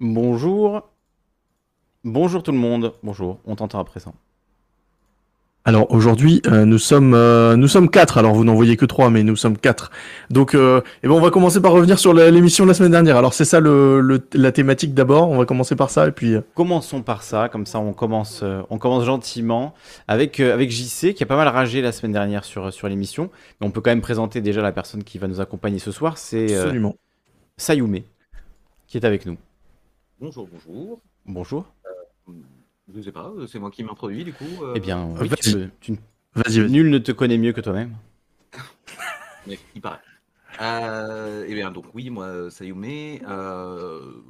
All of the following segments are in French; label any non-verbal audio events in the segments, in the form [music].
Bonjour. Bonjour tout le monde. Bonjour. On t'entend à présent. Alors aujourd'hui, euh, nous sommes euh, nous sommes quatre. Alors vous n'en voyez que trois, mais nous sommes quatre. Donc, euh, eh ben, on va commencer par revenir sur l'émission de la semaine dernière. Alors c'est ça le, le- la thématique d'abord. On va commencer par ça et puis. Commençons par ça, comme ça on commence, on commence gentiment avec, avec JC qui a pas mal ragé la semaine dernière sur, sur l'émission. Mais on peut quand même présenter déjà la personne qui va nous accompagner ce soir, c'est absolument. Sayume qui est avec nous. Bonjour, bonjour. Bonjour. Je sais pas, c'est moi qui m'introduis du coup. euh, Eh bien, oui, vas-y. tu Vas-y, vas-y. nul ne te connaît mieux que toi-même. [laughs] mais il paraît. Euh, eh bien, donc oui, moi, Sayume, euh,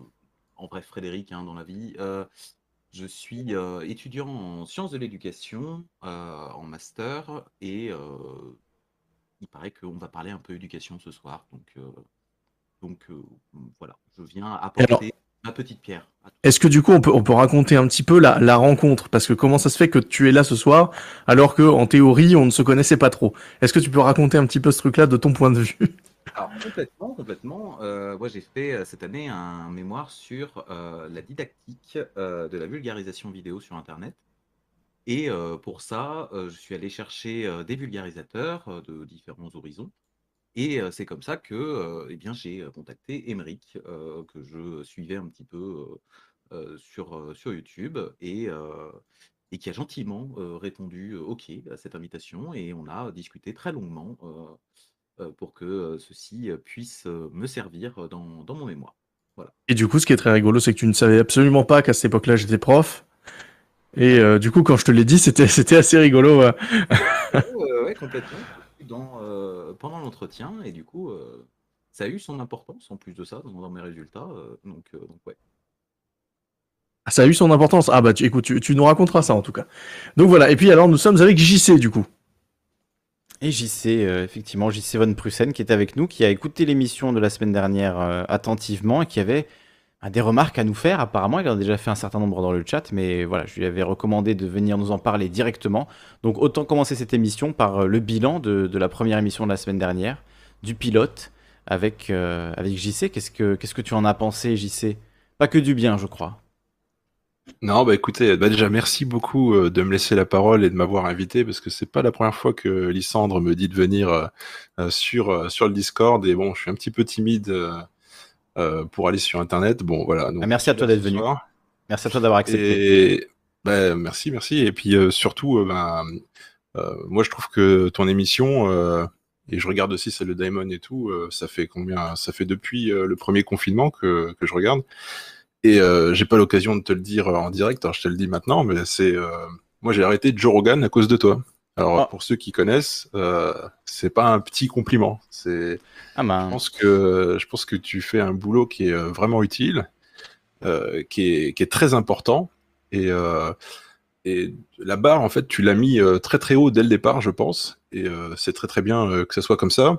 en bref, Frédéric hein, dans la vie. euh, je suis euh, étudiant en sciences de l'éducation, euh, en master, et euh, il paraît qu'on va parler un peu éducation ce soir. Donc, euh, donc euh, voilà, je viens apporter ma petite pierre. Est-ce que du coup on peut on peut raconter un petit peu la, la rencontre? Parce que comment ça se fait que tu es là ce soir alors que en théorie on ne se connaissait pas trop? Est-ce que tu peux raconter un petit peu ce truc-là de ton point de vue? [laughs] Alors complètement, complètement. Euh, moi j'ai fait euh, cette année un mémoire sur euh, la didactique de la vulgarisation vidéo sur Internet. Et pour ça, je suis allé chercher des vulgarisateurs de différents horizons. Et c'est comme ça que eh bien, j'ai contacté Emeric, que je suivais un petit peu sur, sur YouTube, et, et qui a gentiment répondu OK à cette invitation. Et on a discuté très longuement pour que ceci puisse me servir dans, dans mon mémoire. Et du coup, ce qui est très rigolo, c'est que tu ne savais absolument pas qu'à cette époque-là, j'étais prof. Et euh, du coup, quand je te l'ai dit, c'était assez rigolo. Ouais, ouais, complètement. Dans, euh, pendant l'entretien, et du coup, euh, ça a eu son importance en plus de ça dans, dans mes résultats. euh, donc, euh, donc, ouais. Ah, Ça a eu son importance. Ah bah tu, écoute, tu, tu nous raconteras ça en tout cas. Donc voilà. Et puis alors, nous sommes avec JC du coup. Et JC, euh, effectivement, JC Von Prussen qui est avec nous, qui a écouté l'émission de la semaine dernière euh, attentivement et qui avait euh, des remarques à nous faire. Apparemment, il en a déjà fait un certain nombre dans le chat, mais voilà, je lui avais recommandé de venir nous en parler directement. Donc autant commencer cette émission par euh, le bilan de, la première émission de la semaine dernière, du pilote, avec, euh, avec JC. Qu'est-ce que qu'est-ce que tu en as pensé, JC Pas que du bien, je crois. Non, bah écoutez, bah déjà merci beaucoup euh, de me laisser la parole et de m'avoir invité parce que c'est pas la première fois que Lysandre me dit de venir euh, euh, sur euh, sur le Discord et bon, je suis un petit peu timide euh, euh, pour aller sur Internet. Bon, voilà. donc, Ah, merci à toi d'être venu. soir. Merci à toi d'avoir accepté. Et bah, merci, merci. Et puis euh, surtout, euh, ben, euh, moi je trouve que ton émission euh, et je regarde aussi celle de Diamond et tout, euh, ça fait combien Ça fait depuis euh, le premier confinement que que je regarde. Et euh, j'ai pas l'occasion de te le dire en direct, alors je te le dis maintenant, mais c'est euh, moi j'ai arrêté Joe Rogan à cause de toi. Alors Ah. pour ceux qui connaissent, euh, c'est pas un petit compliment. C'est Ah je ben, pense que je pense que tu fais un boulot qui est euh, vraiment utile, euh, qui est qui est très important et euh, et la barre en fait tu l'as mis très très haut dès le départ, je pense, et c'est très très bien que ça soit comme ça.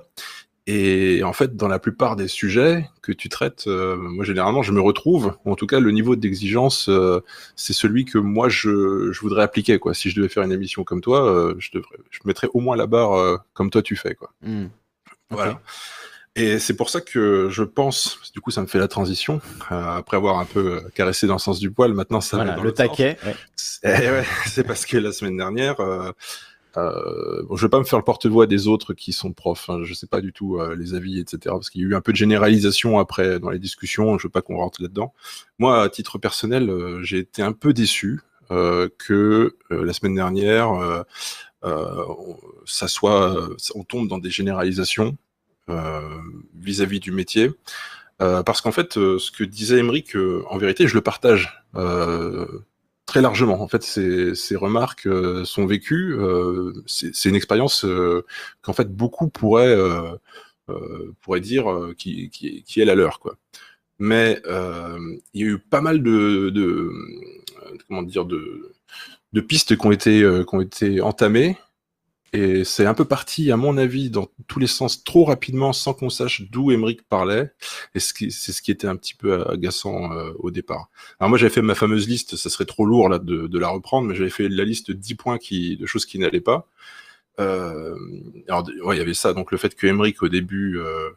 Et en fait, dans la plupart des sujets que tu traites, euh, moi généralement, je me retrouve, ou en tout cas, le niveau d'exigence, euh, c'est celui que moi je, je voudrais appliquer. Quoi. Si je devais faire une émission comme toi, euh, je, devrais, je mettrais au moins la barre euh, comme toi tu fais. Quoi. hmm. Voilà. Et c'est pour ça que je pense, du coup, ça me fait la transition, euh, après avoir un peu euh, caressé dans le sens du poil, maintenant ça va Voilà, dans le taquet. ouais. C'est [laughs] ouais, c'est parce que la semaine dernière, euh, euh, bon, je vais pas me faire le porte-voix des autres qui sont profs. Hein, je sais pas du tout euh, les avis, etc. Parce qu'il y a eu un peu de généralisation après dans les discussions. Je veux pas qu'on rentre là-dedans. Moi, à titre personnel, euh, j'ai été un peu déçu euh, que la semaine dernière, ça soit, on tombe dans des généralisations vis-à-vis du métier. Parce qu'en fait, ce que disait Emeric, en vérité, je le partage très largement. En fait, ces, ces remarques euh, sont vécues. euh, c'est une expérience euh, qu'en fait beaucoup pourraient euh, euh, pourraient dire euh, qui, qui, qui est la leur, quoi. Mais il y a eu pas mal de, de comment dire de, de pistes qui ont été qui ont été entamées et c'est un peu parti, à mon avis, dans tous les sens trop rapidement sans qu'on sache d'où Emmerich parlait. Et c'est ce qui était un petit peu agaçant euh, au départ. Alors moi, j'avais fait ma fameuse liste, ça serait trop lourd là de, de la reprendre, mais j'avais fait la liste de 10 points qui, de choses qui n'allaient pas. Euh, alors, ouais, il y avait ça, donc le fait que Emmerich, au début, euh,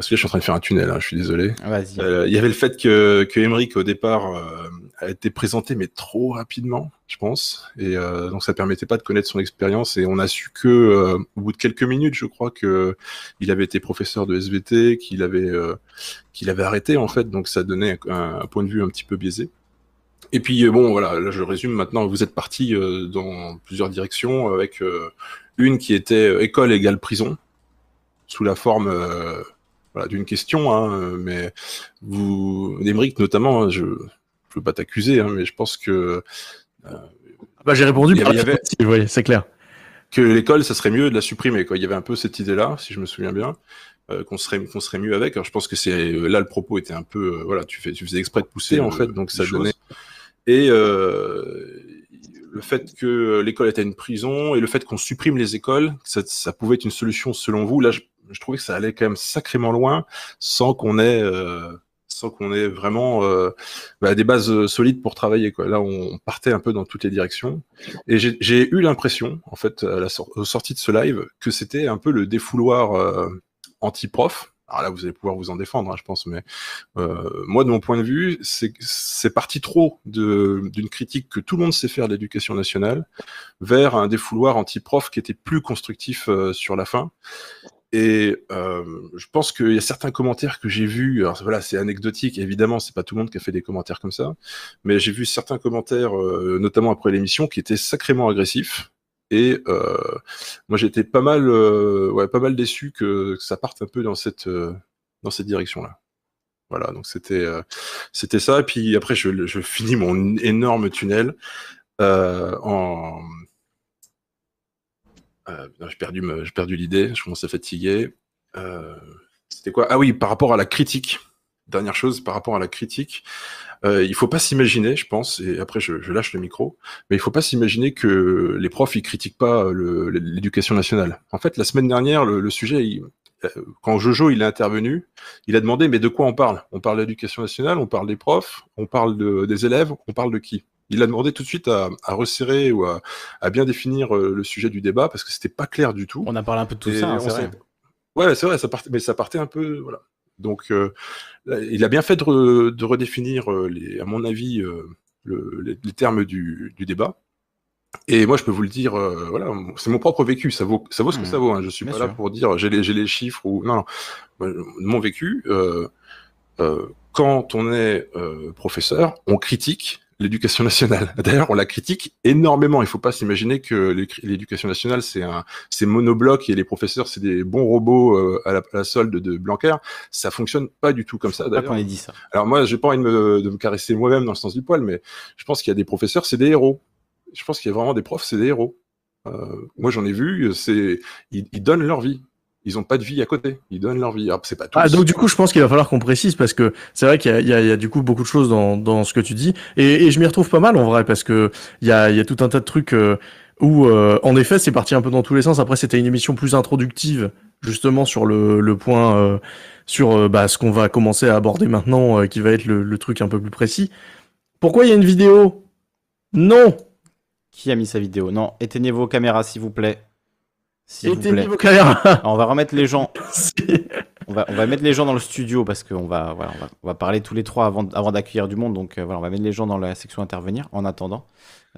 parce que là, je suis en train de faire un tunnel, hein, je suis désolé. Vas-y. Euh, Il y avait le fait que, que Emmerich, au départ, euh, a été présenté, mais trop rapidement, je pense. Et euh, donc, ça permettait pas de connaître son expérience. Et on a su que, au bout de quelques minutes, je crois que il avait été professeur de SVT, qu'il avait, qu'il avait arrêté, en fait. Donc, ça donnait un, un point de vue un petit peu biaisé. Et puis, bon, voilà, là, je résume maintenant. Vous êtes parti euh, dans plusieurs directions, avec euh, une qui était école égale prison, sous la forme euh, voilà, d'une question, hein, euh, mais vous, Emmerich notamment, je ne veux pas t'accuser, hein, mais je pense que, Bah, j'ai répondu Il y avait- oui, c'est clair. que l'école, ça serait mieux de la supprimer. Quoi. Il y avait un peu cette idée-là, si je me souviens bien, euh, qu'on serait, qu'on serait mieux avec. Alors, je pense que c'est euh, là le propos était un peu, euh, voilà, tu, fais, tu faisais exprès de pousser en le- fait, donc ça donnait. Et euh, le fait que l'école était une prison et le fait qu'on supprime les écoles, ça, ça pouvait être une solution selon vous. Là, je, je trouvais que ça allait quand même sacrément loin, sans qu'on ait, euh, sans qu'on ait vraiment euh, bah, des bases euh, solides pour travailler. Quoi. Là, on partait un peu dans toutes les directions. Et j'ai eu l'impression, en fait, à la sor- aux sorties de ce live, que c'était un peu le défouloir euh, anti-prof. Alors là, vous allez pouvoir vous en défendre, hein, je pense, mais euh, moi, de mon point de vue, c'est parti trop d'une critique que tout le monde sait faire de l'éducation nationale vers un défouloir anti-prof qui était plus constructif euh, sur la fin. Et euh, je pense qu'il y a certains commentaires que j'ai vus, alors voilà, c'est anecdotique, évidemment, c'est pas tout le monde qui a fait des commentaires comme ça, mais j'ai vu certains commentaires, euh, notamment après l'émission, qui étaient sacrément agressifs. Et euh, moi, j'étais pas mal, euh, ouais, pas mal déçu que, ça parte un peu dans cette, euh, dans cette direction-là. Voilà, donc c'était, euh, c'était ça. Et puis après, je, je finis mon énorme tunnel en. Euh, j'ai perdu, l'idée. Je commence à fatiguer. Euh, c'était quoi? Ah oui, par rapport à la critique. Dernière chose, par rapport à la critique, euh, il faut pas s'imaginer, je pense, et après je, lâche le micro, mais il faut pas s'imaginer que les profs ils critiquent pas le- l'éducation nationale. En fait, la semaine dernière, le, sujet, euh, quand Jojo il est intervenu, il a demandé mais de quoi on parle? On parle de l'éducation nationale, on parle des profs, on parle de- des élèves, on parle de qui? Il a demandé tout de suite à, à resserrer ou à, à bien définir euh, le sujet du débat parce que c'était pas clair du tout. On a parlé un peu de tout Et ça, hein, c'est vrai. Ouais, c'est vrai, ça partait, mais ça partait un peu, voilà. Donc, euh, il a bien fait de, re- de redéfinir, euh, les, à mon avis, euh, le- les, les termes du, du débat. Et moi, je peux vous le dire, euh, voilà, c'est mon propre vécu, ça vaut, ça vaut ce que Mmh, ça vaut. Hein. Je suis pas là pour dire j'ai les, chiffres ou non, non. Mon vécu, quand on est professeur, on critique l'éducation nationale. [laughs] D'ailleurs, on la critique énormément. Il faut pas s'imaginer que l'éducation nationale c'est un c'est monobloc et les professeurs c'est des bons robots euh, à, la, à la solde de Blanquer. Ça fonctionne pas du tout comme ça. D'ailleurs, dit ça. alors moi, j'ai pas envie de me, de me caresser moi-même dans le sens du poil, mais je pense qu'il y a des professeurs, c'est des héros. Je pense qu'il y a vraiment des profs, c'est des héros. Euh, moi, j'en ai vu, c'est ils, ils donnent leur vie. Ils ont pas de vie à côté. Ils donnent leur vie. Alors, c'est pas tous. Ah, donc du coup, je pense qu'il va falloir qu'on précise parce que c'est vrai qu'il y a, il y, a, il y a du coup beaucoup de choses dans, dans ce que tu dis et, et je m'y retrouve pas mal en vrai parce que il y a, il y a tout un tas de trucs euh, où, euh, en effet, c'est parti un peu dans tous les sens. Après, c'était une émission plus introductive justement sur le, le point euh, sur euh, bah, ce qu'on va commencer à aborder maintenant, euh, qui va être le, le truc un peu plus précis. Pourquoi il y a une vidéo? Non. Qui a mis sa vidéo? Non, éteignez vos caméras, s'il vous plaît. S'il vous Éteignez plaît. vos caméras. Alors, on va remettre les gens. On va, on va mettre les gens dans le studio parce qu'on va, voilà, on va, on va parler tous les trois avant, avant d'accueillir du monde. Donc euh, voilà, on va mettre les gens dans la section intervenir en attendant.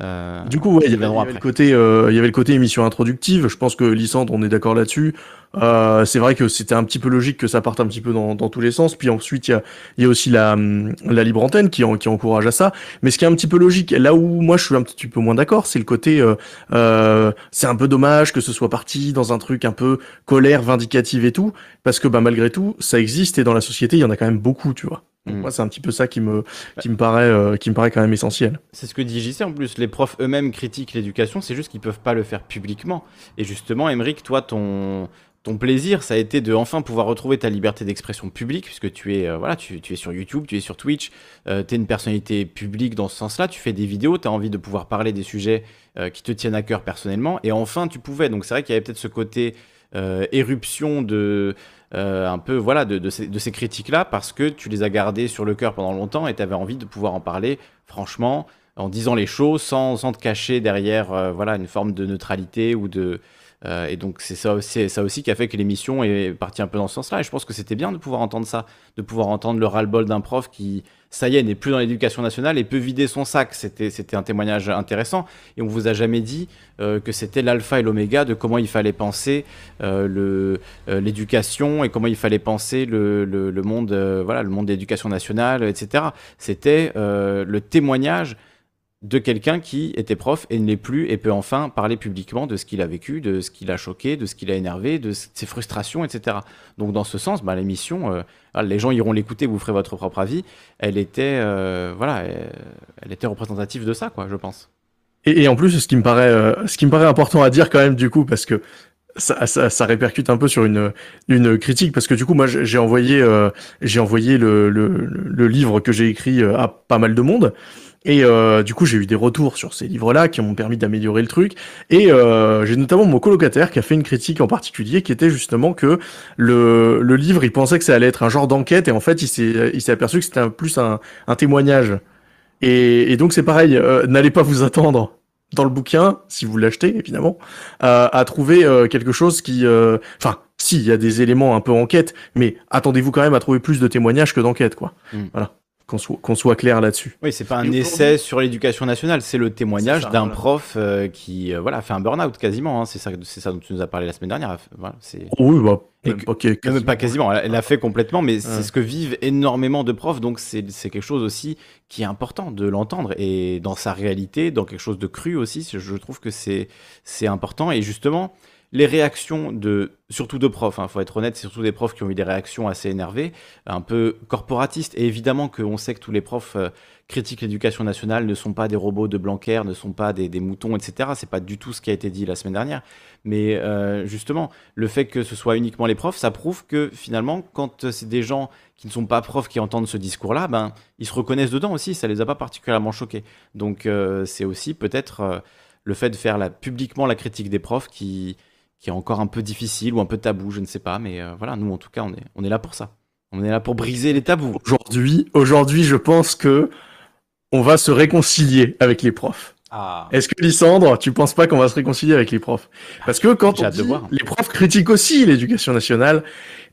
Euh, Du coup, ouais, il y avait, il y viendront avait le côté, euh, il y avait le côté émission introductive. Je pense que Lysandre, on est d'accord là-dessus. Euh, c'est vrai que c'était un petit peu logique que ça parte un petit peu dans, dans tous les sens. Puis ensuite, il y a, il y a aussi la, la libre antenne qui, en- qui encourage à ça. Mais ce qui est un petit peu logique, là où moi je suis un petit peu moins d'accord, c'est le côté, euh, euh, c'est un peu dommage que ce soit parti dans un truc un peu colère, vindicative et tout, parce que bah malgré tout, ça existe et dans la société, il y en a quand même beaucoup, tu vois. Donc Mm. moi, c'est un petit peu ça qui me, qui me paraît, euh, qui me paraît quand même essentiel. C'est ce que dit JC en plus. Les profs eux-mêmes critiquent l'éducation, c'est juste qu'ils peuvent pas le faire publiquement. Et justement, Emeric, toi, ton, ton plaisir, ça a été de enfin pouvoir retrouver ta liberté d'expression publique, puisque tu es, euh, voilà, tu, es sur YouTube, tu es sur Twitch, euh, tu es une personnalité publique dans ce sens-là, tu fais des vidéos, tu as envie de pouvoir parler des sujets euh, qui te tiennent à cœur personnellement, et enfin tu pouvais. Donc c'est vrai qu'il y avait peut-être ce côté éruption de. un peu voilà de, ces, critiques-là parce que tu les as gardées sur le cœur pendant longtemps et tu avais envie de pouvoir en parler franchement en disant les choses sans, sans te cacher derrière voilà une forme de neutralité ou de Euh, et donc c'est ça aussi, qui a fait que l'émission est partie un peu dans ce sens-là. Et je pense que c'était bien de pouvoir entendre ça, de pouvoir entendre le ras-le-bol d'un prof qui, ça y est, n'est plus dans l'éducation nationale et peut vider son sac. C'était, un témoignage intéressant. Et on vous a jamais dit euh, que c'était l'alpha et l'oméga de comment il fallait penser euh, l'éducation et comment il fallait penser le, le, le monde, voilà, le monde de l'éducation nationale, etc. C'était le témoignage de quelqu'un qui était prof et ne l'est plus et peut enfin parler publiquement de ce qu'il a vécu, de ce qui l'a choqué, de ce qui l'a énervé, de ses frustrations, etc. Donc dans ce sens, bah, l'émission, euh, les gens iront l'écouter, vous ferez votre propre avis. Elle était, euh, voilà, elle, était représentative de ça, quoi, je pense. Et, en plus, ce qui me paraît, euh, ce qui me paraît important à dire quand même du coup, parce que ça, répercute un peu sur une, critique parce que du coup moi j'ai envoyé le, livre que j'ai écrit à pas mal de monde et euh, du coup, j'ai eu des retours sur ces livres-là qui m'ont permis d'améliorer le truc. Et euh, j'ai notamment mon colocataire qui a fait une critique en particulier, qui était justement que le, le livre, il pensait que ça allait être un genre d'enquête, et en fait, il s'est, aperçu que c'était plus un, un témoignage. Et, et donc, c'est pareil, euh, n'allez pas vous attendre dans le bouquin, si vous l'achetez évidemment, à trouver euh, quelque chose qui, euh, enfin, si, il y a des éléments un peu enquête, mais attendez-vous quand même à trouver plus de témoignages que d'enquête, quoi. Mm. Voilà qu'on soit, qu'on soit clair là-dessus. Oui, c'est pas un essai sur l'éducation nationale, c'est le témoignage d'un voilà. prof euh, qui euh, voilà, fait un burn-out quasiment. Hein. C'est ça, c'est ça dont tu nous as parlé la semaine dernière. Voilà, c'est... Oui, bah, même, que, okay, quasiment. même pas quasiment, elle l'a fait complètement, mais ouais. c'est ce que vivent énormément de profs, donc c'est, c'est quelque chose aussi qui est important de l'entendre et dans sa réalité, dans quelque chose de cru aussi, je trouve que c'est, c'est important et justement les réactions de surtout de profs, il hein, faut être honnête, c'est surtout des profs qui ont eu des réactions assez énervées, un peu corporatistes. Et évidemment qu'on sait que tous les profs euh, critiquent l'éducation nationale, ne sont pas des robots de Blanquer, ne sont pas des, moutons, etc. C'est pas du tout ce qui a été dit la semaine dernière. Mais euh, justement, le fait que ce soit uniquement les profs, ça prouve que finalement, quand c'est des gens qui ne sont pas profs qui entendent ce discours-là, ben ils se reconnaissent dedans aussi. Ça les a pas particulièrement choqués. Donc euh, c'est aussi peut-être euh, le fait de faire publiquement la critique des profs qui qui est encore un peu difficile ou un peu tabou, je ne sais pas, mais euh, voilà, nous en tout cas, on est, on est là pour ça. On est là pour briser les tabous. Aujourd'hui, aujourd'hui, je pense que on va se réconcilier avec les profs. Ah. Est-ce que Lysandre, tu penses pas qu'on va se réconcilier avec les profs? Parce que quand on dit, les profs critiquent aussi l'éducation nationale,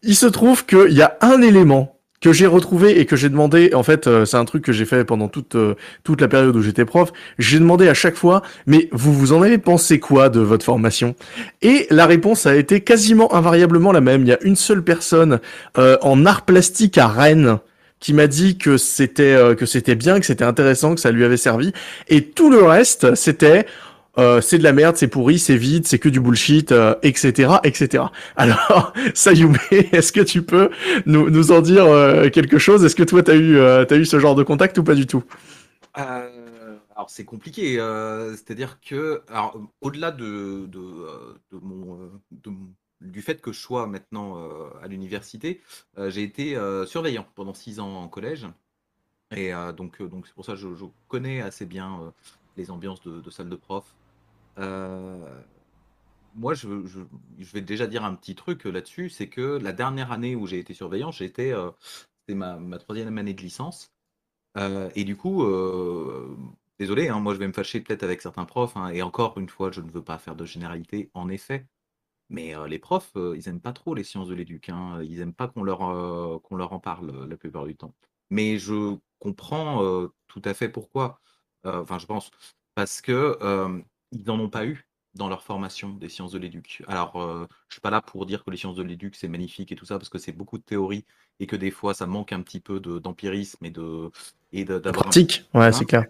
il se trouve qu'il y a un élément que j'ai retrouvé et que j'ai demandé, en fait, euh, c'est un truc que j'ai fait pendant toute euh, toute la période où j'étais prof. J'ai demandé à chaque fois, mais vous vous en avez pensé quoi de votre formation? Et la réponse a été quasiment invariablement la même. Il y a une seule personne euh, en art plastique à Rennes qui m'a dit que c'était euh, que c'était bien, que c'était intéressant, que ça lui avait servi, et tout le reste, c'était euh, c'est de la merde, c'est pourri, c'est vide, c'est que du bullshit, euh, etc., etc. [laughs] Alors, Sayume, est-ce que tu peux nous, en dire euh, quelque chose? Est-ce que toi, tu as eu, as eu ce genre de contact ou pas du tout? Alors, c'est compliqué. C'est-à-dire que, au-delà de, de, de, mon, du fait que je sois maintenant à l'université, j'ai été surveillant pendant six ans en collège. Et donc, c'est pour ça que je, connais assez bien les ambiances de, de salle de prof. Euh, moi, je, vais déjà dire un petit truc là-dessus, c'est que la dernière année où j'ai été surveillant, j'étais, euh, c'était ma, troisième année de licence, euh, et du coup, euh, désolé, hein, moi je vais me fâcher peut-être avec certains profs, hein, et encore une fois, je ne veux pas faire de généralité, en effet, mais les profs, ils aiment pas trop les sciences de l'éduc, hein, ils aiment pas qu'on leur, qu'on leur en parle la plupart du temps. Mais je comprends tout à fait pourquoi. Enfin, je pense parce que euh, ils n'en ont pas eu dans leur formation des sciences de l'éduc. Alors, euh, je suis pas là pour dire que les sciences de l'éduc c'est magnifique et tout ça parce que c'est beaucoup de théorie et que des fois ça manque un petit peu d'empirisme et de et d'avoir pratique. Un... Ouais, c'est clair.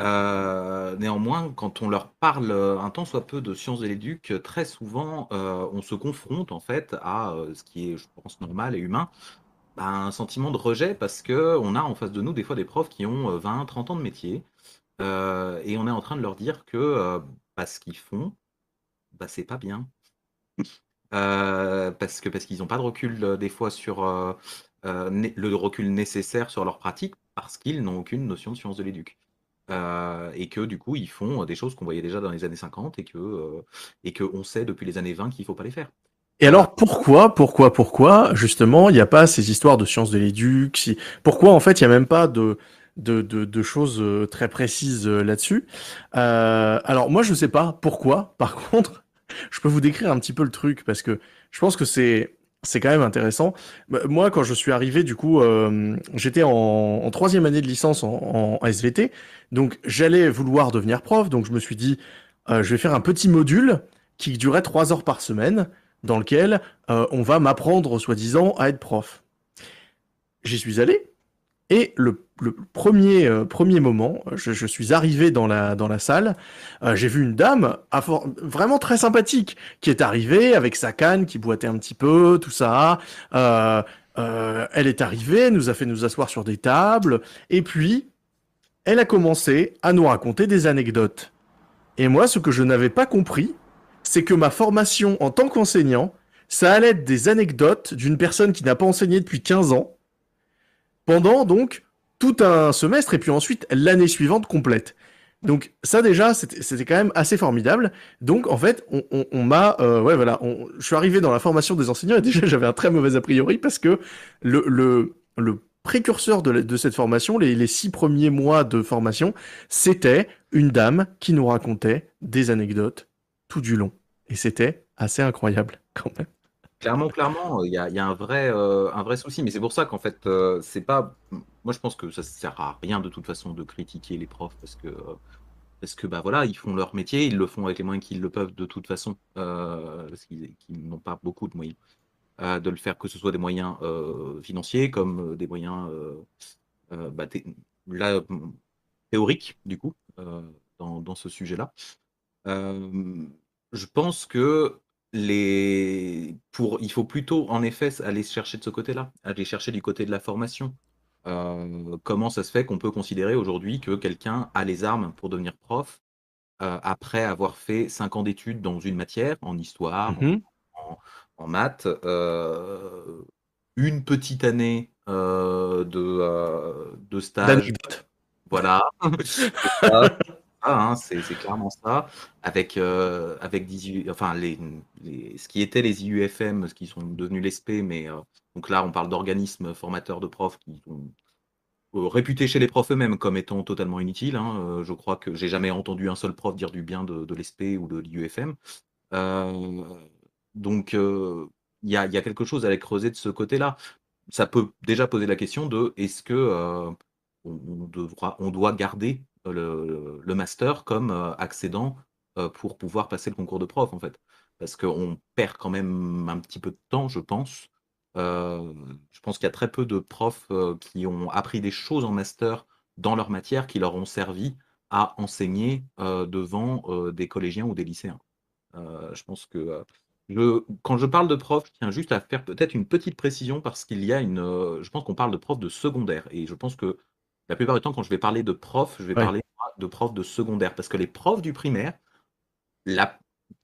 Euh, néanmoins, quand on leur parle un tant soit peu de sciences de l'éduc, très souvent euh, on se confronte en fait à ce qui est, je pense, normal et humain, bah, un sentiment de rejet parce que on a en face de nous des fois des profs qui ont 20, 30 ans de métier, euh, et on est en train de leur dire que euh, bah, ce qu'ils font, bah, c'est pas bien. [laughs] euh, parce que parce qu'ils n'ont pas de recul euh, des fois sur le recul nécessaire sur leur pratique parce qu'ils n'ont aucune notion de sciences de l'éduc. et que du coup ils font des choses qu'on voyait déjà dans les années 50 et que et que on sait depuis les années 20 qu'il faut pas les faire. Et alors pourquoi, pourquoi, pourquoi justement il n'y a pas ces histoires de sciences de l'éduc si... Pourquoi en fait il n'y a même pas de de, de, de, choses très précises là-dessus. Euh, alors moi je sais pas pourquoi. [laughs] Par contre, je peux vous décrire un petit peu le truc parce que je pense que c'est c'est quand même intéressant. Bah, moi, quand je suis arrivé, du coup, euh, j'étais en, troisième année de licence en, SVT, donc j'allais vouloir devenir prof. Donc je me suis dit, euh, je vais faire un petit module qui durait trois heures par semaine, dans lequel euh, on va m'apprendre, soi-disant, à être prof. J'y suis allé, et le, premier, euh, premier moment, je, suis arrivé dans la, dans la salle, euh, j'ai vu une dame vraiment très sympathique qui est arrivée avec sa canne, qui boitait un petit peu, tout ça. Euh, elle est arrivée, nous a fait nous asseoir sur des tables, et puis elle a commencé à nous raconter des anecdotes. Et moi, ce que je n'avais pas compris, c'est que ma formation en tant qu'enseignant, ça allait être des anecdotes d'une personne qui n'a pas enseigné depuis 15 ans, pendant donc tout un semestre et puis ensuite l'année suivante complète. Donc ça déjà, c'était quand même assez formidable. Donc en fait, on, m'a, euh, ouais voilà, je suis arrivé dans la formation des enseignants et déjà [laughs] j'avais un très mauvais a priori parce que le, le, le précurseur de, cette formation, les, six premiers mois de formation, c'était une dame qui nous racontait des anecdotes tout du long. Et c'était assez incroyable quand même. Clairement, clairement, il y a, un, vrai, euh, un vrai souci, mais c'est pour ça qu'en fait, euh, c'est pas. Moi, je pense que ça sert à rien de toute façon de critiquer les profs parce que, parce que bah voilà, ils font leur métier, ils le font avec les moyens qu'ils le peuvent de toute façon, euh, parce qu'ils n'ont pas beaucoup de moyens de le faire, que ce soit des moyens financiers comme des moyens bah, théoriques, du coup, dans ce sujet-là. je pense que les pour il faut plutôt en effet aller chercher de ce côté-là, aller chercher du côté de la formation. Euh, comment ça se fait qu'on peut considérer aujourd'hui que quelqu'un a les armes pour devenir prof, euh, après avoir fait 5 ans d'études dans une matière, en histoire, en mmh maths, euh, une petite année, de, de stage. Voilà, [laughs] Hein, c'est clairement ça. Avec, euh, avec enfin, les, ce qui était les IUFM, ce qui sont devenus l'ESP, mais euh, donc là, on parle d'organismes formateurs de profs qui sont euh, réputés chez les profs eux-mêmes comme étant totalement inutiles. Hein. je crois que j'ai jamais entendu un seul prof dire du bien de, de l'ESP ou de l'IUFM. donc, il y a, y, a, quelque chose à aller creuser de ce côté-là. Ça peut déjà poser la question de est-ce que on, devra, on doit garder le, master comme euh, accédant euh, pour pouvoir passer le concours de prof, en fait. Parce qu'on perd quand même un petit peu de temps, je pense. Euh, je pense qu'il y a très peu de profs qui ont appris des choses en master dans leur matière qui leur ont servi à enseigner devant des collégiens ou des lycéens. je pense que quand je parle de prof, je tiens juste à faire peut-être une petite précision parce qu'il y a une. je pense qu'on parle de prof de secondaire et je pense que la plupart du temps, quand je vais parler de prof, je vais parler de prof de secondaire. Parce que les profs du primaire,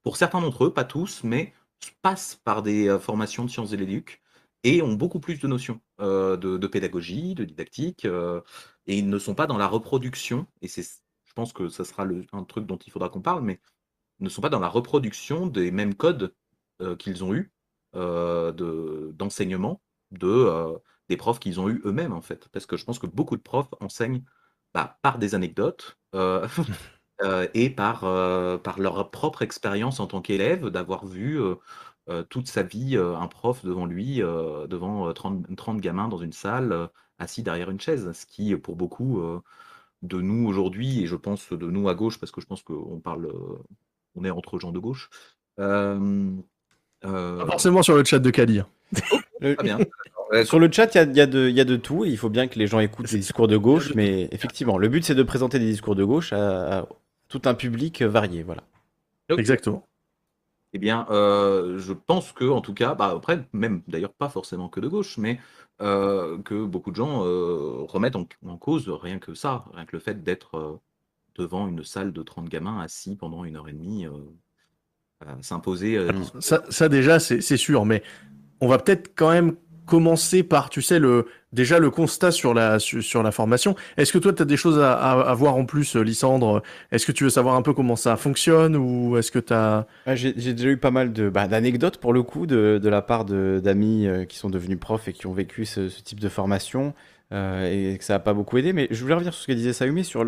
pour certains d'entre eux, pas tous, mais passent par des euh, formations de sciences et l'éduc et ont beaucoup plus de notions euh, de, pédagogie, de didactique, euh, et ils ne sont pas dans la reproduction, et c'est, je pense que ce sera un truc dont il faudra qu'on parle, mais ne sont pas dans la reproduction des mêmes codes qu'ils ont eus d'enseignement de, des profs qu'ils ont eu eux-mêmes, en fait. Parce que je pense que beaucoup de profs enseignent bah, par des anecdotes euh, [laughs] euh, et par, euh, par leur propre expérience en tant qu'élève, d'avoir vu toute sa vie un prof devant lui, devant 30, 30 gamins dans une salle, assis derrière une chaise. Ce qui, pour beaucoup de nous aujourd'hui, et je pense de nous à gauche, parce que je pense qu'on parle, on est entre gens de gauche. Pas forcément sur le chat de Kali. Très bien. [laughs] Sur le chat, il y a, de tout. il faut bien que les gens écoutent les discours de gauche. Mais effectivement, le but, c'est de présenter des discours de gauche à, tout un public varié. Voilà. Exactement. Eh bien, euh, je pense que, en tout cas, bah, après, même d'ailleurs pas forcément que de gauche, mais euh, que beaucoup de gens euh, remettent en, cause rien que ça, rien que le fait d'être devant une salle de 30 gamins assis pendant une heure et demie, s'imposer. Ça, ça, déjà, c'est sûr, mais on va peut-être quand même commencer par, tu sais, déjà le constat sur la formation. Est-ce que toi, tu as des choses à, voir en plus, euh, Lysandre? Est-ce que tu veux savoir un peu comment ça fonctionne ou est-ce que tu. J'ai déjà eu pas mal bah, d'anecdotes pour le coup de, de la part d'amis euh, qui sont devenus profs et qui ont vécu ce, type de formation euh, et que ça n'a pas beaucoup aidé. Mais je voulais revenir sur ce que disait Sayumi sur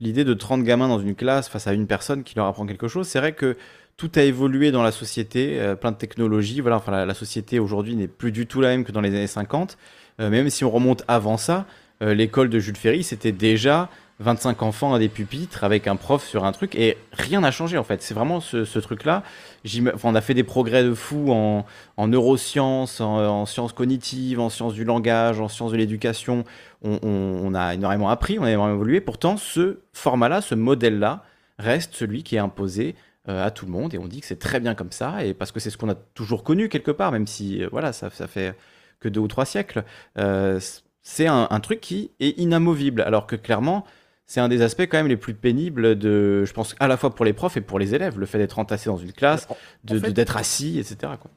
l'idée de 30 gamins dans une classe face à une personne qui leur apprend quelque chose. C'est vrai que tout a évolué dans la société, euh, plein de technologies. Voilà, enfin, la, société aujourd'hui n'est plus du tout la même que dans les années 50. Euh, même si on remonte avant ça, euh, l'école de Jules Ferry, c'était déjà 25 enfants à des pupitres avec un prof sur un truc et rien n'a changé en fait. C'est vraiment ce, truc-là. On a fait des progrès de fou en, en neurosciences, en, en sciences cognitives, en sciences du langage, en sciences de l'éducation. On, on- a énormément appris, on a énormément évolué. Pourtant, ce format-là, ce modèle-là, reste celui qui est imposé à tout le monde et on dit que c'est très bien comme ça et parce que c'est ce qu'on a toujours connu quelque part, même si euh, voilà, ça, ça fait que deux ou trois siècles. Euh, c'est un, un truc qui est inamovible, alors que clairement, c'est un des aspects quand même les plus pénibles de, je pense, à la fois pour les profs et pour les élèves, le fait d'être entassé dans une classe, de- en fait- de- d'être assis, etc. Quoi.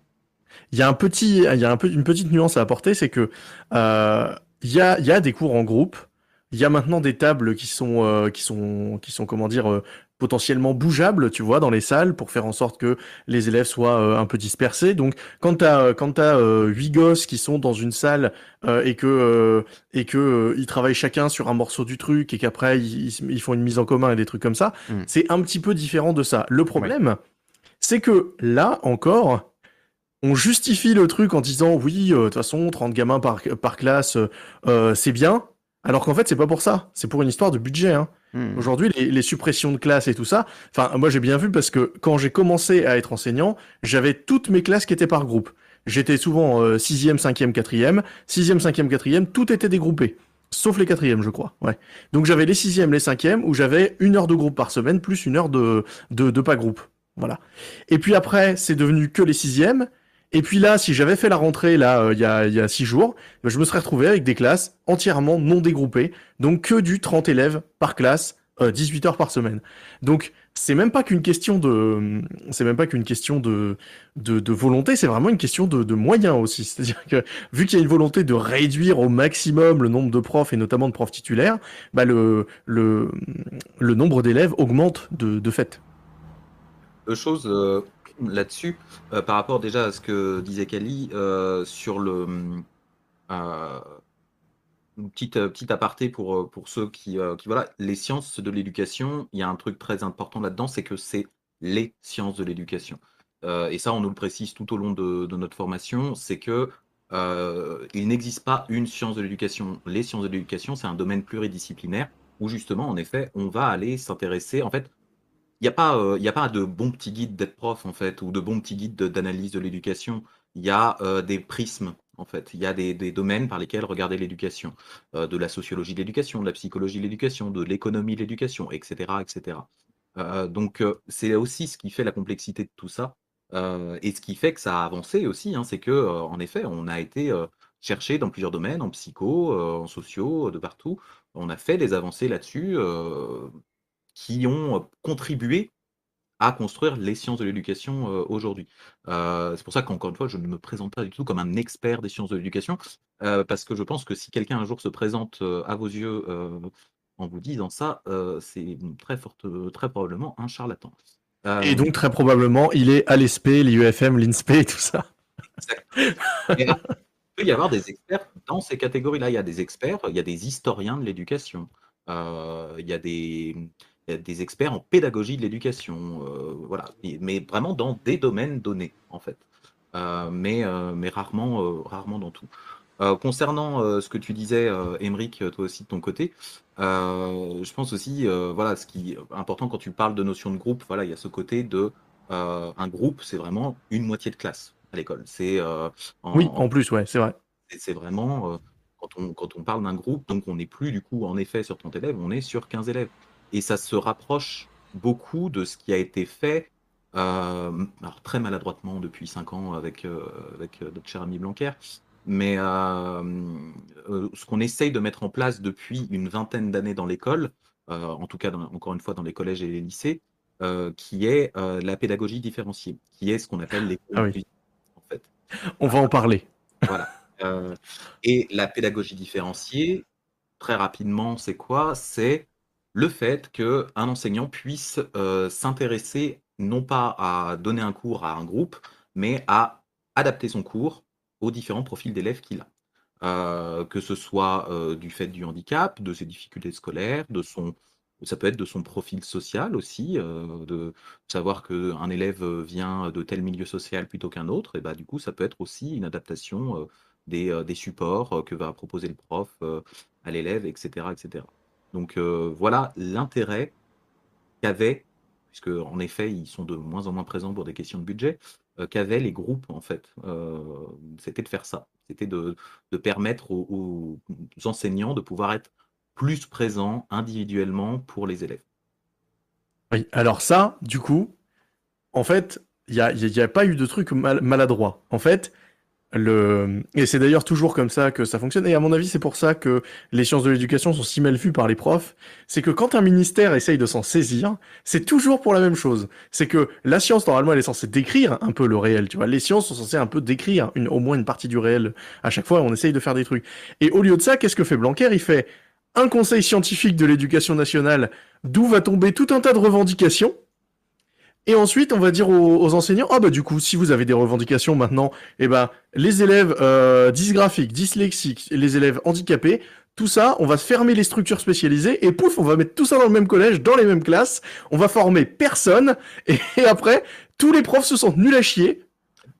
Il y a un petit, il y a un peu, une petite nuance à apporter, c'est que euh, il y a, il y a des cours en groupe. Il y a maintenant des tables qui sont, euh, qui sont, qui sont, comment dire, euh, potentiellement bougeables, tu vois, dans les salles pour faire en sorte que les élèves soient euh, un peu dispersés. Donc, quand t'as, euh, quand t'as euh, huit gosses qui sont dans une salle et que, et que ils travaillent chacun sur un morceau du truc et qu'après ils, font une mise en commun et des trucs comme ça, Mm. c'est un petit peu différent de ça. Le problème, c'est que là encore, on justifie le truc en disant oui, euh, de toute façon, 30 gamins par, par classe, euh, c'est bien. Alors qu'en fait, c'est pas pour ça. C'est pour une histoire de budget. Hein. Hmm. Aujourd'hui, les, les suppressions de classes et tout ça, enfin, moi j'ai bien vu parce que quand j'ai commencé à être enseignant, j'avais toutes mes classes qui étaient par groupe. J'étais souvent euh, 6e, 5e, 4e. 6e, 5e, 4e, tout était dégroupé. Sauf les 4e, je crois. Ouais. Donc j'avais les 6e, les 5e, où j'avais une heure de groupe par semaine, plus une heure de, de, de pas groupe. Voilà. Et puis après, c'est devenu que les 6e. Et puis là, si j'avais fait la rentrée là euh, il y a il y a six jours, ben, je me serais retrouvé avec des classes entièrement non dégroupées, donc que du 30 élèves par classe, euh, 18 heures par semaine. Donc c'est même pas qu'une question de c'est même pas qu'une question de de, de volonté, c'est vraiment une question de, de moyens aussi. [laughs] C'est-à-dire que vu qu'il y a une volonté de réduire au maximum le nombre de profs et notamment de profs titulaires, bah le le le nombre d'élèves augmente de de fait. Deux choses euh, là-dessus, euh, par rapport déjà à ce que disait Kali euh, sur le. euh, une petite, euh, aparté pour, pour ceux qui, qui. Voilà, les sciences de l'éducation, il y a un truc très important là-dedans, c'est que c'est les sciences de l'éducation. Et ça, on nous le précise tout au long de, de notre formation, c'est que. il n'existe pas une science de l'éducation. Les sciences de l'éducation, c'est un domaine pluridisciplinaire où justement, en effet, on va aller s'intéresser. En fait, il n'y a, pas, euh, a pas de bons petits guides d'être prof, en fait, ou de bons petits guides de- d'analyse de l'éducation. Il y a euh, des prismes, en fait. Il y a des, domaines par lesquels regarder l'éducation. Euh, de la sociologie de l'éducation, de la psychologie de l'éducation, de l'économie de l'éducation, etc. etc. Donc, c'est aussi ce qui fait la complexité de tout ça. Et ce qui fait que ça a avancé aussi, hein, c'est que, en effet, on a été chercher dans plusieurs domaines, en psycho, en sociaux, de partout. On a fait des avancées là-dessus. Qui ont contribué à construire les sciences de l'éducation aujourd'hui. Euh, c'est pour ça qu'encore une fois, je ne me présente pas du tout comme un expert des sciences de l'éducation, euh, parce que je pense que si quelqu'un un jour se présente euh, à vos yeux en vous disant ça, c'est très forte, très probablement un charlatan. Et donc très probablement, il est à l'ESP, l'IUFM, l'INSPE et tout ça. Là, il peut y avoir des experts dans ces catégories-là. Il y a des experts, il y a des historiens de l'éducation, il, y a des, des experts en pédagogie de l'éducation, euh, voilà. Mais vraiment dans des domaines donnés, en fait. Euh, mais, euh, mais rarement, rarement dans tout. Concernant ce que tu disais, Émeric, toi aussi de ton côté, je pense aussi, voilà, ce qui est important quand tu parles de notion de groupe, voilà, il y a ce côté de un groupe, c'est vraiment une moitié de classe à l'école. C'est Oui, en- en plus, ouais, c'est vrai. c'est vraiment, quand, on, quand on parle d'un groupe, donc on n'est plus du coup en effet sur 30 élèves, on est sur 15 élèves. Et ça se rapproche beaucoup de ce qui a été fait, euh, alors très maladroitement depuis 5 ans avec, euh, avec euh, notre cher ami Blanquer, mais ce qu'on essaye de mettre en place depuis une vingtaine d'années dans l'école, en tout cas dans- encore une fois dans les collèges et les lycées, qui est la pédagogie différenciée, qui est ce qu'on appelle les Ah oui. en fait. On va en parler. Voilà. Euh, et la pédagogie différenciée, très rapidement, c'est quoi? C'est le fait qu'un enseignant puisse euh, s'intéresser non pas à donner un cours à un groupe, mais à adapter son cours aux différents profils d'élèves qu'il a. Euh, que ce soit euh, du fait du handicap, de ses difficultés scolaires, de son, Ça peut être de son profil social aussi, de savoir qu'un élève vient de tel milieu social plutôt qu'un autre, et bah, du coup, ça peut être aussi une adaptation des, des supports que va proposer le prof à l'élève, etc., etc. Donc voilà l'intérêt qu'avait, puisque en effet, ils sont de moins en moins présents pour des questions de budget, qu'avaient les groupes, en fait. C'était de faire ça. C'était de, permettre aux, enseignants de pouvoir être plus présent individuellement pour les élèves. Oui, alors ça, du coup, en fait, il n'y a, a, pas eu de truc maladroit. En fait, le... Et c'est d'ailleurs toujours comme ça que ça fonctionne. Et à mon avis, c'est pour ça que les sciences de l'éducation sont si mal vues par les profs. C'est que quand un ministère essaye de s'en saisir, c'est toujours pour la même chose. C'est que la science, normalement, elle est censée décrire un peu le réel. Tu vois, les sciences sont censées un peu décrire une, au moins une partie du réel. À chaque fois, on essaye de faire des trucs. Et au lieu de ça, qu'est-ce que fait Blanquer? Il fait un conseil scientifique de l'éducation nationale, d'où va tomber tout un tas de revendications. Et ensuite, on va dire aux, enseignants, ah bah du coup, si vous avez des revendications maintenant, eh ben les élèves euh, dysgraphiques, dyslexiques, les élèves handicapés, tout ça, on va fermer les structures spécialisées et pouf, on va mettre tout ça dans le même collège, dans les mêmes classes, on va former personne. Et, et après, tous les profs se sentent nuls à chier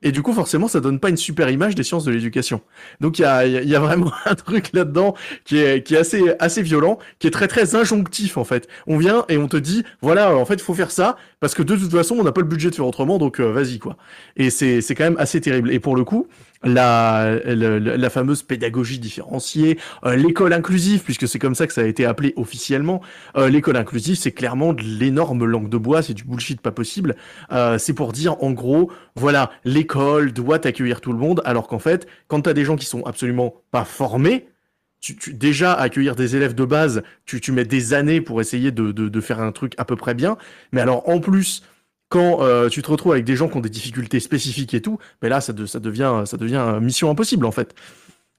et du coup, forcément, ça donne pas une super image des sciences de l'éducation. Donc, il y a, y a, vraiment [laughs] un truc là-dedans qui est, qui est assez, assez violent, qui est très, très injonctif, en fait. On vient et on te dit, voilà, en fait, faut faire ça, parce que de toute façon, on n'a pas le budget de faire autrement, donc euh, vas-y, quoi. Et c'est, c'est quand même assez terrible. Et pour le coup, la, la, fameuse pédagogie différenciée, euh, l'école inclusive, puisque c'est comme ça que ça a été appelé officiellement. Euh, l'école inclusive, c'est clairement de l'énorme langue de bois, c'est du bullshit pas possible. Euh, c'est pour dire, en gros, voilà, l'école doit accueillir tout le monde, alors qu'en fait, quand t'as des gens qui sont absolument pas formés, tu, tu, déjà accueillir des élèves de base, tu, tu mets des années pour essayer de, de, de faire un truc à peu près bien. Mais alors en plus, quand euh, tu te retrouves avec des gens qui ont des difficultés spécifiques et tout, mais là, ça, ça devient, ça devient mission impossible en fait.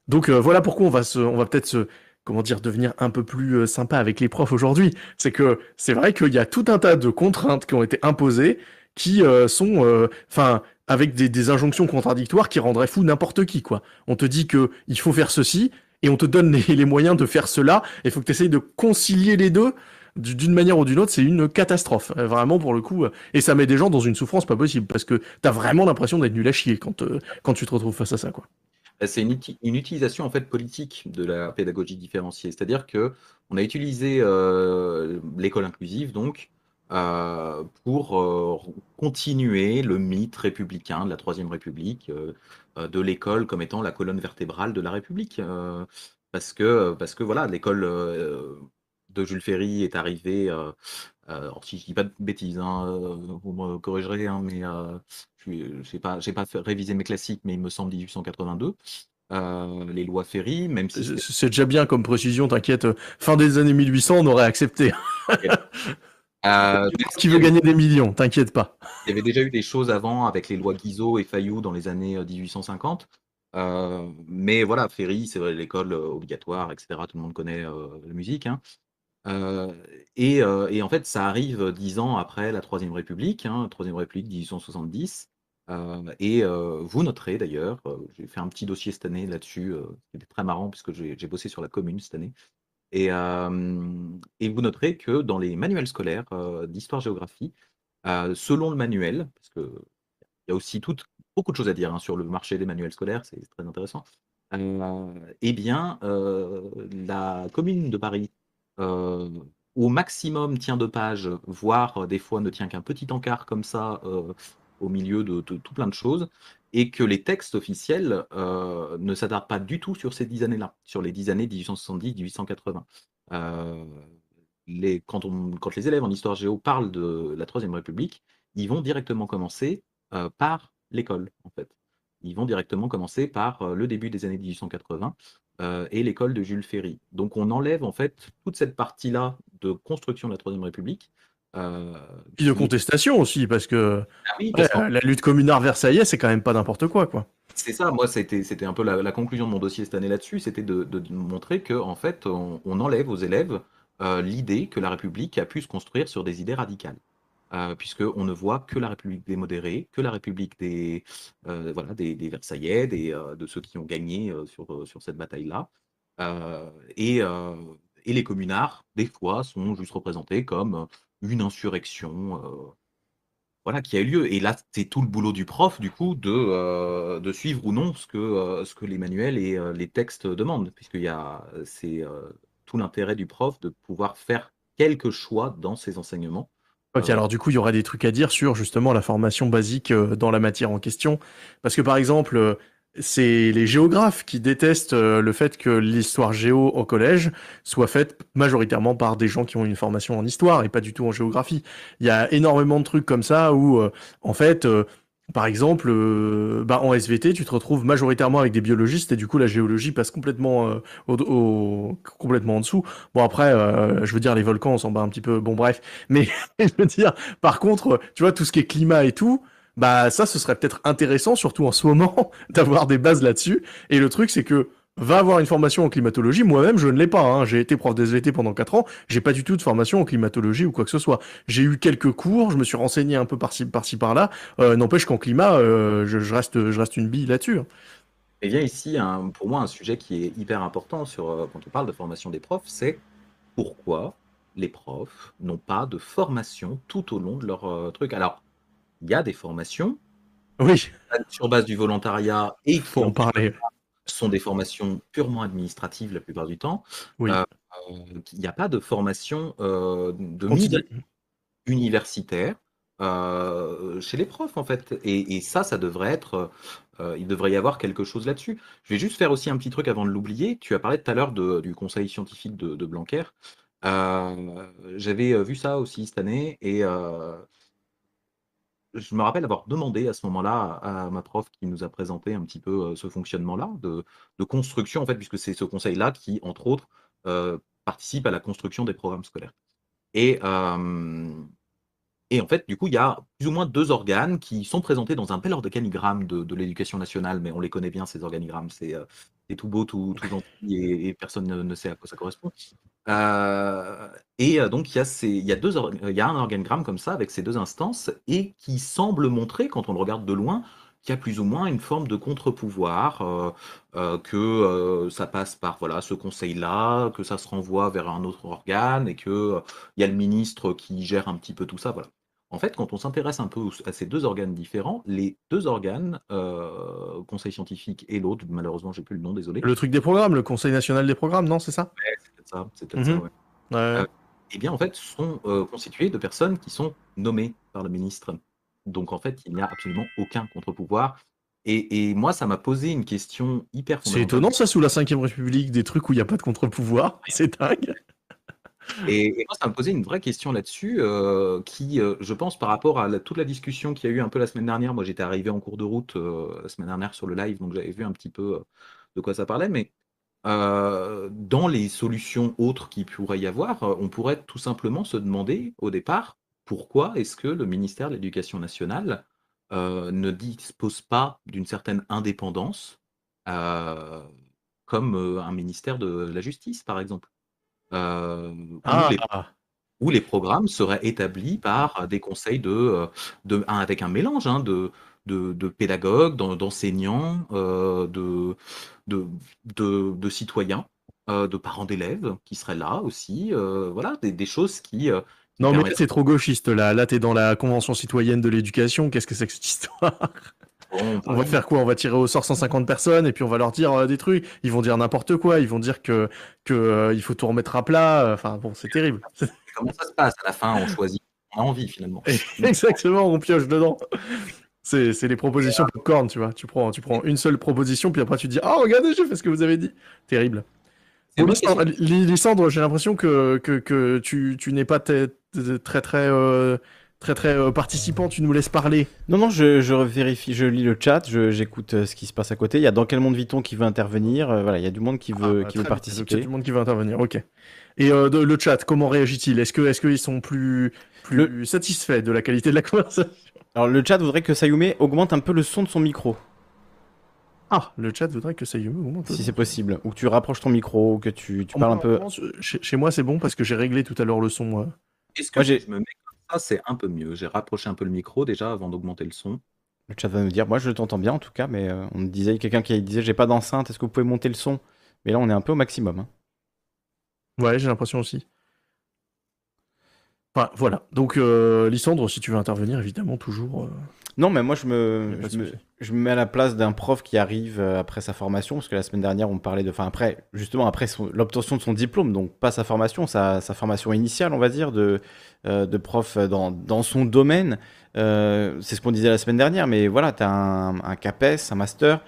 Donc euh, voilà pourquoi on va, se, on va peut-être se, comment dire, devenir un peu plus euh, sympa avec les profs aujourd'hui. C'est que c'est vrai qu'il y a tout un tas de contraintes qui ont été imposées, qui sont, enfin, avec des, des, injonctions contradictoires qui rendraient fou n'importe qui quoi. On te dit que il faut faire ceci et on te donne [laughs] les, les moyens de faire cela. Il faut que tu essayes de concilier les deux d'une manière ou d'une autre, c'est une catastrophe. Euh, vraiment, pour le coup. Euh, et ça met des gens dans une souffrance pas possible. Parce que t'as vraiment l'impression d'être nul à chier quand, euh, quand tu te retrouves face à ça, quoi. Bah, c'est une, utilisation en fait politique de la pédagogie différenciée. C'est-à-dire que on a utilisé l'école inclusive donc pour continuer le mythe républicain de la Troisième République, de l'école comme étant la colonne vertébrale de la République. parce que, parce que voilà, l'école de Jules Ferry est arrivé, euh, euh, si je dis pas de bêtises, hein, euh, vous me corrigerez, hein, mais je n'ai pas, pas fait, révisé mes classiques, mais il me semble 1882. les lois Ferry, même si c'est déjà bien comme précision, t'inquiète. Fin des années 1800, on aurait accepté. [laughs] qui veut gagner des millions, t'inquiète pas. Il y avait déjà eu des choses avant avec les lois Guizot et Fayou dans les années 1850. mais voilà, Ferry, c'est l'école obligatoire, etc. Tout le monde connaît la musique. Hein. Et, et, en fait, ça arrive dix ans après la Troisième République, hein, Troisième République 1870. Euh, et vous noterez d'ailleurs, j'ai fait un petit dossier cette année là-dessus, qui était très marrant puisque j'ai bossé sur la commune cette année. Et, et vous noterez que dans les manuels scolaires d'histoire-géographie, selon le manuel, parce qu'il y a aussi beaucoup de choses à dire hein, sur le marché des manuels scolaires, c'est très intéressant. eh bien, la commune de Paris au maximum tient deux pages, voire euh, des fois ne tient qu'un petit encart comme ça euh, au milieu de, tout plein de choses, et que les textes officiels ne s'attardent pas du tout sur ces dix années-là, sur les dix années 1870-1880. les, quand, quand, les élèves en histoire géo parlent de la Troisième République, ils vont directement commencer par l'école, en fait. Ils vont directement commencer par le début des années 1880, euh, et l'école de Jules Ferry. Donc on enlève en fait toute cette partie-là de construction de la Troisième République. Euh, Puis de contestation aussi, parce que, ah la lutte communard versaillais, c'est quand même pas n'importe quoi, quoi. C'est ça, moi c'était un peu la, conclusion de mon dossier cette année là-dessus, c'était de, montrer que en fait on, enlève aux élèves euh, l'idée que la République a pu se construire sur des idées radicales. Euh, puisqu'on ne voit que la République des modérés, que la République des, euh, voilà, des, Versaillais, euh, de ceux qui ont gagné sur, sur cette bataille-là. Et, et les communards, des fois, sont juste représentés comme une insurrection voilà, qui a eu lieu. Et là, c'est tout le boulot du prof, du coup, de, de suivre ou non ce que, ce que les manuels et les textes demandent, puisqu'il y a, c'est tout l'intérêt du prof de pouvoir faire quelques choix dans ses enseignements. Ok, alors du coup, il y aurait des trucs à dire sur justement la formation basique dans la matière en question. Parce que par exemple, c'est les géographes qui détestent euh, le fait que l'histoire géo au collège soit faite majoritairement par des gens qui ont une formation en histoire et pas du tout en géographie. Il y a énormément de trucs comme ça où, euh, en fait, euh, par exemple, bah, en SVT, tu te retrouves majoritairement avec des biologistes et du coup la géologie passe complètement, au, complètement en dessous. Bon après, je veux dire les volcans, on s'en un petit peu. Bon bref, [laughs] mais je veux dire, par contre, tu vois tout ce qui est climat et tout bah ça, ce serait peut-être intéressant, surtout en ce moment, [laughs] d'avoir des bases là-dessus. Et le truc, c'est que va avoir une formation en climatologie. Moi-même, je ne l'ai pas. Hein. J'ai été prof d'SVT pendant 4 ans. J'ai pas du tout de formation en climatologie ou quoi que ce soit. J'ai eu quelques cours. Je me suis renseigné un peu par-ci, par-ci, par-là. Euh, n'empêche qu'en climat, euh, je, reste, je reste une bille là-dessus. Hein. Et bien ici, pour moi, un sujet qui est hyper important sur, euh, quand on parle de formation des profs, c'est pourquoi les profs n'ont pas de formation tout au long de leur truc. Alors, il y a des formations. Oui. Sur base du volontariat et il faut en parler. Sont des formations purement administratives la plupart du temps. Oui. Euh, il n'y a pas de formation euh, universitaire euh, chez les profs en fait. Et, ça, ça devrait être. il devrait y avoir quelque chose là-dessus. Je vais juste faire aussi un petit truc avant de l'oublier. Tu as parlé tout à l'heure du conseil scientifique de, de Blanquer. J'avais vu ça aussi cette année et je me rappelle avoir demandé à ce moment-là à ma prof qui nous a présenté un petit peu ce fonctionnement-là de, construction, en fait, puisque c'est ce conseil-là qui, entre autres, participe à la construction des programmes scolaires. Et, en fait, du coup, il y a plus ou moins deux organes qui sont présentés dans un bel organigramme de, l'éducation nationale, mais on les connaît bien, ces organigrammes. C'est tout beau, tout gentil, et, personne ne, sait à quoi ça correspond. Euh, et donc, il y, a ces, il, y a deux, il y a un organigramme comme ça, avec ces deux instances, et qui semble montrer, quand on le regarde de loin, qu'il y a plus ou moins une forme de contre-pouvoir, euh, euh, que ça passe par voilà ce conseil-là, que ça se renvoie vers un autre organe, et qu'il il y a le ministre qui gère un petit peu tout ça. Voilà. En fait, quand on s'intéresse un peu à ces deux organes différents, les deux organes, euh, Conseil scientifique et l'autre, malheureusement, j'ai plus le nom, désolé. Le truc des programmes, le Conseil national des programmes, non, c'est ça? C'est peut-être ça, mhm. ouais. Euh, eh bien, en fait, sont euh, constitués de personnes qui sont nommées par le ministre. Donc, en fait, il n'y a absolument aucun contre-pouvoir. Et, moi, ça m'a posé une question hyper C'est étonnant, ça, sous la Ve République, des trucs où il n'y a pas de contre-pouvoir. C'est dingue. Et, moi, ça me posait une vraie question là-dessus, euh, qui, euh, je pense, par rapport à toute la discussion qu'il y a eu un peu la semaine dernière, moi j'étais arrivé en cours de route euh, la semaine dernière sur le live, donc j'avais vu un petit peu de quoi ça parlait, mais dans les solutions autres qu'il pourrait y avoir, on pourrait tout simplement se demander au départ pourquoi est-ce que le ministère de l'Éducation nationale ne dispose pas d'une certaine indépendance comme un ministère de la Justice, par exemple. Euh, ah. où, les, programmes seraient établis par des conseils de, euh, de avec un mélange hein, de, de, pédagogues, d'enseignants, euh, de, de, de, citoyens, de parents d'élèves qui seraient là aussi. voilà, des, choses qui. non, mais c'est trop gauchiste là. Là, tu es dans la Convention citoyenne de l'éducation. Qu'est-ce que c'est que cette histoire? On va faire quoi? On va tirer au sort 150 personnes et puis on va leur dire euh, des trucs. Ils vont dire n'importe quoi. Ils vont dire que, que euh, il faut tout remettre à plat. Enfin bon, c'est terrible. Comment ça se passe? À la fin On choisit. On a envie finalement. [laughs] Exactement, on pioche dedans. C'est, les propositions popcorn, tu vois. Tu prends, tu prends une seule proposition, puis après tu dis Ah, oh, regardez, j'ai fait ce que vous avez dit. Terrible. Lysandre, j'ai l'impression que, que, que tu, tu n'es pas très, très, très euh, très très euh, participant, tu nous laisses parler. Non, non, je, je vérifie, je lis le chat, j'écoute euh, ce qui se passe à côté. Il y a dans quel monde vit-on qui veut intervenir euh, Voilà, il y a du monde qui veut, ah, qui veut participer. Il y a du monde qui veut intervenir, ok. Et le chat, comment réagit-il? Est-ce que est-ce qu'ils sont plus, plus satisfaits de la qualité de la conversation? Alors le chat voudrait que Sayume augmente un peu le son de son micro. Ah, le chat voudrait que Sayume augmente. Si c'est possible, ou que tu rapproches ton micro, ou que tu, tu parles un peu. Chez, moi, c'est bon parce que j'ai réglé tout à l'heure le son. Est-ce que je me mets c'est un peu mieux. J'ai rapproché un peu le micro déjà avant d'augmenter le son. Le chat va nous dire, moi je t'entends bien en tout cas, mais euh, on me disait, quelqu'un qui disait, j'ai pas d'enceinte, est-ce que vous pouvez monter le son? Mais là on est un peu au maximum. Hein. Ouais, j'ai l'impression aussi. Enfin, voilà. Donc, euh, Lysandre, si tu veux intervenir, évidemment, toujours. euh, Non, mais moi, je me, je me, souci. je me mets à la place d'un prof qui arrive euh, après sa formation, parce que la semaine dernière, on parlait de. Enfin, après, justement, après l'obtention de son diplôme, donc pas sa formation, sa, sa formation initiale, on va dire, de, euh, de prof dans, dans son domaine. C'est ce qu'on disait la semaine dernière, mais voilà, tu as un, un CAPES, un master.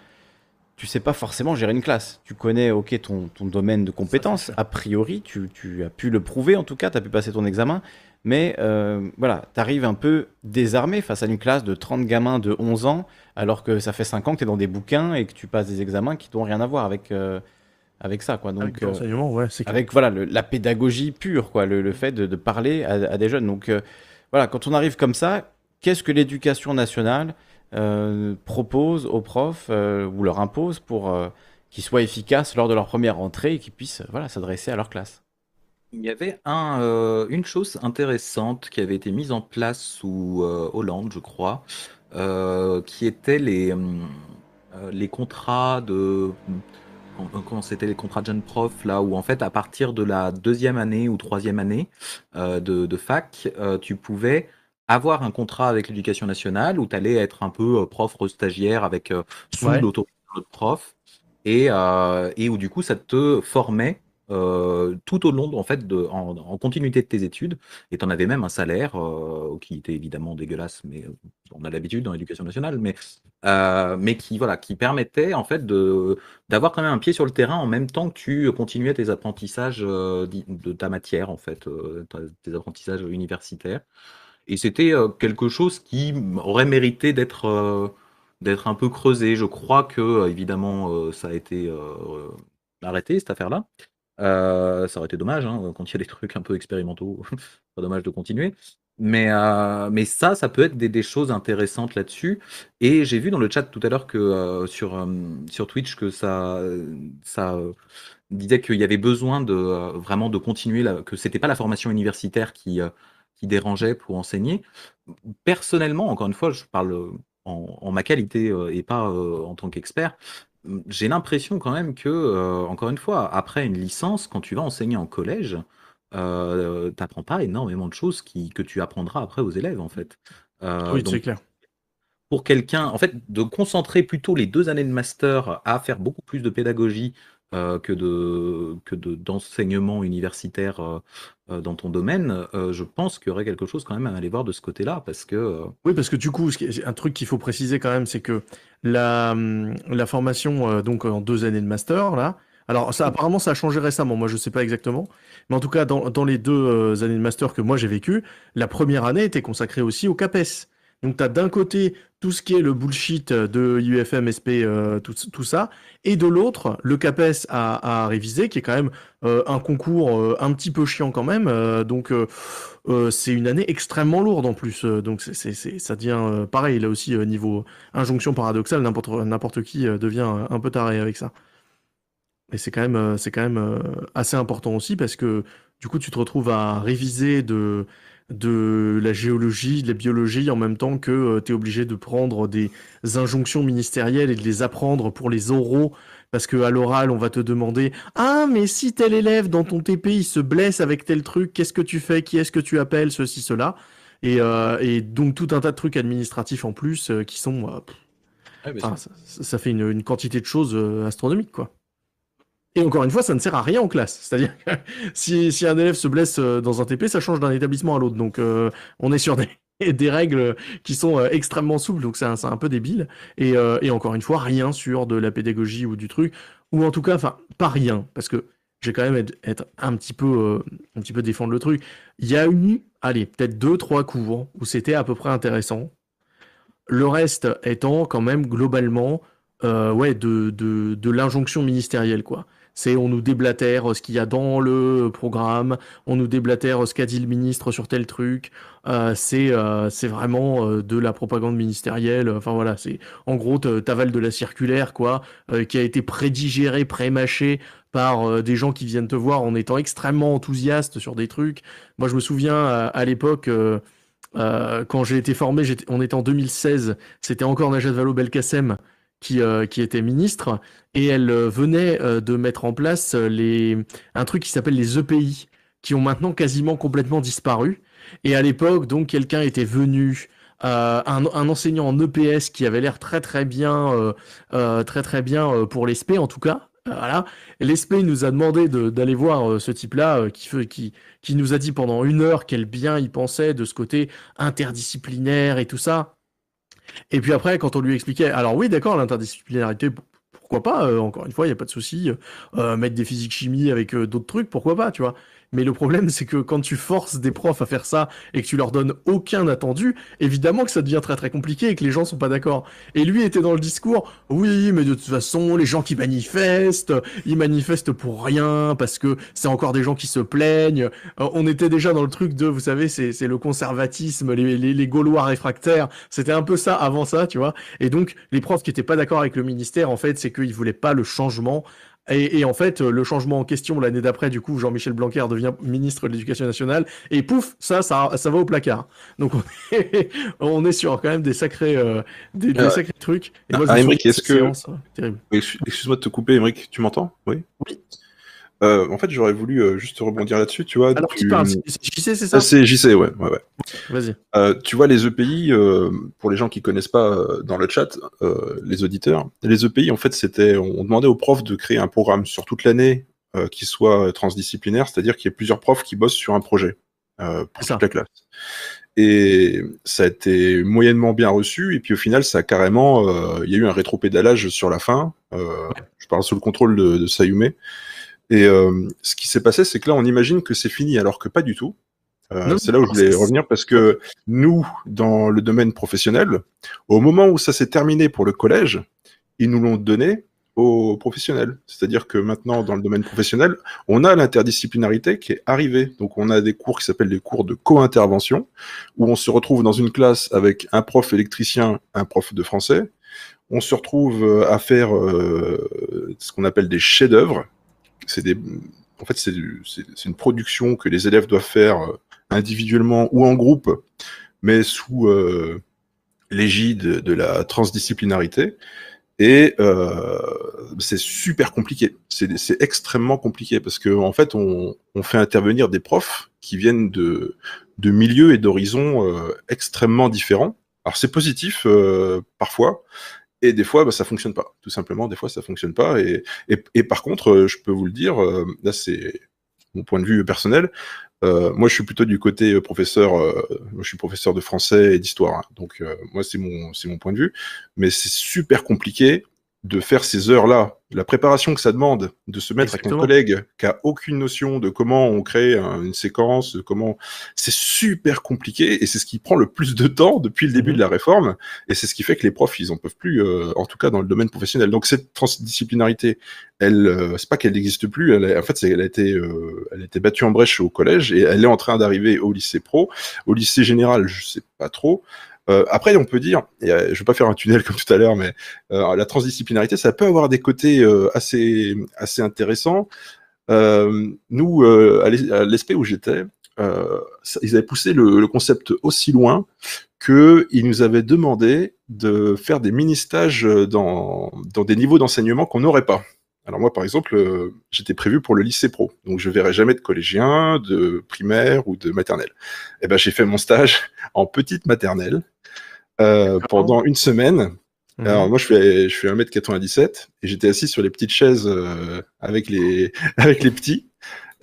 Tu sais pas forcément gérer une classe. Tu connais, ok, ton, ton domaine de compétences. A priori, tu, tu as pu le prouver, en tout cas, tu as pu passer ton examen. Mais euh, voilà, tu arrives un peu désarmé face à une classe de 30 gamins de 11 ans, alors que ça fait 5 ans que tu es dans des bouquins et que tu passes des examens qui n'ont rien à voir avec, euh, avec ça. Quoi. avec Donc, euh, l'enseignement, ouais, c'est avec voilà, le- la pédagogie pure, quoi, le, le fait de, de parler à, à des jeunes. Donc euh, voilà, quand on arrive comme ça, qu'est-ce que l'éducation nationale euh, propose aux profs ou leur impose pour qu'ils soient efficaces lors de leur première rentrée et qu'ils puissent voilà, s'adresser à leur classe? Il y avait un, euh, une chose intéressante qui avait été mise en place sous euh, Hollande, je crois, euh, qui étaient les, hum, euh, les contrats de... comment- Comment c'était les contrats de jeunes profs, là, où en fait, à partir de la deuxième année ou troisième année euh, de, de fac, euh, tu pouvais avoir un contrat avec l'éducation nationale où tu allais être un peu euh, prof stagiaire avec euh, sous Ouais. l'autorité de notre prof et, euh, et où du coup ça te formait euh, tout au long en fait en, continuité de tes études et tu en avais même un salaire euh, qui était évidemment dégueulasse mais euh, on a l'habitude dans l'éducation nationale mais qui voilà qui permettait en fait d'avoir quand même un pied sur le terrain en même temps que tu continuais tes apprentissages de ta matière en fait tes apprentissages universitaires et c'était quelque chose qui aurait mérité d'être d'être un peu creusé. Je crois que, évidemment, ça a été arrêté, cette affaire-là. Euh, ça aurait été dommage, hein, quand il y a des trucs un peu expérimentaux, [laughs] pas dommage de continuer. Mais, euh, mais ça, ça peut être des, choses intéressantes là-dessus. Et j'ai vu dans le chat tout à l'heure que euh, sur, sur Twitch que ça, ça disait qu'il y avait besoin de vraiment de continuer, la- que c'était pas la formation universitaire qui, qui dérangeait pour enseigner. Personnellement, encore une fois, je parle en, ma qualité et pas en tant qu'expert. J'ai l'impression quand même que, euh, encore une fois, après une licence, quand tu vas enseigner en collège, euh, t'apprends pas énormément de choses qui, que tu apprendras après aux élèves, en fait. Euh, oui, donc, c'est clair. pour quelqu'un, en fait, de concentrer plutôt les deux années de master à faire beaucoup plus de pédagogie euh, que de que de d'enseignement universitaire euh, euh, dans ton domaine, je pense qu'il y aurait quelque chose quand même à aller voir de ce côté-là, parce que Oui, parce que du coup, un truc qu'il faut préciser quand même, c'est que la, hum, la formation donc en deux années de master, là, alors ça apparemment ça a changé récemment, moi je sais pas exactement, mais en tout cas dans, dans les deux années de master que moi j'ai vécu, la première année était consacrée aussi au CAPES. Donc tu as d'un côté tout ce qui est le bullshit de UFM, SP, euh, tout, ça, et de l'autre le CAPES à, réviser, qui est quand même euh, un concours euh, un petit peu chiant quand même, euh, donc euh, euh, c'est une année extrêmement lourde en plus, euh, donc ça devient euh, pareil là aussi euh, niveau injonction paradoxale, n'importe qui euh, devient euh, un peu taré avec ça. Et c'est quand même, euh, euh, assez important aussi parce que du coup tu te retrouves à réviser de de la géologie, de la biologie en même temps que tu es obligé de prendre des injonctions ministérielles et de les apprendre pour les oraux parce que à l'oral on va te demander ah mais si tel élève dans ton TP il se blesse avec tel truc qu'est-ce que tu fais? Qui est-ce que tu appelles? Ceci cela et, euh, et donc tout un tas de trucs administratifs en plus euh, qui sont euh, pff, ça, ça fait une, une quantité de choses euh, astronomiques quoi et encore une fois, ça ne sert à rien en classe. C'est-à-dire que [laughs] si, un élève se blesse euh, dans un TP, ça change d'un établissement à l'autre. Donc, euh, on est sur [laughs] des, règles qui sont euh, extrêmement souples. Donc, c'est un, peu débile. Et, encore une fois, rien sur de la pédagogie ou du truc. Ou en tout cas, enfin, pas rien. Parce que j'ai quand même être, être un petit peu, euh, un petit peu défendre le truc. Il y a eu, allez, peut-être deux, trois cours où c'était à peu près intéressant. Le reste étant quand même globalement, ouais, de, de l'injonction ministérielle, quoi. C'est on nous déblatère euh, ce qu'il y a dans le programme, on nous déblatère euh, ce qu'a dit le ministre sur tel truc. Euh, c'est euh, c'est vraiment euh, de la propagande ministérielle. Enfin voilà, c'est en gros t'avales de la circulaire quoi, euh, qui a été prédigérée, prémâchée par des gens qui viennent te voir en étant extrêmement enthousiastes sur des trucs. Moi je me souviens à, à l'époque. quand j'ai été formé, on était en 2016, c'était encore Najat Vallaud-Belkacem qui, euh, qui était ministre et elle euh, venait euh, de mettre en place les, un truc qui s'appelle les EPI, qui ont maintenant quasiment complètement disparu. Et à l'époque, donc, quelqu'un était venu, un, un, enseignant en EPS qui avait l'air très très bien, très très bien pour l'ESP en tout cas. Voilà. L'ESP nous a demandé d'aller voir ce type-là qui, qui, qui nous a dit pendant une heure quel bien il pensait de ce côté interdisciplinaire et tout ça. Et puis après, quand on lui expliquait, alors oui, d'accord, l'interdisciplinarité, pourquoi pas, euh, encore une fois, il n'y a pas de souci, euh, mettre des physiques-chimie avec euh, d'autres trucs, pourquoi pas, tu vois. Mais le problème, c'est que quand tu forces des profs à faire ça et que tu leur donnes aucun attendu, évidemment que ça devient très très compliqué et que les gens sont pas d'accord. Et lui était dans le discours, oui, mais de toute façon, les gens qui manifestent, ils manifestent pour rien parce que c'est encore des gens qui se plaignent. Euh, on était déjà dans le truc de, vous savez, c'est le conservatisme, les, Gaulois réfractaires. C'était un peu ça avant ça, tu vois. Et donc, les profs qui étaient pas d'accord avec le ministère, en fait, c'est qu'ils voulaient pas le changement et, en fait, le changement en question l'année d'après, du coup, Jean-Michel Blanquer devient ministre de l'Éducation nationale et pouf, ça, ça, ça va au placard. Donc on est, [laughs] sur quand même des sacrés, euh, des, euh, sacrés trucs. Et moi, ah, est-ce que Excuse-moi de te couper, Émeric, tu m'entends? Oui. Oui. Euh, en fait, j'aurais voulu euh, juste rebondir là-dessus, tu vois. Alors, qui parle JC, c'est ça? Ah, C'est JC, ouais. ouais, ouais. Vas-y. Euh, tu vois, les EPI, pour les gens qui connaissent pas dans le chat, les auditeurs, les EPI, en fait, c'était, on demandait aux profs de créer un programme sur toute l'année qui soit transdisciplinaire, c'est-à-dire qu'il y ait plusieurs profs qui bossent sur un projet pour toute la classe. Et ça a été moyennement bien reçu, et puis au final, ça a carrément, il y a eu un rétropédalage sur la fin. Je parle sous le contrôle de, de Sayume. Et euh, ce qui s'est passé, c'est que là, on imagine que c'est fini, alors que pas du tout. Euh, c'est là où je voulais revenir parce que nous, dans le domaine professionnel, au moment où ça s'est terminé pour le collège, ils nous l'ont donné aux professionnels. C'est-à-dire que maintenant, dans le domaine professionnel, on a l'interdisciplinarité qui est arrivée. Donc, on a des cours qui s'appellent des cours de co-intervention, où on se retrouve dans une classe avec un prof électricien, un prof de français. On se retrouve euh, à faire ce qu'on appelle des chefs-d'œuvre, c'est des, une production que les élèves doivent faire euh, individuellement ou en groupe, mais sous euh, l'égide de la transdisciplinarité. Et euh, c'est super compliqué. C'est extrêmement compliqué parce qu'en en fait, on, fait intervenir des profs qui viennent de, milieux et d'horizons extrêmement différents. Alors c'est positif parfois, et des fois, bah, ça fonctionne pas. Tout simplement, des fois, ça fonctionne pas. Et, par contre, euh, je peux vous le dire, euh, là, c'est mon point de vue personnel. Euh, moi, je suis plutôt du côté professeur. Moi, je suis professeur de français et d'histoire. Hein. donc, moi, c'est mon point de vue. Mais c'est super compliqué de faire ces heures-là, la préparation que ça demande, de se mettre avec un collègue qui a aucune notion de comment on crée une séquence, comment c'est super compliqué et c'est ce qui prend le plus de temps depuis le début mhm. de la réforme et c'est ce qui fait que les profs ils en peuvent plus, euh, en tout cas dans le domaine professionnel. Donc cette transdisciplinarité, elle, euh, c'est pas qu'elle n'existe plus, elle, en fait elle a été, euh, elle a été battue en brèche au collège et elle est en train d'arriver au lycée pro, au lycée général, je sais pas trop. Euh, après, on peut dire, euh, je vais pas faire un tunnel [laughs] comme tout à l'heure, mais euh, la transdisciplinarité, ça peut avoir des côtés assez, assez intéressants. nous, à l'ESP où j'étais, ils avaient poussé le, concept aussi loin qu'ils nous avaient demandé de faire des mini-stages dans, dans des niveaux d'enseignement qu'on n'aurait pas. Alors moi, par exemple, j'étais prévu pour le lycée pro, donc je verrai jamais de collégiens, de primaire ou de maternelle. Et eh ben j'ai fait mon stage [laughs] en petite maternelle euh, pendant une semaine. Mhm. Alors moi je fais je fais 1m97 et j'étais assis sur les petites chaises euh, avec les [laughs] avec les petits.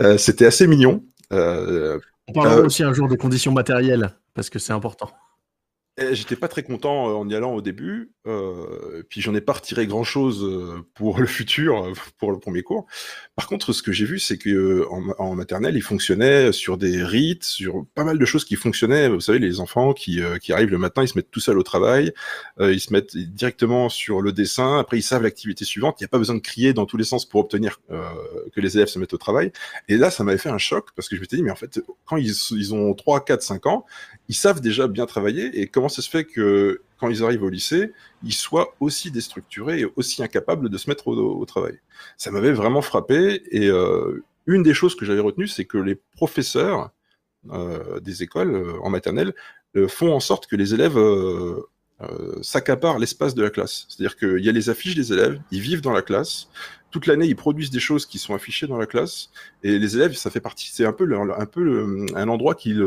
Euh, c'était assez mignon. On parlera aussi un jour des conditions matérielles parce que c'est important. J'étais pas très content en y allant au début, euh, puis j'en ai pas retiré grand chose pour le futur, [laughs] pour le premier cours. Par contre, ce que j'ai vu, c'est que en, maternelle, il fonctionnait sur des rites, sur pas mal de choses qui fonctionnaient. Vous savez, les enfants qui, qui arrivent le matin, ils se mettent tout seuls au travail, euh, ils se mettent directement sur le dessin. Après, ils savent l'activité suivante. Il n'y a pas besoin de crier dans tous les sens pour obtenir euh, que les élèves se mettent au travail. Et là, ça m'avait fait un choc parce que je m'étais dit, mais en fait, quand ils, ils ont 3, 4, 5 ans, ils savent déjà bien travailler et comment ça se fait que quand ils arrivent au lycée, ils soient aussi déstructurés et aussi incapables de se mettre au, travail. Ça m'avait vraiment frappé et euh, une des choses que j'avais retenues, c'est que les professeurs euh, des écoles euh, en maternelle font en sorte que les élèves s'accaparent l'espace de la classe. C'est-à-dire qu'il y a les affiches des élèves, ils vivent dans la classe, toute l'année ils produisent des choses qui sont affichées dans la classe, et les élèves, ça fait partie, c'est un peu, un, peu un endroit qu'ils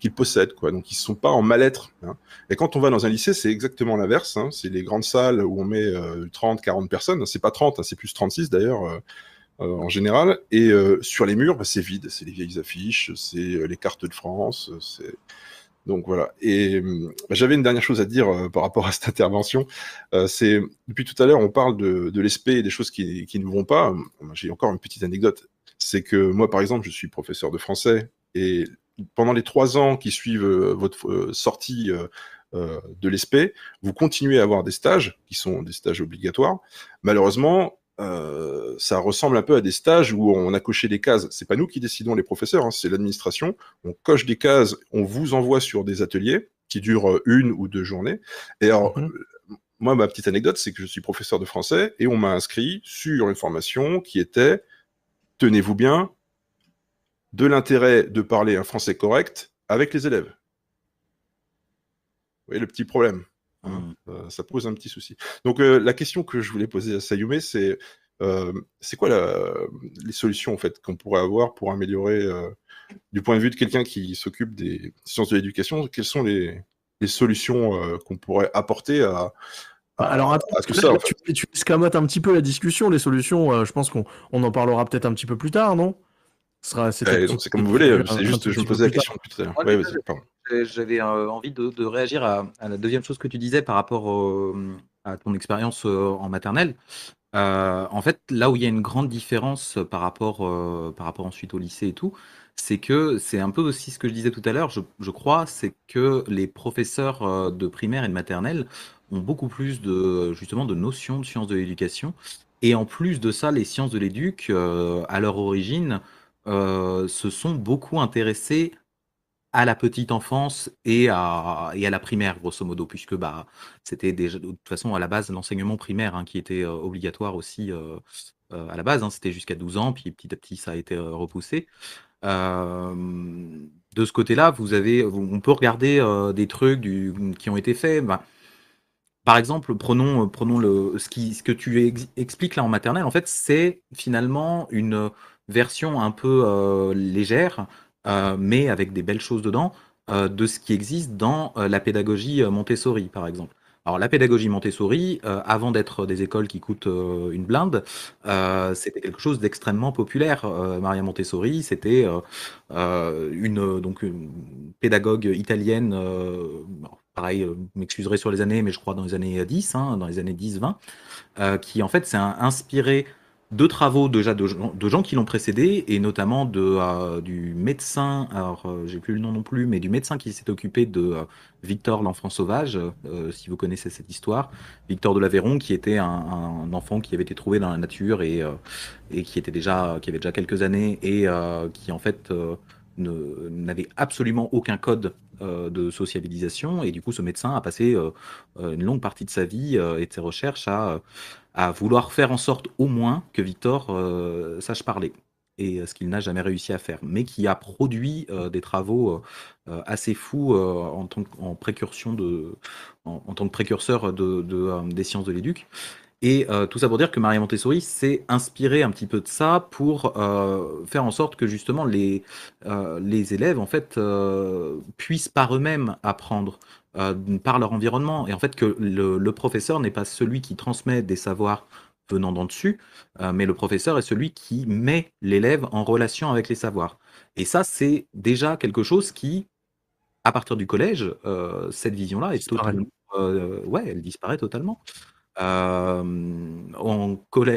qu'ils possèdent, quoi. Donc ils sont pas en mal-être. Hein. Et quand on va dans un lycée, c'est exactement l'inverse. Hein. C'est les grandes salles où on met 30, 40 personnes. C'est pas 30, hein, c'est plus 36 d'ailleurs. Euh, en général. Et euh, sur les murs, bah, c'est vide, c'est les vieilles affiches, c'est euh, les cartes de France, c'est donc voilà. Et j'avais une dernière chose à dire par rapport à cette intervention. c'est depuis tout à l'heure, on parle de, de et des choses qui, qui, ne vont pas. J'ai encore une petite anecdote. C'est que moi, par exemple, je suis professeur de français et pendant les trois ans qui suivent votre sortie de l'ESP, vous continuez à avoir des stages qui sont des stages obligatoires. Malheureusement, euh, ça ressemble un peu à des stages où on a coché des cases. C'est pas nous qui décidons, les professeurs, hein, c'est l'administration. On coche des cases, on vous envoie sur des ateliers qui durent euh, une ou deux journées. Et alors, euh, moi, ma petite anecdote, c'est que je suis professeur de français et on m'a inscrit sur une formation qui était, tenez-vous bien, de l'intérêt de parler un français correct avec les élèves. Vous voyez le petit problème. Hein, mmh. euh, ça pose un petit souci. Donc euh, la question que je voulais poser à Sayume, c'est euh, c'est quoi les solutions en fait qu'on pourrait avoir pour améliorer, du point de vue de quelqu'un qui s'occupe des sciences de l'éducation, quelles sont les, solutions qu'on pourrait apporter à, alors, que ça, tu, tu escamotes un petit peu la discussion, les solutions, je pense qu'on en parlera peut-être un petit peu plus tard, non? C'est comme vous voulez, c'est juste, je me posais la question tout à l'heure. Ouais, pardon. J'avais euh, envie de, réagir à, la deuxième chose que tu disais par rapport à ton expérience euh, en maternelle. Euh, en fait, là où il y a une grande différence par rapport, par rapport ensuite au lycée et tout, c'est que c'est un peu aussi ce que je disais tout à l'heure, je, crois, c'est que les professeurs de primaire et de maternelle ont beaucoup plus de justement de notions de sciences de l'éducation. Et en plus de ça, les sciences de l'éduc, à leur origine, se sont beaucoup intéressés à la petite enfance et à, et à la primaire, grosso modo, puisque bah, c'était déjà de toute façon à la base l'enseignement primaire hein, qui était euh, obligatoire aussi euh, euh, à la base, hein, c'était jusqu'à 12 ans, puis petit à petit ça a été repoussé. de ce côté-là, vous avez, on peut regarder des trucs qui ont été faits. Bah, par exemple, prenons, prenons le, ce, qui, ce que tu expliques là en maternelle, en fait, c'est finalement une version un peu légère euh, mais avec des belles choses dedans, euh, de ce qui existe dans euh, la pédagogie Montessori, par exemple. Alors la pédagogie Montessori, avant d'être des écoles qui coûtent une blinde, c'était quelque chose d'extrêmement populaire. Maria Montessori, c'était une donc une pédagogue italienne. pareil, m'excuserez sur les années, mais je crois dans les années 10, hein, dans les années 10-20, qui en fait s'est inspiré deux travaux déjà de, de gens qui l'ont précédé, et notamment de, euh, du médecin, alors euh, j'ai plus le nom non plus, mais du médecin qui s'est occupé de euh, Victor l'enfant sauvage, si vous connaissez cette histoire. Victor de l'Aveyron, qui était un, enfant qui avait été trouvé dans la nature et, et qui était déjà, qui avait déjà quelques années et qui en fait n'avait absolument aucun code de sociabilisation. Et du coup, ce médecin a passé une longue partie de sa vie et de ses recherches à à vouloir faire en sorte au moins que Victor euh, sache parler. Et euh, ce qu'il n'a jamais réussi à faire, mais qui a produit euh, des travaux assez fous en, tant que précurseur de, des sciences de l'éduc. Et tout ça pour dire que Marie Montessori s'est inspirée un petit peu de ça pour faire en sorte que justement les, les élèves en fait puissent par eux-mêmes apprendre euh, par leur environnement. Et en fait, que le, professeur n'est pas celui qui transmet des savoirs venant d'en dessus, euh, mais le professeur est celui qui met l'élève en relation avec les savoirs. Et ça, c'est déjà quelque chose qui, à partir du collège, euh, cette vision-là est totalement... ouais, elle disparaît totalement. en,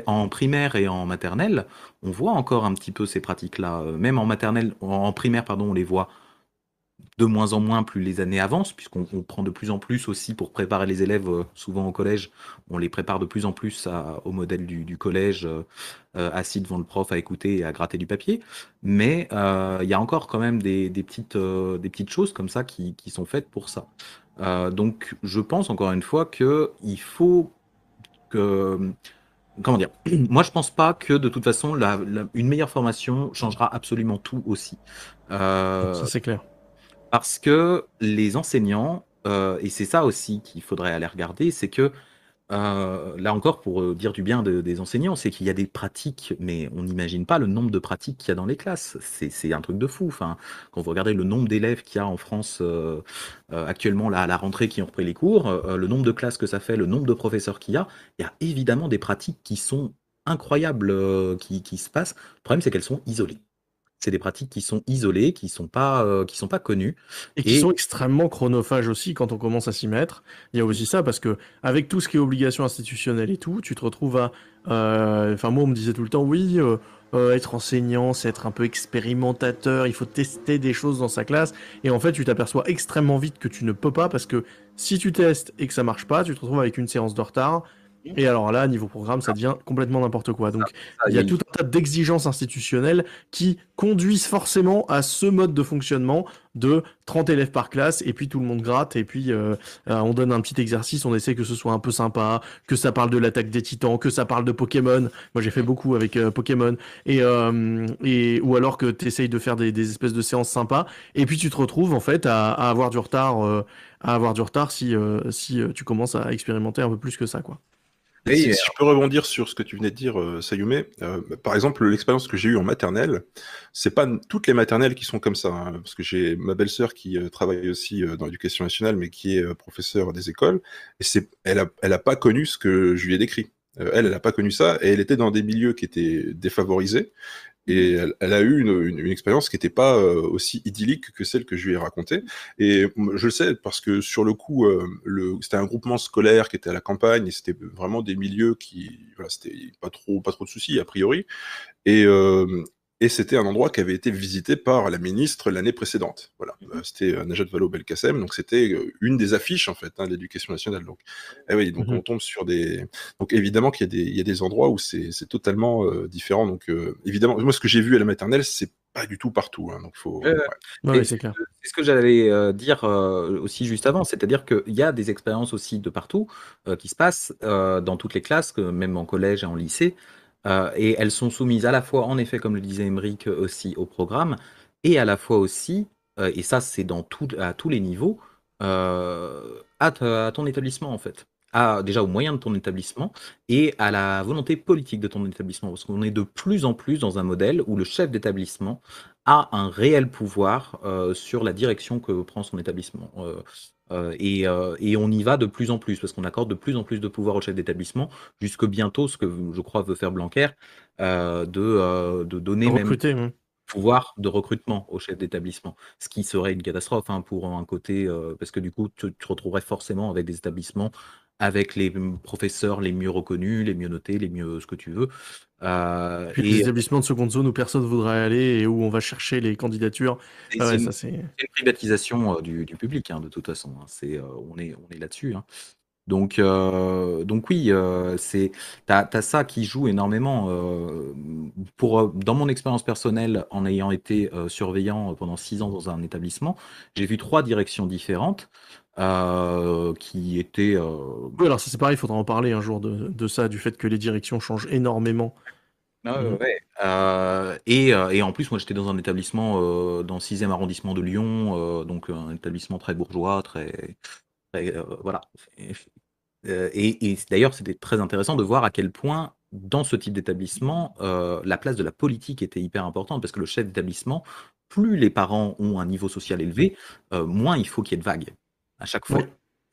en primaire et en maternelle, on voit encore un petit peu ces pratiques-là. Même en maternelle, en primaire, pardon, on les voit de moins en moins plus les années avancent, puisqu'on prend de plus en plus aussi pour préparer les élèves, euh, souvent au collège, on les prépare de plus en plus au modèle du, collège, euh, euh, assis devant le prof à écouter et à gratter du papier. Mais il y a encore quand même des, petites, des petites choses comme ça qui, sont faites pour ça. donc je pense encore une fois qu'il faut que comment dire [clears throat] Moi, je pense pas que de toute façon, une meilleure formation changera absolument tout aussi. ça, c'est clair. Parce que les enseignants euh, et c'est ça aussi qu'il faudrait aller regarder, c'est que euh, là encore, pour euh, dire du bien de- des enseignants, c'est qu'il y a des pratiques, mais on n'imagine pas le nombre de pratiques qu'il y a dans les classes. C'est un truc de fou. Quand vous regardez le nombre d'élèves qu'il y a en France actuellement là, à la rentrée qui ont repris les cours, le nombre de classes que ça fait, le nombre de professeurs qu'il y a, il y a évidemment des pratiques qui sont incroyables qui se passent. Le problème, c'est qu'elles sont isolées. C'est des pratiques qui sont isolées, qui sont pas, euh, qui sont pas connues. Et qui Et- sont extrêmement chronophages aussi quand on commence à s'y mettre. Il y a aussi ça parce que avec tout ce qui est obligation institutionnelle et tout, tu te retrouves à. euh, Enfin, moi, on me disait tout le temps, oui, euh, euh, être enseignant, c'est être un peu expérimentateur, il faut tester des choses dans sa classe. Et en fait, tu t'aperçois extrêmement vite que tu ne peux pas parce que si tu testes et que ça marche pas, tu te retrouves avec une séance de retard. Et alors là, niveau programme, ça devient complètement n'importe quoi. Donc, il y a tout un tas d'exigences institutionnelles qui conduisent forcément à ce mode de fonctionnement de 30 élèves par classe et puis tout le monde gratte et puis euh, euh, on donne un petit exercice, on essaie que ce soit un peu sympa, que ça parle de l'attaque des titans, que ça parle de Pokémon. Moi j'ai fait beaucoup avec euh, Pokémon et, euh, et ou alors que tu essayes de faire des, des espèces de séances sympas et puis tu te retrouves en fait à, à avoir du retard euh, à avoir du retard si euh, si tu commences à expérimenter un peu plus que ça quoi. Et si, je peux rebondir sur ce que tu venais de dire, euh, Sayume, euh, par exemple, l'expérience que j'ai eue en maternelle, c'est pas toutes les maternelles qui sont comme ça, hein, parce que j'ai ma belle-sœur qui euh, travaille aussi euh, dans l'éducation nationale, mais qui est professeure des écoles, et c'est, elle a, elle a pas connu ce que je lui ai décrit. Elle, elle a pas connu ça, et elle était dans des milieux qui étaient défavorisés, et elle, a eu une, expérience qui n'était pas euh, aussi idyllique que celle que je lui ai racontée. Et je le sais parce que sur le coup, euh, c'était un groupement scolaire qui était à la campagne et c'était vraiment des milieux qui, voilà, c'était pas trop, pas trop de soucis a priori. Et, euh, et c'était un endroit qui avait été visité par la ministre l'année précédente. Voilà, Euh, c'était euh, Najat Vallaud-Belkacem, donc c'était euh, une des affiches en fait hein, de l'éducation nationale. Donc, eh oui, donc Mhm. on tombe sur des, donc évidemment qu'il y a des, il y a des endroits où c'est, c'est totalement euh, différent. Donc euh, évidemment, moi ce que j'ai vu à la maternelle, c'est pas du tout partout. Hein, donc faut. Ouais. Ouais, c'est clair. C'est ce que j'allais euh, dire euh, aussi juste avant, c'est-à-dire qu'il y a des expériences aussi de partout euh, qui se passent euh, dans toutes les classes, que même en collège et en lycée, euh, et elles sont soumises à la fois, en effet, comme le disait Emeric, aussi au programme, et à la fois aussi, euh, et ça c'est dans à tous les niveaux, euh, à, à ton établissement en fait. À, déjà aux moyens de ton établissement et à la volonté politique de ton établissement. Parce qu'on est de plus en plus dans un modèle où le chef d'établissement a un réel pouvoir euh, sur la direction que prend son établissement. Euh, euh, et, et on y va de plus en plus, parce qu'on accorde de plus en plus de pouvoir au chef d'établissement, jusque bientôt, ce que je crois veut faire Blanquer, euh, de, de donner même hein. pouvoir de recrutement au chef d'établissement, ce qui serait une catastrophe hein, pour un côté, euh, parce que du coup, tu tu te retrouverais forcément avec des établissements avec les professeurs les mieux reconnus, les mieux notés, les mieux ce que tu veux. Euh, Puis les et établissements de seconde zone où personne voudrait aller et où on va chercher les candidatures. et Ah c'est ouais, une, c'est. privatisation euh, du, du public, hein, de toute façon. hein. C'est, euh, on est, on est là-dessus. hein. Donc, donc oui, c'est, t'as, t'as ça qui joue énormément. pour, dans mon expérience personnelle, en ayant été surveillant pendant six ans dans un établissement, j'ai vu trois directions différentes euh, qui étaient. euh, Oui, alors ça c'est pareil, il faudra en parler un jour de, de ça, du fait que les directions changent énormément. Ah Mhm. ouais. Euh, et, et en plus, moi, j'étais dans un établissement euh, dans le 6e arrondissement de Lyon, euh, donc un établissement très bourgeois, très, très, euh, voilà. Et, et- et d'ailleurs, c'était très intéressant de voir à quel point, dans ce type d'établissement, euh, la place de la politique était hyper importante, parce que le chef d'établissement, plus les parents ont un niveau social élevé, euh, moins il faut qu'il y ait de vagues à chaque fois.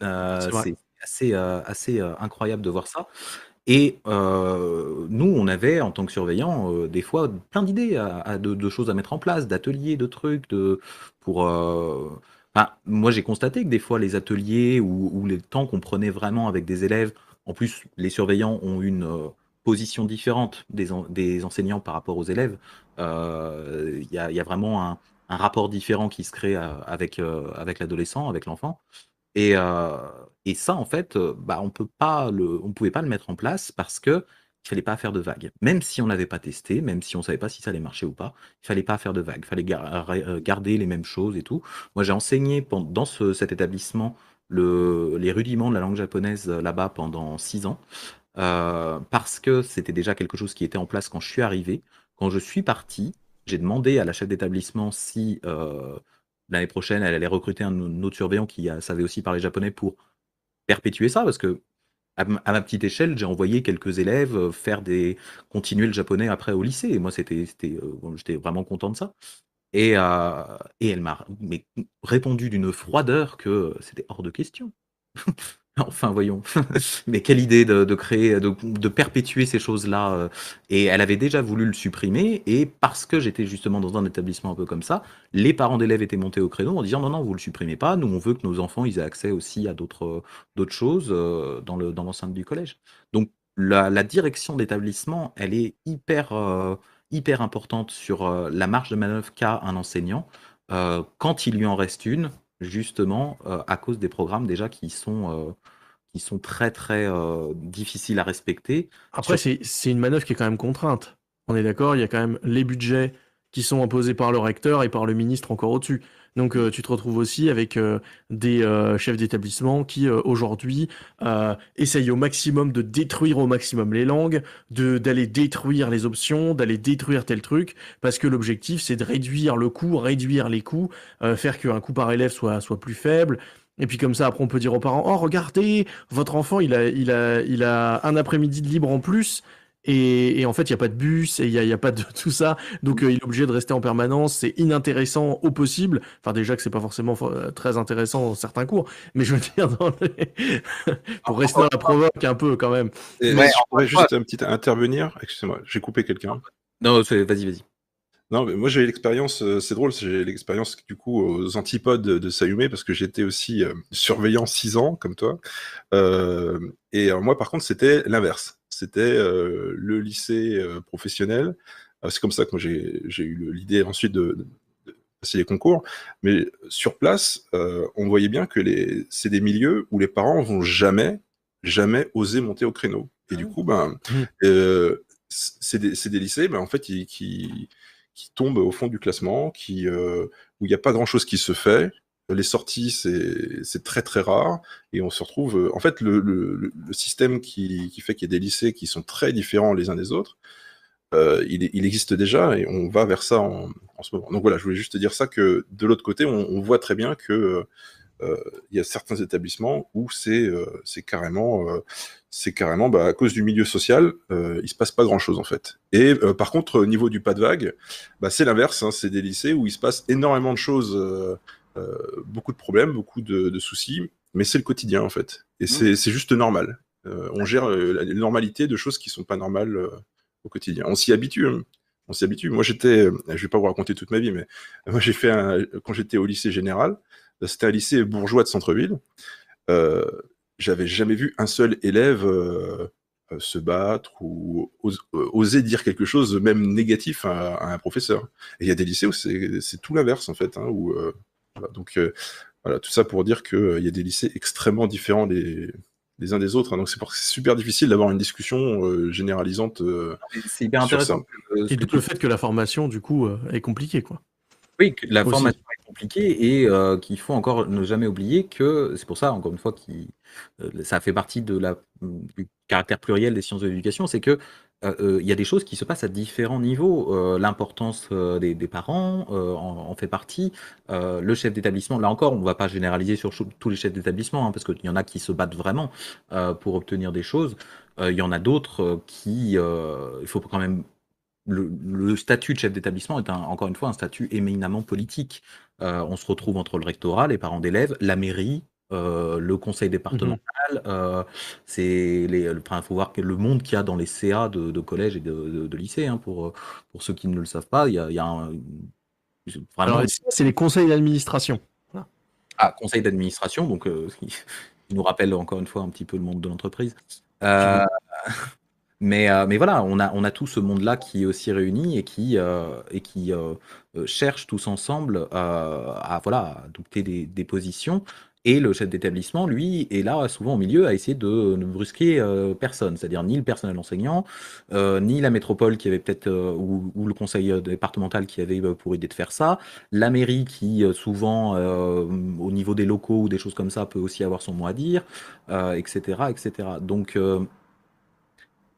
Euh, c'est assez, euh, assez euh, incroyable de voir ça. Et euh, nous, on avait, en tant que surveillants, euh, des fois plein d'idées à- à- de, de choses à mettre en place, d'ateliers, de trucs, de, pour... euh, moi, j'ai constaté que des fois, les ateliers ou, ou les temps qu'on prenait vraiment avec des élèves, en plus, les surveillants ont une position différente des, en- des enseignants par rapport aux élèves. Il y, a, y a vraiment un, un rapport différent qui se crée euh, avec, euh, avec l'adolescent, avec l'enfant. Et, euh, et ça, en fait, bah, on on pouvait pas le mettre en place parce que il fallait pas faire de vagues. Même si on n'avait pas testé, même si on savait pas si ça allait marcher ou pas, il fallait pas faire de vagues. Il fallait gar- garder les mêmes choses et tout. Moi, j'ai enseigné dans ce- cet établissement le, les rudiments de la langue japonaise là-bas pendant six ans parce que c'était déjà quelque chose qui était en place quand je suis arrivé. Quand je suis parti, j'ai demandé à la chef d'établissement si euh, l'année prochaine, elle allait recruter un, autre surveillant qui savait aussi parler japonais pour perpétuer ça, parce que à, ma petite échelle, j'ai envoyé quelques élèves faire des continuer le japonais après au lycée. Et moi, c'était, c'était, j'étais vraiment content de ça. Et, et elle m'a répondu d'une froideur que c'était hors de question. [laughs] Enfin, voyons. [laughs] Mais quelle idée de, créer, de, perpétuer ces choses-là. Euh, et elle avait déjà voulu le supprimer. Et parce que j'étais justement dans un établissement un peu comme ça, les parents d'élèves étaient montés au créneau en disant non, non, vous le supprimez pas. Nous, on veut que nos enfants aient accès aussi à d'autres d'autres choses euh, dans le dans l'enceinte du collège. Donc la, direction d'établissement, elle est hyper euh, hyper importante sur la marge de manœuvre qu'a un enseignant quand il lui en reste une justement euh, à cause des programmes déjà qui sont, euh, qui sont très très euh, difficiles à respecter. Après, c'est une manœuvre qui est quand même contrainte. On est d'accord, il y a quand même les budgets qui sont imposés par le recteur et par le ministre encore au-dessus. Donc euh, tu te retrouves aussi avec euh, des euh, chefs d'établissement qui aujourd'hui essayent au maximum de détruire au maximum les langues, de d'aller détruire les options, d'aller détruire tel truc, parce que l'objectif c'est de réduire le coût, réduire les coûts, faire qu'un coût par élève soit soit plus faible. Et puis comme ça, après, on peut dire aux parents, oh regardez, votre enfant, il a, il a, il a un après-midi de libre en plus. Et, en fait, il n'y a pas de bus et il n'y a, pas de [laughs] tout ça. Donc, euh, il est obligé de rester en permanence. C'est inintéressant au possible. Enfin, déjà que c'est pas forcément euh, très intéressant dans certains cours. Mais je veux dire, [laughs] pour rester dans la provoque un peu quand même. Et je pourrais juste un petit intervenir. Excusez-moi, j'ai coupé quelqu'un. Non, vas-y, vas-y. Non, mais moi j'ai l'expérience, euh, c'est drôle, j'ai l'expérience du coup aux antipodes de Sayumé parce que j'étais aussi surveillant 6 ans comme toi. et moi par contre c'était l'inverse c'était euh, le lycée euh, professionnel. Euh, c'est comme ça que j'ai eu l'idée ensuite de, passer les concours. Mais sur place, on voyait bien que c'est des milieux où les parents vont jamais, jamais oser monter au créneau. Et du ah coup, ben, mmh. c'est des, lycées, ben, en fait, qui, qui, tombent au fond du classement, qui, où il n'y a pas grand-chose qui se fait, les sorties, c'est très très rare. Et on se retrouve. Euh, en fait, le, système qui, fait qu'il y a des lycées qui sont très différents les uns des autres, euh, il, existe déjà et on va vers ça en, ce moment. Donc voilà, je voulais juste dire ça que de l'autre côté, on, voit très bien que euh, il y a certains établissements où c'est carrément, c'est carrément bah, à cause du milieu social, il se passe pas grand chose en fait. Et par contre, au niveau du pas de vague, bah, c'est l'inverse. Hein, c'est des lycées où il se passe énormément de choses euh, beaucoup de problèmes, beaucoup de, soucis, mais c'est le quotidien en fait. Et mmh. c'est juste normal. Euh, on gère euh, la normalité de choses qui sont pas normales au quotidien. On s'y habitue. Hein. On s'y habitue. Moi, j'étais, je vais pas vous raconter toute ma vie, mais [laughs] moi, j'ai fait un, quand j'étais au lycée général, c'était un lycée bourgeois de centre-ville. J'avais jamais vu un seul élève se battre ou oser dire quelque chose, même négatif à, un professeur. Et il y a des lycées où c'est tout l'inverse, en fait, hein, où euh, voilà, tout ça pour dire qu'il euh, y a des lycées extrêmement différents des, uns des autres. Hein. donc c'est super difficile d'avoir une discussion euh, généralisante. c'est hyper intéressant. Et tout le fait que la formation, du coup, est compliquée, quoi. Oui, que la formation est compliquée et qu'il faut encore ne jamais oublier que c'est pour ça, encore une fois, qui ça fait partie de la, du caractère pluriel des sciences de l'éducation, c'est que euh, euh, il y a des choses qui se passent à différents niveaux. Euh, l'importance des, parents en, fait partie. le chef d'établissement, là encore, on ne va pas généraliser sur tous les chefs d'établissement, hein, parce qu'il y en a qui se battent vraiment pour obtenir des choses. Il y en a d'autres qui, il faut quand même le, statut de chef d'établissement est encore une fois un statut éminemment politique. on se retrouve entre le rectorat, les parents d'élèves, la mairie, euh, le conseil mmh départemental, euh, c'est les, enfin, faut voir que le monde qu'il y a dans les CA de, de collège et de, de, lycée. Hein, pour, pour ceux qui ne le savent pas, il y a, il y a un, vraiment. C'est les conseils d'administration. Ah, conseil d'administration, donc euh, [laughs] qui nous rappelle encore une fois un petit peu le monde de l'entreprise. [laughs] mais, mais voilà, on a, on a tout ce monde-là qui est aussi réuni et qui, et qui cherche tous ensemble à, voilà, adopter des, des positions. Et le chef d'établissement, lui, est là souvent au milieu à essayer de ne brusquer euh, personne, c'est-à-dire ni le personnel enseignant, euh, ni la métropole qui avait peut-être, euh, ou, le conseil départemental qui avait pour idée de faire ça, la mairie qui souvent, au niveau des locaux ou des choses comme ça, peut aussi avoir son mot à dire, etc., etc. Donc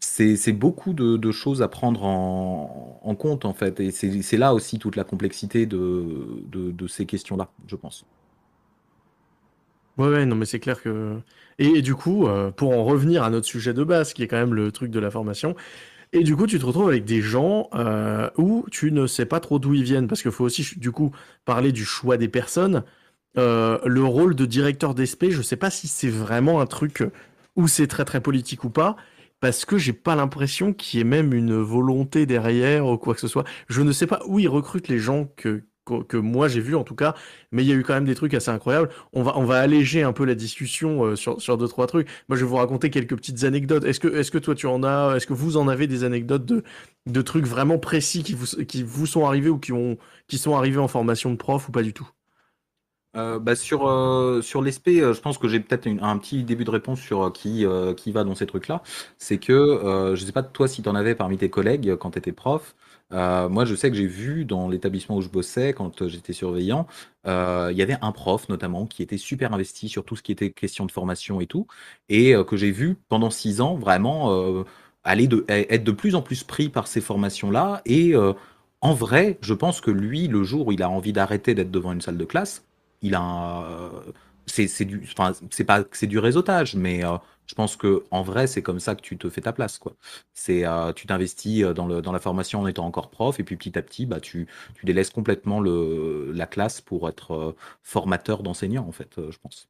c'est beaucoup de, choses à prendre en, compte en fait, et c'est là aussi toute la complexité de ces questions-là, je pense. Ouais, ouais, non, mais c'est clair que. Et, du coup, euh, pour en revenir à notre sujet de base, qui est quand même le truc de la formation, et du coup, tu te retrouves avec des gens euh, où tu ne sais pas trop d'où ils viennent, parce qu'il faut aussi, du coup, parler du choix des personnes. Euh, le rôle de directeur d'ESP, je sais pas si c'est vraiment un truc où c'est très très politique ou pas, parce que j'ai pas l'impression qu'il y ait même une volonté derrière ou quoi que ce soit. Je ne sais pas où ils recrutent les gens que, que, moi j'ai vu en tout cas, mais il y a eu quand même des trucs assez incroyables. On va, on va alléger un peu la discussion euh, sur, sur deux, trois trucs. Moi je vais vous raconter quelques petites anecdotes. Est-ce que, est-ce que toi tu en as, est-ce que vous en avez des anecdotes de, de trucs vraiment précis qui vous, qui vous sont arrivés ou qui, ont, qui sont arrivés en formation de prof ou pas du tout? Euh, bah, sur euh, sur l'ESP, euh, je pense que j'ai peut-être un petit début de réponse sur qui qui va dans ces trucs-là. C'est que euh, je sais pas toi si tu en avais parmi tes collègues quand tu étais prof. Euh, moi, je sais que j'ai vu dans l'établissement où je bossais quand euh, j'étais surveillant, euh, il y avait un prof notamment qui était super investi sur tout ce qui était question de formation et tout, et que j'ai vu pendant six ans vraiment aller de être de plus en plus pris par ces formations-là. Et en vrai, je pense que lui, le jour où il a envie d'arrêter d'être devant une salle de classe il a c'est du enfin c'est pas c'est du réseautage mais je pense que en vrai c'est comme ça que tu te fais ta place quoi c'est euh, tu t'investis euh, dans la formation en étant encore prof et puis petit à petit bah tu délaisses complètement la classe pour être euh, formateur d'enseignants en fait je pense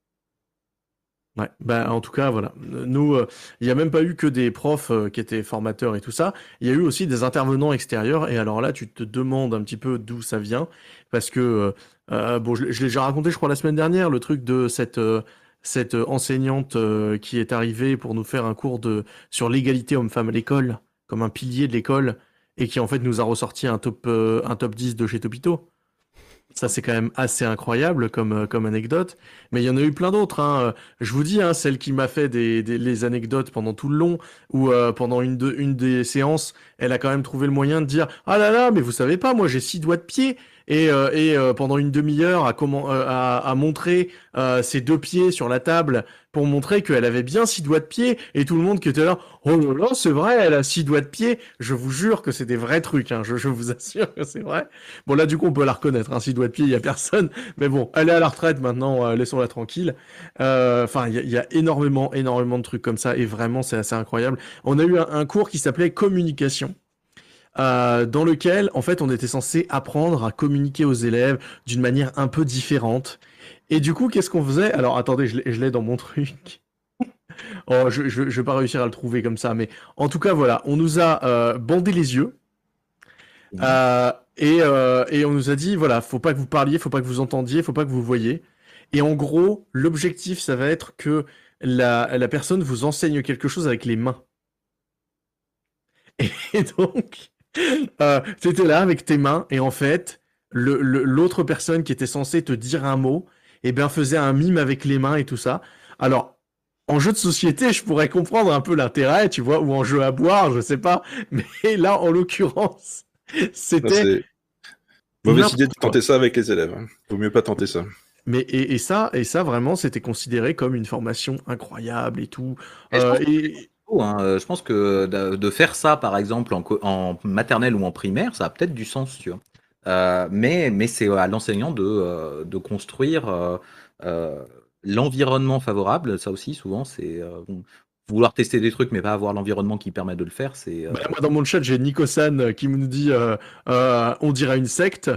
Ouais, bah en tout cas, voilà. Nous, il n'y a même pas eu que des profs qui étaient formateurs et tout ça. Il y a eu aussi des intervenants extérieurs. Et alors là, tu te demandes un petit peu d'où ça vient. Parce que, bon, je, je l'ai déjà raconté, je crois, la semaine dernière, le truc de cette, cette euh, enseignante euh, qui est arrivée pour nous faire un cours de, sur l'égalité homme-femme à l'école, comme un pilier de l'école, et qui en fait nous a ressorti un top, euh, un top 10 de chez Topito. Ça, c'est quand même assez incroyable comme, comme anecdote. Mais il y en a eu plein d'autres. Hein. Je vous dis, hein, celle qui m'a fait des, des- les anecdotes pendant tout le long, où euh, pendant une, de- une des séances, elle a quand même trouvé le moyen de dire Ah là là, mais vous savez pas, moi j'ai six doigts de pied. Et, euh, et euh, pendant une demi-heure, à, euh, à, à montrer euh, ses deux pieds sur la table pour montrer qu'elle avait bien six doigts de pied. Et tout le monde qui était là Oh là là, c'est vrai, elle a six doigts de pied. Je vous jure que c'est des vrais trucs. Hein. Je, je vous assure que c'est vrai. Bon, là, du coup, on peut la reconnaître. Hein. Six doigts de pied, il y a personne. [laughs] Mais bon, elle est à la retraite maintenant, euh, laissons-la tranquille. Euh, Enfin, il y, y a énormément, énormément de trucs comme ça, et vraiment, c'est assez incroyable. On a eu un, un cours qui s'appelait communication. Euh, dans lequel, en fait, on était censé apprendre à communiquer aux élèves d'une manière un peu différente. Et du coup, qu'est-ce qu'on faisait? Alors, attendez, je l'ai dans mon [laughs] truc. Oh, je, je, je vais pas réussir à le trouver comme ça, mais en tout cas, voilà, on nous a euh, bandé les yeux. Euh, et, euh, et on nous a dit, voilà, faut pas que vous parliez, faut pas que vous entendiez, faut pas que vous voyiez. Et en gros, l'objectif, ça va être que la, la personne vous enseigne quelque chose avec les mains. Et [laughs] donc, [laughs] euh, tu étais là avec tes mains, et en fait, le, le- l'autre personne qui était censée te dire un mot, eh bien, faisait un mime avec les mains et tout ça. Alors, en jeu de société, je pourrais comprendre un peu l'intérêt, tu vois, ou en jeu à boire, je sais pas. [laughs] Mais là, en l'occurrence, c'était c'est mauvaise idée de tenter ça avec les élèves. hein. Vaut mieux pas tenter ça. Mais et, et ça, et ça vraiment, c'était considéré comme une formation incroyable et tout. Euh, et Hein, euh, je pense que de, de faire ça, par exemple, en, maternelle ou en primaire, ça a peut-être du sens, tu vois. Euh, mais c'est à l'enseignant de, euh, construire euh, euh, l'environnement favorable. Ça aussi, souvent, c'est euh, vouloir tester des trucs, mais pas avoir l'environnement qui permet de le faire. C'est euh, bah, moi, dans mon chat, j'ai Nico-san euh, qui nous dit euh, euh, on dirait une secte.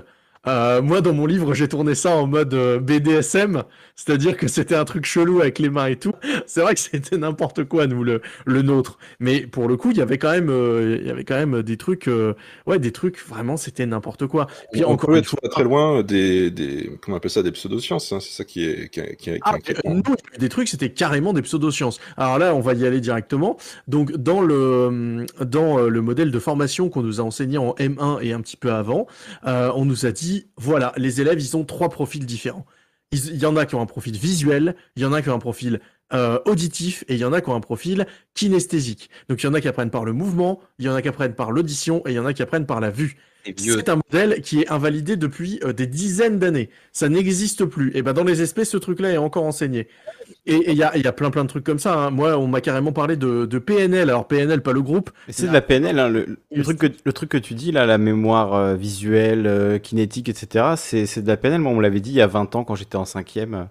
Euh, moi, dans mon livre, j'ai tourné ça en mode euh, BDSM, c'est-à-dire que c'était un truc chelou avec les mains et tout. [laughs] C'est vrai que c'était n'importe quoi, nous, le, le nôtre. Mais pour le coup, il y avait quand même, euh, il y avait quand même des trucs, euh, ouais, des trucs, vraiment, c'était n'importe quoi. Puis on encore peut une être fois, pas très loin des, des comment on appelle ça, des pseudosciences. hein. C'est ça qui est, qui est, qui est- qui est Ah, euh, nous, des trucs, c'était carrément des pseudosciences. Alors là, on va y aller directement. Donc, dans le, dans le modèle de formation qu'on nous a enseigné en M1 et un petit peu avant, euh, on nous a dit, voilà, les élèves, ils ont trois profils différents. Il y en a qui ont un profil visuel, il y en a qui ont un profil euh, auditif et il y en a qui ont un profil kinesthésique. Donc il y en a qui apprennent par le mouvement, il y en a qui apprennent par l'audition et il y en a qui apprennent par la vue. C'est un modèle qui est invalidé depuis euh, des dizaines d'années. Ça n'existe plus. Et ben dans les espèces, ce truc-là est encore enseigné. Et il y a, y a, plein plein de trucs comme ça. Hein. Moi, on m'a carrément parlé de, de, PNL. Alors PNL, pas le groupe. C'est de la PNL. Hein. Le, le, truc que, le truc que tu dis là, la mémoire euh, visuelle, kinétique, etc. C'est de la PNL. Moi, on me l'avait dit il y a 20 ans quand j'étais en cinquième.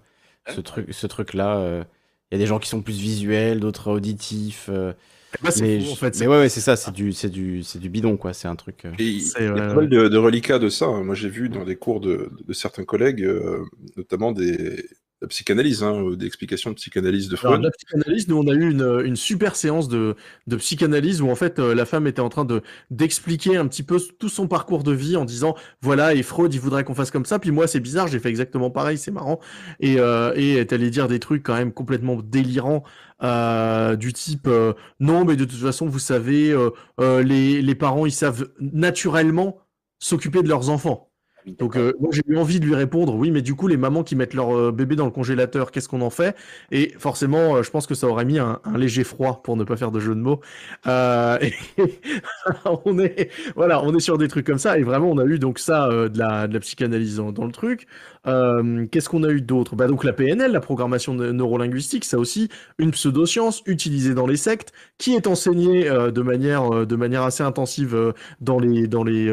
Ce truc, ce truc-là. Il y a des gens qui sont plus visuels, d'autres auditifs. Euh, bah, mais, en fait, mais ouais, ouais c'est ça, c'est du, c'est du, c'est du bidon, quoi. C'est un truc. Euh. il y a pas mal de, reliquats de ça. Hein. Moi, j'ai vu dans des cours de, de certains collègues, euh, notamment des, la psychanalyse, hein, d'explication de psychanalyse de Freud. la psychanalyse, nous on a eu une, une super séance de, de, psychanalyse où en fait euh, la femme était en train de d'expliquer un petit peu tout son parcours de vie en disant voilà et Freud il voudrait qu'on fasse comme ça. Puis moi c'est bizarre j'ai fait exactement pareil c'est marrant. Et euh, et elle allait dire des trucs quand même complètement délirants euh, du type euh, non mais de toute façon vous savez euh, les les parents ils savent naturellement s'occuper de leurs enfants donc euh, moi j'ai eu envie de lui répondre oui mais du coup les mamans qui mettent leur euh, bébé dans le congélateur qu'est-ce qu'on en fait? Et forcément euh, je pense que ça aurait mis un, léger froid pour ne pas faire de jeu de mots. Et [laughs] on est voilà on est sur des trucs comme ça et vraiment on a eu donc ça de la, de la psychanalyse dans, le truc qu'est-ce qu'on a eu d'autre? Bah donc la PNL la programmation neurolinguistique ça aussi une pseudoscience utilisée dans les sectes qui est enseignée de manière de manière assez intensive dans les dans les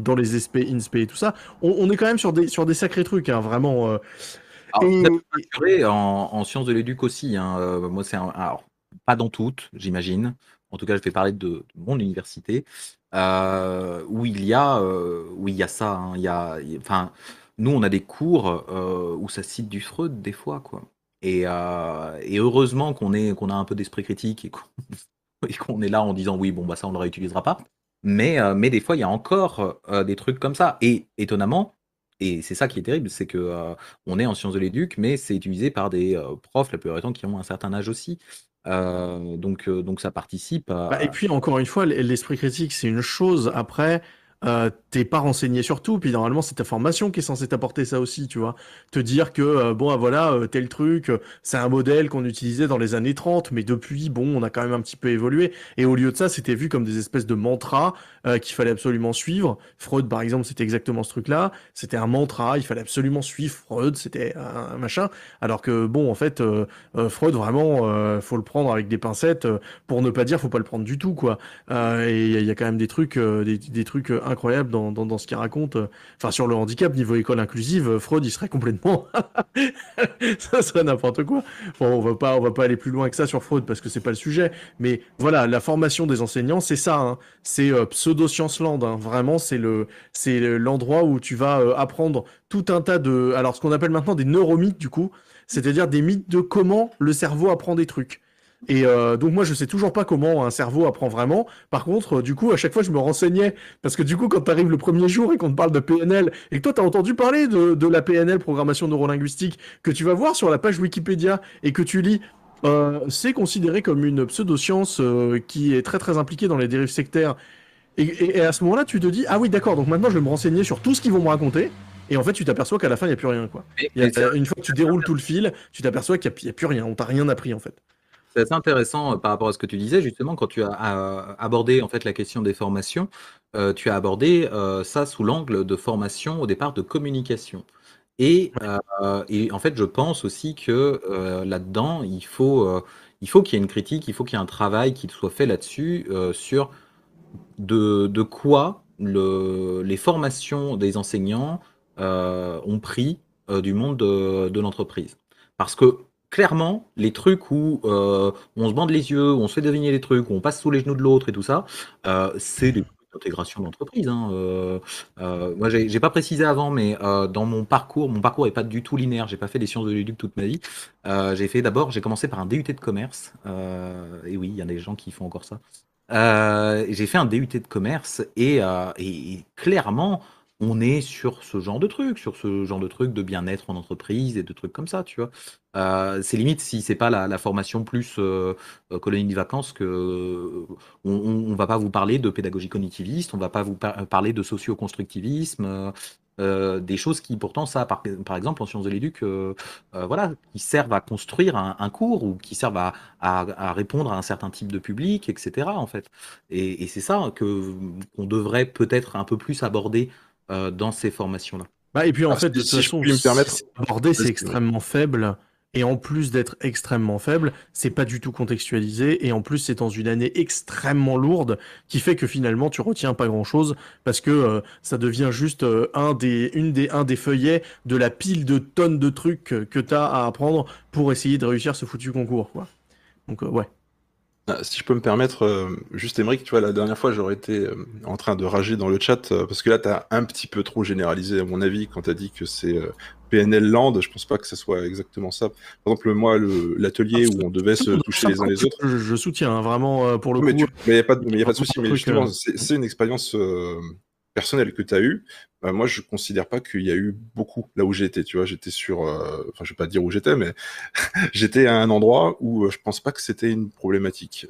dans les SP INSPE et tout ça on, est quand même sur des, sur des sacrés trucs, hein, vraiment. Euh. en, sciences de l'éduc aussi. Hein, euh, moi, c'est alors pas dans toutes, j'imagine. En tout cas, je vais parler de, mon université euh, où il y a, où il y a ça. Hein, il y a, enfin, nous, on a des cours où ça cite du Freud des fois, quoi. Et, et heureusement qu'on a un peu d'esprit critique [laughs] et qu'on est là en disant oui, bon, bah ça, on ne le réutilisera pas. Mais, euh, mais des fois, il y a encore euh, des trucs comme ça. Et étonnamment, et c'est ça qui est terrible, c'est que euh, on est en sciences de l'éduc, mais c'est utilisé par des profs la plupart du temps qui ont un certain âge aussi. donc, ça participe. Bah, et puis encore une fois, l'esprit critique, c'est une chose. Après, euh, t'es pas renseigné sur tout, puis normalement c'est ta formation qui est censée t'apporter ça aussi, tu vois. Te dire que, euh, bon, ah, voilà, euh, tel truc, c'est un modèle qu'on utilisait dans les années 30, mais depuis, bon, on a quand même un petit peu évolué. Et au lieu de ça, c'était vu comme des espèces de mantras qu'il fallait absolument suivre. Freud, par exemple, c'était exactement ce truc-là. C'était un mantra, il fallait absolument suivre Freud, c'était un, machin. Alors que, bon, en fait, Freud, vraiment, faut le prendre avec des pincettes, pour ne pas dire, faut pas le prendre du tout, quoi. et il y, a quand même des trucs, des trucs incroyable dans, dans, ce qu'il raconte. Enfin, sur le handicap, niveau école inclusive, Freud, il serait complètement. [laughs] ça serait n'importe quoi. Bon, on va pas, va pas aller plus loin que ça sur Freud parce que c'est pas le sujet. Mais voilà, la formation des enseignants, c'est ça. Hein. C'est euh, pseudo-science land. Hein. Vraiment, c'est le, c'est l'endroit où tu vas euh, apprendre tout un tas de, alors ce qu'on appelle maintenant des neuromythes du coup, c'est-à-dire des mythes de comment le cerveau apprend des trucs. Et euh, donc moi je sais toujours pas comment un cerveau apprend vraiment. Par contre, euh, du coup à chaque fois je me renseignais parce que du coup quand tu arrives le premier jour et qu'on te parle de PNL et que toi tu as entendu parler de, de, la PNL programmation neurolinguistique que tu vas voir sur la page Wikipédia et que tu lis euh, c'est considéré comme une pseudo-science euh, qui est très très impliquée dans les dérives sectaires. Et, et, à ce moment-là, tu te dis, ah oui, d'accord, donc maintenant je vais me renseigner sur tout ce qu'ils vont me raconter. Et en fait, tu t'aperçois qu'à la fin, il n'y a plus rien. Quoi. une fois que tu déroules tout le fil, tu t'aperçois qu'il n'y a, a, plus rien. On t'a rien appris en fait. C'est assez intéressant euh, par rapport à ce que tu disais, justement, quand tu as abordé en fait la question des formations, euh, tu as abordé euh, ça sous l'angle de formation au départ de communication. Et, et en fait, je pense aussi que là-dedans, il faut, il faut qu'il y ait une critique, il faut qu'il y ait un travail qui soit fait là-dessus, sur de, de quoi le, les formations des enseignants ont pris du monde de, de l'entreprise. Parce que clairement, les trucs où euh, on se bande les yeux, où on se fait deviner les trucs, où on passe sous les genoux de l'autre et tout ça, euh, c'est l'intégration d'entreprise. Hein. Euh, euh, moi, j'ai pas précisé avant, mais dans mon parcours, mon parcours est pas du tout linéaire. J'ai pas fait des sciences de l'éduc toute ma vie. j'ai fait d'abord, j'ai commencé par un DUT de commerce. et oui, il y a des gens qui font encore ça. j'ai fait un DUT de commerce et clairement, on est sur ce genre de truc, sur ce genre de truc de bien-être en entreprise et de trucs comme ça, tu vois. Euh, c'est limite si c'est pas la, formation plus euh, euh, colonie de vacances que on, va pas vous parler de pédagogie cognitiviste, on va pas vous parler de socio-constructivisme. des choses qui pourtant ça, par, exemple en sciences de l'éduc, voilà, qui servent à construire un, cours ou qui servent à, répondre à un certain type de public, etc. En fait, et, et c'est ça que qu'on devrait peut-être un peu plus aborder dans ces formations-là. Bah, et puis en fait, de toute façon, me permettre... aborder, c'est extrêmement faible. Et en plus d'être extrêmement faible, c'est pas du tout contextualisé. Et en plus, c'est dans une année extrêmement lourde qui fait que finalement, tu retiens pas grand chose parce que euh, ça devient juste euh, un, des, une des, un des feuillets de la pile de tonnes de trucs que, tu as à apprendre pour essayer de réussir ce foutu concours. Quoi. Donc, euh, ouais. Ah, si je peux me permettre, juste Émeric, tu vois, la dernière fois, j'aurais été en train de rager dans le chat, parce que là, tu as un petit peu trop généralisé, à mon avis, quand tu as dit que c'est PNL Land, je pense pas que ce soit exactement ça. Par exemple, moi, l'atelier où on devait se toucher les uns les autres. Je, soutiens hein, vraiment euh, pour le coup. mais il n'y a pas de, a pas de souci. Mais justement, euh. c'est une expérience euh, personnelle que tu as eue. moi, je considère pas qu'il y a eu beaucoup là où j'étais. Tu vois, j'étais sur. Enfin, je vais pas dire où j'étais, mais [laughs] j'étais à un endroit où je pense pas que c'était une problématique.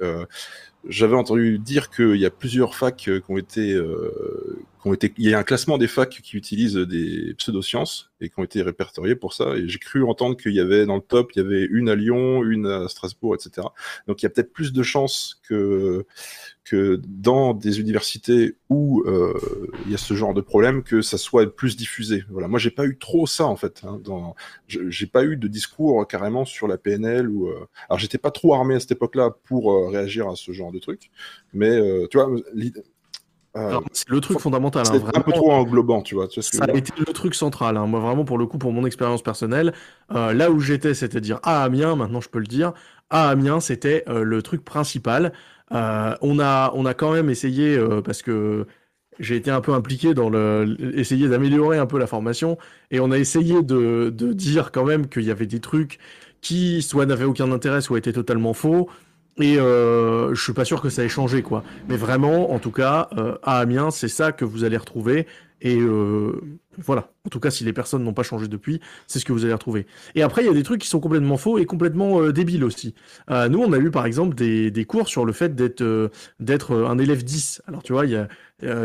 J'avais entendu dire qu'il y a plusieurs facs qui ont été il y a un classement des facs qui utilisent des pseudosciences et qui ont été répertoriés pour ça. Et j'ai cru entendre qu'il y avait dans le top, il y avait une à Lyon, une à Strasbourg, etc. Donc il y a peut-être plus de chances que que dans des universités où euh, il y a ce genre de problème, que ça soit plus diffusé. Voilà, moi j'ai pas eu trop ça en fait. Hein, dans... J'ai pas eu de discours carrément sur la PNL ou. Euh... Alors j'étais pas trop armé à cette époque-là pour euh, réagir à ce genre de truc, mais tu vois, euh, c'est le truc fondamental. Hein, c'est un peu trop englobant, tu vois. ça a été le truc central. Hein. Moi, vraiment, pour le coup, pour mon expérience personnelle, euh, là où j'étais, c'est-à-dire à Amiens, maintenant je peux le dire, à Amiens, c'était euh, le truc principal. on, a, on a quand même essayé, parce que j'ai été un peu impliqué dans le, essayer d'améliorer un peu la formation, et on a essayé de, de dire quand même qu'il y avait des trucs qui soit n'avaient aucun intérêt, soit étaient totalement faux. Et euh, je suis pas sûr que ça ait changé, quoi. Mais vraiment, en tout cas, euh, à Amiens, c'est ça que vous allez retrouver. Et euh, voilà. En tout cas, si les personnes n'ont pas changé depuis, c'est ce que vous allez retrouver. Et après, il y a des trucs qui sont complètement faux et complètement euh, débiles aussi. Euh, nous, on a eu par exemple des, des cours sur le fait d'être euh, d'être un élève 10. Alors, tu vois, il y a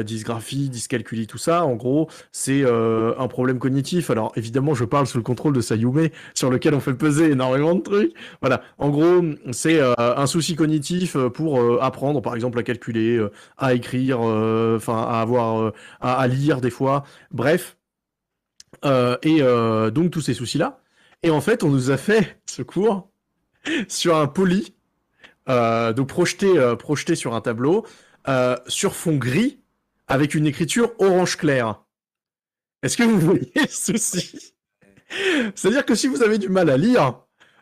dysgraphie, dyscalculie, tout ça. En gros, c'est un problème cognitif. Alors, évidemment, je parle sous le contrôle de Sayume, sur lequel on fait peser énormément de trucs. Voilà. En gros, c'est un souci cognitif pour apprendre, par exemple, à calculer, à écrire, enfin, à avoir, à lire des fois. Bref. Euh, et euh, donc tous ces soucis-là. Et en fait, on nous a fait [laughs] ce cours [laughs] sur un poli, euh, donc projeté, projeté sur un tableau, sur fond gris, avec une écriture orange clair. Est-ce que vous voyez souci? C'est-à-dire que si vous avez du mal à lire,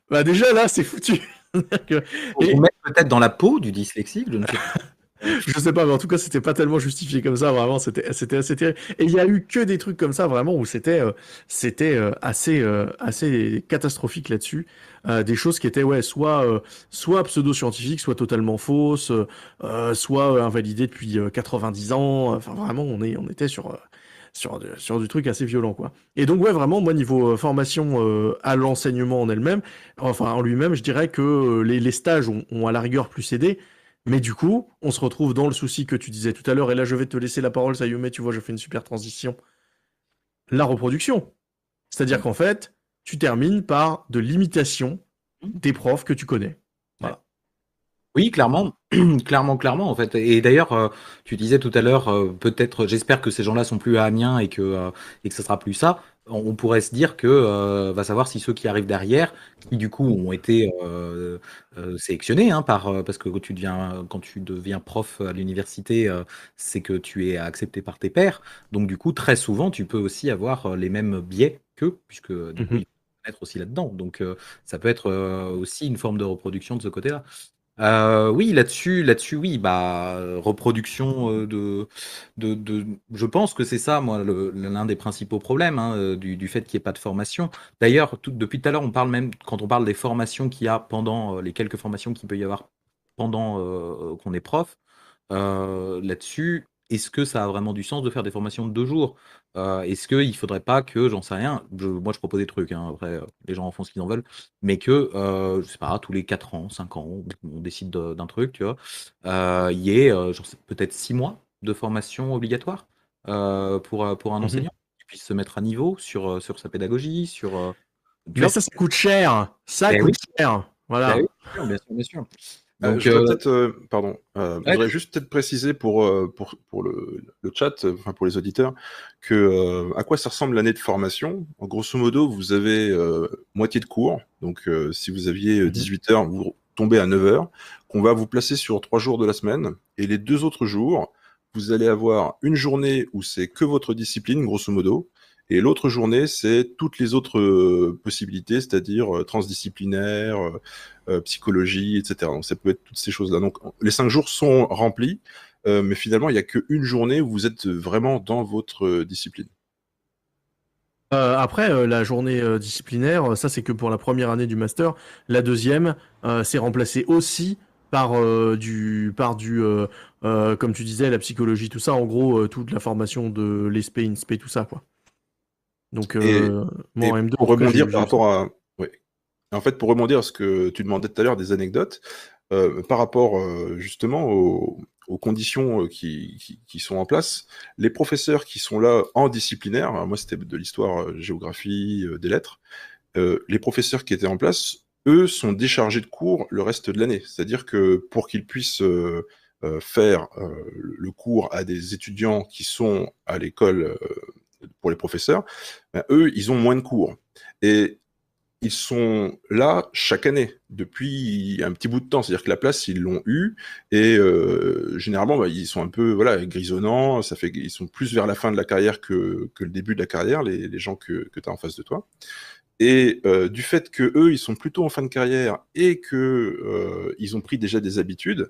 bah déjà là, c'est foutu. [laughs] Et... Vous mettre peut-être dans la peau du dyslexique, je ne sais pas. Je sais pas, mais en tout cas, c'était pas tellement justifié comme ça, vraiment, c'était, c'était assez terrible. Et il y a eu que des trucs comme ça, vraiment, où c'était, euh, c'était euh, assez, euh, assez catastrophique là-dessus. des choses qui étaient, ouais, soit, soit pseudo-scientifiques, soit totalement fausses, soit invalidées depuis 90 ans. Enfin, vraiment, on est, on était sur, sur, sur du truc assez violent, quoi. Et donc, ouais, vraiment, moi, niveau formation à l'enseignement en elle-même, enfin, en lui-même, je dirais que les, les stages ont, ont à la rigueur plus aidé. Mais du coup, on se retrouve dans le souci que tu disais tout à l'heure, et là je vais te laisser la parole, Sayume, tu vois, je fais une super transition. La reproduction. C'est-à-dire qu'en fait, tu termines par de l'imitation des profs que tu connais. Voilà. Oui, clairement, [clears throat] clairement, clairement, en fait. Et d'ailleurs, euh, tu disais tout à l'heure, euh, peut-être, j'espère que ces gens-là sont plus à Amiens et que, euh, et que ce sera plus ça on pourrait se dire que euh, va savoir si ceux qui arrivent derrière, qui du coup ont été euh, euh, sélectionnés, hein, par, parce que quand tu deviens, quand tu deviens prof à l'université, c'est que tu es accepté par tes pairs. Donc du coup, très souvent, tu peux aussi avoir les mêmes biais qu'eux, puisque du coup, mmh ils peuvent être aussi là-dedans. Donc ça peut être aussi une forme de reproduction de ce côté-là. Euh, oui, là-dessus là-dessus, oui, bah, reproduction, euh, de de je pense que c'est ça, moi, l'un des principaux problèmes, hein, euh, du fait qu'il y ait pas de formation. D'ailleurs, depuis tout à l'heure, on parle même quand on parle des formations qu'il y a pendant, les quelques formations qu'il peut y avoir pendant, qu'on est prof, là-dessus, est-ce que ça a vraiment du sens de faire des formations de deux jours? Euh, Est-ce qu'il ne faudrait pas que, j'en sais rien, moi je propose des trucs, hein, après euh, les gens en font ce qu'ils en veulent, mais que, euh, je sais pas, tous les 4 ans, 5 ans, on décide d'un truc, tu vois, il y ait peut-être 6 mois de formation obligatoire pour, pour un mmh enseignant puisse se mettre à niveau sur, euh, sur sa pédagogie, sur. euh, Mais ça, ça coûte cher. Ça Eh coûte oui. cher. Voilà. Bah oui, bien sûr, bien sûr. Euh, Donc, je voudrais euh, peut-être, euh, pardon, euh, je voudrais juste peut-être préciser pour, euh, pour, pour le, le chat, euh, enfin pour les auditeurs, que euh, à quoi ça ressemble l'année de formation? En grosso modo, vous avez euh, moitié de cours. Donc, euh, si vous aviez Mhm. 18 heures, vous tombez à 9 heures, qu'on va vous placer sur trois jours de la semaine. Et les deux autres jours, vous allez avoir une journée où c'est que votre discipline, grosso modo. Et l'autre journée, c'est toutes les autres euh, possibilités, c'est-à-dire euh, transdisciplinaire, euh, psychologie, etc. Donc ça peut être toutes ces choses-là. Donc les cinq jours sont remplis, mais finalement il n'y a qu'une journée où vous êtes vraiment dans votre discipline. Après, la journée disciplinaire, ça c'est que pour la première année du master. La deuxième, c'est remplacé aussi par du, par du, comme tu disais, la psychologie, tout ça. En gros, toute la formation de l'ESP, INSPE, tout ça, quoi. Donc, euh, moi Et en M2, pour cas, rebondir par rapport à, oui. En fait, pour rebondir à ce que tu demandais tout à l'heure des anecdotes, euh, par rapport euh, justement aux, aux conditions qui, qui, qui sont en place, les professeurs qui sont là en disciplinaire, moi c'était de l'histoire, géographie, des lettres, les professeurs qui étaient en place, eux sont déchargés de cours le reste de l'année. C'est-à-dire que pour qu'ils puissent euh, faire euh, le cours à des étudiants qui sont à l'école euh, pour les professeurs, ben, eux, ils ont moins de cours. Et ils sont là chaque année, depuis un petit bout de temps. C'est-à-dire que la place, ils l'ont eu, et euh, généralement, bah, ils sont un peu voilà, grisonnants, ça fait qu'ils sont plus vers la fin de la carrière que, que le début de la carrière, les, les gens que, que tu as en face de toi. Et euh, du fait que eux, ils sont plutôt en fin de carrière et que euh, ils ont pris déjà des habitudes,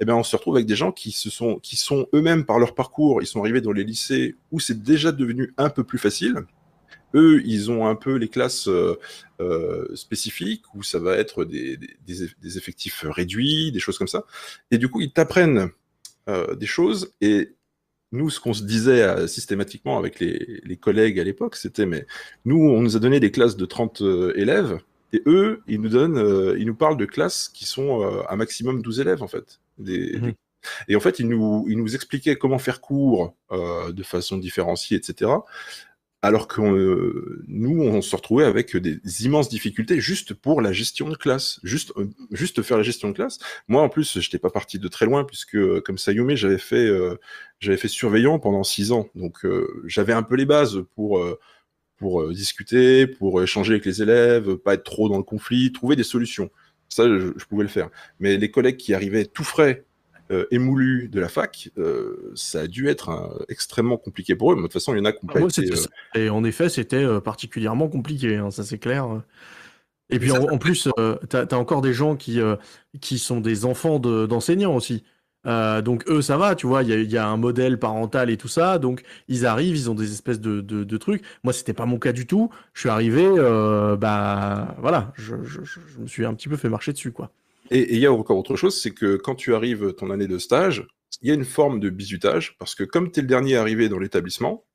eh ben on se retrouve avec des gens qui se sont, qui sont eux-mêmes par leur parcours, ils sont arrivés dans les lycées où c'est déjà devenu un peu plus facile. Eux, ils ont un peu les classes euh, euh, spécifiques où ça va être des, des, des effectifs réduits, des choses comme ça. Et du coup, ils t'apprennent euh, des choses. Et nous, ce qu'on se disait euh, systématiquement avec les, les collègues à l'époque, c'était mais nous, on nous a donné des classes de 30 euh, élèves. Et eux, ils nous donnent, euh, ils nous parlent de classes qui sont un maximum 12 élèves en fait. Des, Mhm. des- Et en fait, ils nous, ils nous expliquaient comment faire cours de façon différenciée, etc. Alors que euh, nous, on se retrouvait avec des immenses difficultés juste pour la gestion de classe, juste, euh, juste faire la gestion de classe. Moi, en plus, je n'étais pas parti de très loin puisque, euh, comme Sayume, j'avais fait, euh, j'avais fait surveillant pendant six ans, donc j'avais un peu les bases pour pour discuter, pour échanger avec les élèves, pas être trop dans le conflit, trouver des solutions. Ça, je pouvais le faire. Mais les collègues qui arrivaient tout frais, euh, émoulus de la fac, euh, ça a dû être extrêmement compliqué pour eux. Mais de toute façon, il y en a qui pas été, euh, ça. Et en effet, c'était euh, particulièrement compliqué, hein, ça c'est clair. Et puis en, en plus, euh, t'as, t'as encore des gens qui, qui sont des enfants de- d'enseignants aussi. Donc eux, ça va, tu vois, il y a, il y a un modèle parental et tout ça, donc ils arrivent, ils ont des espèces de, de, de trucs. Moi, c'était pas mon cas du tout. Je suis arrivé, bah voilà, je, je, je- je me suis un petit peu fait marcher dessus, quoi. Et il y a encore autre chose, c'est que quand tu arrives ton année de stage, il y a une forme de bizutage, parce que comme tu es le dernier arrivé dans l'établissement,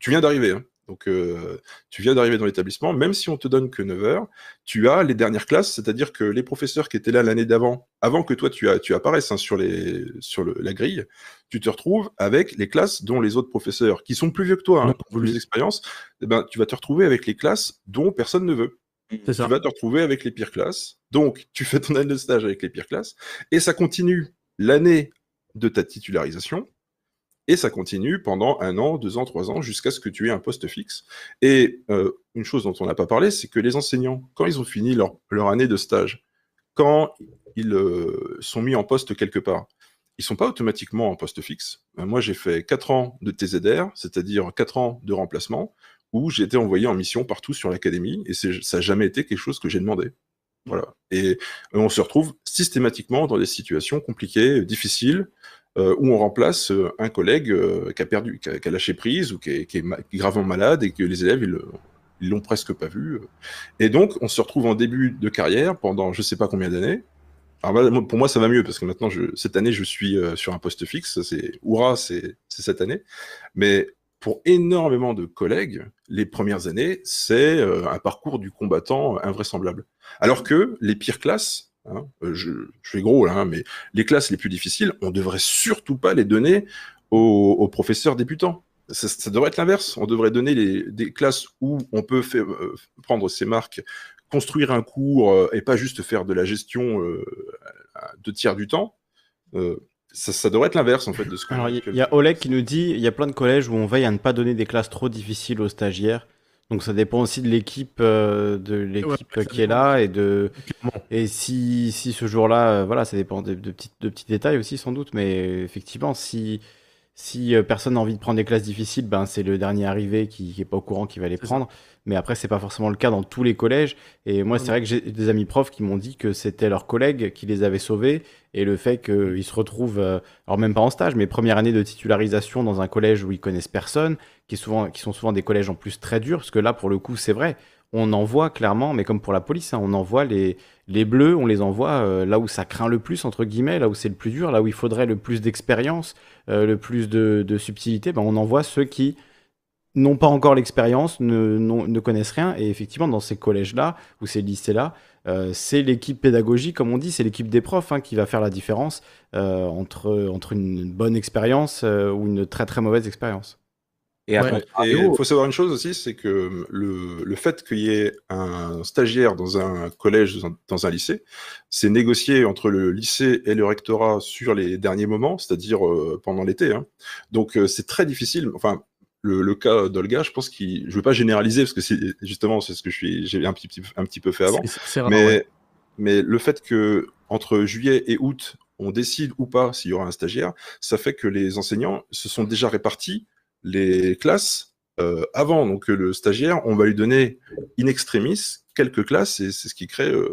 tu viens d'arriver, hein, donc euh, tu viens d'arriver dans l'établissement, même si on te donne que 9 heures, tu as les dernières classes, c'est-à-dire que les professeurs qui étaient là l'année d'avant, avant que toi tu, apparaisses hein, sur, les, sur le- la grille, tu te retrouves avec les classes dont les autres professeurs, qui sont plus vieux que toi, hein, ont plus. d'expérience, eh ben, tu vas te retrouver avec les classes dont personne ne veut Ça. tu vas te retrouver avec les pires classes. Donc, tu fais ton année de stage avec les pires classes, et ça continue l'année de ta titularisation, et ça continue pendant un an, deux ans, trois ans, jusqu'à ce que tu aies un poste fixe. Et euh, une chose dont on n'a pas parlé, c'est que les enseignants, quand ils ont fini leur, leur année de stage, quand ils euh, sont mis en poste quelque part, ils sont pas automatiquement en poste fixe. Moi, j'ai fait quatre ans de TZR, c'est-à-dire quatre ans de remplacement, où été envoyé en mission partout sur l'académie, et ça n'a jamais été quelque chose que j'ai demandé. Voilà. Et euh, on se retrouve systématiquement dans des situations compliquées, difficiles, euh, où on remplace euh, un collègue euh, qui a perdu, qui a, lâché prise ou qui est, gravement malade et que les élèves ils, l'ont presque pas vu. Et donc on se retrouve en début de carrière pendant je sais pas combien d'années. Alors pour moi ça va mieux parce que maintenant je, cette année je suis sur un poste fixe, c'est hurrah, c'est cette année. Mais pour énormément de collègues, les premières années, c'est euh, un parcours du combattant euh, invraisemblable. Alors que les pires classes, hein, euh, je, je fais gros là, hein, mais les classes les plus difficiles, on devrait surtout pas les donner aux, aux professeurs débutants. ça, ça devrait être l'inverse. On devrait donner les, des classes où on peut faire, euh, prendre ses marques, construire un cours euh, et pas juste faire de la gestion euh, deux tiers du temps. Ça, ça devrait être l'inverse en fait de ce qu'on Alors, il y, il y a Oleg qui nous dit il y a plein de collèges où on veille à ne pas donner des classes trop difficiles aux stagiaires. Donc ça dépend aussi de l'équipe euh, de l'équipe qui est là et de Clairement. et si, si ce jour-là euh, voilà ça dépend de, de petits de petits détails aussi sans doute mais effectivement si si euh, personne n'a envie de prendre des classes difficiles ben c'est le dernier arrivé qui, qui est pas au courant qui va les ça. prendre. Mais après c'est pas forcément le cas dans tous les collèges. Et moi c'est vrai que j'ai des amis profs qui m'ont dit que c'était leurs collègues qui les avaient sauvés et le fait qu'ils se retrouvent euh, alors même pas en stage mais première année de titularisation dans un collège où ils connaissent personne qui, est souvent, qui sont souvent des collèges en plus très durs, parce que là, pour le coup, c'est vrai, on envoie clairement, mais comme pour la police, hein, on envoie les, les bleus, on les envoie euh, là où ça craint le plus, entre guillemets, là où c'est le plus dur, là où il faudrait le plus d'expérience, euh, le plus de, de subtilité, ben, on envoie ceux qui n'ont pas encore l'expérience, ne, ne connaissent rien, et effectivement, dans ces collèges-là, ou ces lycées-là, euh, c'est l'équipe pédagogique, comme on dit, c'est l'équipe des profs hein, qui va faire la différence entre, entre une bonne expérience ou une très très mauvaise expérience. Et Ouais. Il faut savoir une chose aussi, c'est que le, le fait qu'il y ait un stagiaire dans un collège, dans un, dans un lycée, c'est négocié entre le lycée et le rectorat sur les derniers moments, c'est-à-dire euh, pendant l'été. hein. Donc euh, c'est très difficile. Enfin, le, le cas d'Olga, je pense qu'il, je veux pas généraliser parce que c'est justement c'est ce que je suis, j'ai un petit, petit- un petit peu fait avant. Mais, ouais. mais le fait que entre juillet et août, on décide ou pas s'il y aura un stagiaire, ça fait que les enseignants se sont déjà répartis les classes euh, avant. Donc euh, le stagiaire, on va lui donner in extremis quelques classes et c'est ce qui crée, euh,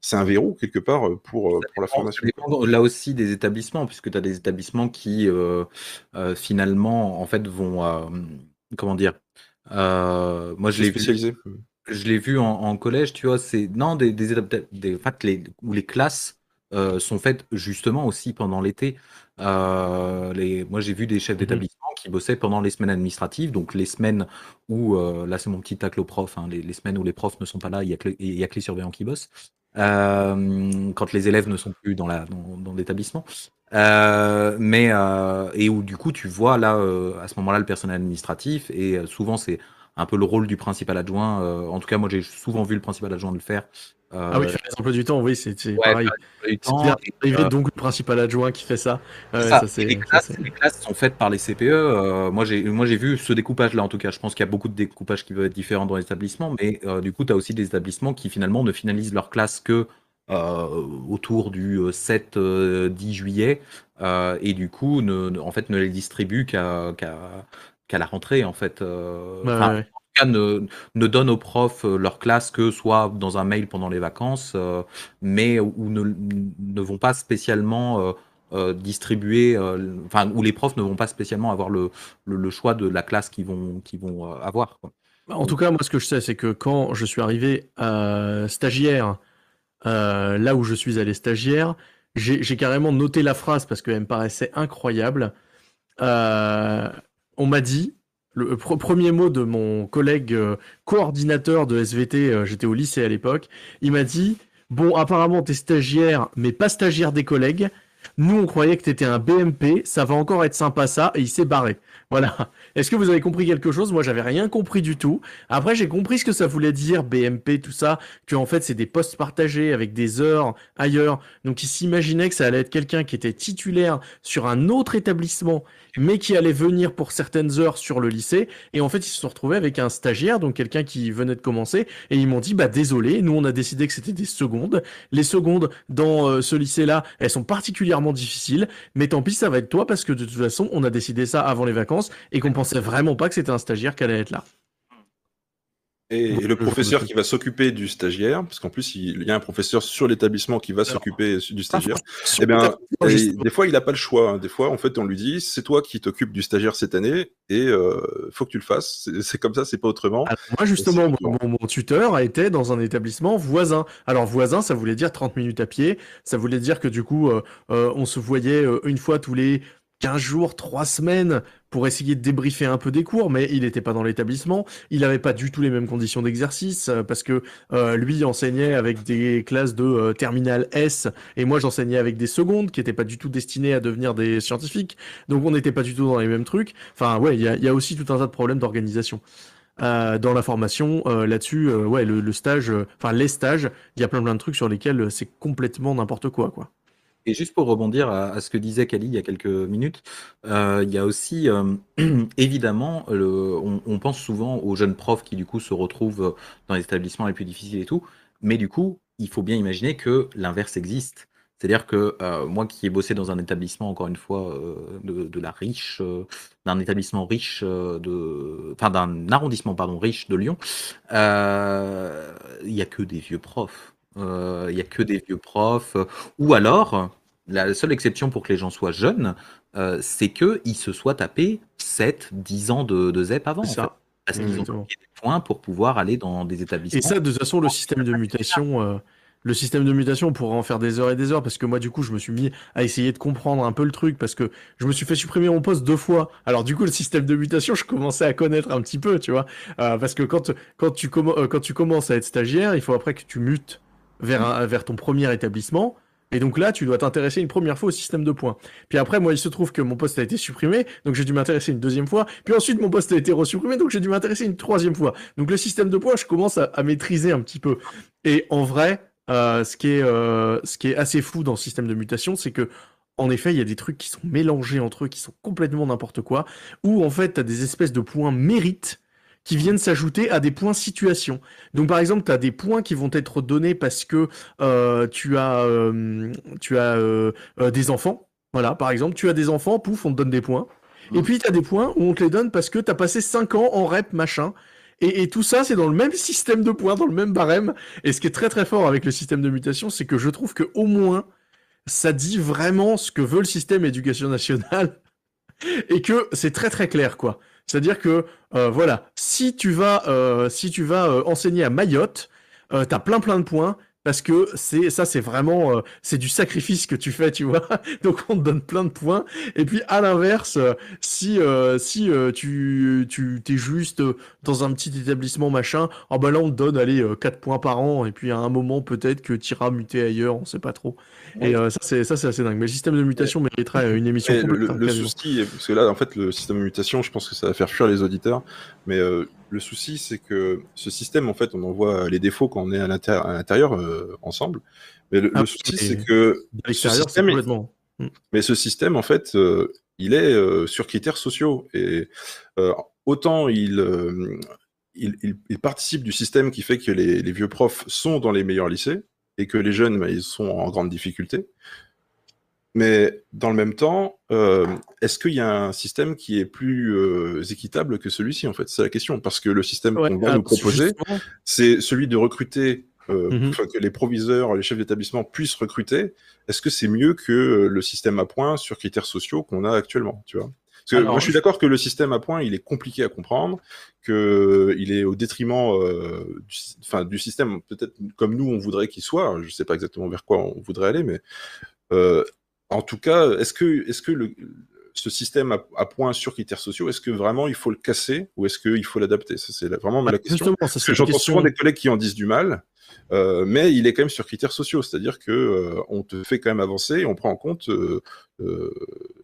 c'est un verrou quelque part pour, pour la formation. là aussi des établissements, puisque tu as des établissements qui euh, finalement en fait vont comment dire moi je l'ai vu je l'ai vu en, en collège, tu vois, c'est non des des, des en fait, les, où les classes sont faites justement aussi pendant l'été. Euh, les, moi, j'ai vu des chefs Mhm. d'établissement qui bossaient pendant les semaines administratives, donc les semaines où euh, là c'est mon petit tacle aux profs, hein, les, semaines où les profs ne sont pas là, il y a a que les surveillants qui bossent. Euh, quand les élèves ne sont plus dans l'établissement. Euh, mais euh, et où du coup tu vois là à ce moment-là le personnel administratif et souvent c'est un peu le rôle du principal adjoint. euh, en tout cas, moi, j'ai souvent vu le principal adjoint le faire. Euh, Ah oui, faire les emplois du temps, oui, c'est ouais, pareil. C'est euh, donc le principal adjoint qui fait ça. Ouais, ça. les, classes, c'est- les classes sont faites par les CPE. euh, moi, j'ai vu ce découpage-là, en tout cas. Je pense qu'il y a beaucoup de découpages qui peuvent être différents dans les établissements, mais du coup, tu as aussi des établissements qui finalement ne finalisent leur classe que autour du euh, 7-10 juillet, euh, et du coup, ne, ne- en fait, ne les distribuent qu'à qu'à qu'à la rentrée, en fait. euh, Ouais, cas, ne, ne donnent aux profs euh, leur classe que soit dans un mail pendant les vacances, euh, mais où ne, ne vont pas spécialement euh, distribuer, enfin, où les profs ne vont pas spécialement avoir le, le, le choix de la classe qu'ils vont, avoir. Quoi. En tout cas, moi, ce que je sais, c'est que quand je suis arrivé stagiaire, là où je suis allé stagiaire, j'ai j'ai carrément noté la phrase parce qu'elle me paraissait incroyable. Euh, on m'a dit, le pr- premier mot de mon collègue euh, coordinateur de SVT, euh, j'étais au lycée à l'époque, il m'a dit Bon, apparemment, t'es stagiaire, mais pas stagiaire des collègues. Nous, on croyait que t'étais un BMP, ça va encore être sympa ça, et il s'est barré. Voilà. [laughs] Est-ce que vous avez compris quelque chose? Moi, j'avais rien compris du tout. Après, j'ai compris ce que ça voulait dire, BMP, tout ça, que en fait, c'est des postes partagés avec des heures ailleurs. Donc, ils s'imaginaient que ça allait être quelqu'un qui était titulaire sur un autre établissement, mais qui allait venir pour certaines heures sur le lycée. Et en fait, ils se sont retrouvés avec un stagiaire, donc quelqu'un qui venait de commencer, et ils m'ont dit, bah désolé, nous, on a décidé que c'était des secondes. Les secondes dans euh, ce lycée-là, elles sont particulièrement difficiles, mais tant pis, ça va être toi, parce que de toute façon, on a décidé ça avant les vacances, et qu'on pensait vraiment pas que c'était un stagiaire qui allait être là. Et, le professeur qui va s'occuper du stagiaire, parce qu'en plus il y a un professeur sur l'établlement qui va s'occuper du stagiaire. Eh bien, et des fois, il n'a pas le choix. hein. Des fois, en fait, on lui dit, c'est toi qui t'occupes du stagiaire cette année et euh, faut que tu le fasses. C'est- comme ça, c'est pas autrement. Alors, moi, justement, C'est mon, mon- mon tuteur a été dans un établissement voisin. Alors, voisin, ça voulait dire 30 minutes à pied. Ça voulait dire que du coup, euh, euh, on se voyait euh, une fois tous les 15 jours, 3 semaines pour essayer de débriefer un peu des cours, mais il n'était pas dans l'établissement. Il n'avait pas du tout les mêmes conditions d'exercice euh, parce que euh, lui enseignait avec des classes de euh, terminale S et moi j'enseignais avec des secondes qui n'étaient pas du tout destinées à devenir des scientifiques. Donc on n'était pas du tout dans les mêmes trucs. Enfin ouais, il y a, y a, aussi tout un tas de problèmes d'organisation. Euh, dans la formation là-dessus, ouais, le, le stage, enfin les stages, il y a plein plein de trucs sur lesquels c'est complètement n'importe quoi, quoi. Et juste pour rebondir à, ce que disait Kali il y a quelques minutes, euh, il y a aussi euh, [clears throat] évidemment, on, pense souvent aux jeunes profs qui du coup se retrouvent dans les établissements les plus difficiles et tout, mais du coup, il faut bien imaginer que l'inverse existe. C'est-à-dire que euh, moi qui ai bossé dans un établissement, encore une fois, de, la riche, d'un établissement riche, de, enfin d'un arrondissement pardon riche de Lyon, il n'y a que des vieux profs. Il n'y a que des vieux profs. Ou alors, la seule exception pour que les gens soient jeunes, c'est qu'ils se soient tapés 7, 10 ans de, de ZEP avant. En fait, parce qu'ils ont des points pour pouvoir aller dans des établissements. Et ça, de toute façon, le système de mutation le système de mutation, on pourrait en faire des heures et des heures parce que moi, du coup, je me suis mis à essayer de comprendre un peu le truc parce que je me suis fait supprimer mon poste deux fois. Alors, du coup, le système de mutation, je commençais à connaître un petit peu, tu vois. Euh, parce que quand, quand, tu euh, quand tu commences à être stagiaire, il faut après que tu mutes vers, un, vers ton premier établissement. Et donc là, tu dois t'intéresser une première fois au système de points. Puis après, moi, il se trouve que mon poste a été supprimé, donc j'ai dû m'intéresser une deuxième fois. Puis ensuite, mon poste a été resupprimé, donc j'ai dû m'intéresser une troisième fois. Donc le système de points, je commence à, maîtriser un petit peu. Et en vrai, euh, ce, qui est, euh, ce qui est assez fou dans le système de mutation, c'est que en effet, il y a des trucs qui sont mélangés entre eux, qui sont complètement n'importe quoi, où en fait, tu as des espèces de points mérites qui viennent s'ajouter à des points situation. Donc par exemple, tu as des points qui vont être donnés parce que euh, tu as, euh, tu as euh, euh, des enfants. Voilà, par exemple, tu as des enfants, pouf, on te donne des points. Et mmh. puis tu as des points où on te les donne parce que tu as passé 5 ans en rep, machin. Et, et, tout ça, c'est dans le même système de points, dans le même barème. Et ce qui est très très fort avec le système de mutation, c'est que je trouve que au moins, ça dit vraiment ce que veut le système éducation nationale [laughs] et que c'est très très clair, quoi. C'est-à-dire que euh, voilà, si tu vas, euh, si tu vas euh, enseigner à Mayotte, t'as plein plein de points parce que c'est ça c'est vraiment c'est du sacrifice que tu fais tu vois. [laughs] Donc on te donne plein de points. Et puis à l'inverse si si tu tu t'es juste dans un petit établissement machin oh bah là on te donne allez 4 points par an. Et puis à un moment peut-être que tu iras muter ailleurs on sait pas trop et ça c'est ça c'est assez dingue. Mais le système de mutation mériterait une émission le, le souci parce que là en fait le système de mutation je pense que ça va faire fuir les auditeurs. Mais le souci, c'est que ce système, en fait, on en voit les défauts quand on est à l'intérieur euh, ensemble. Mais le, ah, le souci, c'est que ce système, complètement... Hmm. mais ce système, en fait, euh, il est euh, sur critères sociaux. Et euh, autant il, euh, il, il, il, participe du système qui fait que les, les, vieux profs sont dans les meilleurs lycées et que les jeunes, bah, ils sont en grande difficulté. Mais dans le même temps, euh, est-ce qu'il y a un système qui est plus euh, équitable que celui-ci en fait? C'est la question parce que le système ouais, qu'on va nous proposer, c'est celui de recruter, euh, mm -hmm. que les proviseurs, les chefs d'établissement puissent recruter. Est-ce que c'est mieux que le système à points sur critères sociaux qu'on a actuellement Tu vois? Parce que moi, je suis d'accord que le système à points, il est compliqué à comprendre, que il est au détriment euh, du, enfin, du système, peut-être comme nous, on voudrait qu'il soit. Je ne sais pas exactement vers quoi on voudrait aller, mais euh, en tout cas, est-ce que, est-ce que le, ce système à, à, points sur critères sociaux, est-ce que vraiment il faut le casser ou est-ce qu'il faut l'adapter? C'est vraiment bah, la question. J'entends question... souvent des collègues qui en disent du mal, euh, mais il est quand même sur critères sociaux, c'est-à-dire que euh, on te fait quand même avancer et on prend en compte euh,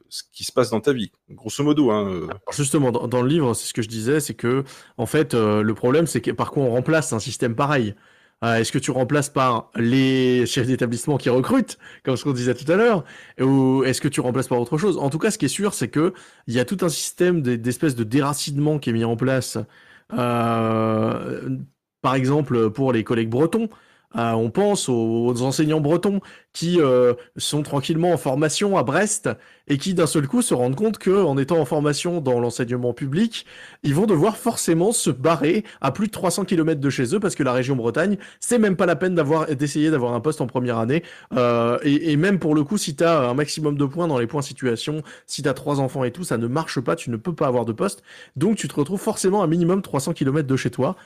ce qui se passe dans ta vie, grosso modo. Hein. Alors justement, dans, dans, le livre, c'est ce que je disais, c'est que en fait, le problème, c'est que par quoi on remplace un système pareil? Euh, Est-ce que tu remplaces par les chefs d'établissement qui recrutent, comme ce qu'on disait tout à l'heure, ou est-ce que tu remplaces par autre chose? En tout cas, ce qui est sûr, c'est que il y a tout un système d'espèces de déracinement qui est mis en place. Euh, par exemple, pour les collègues bretons, euh, on pense aux, aux, enseignants bretons qui euh, sont tranquillement en formation à Brest et qui d'un seul coup se rendent compte que en étant en formation dans l'enseignement public, ils vont devoir forcément se barrer à plus de 300 km de chez eux parce que la région Bretagne, c'est même pas la peine d'avoir d'essayer d'avoir un poste en première année euh, et, et, même pour le coup, si tu as un maximum de points dans les points situation, si tu as trois enfants et tout, ça ne marche pas, tu ne peux pas avoir de poste. Donc tu te retrouves forcément à minimum 300 km de chez toi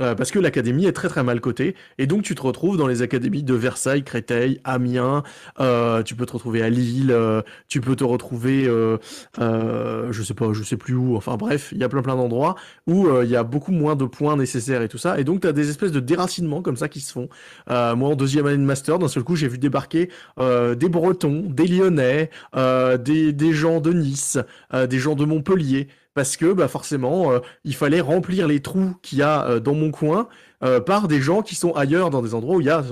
Euh, parce que l'académie est très très mal cotée. Et donc tu te retrouves dans les académies de Versailles, Créteil, Amiens, euh, tu peux te retrouver à Lille, euh, tu peux te retrouver, je sais pas, je sais plus où, enfin bref, il y a plein plein d'endroits où il y a beaucoup moins de points nécessaires et tout ça. Et donc tu as des espèces de déracinements comme ça qui se font. Moi en deuxième année de master, d'un seul coup j'ai vu débarquer des Bretons, des Lyonnais, des, des gens de Nice, des gens de Montpellier parce que bah forcément euh, il fallait remplir les trous qu'il y a euh, dans mon coin euh, par des gens qui sont ailleurs dans des endroits où il y a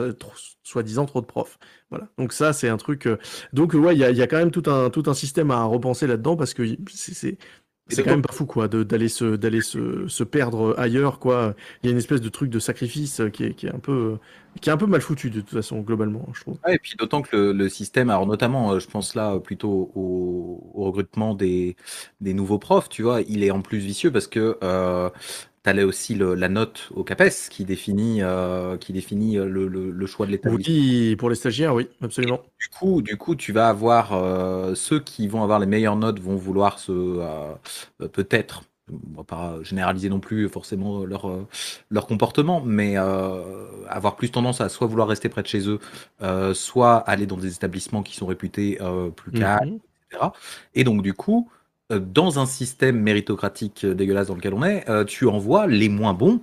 soi-disant trop de profs. Voilà. Donc ça c'est un truc. Donc ouais il y a, quand même tout un tout un système à repenser là-dedans parce que c'est c'est quand même pas fou quoi d'aller se d'aller se, se perdre ailleurs quoi. Il y a une espèce de truc de sacrifice euh, qui est, qui est un peu qui est un peu mal foutu de toute façon globalement je trouve. Et puis d'autant que le, le système, alors notamment, euh, je pense là euh, plutôt au, au recrutement des, des nouveaux profs, tu vois, il est en plus vicieux parce que euh, tu aussi le- la note au CAPES qui définit, euh, qui définit euh, le, le- le choix de l'établissement. Oui pour les stagiaires oui absolument. Du coup, du coup, tu vas avoir euh, ceux qui vont avoir les meilleures notes vont vouloir se euh, peut-être, on va pas généraliser non plus forcément leur leur comportement, mais euh, avoir plus tendance à soit vouloir rester près de chez eux, euh, soit aller dans des établissements qui sont réputés euh, plus calmes, Mhm. etc. Et donc du coup, dans un système méritocratique euh, dégueulasse dans lequel on est, euh, tu envoies les moins bons,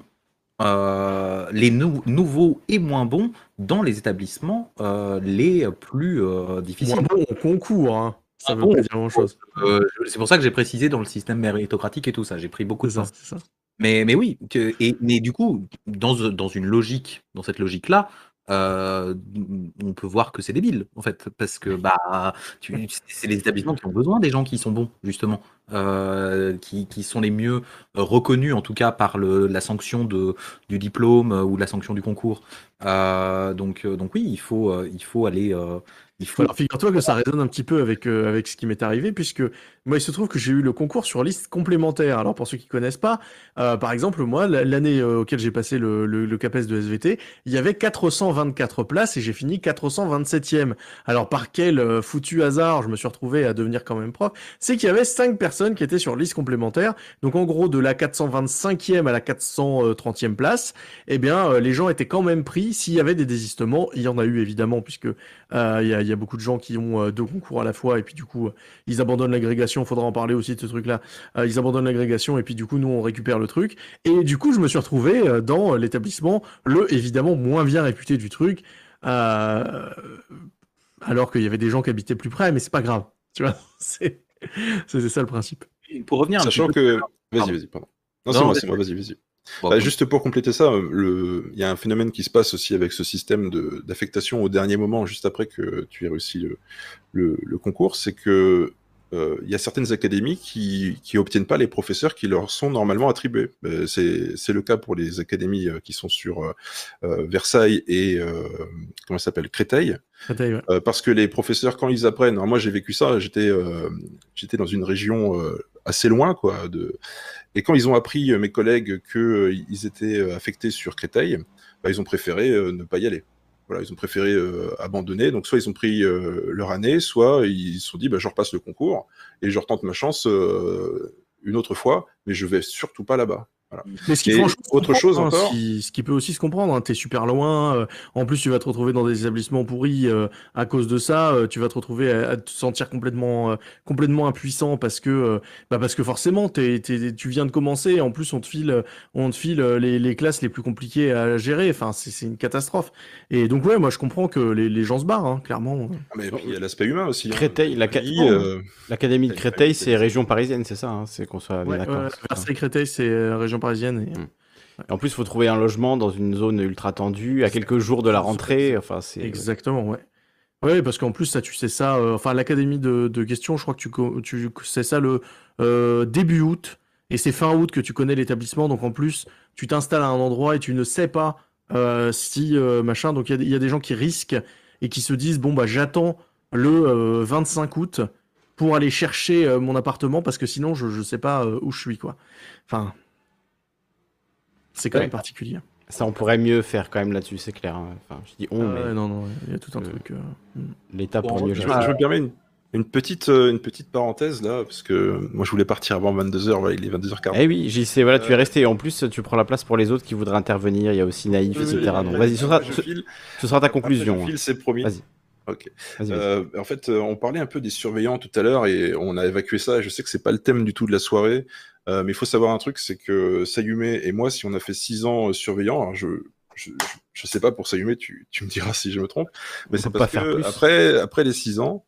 euh, les nou- nouveaux et moins bons dans les établissements euh, les plus euh, difficiles. Moins bon au concours hein. Ça Ah veut bon? pas dire grand chose. Euh, je- c'est pour ça que j'ai précisé dans le système méritocratique et tout ça. J'ai pris beaucoup de ça. Mais, mais oui, que- et, mais du coup, dans, dans une logique, dans cette logique-là, euh, on peut voir que c'est débile, en fait, parce que bah, c'est les établissements qui ont besoin des gens qui sont bons, justement, euh, qui, qui sont les mieux euh, reconnus, en tout cas par le, la sanction de, du diplôme ou la sanction du concours. Euh, donc, donc oui, il faut, il faut aller. il faut... Alors figure-toi que ça résonne un petit peu avec, avec ce qui m'est arrivé, puisque moi il se trouve que j'ai eu le concours sur liste complémentaire. Alors pour ceux qui connaissent pas, euh, par exemple moi l'année euh, auquel j'ai passé le, le, le CAPES de SVT, il y avait 424 places et j'ai fini 427e. Alors par quel euh, foutu hasard je me suis retrouvé à devenir quand même prof, c'est qu'il y avait 5 personnes qui étaient sur liste complémentaire. Donc en gros de la 425e à la 430e place, eh bien euh, les gens étaient quand même pris s'il y avait des désistements. Il y en a eu évidemment puisque Il y, a, y a beaucoup de gens qui ont deux concours à la fois et puis du coup ils abandonnent l'agrégation. Faudra en parler aussi de ce truc-là. Euh, ils abandonnent l'agrégation et puis du coup nous on récupère le truc. Et du coup je me suis retrouvé euh, dans l'établissement le évidemment moins bien réputé du truc, euh, alors qu'il y avait des gens qui habitaient plus près, mais c'est pas grave. Tu vois, [laughs] c'est c'est ça le principe. Pour revenir Sachant que. Vas-y, vas-y, pardon. Non, Non, c'est moi, vas-y. c'est moi, vas-y. Bon, Bah, juste pour compléter ça, le... il y a un phénomène qui se passe aussi avec ce système de- d'affectation au dernier moment, juste après que tu aies réussi le, le, le concours, c'est que il y a certaines académies qui qui obtiennent pas les professeurs qui leur sont normalement attribués. Euh, c'est le cas pour les académies euh, qui sont sur euh, euh, Versailles et euh, comment s'appelle Créteil. Créteil, ouais. Euh, parce que les professeurs, quand ils apprennent, alors moi j'ai vécu ça, j'étais euh, j'étais dans une région euh, assez loin, quoi, de... et quand ils ont appris, euh, mes collègues, qu'ils étaient euh, affectés sur Créteil, bah, ils ont préféré euh, ne pas y aller. Voilà, ils ont préféré euh, abandonner, donc soit ils ont pris euh, leur année, soit ils se sont dit, bah, je repasse le concours, et je retente ma chance euh, une autre fois, mais je vais surtout pas là-bas. Voilà. Mais ce qui Et autre chose hein, encore ce qui, ce qui peut aussi se comprendre, hein, t'es super loin, euh, en plus tu vas te retrouver dans des établissements pourris euh, à cause de ça, euh, tu vas te retrouver à, à te sentir complètement euh, complètement impuissant parce que euh, bah parce que forcément t'es, t'es- tu viens de commencer, en plus on te file on te file euh, les, les classes les plus compliquées à gérer, enfin c'est, c'est une catastrophe. Et donc ouais, moi je comprends que les, les gens se barrent, hein, clairement. Ah, Mais puis, il y a l'aspect humain aussi. hein. Créteil, la euh, L'académie de Créteil, c'est région parisienne, c'est ça hein, C'est qu'on soit bien Ouais, d'accord. c'est Créteil c'est région parisienne. Et... Mm. Et en plus, il faut trouver un logement dans une zone ultra tendue, à quelques jours de la rentrée. Enfin, c'est. Exactement, ouais. Ouais, parce qu'en plus, ça, tu sais ça, euh, enfin, l'académie de, de questions, je crois que tu, tu sais ça le euh, début août, et c'est fin août que tu connais l'établissement, donc en plus, tu t'installes à un endroit et tu ne sais pas euh, si machin, donc il y a des- il y, a des gens qui risquent et qui se disent, bon, bah, j'attends le euh, 25 août pour aller chercher mon appartement, parce que sinon, je, je sais pas où je suis, quoi. Enfin, c'est quand Ouais. même particulier. Ça, on pourrait mieux faire quand même là-dessus, c'est clair. hein. Enfin, je dis on, Ah mais non, non, il y a tout un truc. euh, mm. l'État Bon, pourrait mieux je Je, gérer. me- je me permets une, Une petite, euh, une petite parenthèse là, parce que moi je voulais partir avant 22h, voilà, il est 22h40. Eh oui, JC, voilà, tu es Euh, resté. Et en plus, tu prends la place pour les autres qui voudraient intervenir. Il y a aussi Naïf, Oui, etc. oui, Donc oui, vas-y, ce sera, je ce, file. ce sera ta Après, conclusion. je hein. file, c'est promis. Vas-y. Ok. Euh, en fait, euh, on parlait un peu des surveillants tout à l'heure et on a évacué ça. Je sais que c'est pas le thème du tout de la soirée, euh, mais il faut savoir un truc, c'est que Sayume et moi, si on a fait 6 ans euh, surveillants, alors je, je, je, sais pas pour Sayume, tu, tu me diras si je me trompe, mais c'est parce pas faire que plus. après, après les 6 ans,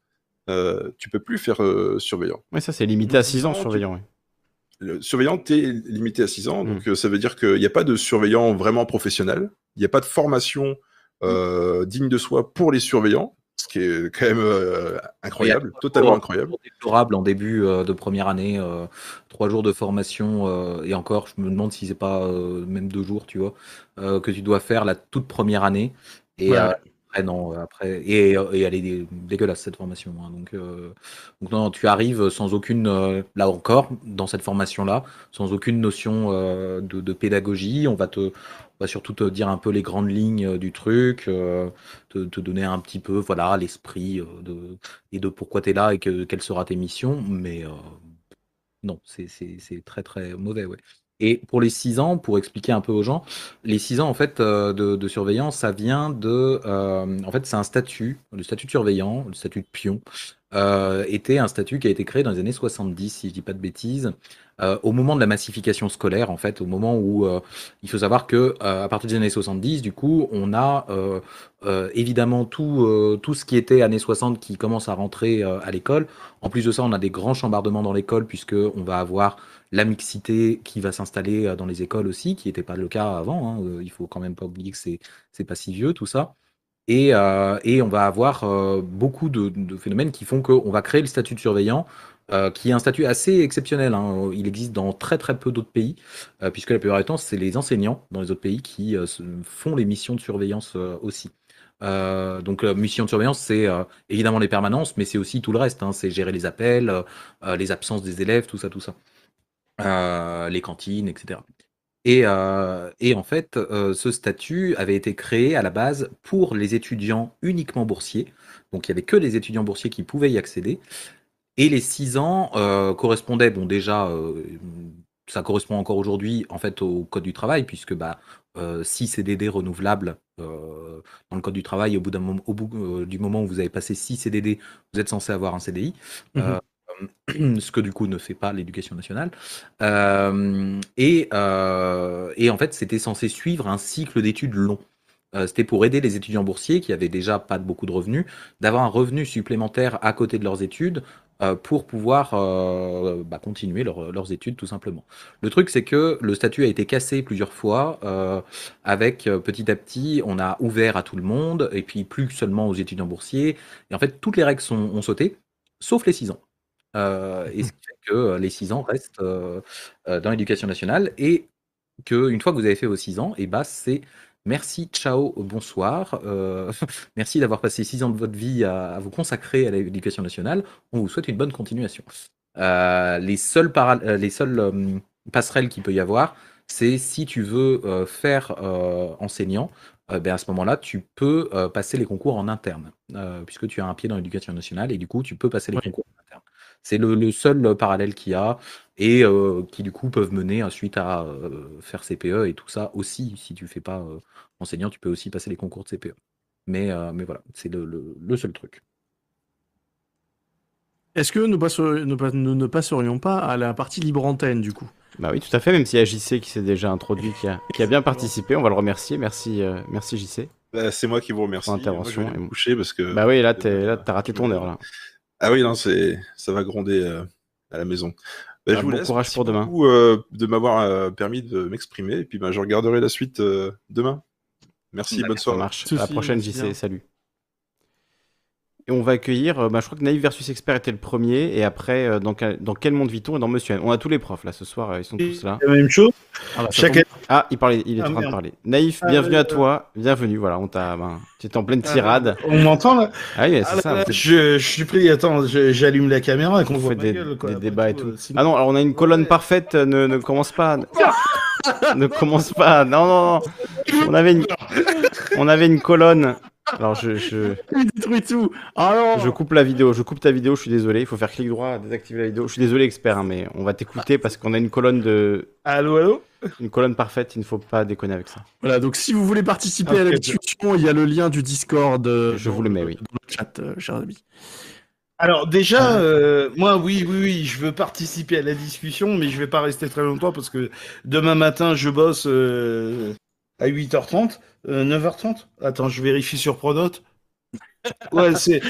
tu peux plus faire surveillant. Ouais, ça, c'est limité à 6 ans, tu- surveillant. ouais. Le surveillant, tu es limité à 6 ans, Mm. donc ça veut dire qu'il n'y a pas de surveillant vraiment professionnel, il n'y a pas de formation euh, digne de soi pour les surveillants, ce qui est quand même euh, incroyable, totalement incroyable. Déplorable en début euh, de première année, euh, trois jours de formation euh, et encore, je me demande si c'est pas euh, même deux jours, tu vois, euh, que tu dois faire la toute première année. Et Ouais. euh, après, non, après, et, et elle est dé- dégueulasse cette formation. hein, donc, euh, donc non, tu arrives sans aucune, euh, là encore, dans cette formation-là, sans aucune notion euh, de, de pédagogie. On va te, va surtout te dire un peu les grandes lignes euh, du truc, euh, te, donner un petit peu, voilà, l'esprit euh, de et de pourquoi tu es là et que, quelles sera tes missions. Mais non, c'est très très mauvais. Ouais. Et pour les 6 ans, pour expliquer un peu aux gens, les 6 ans en fait de, surveillance, ça vient de. en fait, c'est un statut, le statut de surveillant, le statut de pion, euh, était un statut qui a été créé dans les années 70, si je dis pas de bêtises, euh, au moment de la massification scolaire, en fait, au moment où euh, il faut savoir que à partir des années 70, du coup, on a évidemment tout, tout ce qui était années 60 qui commence à rentrer à l'école. En plus de ça, on a des grands chambardements dans l'école puisque on va avoir la mixité qui va s'installer dans les écoles aussi, qui n'était pas le cas avant. hein. Il faut quand même pas oublier que c'est pas si vieux tout ça. Et, euh, et on va avoir euh, beaucoup de, phénomènes qui font qu'on va créer le statut de surveillant, euh, qui est un statut assez exceptionnel. hein. Il existe dans très très peu d'autres pays, puisque la plupart du temps, c'est les enseignants dans les autres pays qui font les missions de surveillance aussi. Donc, euh, mission de surveillance, c'est évidemment les permanences, mais c'est aussi tout le reste. hein. C'est gérer les appels, les absences des élèves, tout ça, tout ça. Les cantines, etc. Et, euh, et en fait, euh, ce statut avait été créé à la base pour les étudiants uniquement boursiers. Donc, il n'y avait que les étudiants boursiers qui pouvaient y accéder. Et les six ans euh, correspondaient, bon, déjà, ça correspond encore aujourd'hui, en fait, au Code du travail, puisque bah, euh, six CDD renouvelables dans le Code du travail, au bout, d'un moment, au bout du moment où vous avez passé six CDD, vous êtes censé avoir un CDI. Euh, [clears throat] ce que du coup ne fait pas l'éducation nationale. Euh, et, euh, et en fait, c'était censé suivre un cycle d'études long. Euh, c'était pour aider les étudiants boursiers qui avaient déjà pas beaucoup de revenus, d'avoir un revenu supplémentaire à côté de leurs études euh, pour pouvoir euh, bah, continuer leur- leurs études tout simplement. Le truc, c'est que le statut a été cassé plusieurs fois. euh, avec euh, petit à petit, on a ouvert à tout le monde et puis plus seulement aux étudiants boursiers. Et en fait, toutes les règles ont sauté, sauf les 6 ans. Euh, et ce qui fait que les 6 ans restent euh, dans l'éducation nationale et qu'une fois que vous avez fait vos 6 ans, et bah c'est merci, ciao, bonsoir. euh, [laughs] merci d'avoir passé 6 ans de votre vie à, à vous consacrer à l'éducation nationale. On vous souhaite une bonne continuation. Les seules, para- les seules passerelles qu'il peut y avoir, c'est si tu veux faire enseignant, euh, ben à ce moment-là, tu peux euh, passer les concours en interne, euh, puisque tu as un pied dans l'éducation nationale et du coup, tu peux passer les concours en interne. C'est le, le seul euh, parallèle qu'il y a et euh, qui du coup peuvent mener ensuite à euh, faire CPE et tout ça aussi. Si tu fais pas euh, enseignant, tu peux aussi passer les concours de CPE. Mais, euh, mais voilà, c'est le, le- le seul truc. Est-ce que nous, ne passerions pas à la partie libre antenne du coup? Bah oui, tout à fait, même si y a JC qui s'est déjà introduit, qui a, qui a bien participé, on va le remercier. Merci, euh, merci JC. Bah, c'est moi qui vous remercie. Pour l'intervention. Moi, je vais me coucher parce que. Bah oui, là, t'as raté ton heure, là. Ah oui, non, c'est ça va gronder euh, à la maison. Bah, Ah, je vous bon laisse. courage Merci pour demain. beaucoup, euh, de m'avoir euh, permis de m'exprimer. Et puis, bah, je regarderai la suite euh, demain. Merci, bonne Ça soirée. marche. Souci, à la prochaine, JC. Salut. Et on va accueillir, euh, bah, je crois que Naïf versus Expert était le premier, et après, euh, dans, quel, dans quel monde vit-on et dans Monsieur N. On a tous les profs là ce soir, euh, ils sont tous là. La même chose. Ah, bah, Chaque Ah, il, parlait, il est Ah, en train de parler. Naïf, Ah, bienvenue à toi, bienvenue, voilà, on t'a. ben, tu étais en pleine tirade. On m'entend là Ah oui, Ah c'est ça. là, je, je suis pris, attends, j'allume la caméra et qu'on vous voit des, gueule, quoi. des Après débats et tout, euh, Ah non, alors on a une colonne Ouais. parfaite, ne, ne commence pas. ne commence pas, non, non, non. On avait une, on avait une colonne Alors je, je, Il détruit tout. Ah je coupe la vidéo, je coupe ta vidéo, je suis désolé, il faut faire clic droit, désactiver la vidéo. Je suis désolé expert, hein, mais on va t'écouter parce qu'on a une colonne de Allô, allô? une colonne parfaite, il ne faut pas déconner avec ça. Voilà, donc si vous voulez participer à la discussion, il y a le lien du Discord. euh, Je vous le mets, oui. Dans le chat, euh, chers amis. Alors déjà, euh, moi oui, oui, oui, je veux participer à la discussion, mais je vais pas rester très longtemps parce que demain matin, je bosse euh, à 8h30, euh, 9h30. Attends, je vérifie sur Pronote. Ouais, c'est,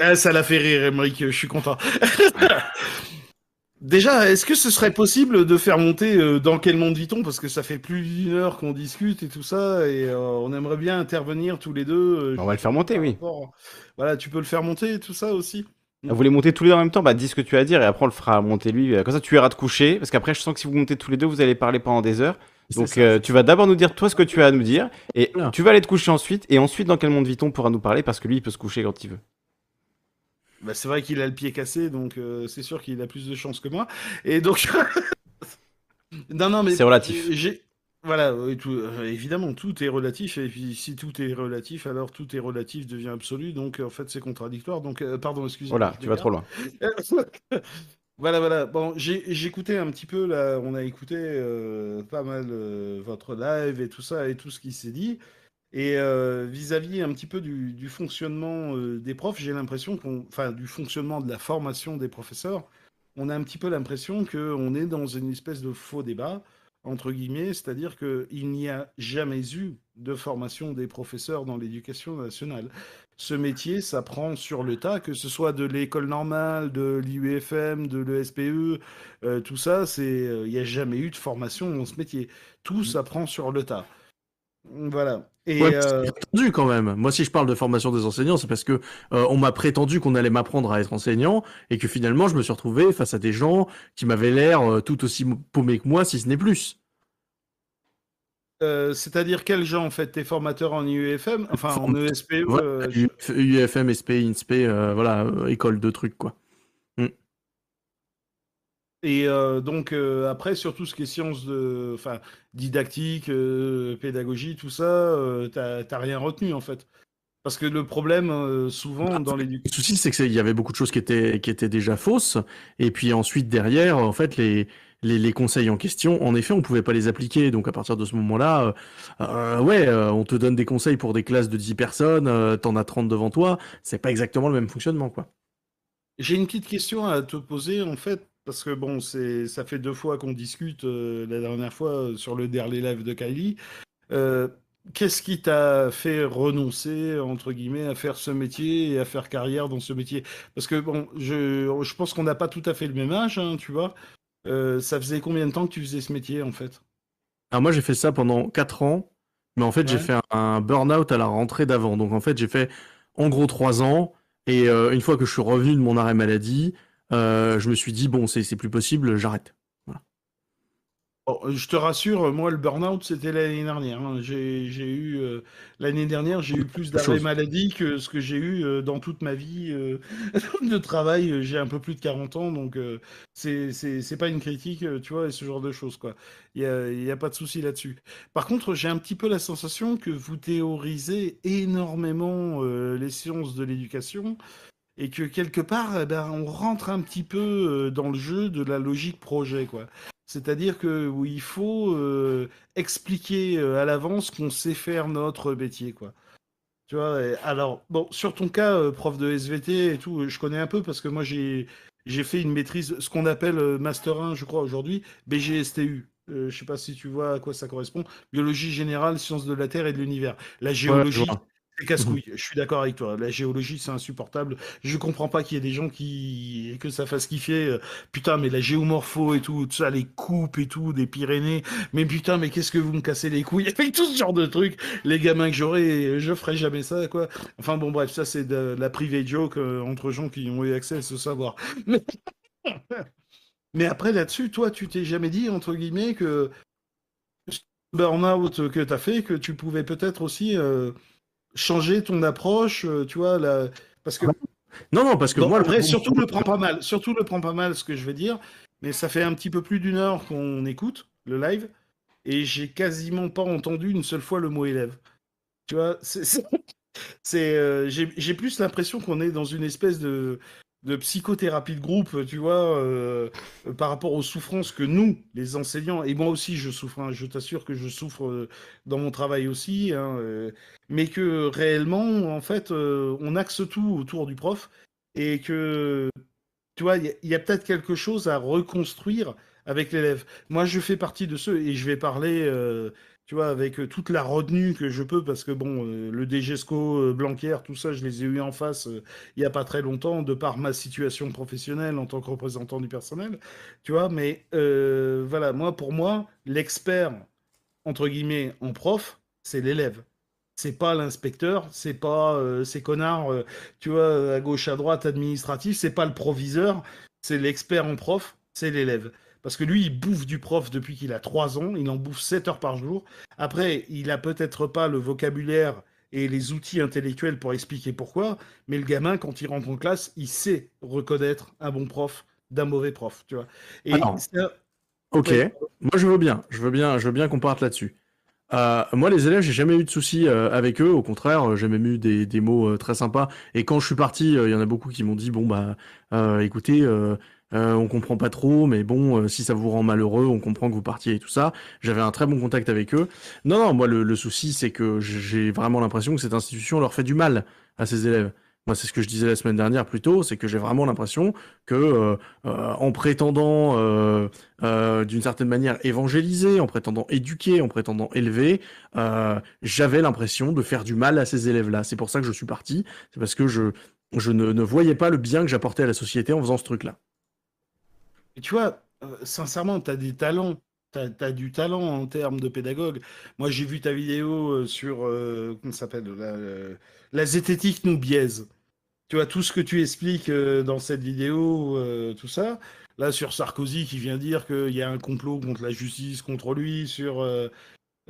ah, ça l'a fait rire, Emmerich, je suis content. [laughs] Déjà, est-ce que ce serait possible de faire monter euh, dans quel monde vit-on? Parce que ça fait plus d'une heure qu'on discute et tout ça, et euh, on aimerait bien intervenir tous les deux. euh, On va le faire monter, oui. Voilà, tu peux le faire monter, tout ça aussi Vous voulez monter tous les deux en même temps? Bah dis ce que tu as à dire et après on le fera monter lui. Comme ça tu iras te coucher parce qu'après je sens que si vous montez tous les deux vous allez parler pendant des heures. Donc ça. euh, tu vas d'abord nous dire toi ce que tu as à nous dire et tu vas aller te coucher ensuite et ensuite dans quel monde vit-on pourra nous parler parce que lui il peut se coucher quand il veut. Bah, c'est vrai qu'il a le pied cassé, donc euh, c'est sûr qu'il a plus de chance que moi. Et donc. [laughs] non, non, mais. C'est relatif. J'ai. Voilà, tout- euh, évidemment, tout est relatif. Et puis, si tout est relatif, alors tout est relatif devient absolu. Donc, en fait, c'est contradictoire. Donc, euh, pardon, excusez-moi. Voilà, tu vas trop loin. [laughs] Voilà, voilà. Bon, j'ai écouté un petit peu, là, on a écouté euh, pas mal euh, votre live et tout ça et tout ce qui s'est dit. Et euh, vis-à-vis un petit peu du, du fonctionnement des profs, j'ai l'impression qu'on, enfin, du fonctionnement de la formation des professeurs, on a un petit peu l'impression qu'on est dans une espèce de faux débat, entre guillemets, c'est-à-dire qu'il n'y a jamais eu de formation des professeurs dans l'éducation nationale. Ce métier s'apprend sur le tas, que ce soit de l'école normale, de l'IUFM, de l'ESPE, euh, tout ça, c'est, euh, il n'y a jamais eu de formation dans ce métier. Tout s'apprend sur le tas. Voilà. Et Ouais, euh, prétendu quand même. Moi, si je parle de formation des enseignants, c'est parce que euh, on m'a prétendu qu'on allait m'apprendre à être enseignant et que finalement, je me suis retrouvé face à des gens qui m'avaient l'air euh, tout aussi paumés que moi, si ce n'est plus. Euh, c'est-à-dire quel genre en fait? T'es formateur en IUFM, enfin en Formateur, ESPE Voilà, euh, je- UF- UFM, SP, INSP, euh, voilà, euh, école de trucs quoi. Et euh, donc euh, après, sur tout ce qui est sciences de, enfin didactique, euh, pédagogie, tout ça, euh, t'as t'as rien retenu en fait. Parce que le problème, euh, souvent dans Le l'éducation, souci, c'est qu'il y avait beaucoup de choses qui étaient, qui étaient déjà fausses. Et puis ensuite, derrière, en fait, les, les, conseils en question, en effet, on pouvait pas les appliquer. Donc à partir de ce moment-là, euh, euh, ouais, euh, on te donne des conseils pour des classes de 10 personnes, t'en as 30 devant toi. C'est pas exactement le même fonctionnement, quoi. j'ai une petite question à te poser en fait, parce que bon, c'est, ça fait deux fois qu'on discute la dernière fois sur le dernier live de Kylie. Qu'est-ce qui t'a fait renoncer, entre guillemets, à faire ce métier et à faire carrière dans ce métier? Parce que bon, je, je pense qu'on n'a pas tout à fait le même âge, hein, tu vois. Euh, ça faisait combien de temps que tu faisais ce métier, en fait? Alors moi, j'ai fait ça pendant 4 ans, mais en fait, j'ai fait un, un burn-out à la rentrée d'avant. Donc en fait, j'ai fait en gros 3 ans. Et euh, une fois que je suis revenu de mon arrêt maladie, euh, je me suis dit, bon, c'est plus possible, j'arrête. Bon, je te rassure, moi, le burn-out, c'était l'année dernière. hein. J'ai, j'ai eu, euh, l'année dernière, j'ai eu plus d'arrêts chose. maladie que ce que j'ai eu euh, dans toute ma vie euh, [laughs] de travail. J'ai un peu plus de 40 ans, donc euh, c'est, c'est, c'est pas une critique, euh, tu vois, et ce genre de choses, quoi. Il y a, il y a pas de souci là-dessus. Par contre, j'ai un petit peu la sensation que vous théorisez énormément euh, les sciences de l'éducation et que quelque part, eh ben, on rentre un petit peu euh, dans le jeu de la logique projet, quoi. C'est-à-dire que où il faut euh, expliquer euh, à l'avance qu'on sait faire notre métier, quoi. Tu vois, et alors, bon, sur ton cas, prof de SVT et tout, je connais un peu parce que moi, j'ai j'ai fait une maîtrise, ce qu'on appelle Master 1, je crois, aujourd'hui, BGSTU. Euh, je sais pas si tu vois à quoi ça correspond. Biologie générale, sciences de la Terre et de l'univers. La géologie. C'est casse-couille. Je suis d'accord avec toi. La géologie, c'est insupportable. Je comprends pas qu'il y ait des gens qui que ça fasse kiffer. euh, Putain, mais la géomorpho et tout, tout ça, les coupes et tout, des Pyrénées. Mais putain, mais qu'est-ce que vous me cassez les couilles [laughs] avec tout ce genre de trucs Les gamins que j'aurais, je ferais jamais ça, quoi. Enfin bon, bref, ça c'est de la private joke euh, entre gens qui ont eu accès à ce savoir. Mais, [laughs] mais après là-dessus, toi, tu t'es jamais dit entre guillemets que burn-out que t'as fait, que tu pouvais peut-être aussi euh, changer ton approche, euh, tu vois, la... parce que Non, non, parce que moi, le- après, surtout le prends pas mal, surtout le prends pas mal, ce que je vais dire, mais ça fait un petit peu plus d'une heure qu'on écoute le live, et j'ai quasiment pas entendu une seule fois le mot élève. Tu vois, c'est euh, j'ai j'ai plus l'impression qu'on est dans une espèce de, de psychothérapie de groupe, tu vois, euh, par rapport aux souffrances que nous, les enseignants, et moi aussi je souffre, hein, je t'assure que je souffre euh, dans mon travail aussi, hein, euh, mais que réellement, en fait, on axe tout autour du prof et que, tu vois, il y a, peut-être quelque chose à reconstruire avec l'élève. Moi, je fais partie de ceux, et je vais parler, tu vois, avec euh, toute la retenue que je peux, parce que bon, euh, le DGESCO, euh, Blanquer, tout ça, je les ai eu en face il n'y a pas très longtemps, de par ma situation professionnelle en tant que représentant du personnel, tu vois, mais voilà, moi, pour moi, l'expert, entre guillemets, en prof, c'est l'élève. C'est pas l'inspecteur, c'est pas ces connards, tu vois, à gauche, à droite, administratif, c'est pas le proviseur, c'est l'expert en prof, c'est l'élève. Parce que lui, il bouffe du prof depuis qu'il a 3 ans, il en bouffe 7 heures par jour. Après, il a peut-être pas le vocabulaire et les outils intellectuels pour expliquer pourquoi, mais le gamin, quand il rentre en classe, il sait reconnaître un bon prof d'un mauvais prof, tu vois. Et Alors, ça- Ok, Ouais. moi je veux bien, je veux bien, je veux bien qu'on parte là-dessus. Euh, moi, les élèves, j'ai jamais eu de soucis euh, avec eux. Au contraire, euh, j'ai même eu des, des mots euh, très sympas. Et quand je suis parti, il y en a beaucoup qui m'ont dit bon bah, écoutez, euh, on comprend pas trop, mais bon, euh, si ça vous rend malheureux, on comprend que vous partiez et tout ça. J'avais un très bon contact avec eux. Non, non, moi le, souci, c'est que j'ai vraiment l'impression que cette institution leur fait du mal à ces élèves. Moi, c'est ce que je disais la semaine dernière plus tôt, c'est que j'ai vraiment l'impression que euh, en prétendant d'une certaine manière évangéliser, en prétendant éduquer, en prétendant élever, j'avais l'impression de faire du mal à ces élèves-là. C'est pour ça que je suis parti. C'est parce que je, ne voyais pas le bien que j'apportais à la société en faisant ce truc-là. Tu vois, euh, sincèrement, tu as des talents. Tu as, du talent en termes de pédagogue. Moi, j'ai vu ta vidéo euh, sur, euh, comment s'appelle, la, zététique nous biaise. Tu vois, tout ce que tu expliques euh, dans cette vidéo, tout ça. Là, sur Sarkozy qui vient dire qu'il y a un complot contre la justice, contre lui, sur,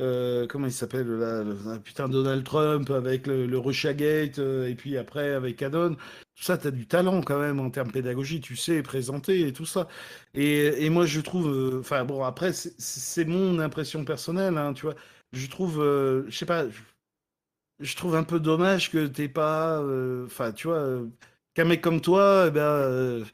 euh, comment il s'appelle, là, ah, putain, Donald Trump avec le, le Russiagate, euh, et puis après avec Canon. Tout ça, tu as du talent quand même en termes pédagogiques, tu sais présenter et tout ça. Et, et moi, je trouve, euh, enfin bon, après, c'est- mon impression personnelle, hein, tu vois. Je trouve, je sais pas, je, trouve un peu dommage que t'aies pas, enfin, tu vois, qu'un mec comme toi, eh ben,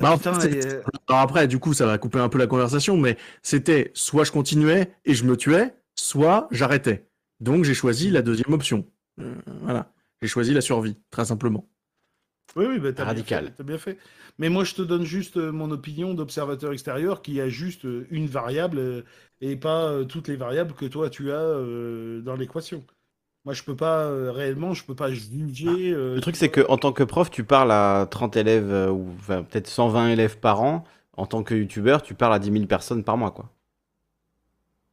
Bah, en putain, fait, et, c'est- Alors après, du coup, ça va couper un peu la conversation, mais c'était soit je continuais et je me tuais, soit j'arrêtais. Donc j'ai choisi la deuxième option. Euh, voilà, j'ai choisi la survie, très simplement. Oui, oui, bah, t'as Radical. Bien fait, t'as bien fait. Mais moi, je te donne juste euh, mon opinion d'observateur extérieur qui a juste euh, une variable euh, et pas euh, toutes les variables que toi tu as euh, dans l'équation. Moi, je peux pas euh, réellement, je peux pas juger. euh, Le truc, c'est que en tant que prof, tu parles à 30 élèves euh, ou enfin, peut-être 120 élèves par an. En tant que youtubeur, tu parles à 10 000 personnes par mois, quoi.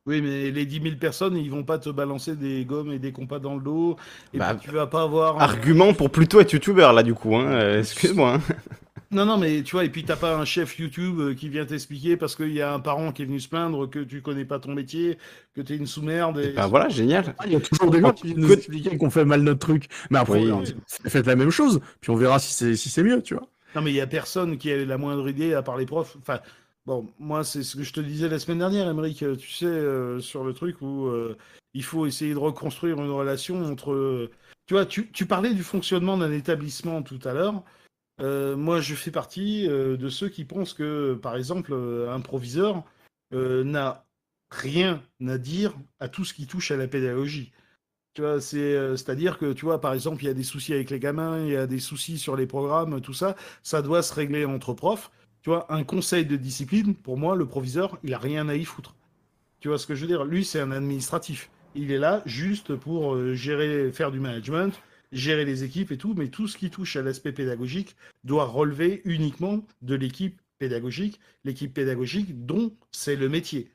Oui, mais les 10 000 personnes, ils vont pas te balancer des gommes et des compas dans le dos. Et Bah, puis tu vas pas avoir. un- Argument pour plutôt être youtubeur, là, du coup. Hein. euh, Excuse-moi. hein. [laughs] Non, non, mais tu vois, et puis t'as pas un chef YouTube euh, qui vient t'expliquer parce qu'il y a un parent qui est venu se plaindre que tu connais pas ton métier, que t'es une sous-merde. Et... Bah voilà, génial. Ah, il y a toujours des gens qui viennent nous expliquer qu'on fait mal notre truc. Mais après, Oui. faites la même chose, puis on verra si c'est si c'est mieux, tu vois. Non, mais il y a personne qui a la moindre idée à part les profs. Enfin, bon, moi, c'est ce que je te disais la semaine dernière, Émeric, euh, tu sais, euh, sur le truc où euh, il faut essayer de reconstruire une relation entre. Tu vois, tu, tu parlais du fonctionnement d'un établissement tout à l'heure. Moi, je fais partie de ceux qui pensent que, par exemple, un proviseur n'a rien à dire à tout ce qui touche à la pédagogie. Tu vois, c'est, euh, c'est-à-dire que, tu vois, par exemple, il y a des soucis avec les gamins, il y a des soucis sur les programmes, tout ça, ça doit se régler entre profs. Tu vois, un conseil de discipline, pour moi, le proviseur, il a rien à y foutre. Tu vois ce que je veux dire? Lui, c'est un administratif. Il est là juste pour euh, gérer, faire du management, gérer les équipes et tout, mais tout ce qui touche à l'aspect pédagogique doit relever uniquement de l'équipe pédagogique, l'équipe pédagogique dont c'est le métier.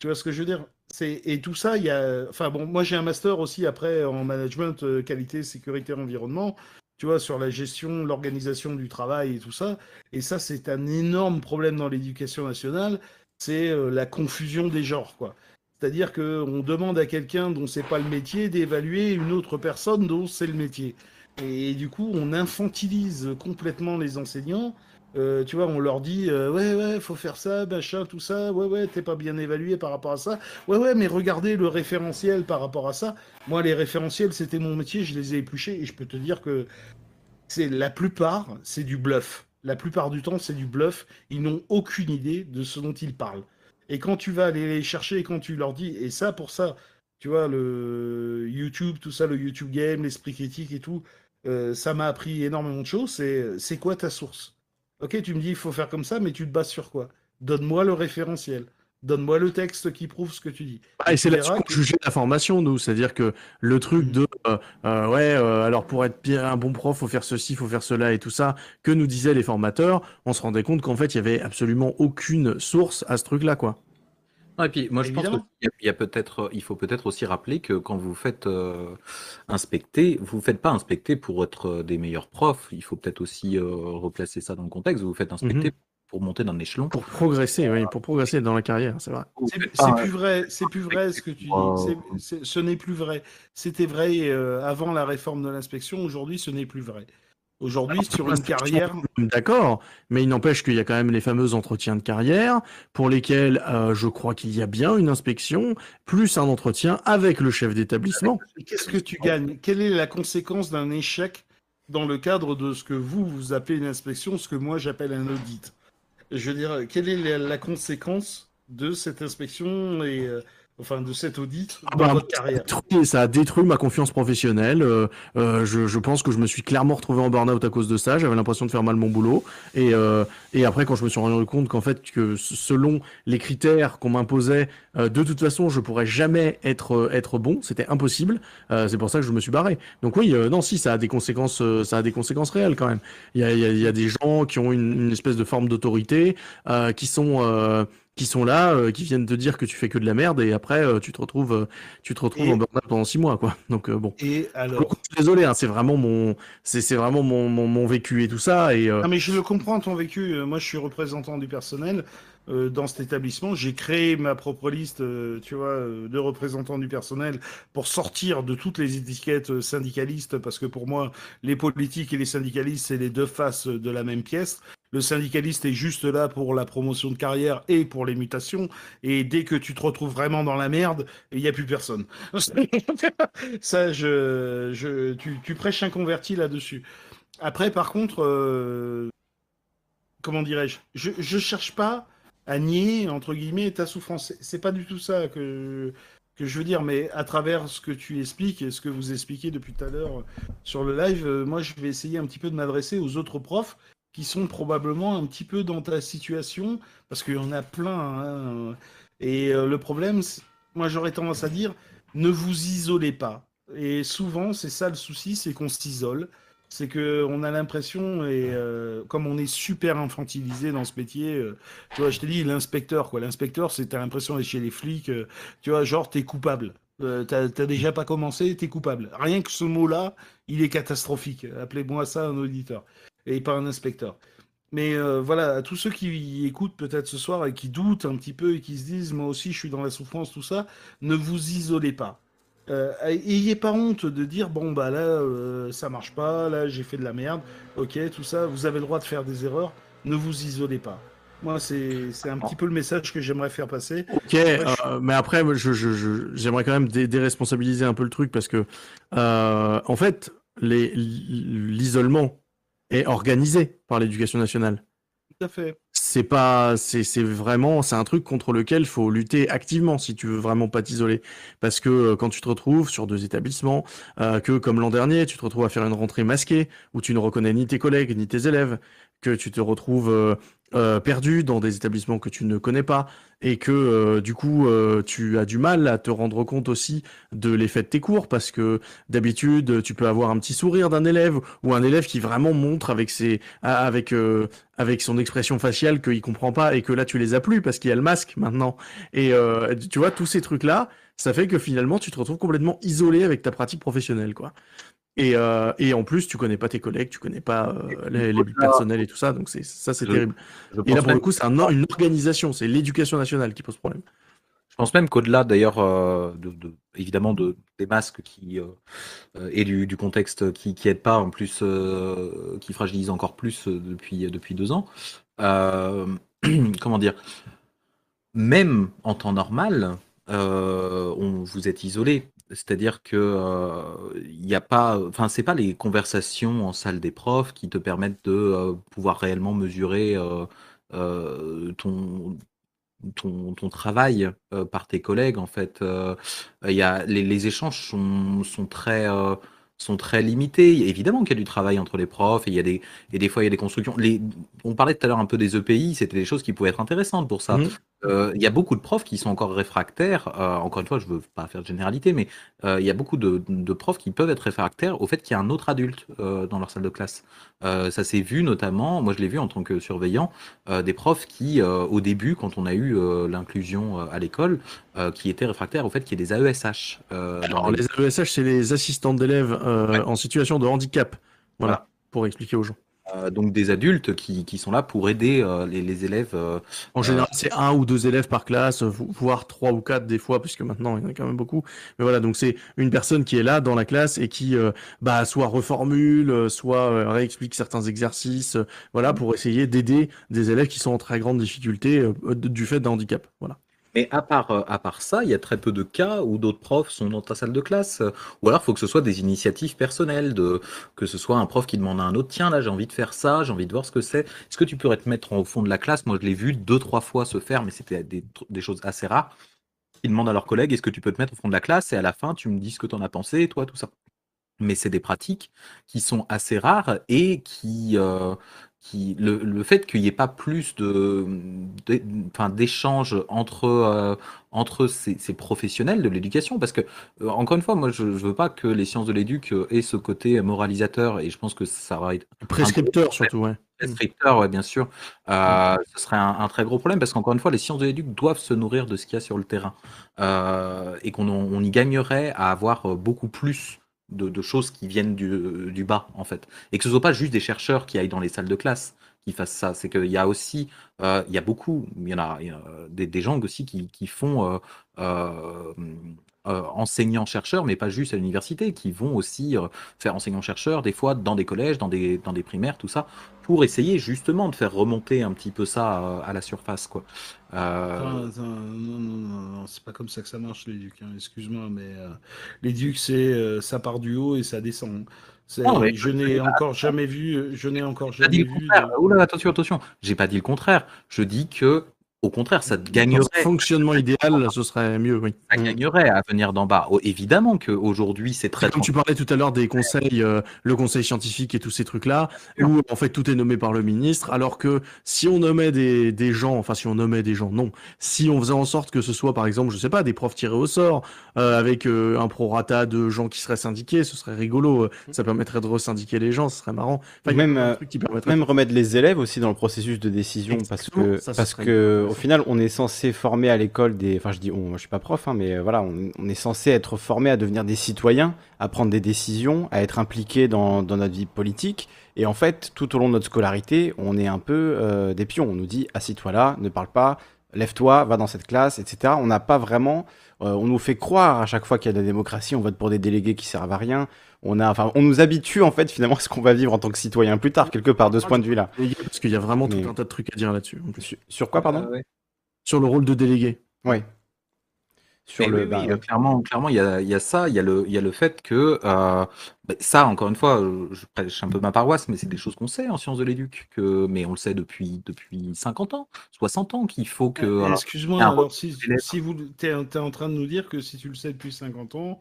Tu vois ce que je veux dire? Et tout ça, il y a. Enfin bon, moi j'ai un master aussi après en management, euh, qualité, sécurité, environnement, tu vois, sur la gestion, l'organisation du travail et tout ça. Et ça, c'est un énorme problème dans l'éducation nationale, c'est euh, la confusion des genres, quoi. C'est-à-dire qu'on demande à quelqu'un dont c'est pas le métier d'évaluer une autre personne dont c'est le métier. Et, du coup, on infantilise complètement les enseignants Euh, tu vois, on leur dit euh, ouais ouais, faut faire ça, machin, tout ça. Ouais ouais, t'es pas bien évalué par rapport à ça. Ouais ouais, mais regardez le référentiel par rapport à ça. Moi, les référentiels, c'était mon métier, je les ai épluchés et je peux te dire que c'est la plupart, c'est du bluff. La plupart du temps, c'est du bluff. Ils n'ont aucune idée de ce dont ils parlent. Et quand tu vas aller les chercher et quand tu leur dis, et ça pour ça, tu vois, le YouTube, tout ça, le YouTube Game, l'esprit critique et tout, euh, ça m'a appris énormément de choses. C'est, c'est quoi ta source? Ok, tu me dis, il faut faire comme ça, mais tu te bases sur quoi? Donne-moi le référentiel. Donne-moi le texte qui prouve ce que tu dis. Ah, et c'est là-dessus qu'on jugeait l'information, nous. C'est-à-dire que le truc mm. de euh, euh, ouais, euh, alors pour être bien un bon prof, faut faire ceci, faut faire cela et tout ça, que nous disaient les formateurs, on se rendait compte qu'en fait, il y avait absolument aucune source à ce truc-là, quoi. Et puis moi je pense qu'il y a, peut-être, il faut peut-être aussi rappeler que quand vous faites inspecter, vous ne faites pas inspecter pour être des meilleurs profs. Il faut peut-être aussi replacer ça dans le contexte. Vous faites inspecter mm-hmm pour monter d'un échelon. Pour progresser, oui, pour progresser dans la carrière, c'est vrai. C'est plus vrai, c'est plus vrai ce que tu dis. ce n'est plus vrai. C'était vrai euh, avant la réforme de l'inspection. Aujourd'hui, ce n'est plus vrai. Aujourd'hui, sur une carrière. D'accord, mais il n'empêche qu'il y a quand même les fameux entretiens de carrière pour lesquels euh, je crois qu'il y a bien une inspection plus un entretien avec le chef d'établissement. Qu'est-ce que tu gagnes? Quelle est la conséquence d'un échec dans le cadre de ce que vous, vous appelez une inspection, ce que moi j'appelle un audit? Je veux dire, quelle est la, conséquence de cette inspection et euh, enfin de cet audit ah dans bah, votre carrière Ça a détruit ma confiance professionnelle. Euh, euh, je, je, pense que je me suis clairement retrouvé en burn-out à cause de ça. J'avais l'impression de faire mal mon boulot. Et, euh, et après, quand je me suis rendu compte qu'en fait, que selon les critères qu'on m'imposait, euh, de toute façon, je pourrais jamais être être bon. C'était impossible. Euh, c'est pour ça que je me suis barré. Donc oui, non, si ça a des conséquences, ça a des conséquences réelles quand même. Il y a, y a, y a des gens qui ont une, une espèce de forme d'autorité, qui sont qui sont là, euh, qui viennent te dire que tu fais que de la merde et après euh, tu te retrouves, euh, tu te retrouves en burn-out pendant six mois, quoi. Donc bon. Et alors. Désolé, hein, c'est vraiment mon, c'est vraiment mon, mon, mon, vécu et tout ça et. Non mais je le comprends ton vécu. Moi, je suis représentant du personnel dans cet établissement. J'ai créé ma propre liste, tu vois, de représentants du personnel pour sortir de toutes les étiquettes syndicalistes parce que pour moi, les politiques et les syndicalistes c'est les deux faces de la même pièce. Le syndicaliste est juste là pour la promotion de carrière et pour les mutations. Et dès que tu te retrouves vraiment dans la merde, il n'y a plus personne. [laughs] Ça, je, je, tu, prêches un converti là-dessus. Après, par contre, euh, comment dirais-je? Je ne cherche pas à nier, entre guillemets, ta souffrance. C'est pas du tout ça que, que je veux dire, mais à travers ce que tu expliques et ce que vous expliquez depuis tout à l'heure sur le live, euh, moi, je vais essayer un petit peu de m'adresser aux autres profs qui sont probablement un petit peu dans ta situation, parce qu'il y en a plein. Hein. Et euh, le problème, moi j'aurais tendance à dire, ne vous isolez pas. Et souvent, c'est ça le souci, c'est qu'on s'isole. C'est qu'on a l'impression, et euh, comme on est super infantilisé dans ce métier, euh, tu vois, je te dis, l'inspecteur, quoi. L'inspecteur, c'est, t'as l'impression d'être chez les flics, tu vois, genre, t'es coupable. t'as, t'as déjà pas commencé, t'es coupable. Rien que ce mot-là, il est catastrophique. Appelez-moi ça un auditeur et pas un inspecteur. Mais euh, voilà, à tous ceux qui écoutent peut-être ce soir et qui doutent un petit peu et qui se disent moi aussi je suis dans la souffrance, tout ça, ne vous isolez pas. Euh, ayez pas honte de dire bon bah là euh, ça marche pas, là j'ai fait de la merde, ok, tout ça, vous avez le droit de faire des erreurs, ne vous isolez pas. Moi, c'est un petit peu le message que j'aimerais faire passer. Ok, euh, mais après, j'aimerais je, je, quand même déresponsabiliser un peu le truc parce que, en fait, l'isolement est organisé par l'éducation nationale. Tout à fait. C'est pas, c'est vraiment, c'est un truc contre lequel il faut lutter activement si tu veux vraiment pas t'isoler. Parce que euh, quand tu te retrouves sur deux établissements, euh, que comme l'an dernier, tu te retrouves à faire une rentrée masquée où tu ne reconnais ni tes collègues ni tes élèves, que tu te retrouves euh, euh, perdu dans des établissements que tu ne connais pas et que euh, du coup tu as du mal à te rendre compte aussi de l'effet de tes cours parce que d'habitude tu peux avoir un petit sourire d'un élève ou un élève qui vraiment montre avec ses avec avec son expression faciale qu'il comprend pas et que là tu les as plus parce qu'il y a le masque maintenant. Et tu vois tous ces trucs là ça fait que finalement tu te retrouves complètement isolé avec ta pratique professionnelle quoi et, euh, et, en plus, tu connais pas tes collègues, tu connais pas euh, les, les buts personnels et tout ça, donc c'est ça c'est terrible. et là pour le coup, c'est un, une organisation, c'est l'éducation nationale qui pose problème. Je pense même qu'au-delà d'ailleurs, euh, de, de- évidemment, de, des masques qui, et du, du contexte qui qui aide pas, en plus, qui fragilise encore plus depuis, depuis deux ans, [clears throat] comment dire, même en temps normal, on, vous êtes isolé. C'est-à-dire que euh, n'y a pas, enfin, c'est pas les conversations en salle des profs qui te permettent de pouvoir réellement mesurer ton, ton, travail par tes collègues. En fait, y a, les, échanges sont, sont très, sont très limités. Évidemment qu'il y a du travail entre les profs et il y a des, et des fois il y a des constructions. On parlait tout à l'heure un peu des EPI, c'était des choses qui pouvaient être intéressantes pour ça. Mhm. Euh, il y a beaucoup de profs qui sont encore réfractaires. euh, encore une fois, je veux pas faire de généralité, mais euh, il y a beaucoup de, de profs qui peuvent être réfractaires au fait qu'il y a un autre adulte euh, dans leur salle de classe. Euh, ça s'est vu notamment, moi je l'ai vu en tant que surveillant, euh, des profs qui, euh, au début, quand on a eu euh, l'inclusion euh, à l'école, euh, qui étaient réfractaires au fait qu'il y ait des AESH. euh, Alors, les AESH, c'est les assistants d'élèves euh, Ouais. en situation de handicap. Voilà, Voilà. pour expliquer aux gens. Euh, donc des adultes qui, qui sont là pour aider euh, les, les élèves. euh, En général, c'est un ou deux élèves par classe, vo- voire trois ou quatre des fois, puisque maintenant il y en a quand même beaucoup. Mais voilà, donc c'est une personne qui est là dans la classe et qui, euh, bah, soit reformule, soit euh, réexplique certains exercices, euh, voilà, pour essayer d'aider des élèves qui sont en très grande difficulté euh, du fait d'un handicap. Voilà. Mais à part, euh, à part ça, il y a très peu de cas où d'autres profs sont dans ta salle de classe. Ou alors, il faut que ce soit des initiatives personnelles, que ce soit un prof qui demande à un autre, tiens, là, j'ai envie de faire ça, j'ai envie de voir ce que c'est. Est-ce que tu pourrais te mettre au fond de la classe? Moi, je l'ai vu deux, trois fois se faire, mais c'était des choses assez rares. Ils demandent à leurs collègues, est-ce que tu peux te mettre au fond de la classe? Et à la fin, tu me dis ce que tu en as pensé, toi, tout ça. Mais c'est des pratiques qui sont assez rares et qui, euh, qui le, le fait qu'il n'y ait pas plus de, d'échanges entre, euh, entre ces, ces professionnels de l'éducation, parce que, euh, encore une fois, moi, je ne veux pas que les sciences de l'éduc euh, aient ce côté moralisateur, et je pense que ça va être Prescripteur surtout, ouais. prescripteur, ouais, bien sûr, euh, ce serait un, un très gros problème, parce qu'encore une fois, les sciences de l'éduc doivent se nourrir de ce qu'il y a sur le terrain, et qu'on on y gagnerait à avoir beaucoup plus de, choses qui viennent du, du bas, en fait. Et que ce ne soit pas juste des chercheurs qui aillent dans les salles de classe qui fassent ça. C'est qu'il y a aussi, euh, il y a beaucoup, il y en a, y a des, des gens aussi qui, qui font euh, euh, euh, enseignants-chercheurs, mais pas juste à l'université, qui vont aussi euh, faire enseignants-chercheurs, des fois dans des collèges, dans des, dans des primaires, tout ça, pour essayer justement de faire remonter un petit peu ça euh, à la surface. Quoi. Euh, Attends, attends, non, non, non, non, c'est pas comme ça que ça marche l'éduc. hein, Excuse-moi, mais l'éduc c'est ça part du haut et ça descend. Non, mais- je n'ai encore jamais vu, je n'ai encore jamais vu. de- Oula, attention, attention. J'ai pas dit le contraire. Je dis que, au contraire, ça te Dans gagnerait. ce fonctionnement idéal, ce serait mieux, oui. Ça Mm. gagnerait à venir d'en bas. Oh, évidemment qu'aujourd'hui, c'est très. Comme tu parlais tout à l'heure des conseils, euh, le conseil scientifique et tous ces trucs-là, où en fait tout est nommé par le ministre, alors que si on nommait des, des gens, enfin si on nommait des gens, non, si on faisait en sorte que ce soit par exemple, je sais pas, des profs tirés au sort, euh, avec euh, un prorata de gens qui seraient syndiqués, ce serait rigolo, euh, ça permettrait de resyndiquer les gens, ce serait marrant. Enfin, il y a Même, euh, trucs qui permettraient Même remettre les élèves aussi dans le processus de décision parce que parce que au final on est censé former à l'école des enfin je dis je suis pas prof hein, mais euh, voilà on, on est censé être formé à devenir des citoyens à prendre des décisions à être impliqué dans, dans notre vie politique. Et en fait tout au long de notre scolarité on est un peu euh, des pions. On nous dit assis-toi là ne parle pas lève-toi va dans cette classe etc on n'a pas vraiment euh, on nous fait croire à chaque fois qu'il y a de la démocratie on vote pour des délégués qui servent à rien on a enfin on nous habitue en fait finalement à ce qu'on va vivre en tant que citoyen plus tard quelque part de ce point de vue là Parce qu'il y a vraiment Mais- tout un tas de trucs à dire là-dessus. sur, sur quoi, pardon? Euh, ouais. Sur le rôle de délégué. Ouais. Sur Mais le. oui, bah, oui, euh, clairement, clairement, il y a, il y a ça, il y a le, il y a le fait que euh, bah, ça, encore une fois, euh, je prêche un peu ma paroisse, mais c'est des choses qu'on sait en sciences de l'éduc, que, mais on le sait depuis depuis 50 ans, 60 ans qu'il faut que. Euh, alors, Excuse-moi, alors si, si vous t'es en train de nous dire que si tu le sais depuis 50 ans,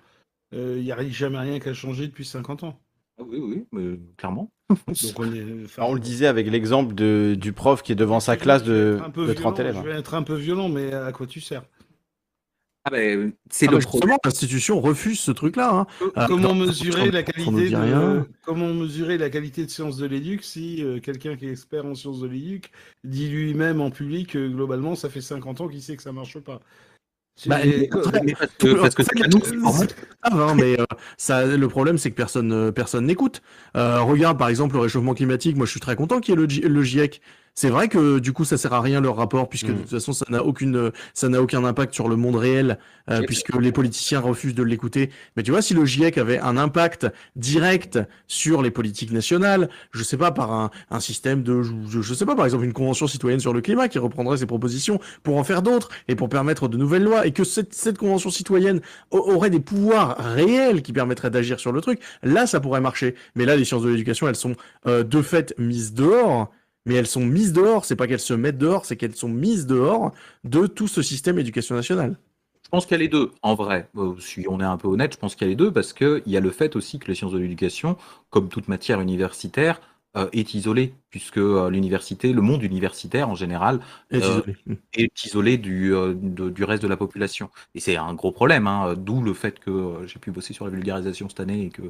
il n'y a jamais rien qui a changé depuis 50 ans. ah oui, oui, mais clairement. [laughs] Donc on, est, enfin, on le disait avec l'exemple de, du prof qui est devant sa classe de, être un peu de 30 violent, élèves. Je vais être un peu violent, mais à quoi tu sers? Ah ben, c'est Ah le bah, problème. l'institution refuse ce truc-là. Hein. Co- comment mesurer la qualité de, rien. comment mesurer la qualité de sciences de l'éduc si euh, quelqu'un qui est expert en sciences de l'éduc dit lui-même en public que globalement ça fait 50 ans qu'il sait que ça marche pas. Bah, Mais parce que parce que ça, le problème, c'est que personne, euh, personne n'écoute. Euh, regarde, par exemple, le réchauffement climatique. Moi, je suis très content qu'il y ait le, G- le GIEC. C'est vrai que du coup ça sert à rien leur rapport puisque de Mm. toute façon ça n'a aucune ça n'a aucun impact sur le monde réel euh, puisque les politiciens refusent de l'écouter. Mais tu vois si le GIEC avait un impact direct sur les politiques nationales, je sais pas par un, un système de je, je sais pas par exemple une convention citoyenne sur le climat qui reprendrait ses propositions pour en faire d'autres et pour permettre de nouvelles lois et que cette, cette convention citoyenne aurait des pouvoirs réels qui permettraient d'agir sur le truc, là ça pourrait marcher. Mais là les sciences de l'éducation elles sont euh, de fait mises dehors mais elles sont mises dehors, c'est pas qu'elles se mettent dehors, c'est qu'elles sont mises dehors de tout ce système éducation nationale. Je pense qu'il y a les deux, en vrai. Euh, si on est un peu honnête, je pense qu'il y a les deux parce qu'il y a le fait aussi que les sciences de l'éducation, comme toute matière universitaire, euh, est isolée, puisque euh, l'université, le monde universitaire en général, Euh, désolé. est isolé du, de- du reste de la population. Et c'est un gros problème, hein, d'où le fait que j'ai pu bosser sur la vulgarisation cette année et que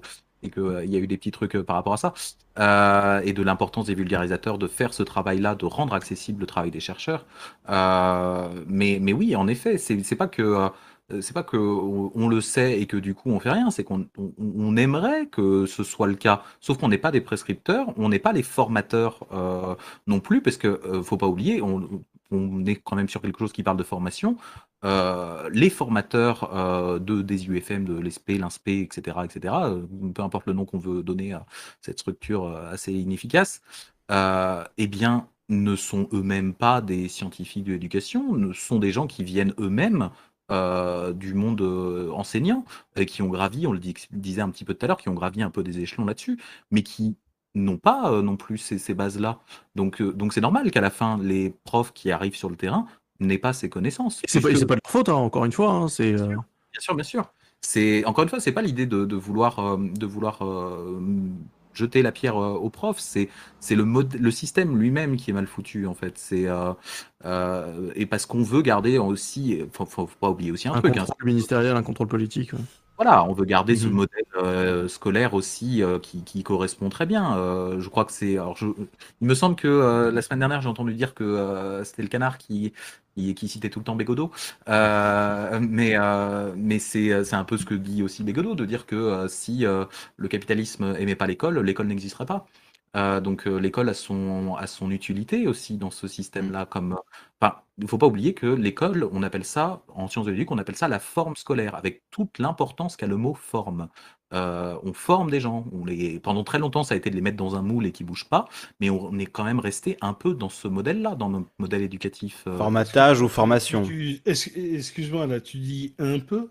et que, euh, y a eu des petits trucs euh, par rapport à ça, euh, et de l'importance des vulgarisateurs de faire ce travail-là, de rendre accessible le travail des chercheurs. Mais, mais oui, en effet, c'est pas que c'est pas que on, le sait et que du coup on fait rien, c'est qu'on on, aimerait que ce soit le cas. Sauf qu'on n'est pas des prescripteurs, on n'est pas les formateurs non plus, parce que euh, faut pas oublier, on, on est quand même sur quelque chose qui parle de formation. Euh, les formateurs euh, de, des UFM, de l'ESP, l'INSPE, etc., etc., euh, peu importe le nom qu'on veut donner à cette structure euh, assez inefficace, euh, eh bien, ne sont eux-mêmes pas des scientifiques de l'éducation, ne sont des gens qui viennent eux-mêmes euh, du monde euh, enseignant, et qui ont gravi, on le disait un petit peu tout à l'heure, qui ont gravi un peu des échelons là-dessus, mais qui n'ont pas euh, non plus ces, ces bases-là. Donc, euh, donc c'est normal qu'à la fin, les profs qui arrivent sur le terrain n'aient pas ces connaissances. C'est pas, pas de leur faute, hein, encore une fois. hein, c'est, euh, Bien sûr, bien sûr. C'est encore une fois, c'est pas l'idée de, de vouloir euh, de vouloir euh, jeter la pierre euh, aux profs. C'est c'est le mode, le système lui-même qui est mal foutu en fait. C'est euh, euh, et parce qu'on veut garder aussi, faut, faut, faut pas oublier aussi un, un truc. hein. contrôle ministériel, un contrôle politique. ouais. Voilà, on veut garder ce Mhm. modèle euh, scolaire aussi euh, qui, qui correspond très bien. Euh, je crois que c'est. Alors, je, il me semble que euh, la semaine dernière, j'ai entendu dire que euh, c'était le canard qui, qui, qui citait tout le temps Bégodeau. Euh, [laughs] mais euh, mais c'est c'est un peu ce que dit aussi Bégodeau, de dire que euh, si euh, le capitalisme aimait pas l'école, l'école n'existerait pas. Euh, donc euh, l'école a son, a son utilité aussi dans ce système-là. Comme, enfin, il ne faut pas oublier que l'école, on appelle ça, en sciences de l'éducation, on appelle ça la forme scolaire, avec toute l'importance qu'a le mot forme. Euh, on forme des gens. On les, pendant très longtemps, ça a été de les mettre dans un moule et qui bougent pas, mais on est quand même resté un peu dans ce modèle-là, dans notre modèle éducatif. euh, Formatage ou formation Excuse-moi, là, tu dis un peu?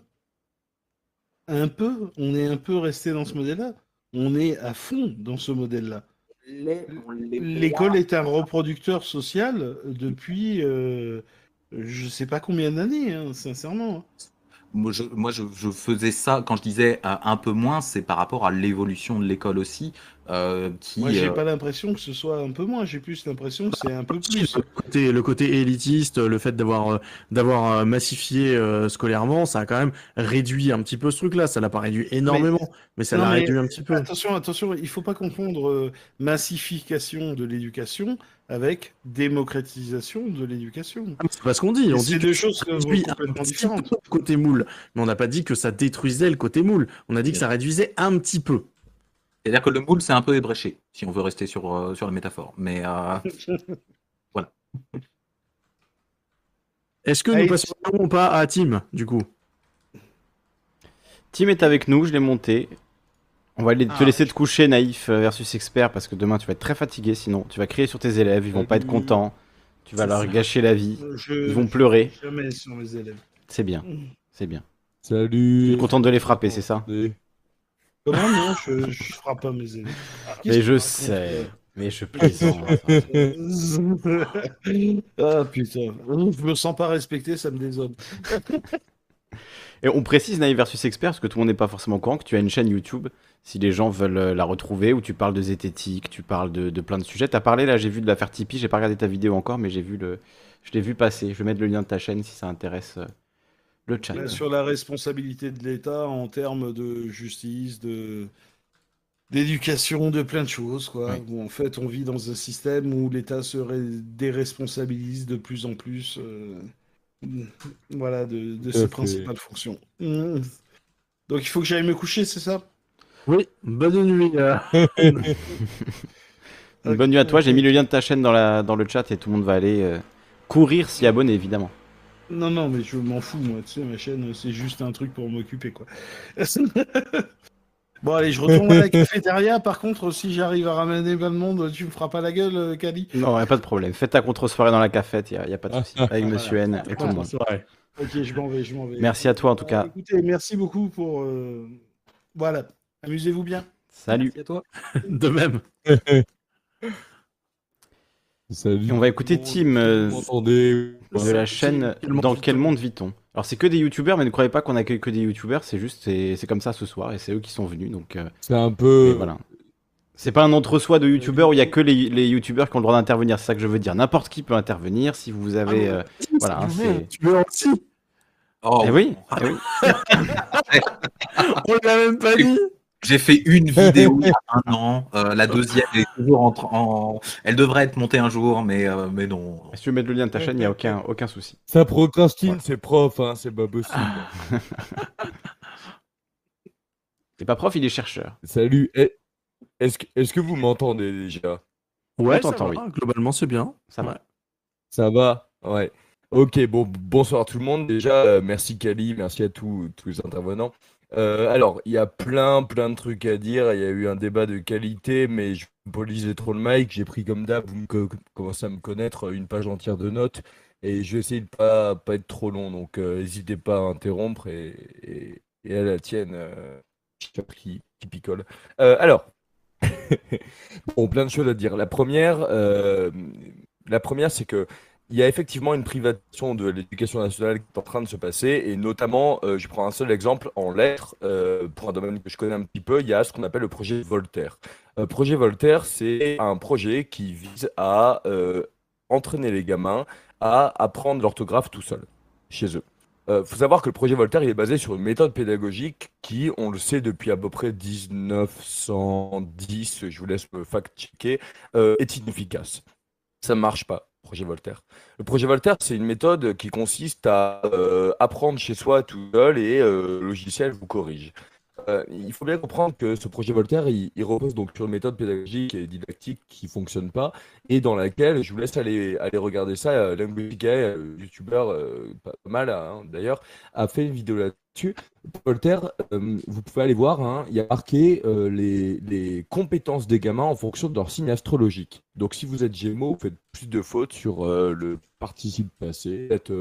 Un peu? On est un peu resté dans ce modèle-là? On est à fond dans ce modèle-là? L'école est un reproducteur social depuis euh, je sais pas combien d'années, hein, sincèrement. Moi, je, moi je, je faisais ça, quand je disais euh, un peu moins, c'est par rapport à l'évolution de l'école aussi, euh, qui... Moi, j'ai euh, pas l'impression que ce soit un peu moins, j'ai plus l'impression que c'est un peu plus. Le côté, le côté élitiste, le fait d'avoir euh, d'avoir euh, massifié euh, scolairement, ça a quand même réduit un petit peu ce truc-là. Ça l'a pas réduit énormément, mais, ça l'a réduit un petit peu. Attention, attention, il faut pas confondre massification de l'éducation avec démocratisation de l'éducation. Ah, C'est pas ce qu'on dit. On dit deux choses complètement différentes. côté moule, mais on n'a pas dit que ça détruisait le côté moule. On a dit que ça réduisait un petit peu. C'est-à-dire que le moule, c'est un peu ébréché, si on veut rester sur, euh, sur la métaphore. Mais euh, [laughs] Est-ce que nous passons ou pas à Tim, du coup? Tim est avec nous, je l'ai monté. On va te Ah. laisser te coucher, naïf euh, versus expert, parce que demain tu vas être très fatigué sinon. Tu vas crier sur tes élèves, ils vont pas être contents. Tu vas leur ça. gâcher la vie. Je, Ils vont pleurer. Jamais sur mes élèves. C'est bien, c'est bien. Tu Salut. es content de les frapper, c'est ça? Comment non je, je frappe pas mes élèves. Qu'est-ce Mais je sais, mais je plaisante. [laughs] ah putain, je me sens pas respecté, ça me désole. [laughs] Et on précise naïf versus expert, parce que tout le monde n'est pas forcément au courant, que tu as une chaîne YouTube, si les gens veulent euh, la retrouver, où tu parles de zététique, tu parles de, de plein de sujets. T'as parlé là, j'ai vu de l'affaire Tipeee, j'ai pas regardé ta vidéo encore, mais j'ai vu le, je l'ai vu passer. Je vais mettre le lien de ta chaîne si ça intéresse euh, le chat. Là, sur la responsabilité de l'État en termes de justice, de d'éducation, de plein de choses, quoi. Oui. Où en fait, on vit dans un système où l'État se ré- déresponsabilise de plus en plus, euh, voilà, de, ses principales fonctions. Mm. Donc, il faut que j'aille me coucher, c'est ça? Oui, bonne nuit. euh. [laughs] Bonne nuit à toi. J'ai mis le lien de ta chaîne dans, la, dans le chat et tout le monde va aller euh, courir s'y abonner, évidemment. Non, non, mais je m'en fous, moi. Tu sais, ma chaîne, c'est juste un truc pour m'occuper, quoi. bon, allez, je retourne à la [laughs] cafétéria. Par contre, si j'arrive à ramener plein de monde, tu me feras pas la gueule, euh, Kali Non, y a pas de problème. Fais ta contre-soirée dans la cafette, y a, y a pas de souci. Avec Monsieur N et tout le monde. Ok, je m'en vais, je m'en vais. Merci à toi en tout cas. Écoutez, merci beaucoup pour. euh, Voilà, amusez-vous bien. Salut. Merci à toi. De même. [laughs] Salut. Et on va écouter Tim euh, de la chaîne Dans quel monde vit-on? Alors c'est que des youtubeurs, mais ne croyez pas qu'on accueille que des youtubeurs, c'est juste, c'est c'est comme ça ce soir et c'est eux qui sont venus. Donc euh, C'est un peu. voilà. C'est pas un entre-soi de youtubeurs où il y a que les, les youtubeurs qui ont le droit d'intervenir, c'est ça que je veux dire. N'importe qui peut intervenir si vous avez. euh, voilà, hein, c'est- Tu veux aussi Oh, Eh oui, eh oui. [laughs] On l'a même pas dit. [laughs] J'ai fait une vidéo [laughs] il y a un an. euh, la deuxième elle est toujours en, en- Elle devrait être montée un jour, mais, euh, mais non. Si tu veux mettre le lien de ta chaîne, il n'y a aucun, aucun souci. Ça procrastine, c'est prof, hein, c'est pas possible. [laughs] C'est pas prof, il est chercheur. Salut. Eh, Est-ce que, est-ce que vous m'entendez déjà? Ouais, On t'entend, va, Globalement, c'est bien. Ça va. Ça va? Ouais. Ok, bon, bonsoir tout le monde. Déjà, euh, merci Kali, merci à tous, tous les intervenants. Euh, alors, il y a plein, plein de trucs à dire. Il y a eu un débat de qualité, mais je ne poliser trop le mic. J'ai pris comme d'hab, vous me co- commencez à me connaître, une page entière de notes. Et je vais essayer de pas, pas être trop long. Donc, euh, n'hésitez pas à interrompre et, et, à la tienne, euh, qui, qui picole. Alors, [laughs] bon, plein de choses à dire. La première, la première, c'est que il y a effectivement une privatisation de l'éducation nationale qui est en train de se passer, et notamment, euh, je prends un seul exemple en lettres, euh, pour un domaine que je connais un petit peu, il y a ce qu'on appelle le projet Voltaire. Euh, projet Voltaire, c'est un projet qui vise à euh, entraîner les gamins à apprendre l'orthographe tout seul, chez eux. Il faut savoir que le projet Voltaire il est basé sur une méthode pédagogique qui, on le sait depuis à peu près 1910, je vous laisse me fact-checker, est inefficace. Ça ne marche pas, projet Voltaire. Le projet Voltaire, c'est une méthode qui consiste à euh, apprendre chez soi tout seul et euh, le logiciel vous corrige. Euh, il faut bien comprendre que ce projet Voltaire, il, repose donc sur une méthode pédagogique et didactique qui ne fonctionne pas et dans laquelle, je vous laisse aller, aller regarder ça, euh, euh, youtubeur euh, pas mal hein, d'ailleurs, a fait une vidéo là-dessus. Voltaire, vous pouvez aller voir, hein, il y a marqué les, les compétences des gamins en fonction de leur signe astrologique. Donc si vous êtes Gémeaux, vous faites plus de fautes sur le participe passé, vous êtes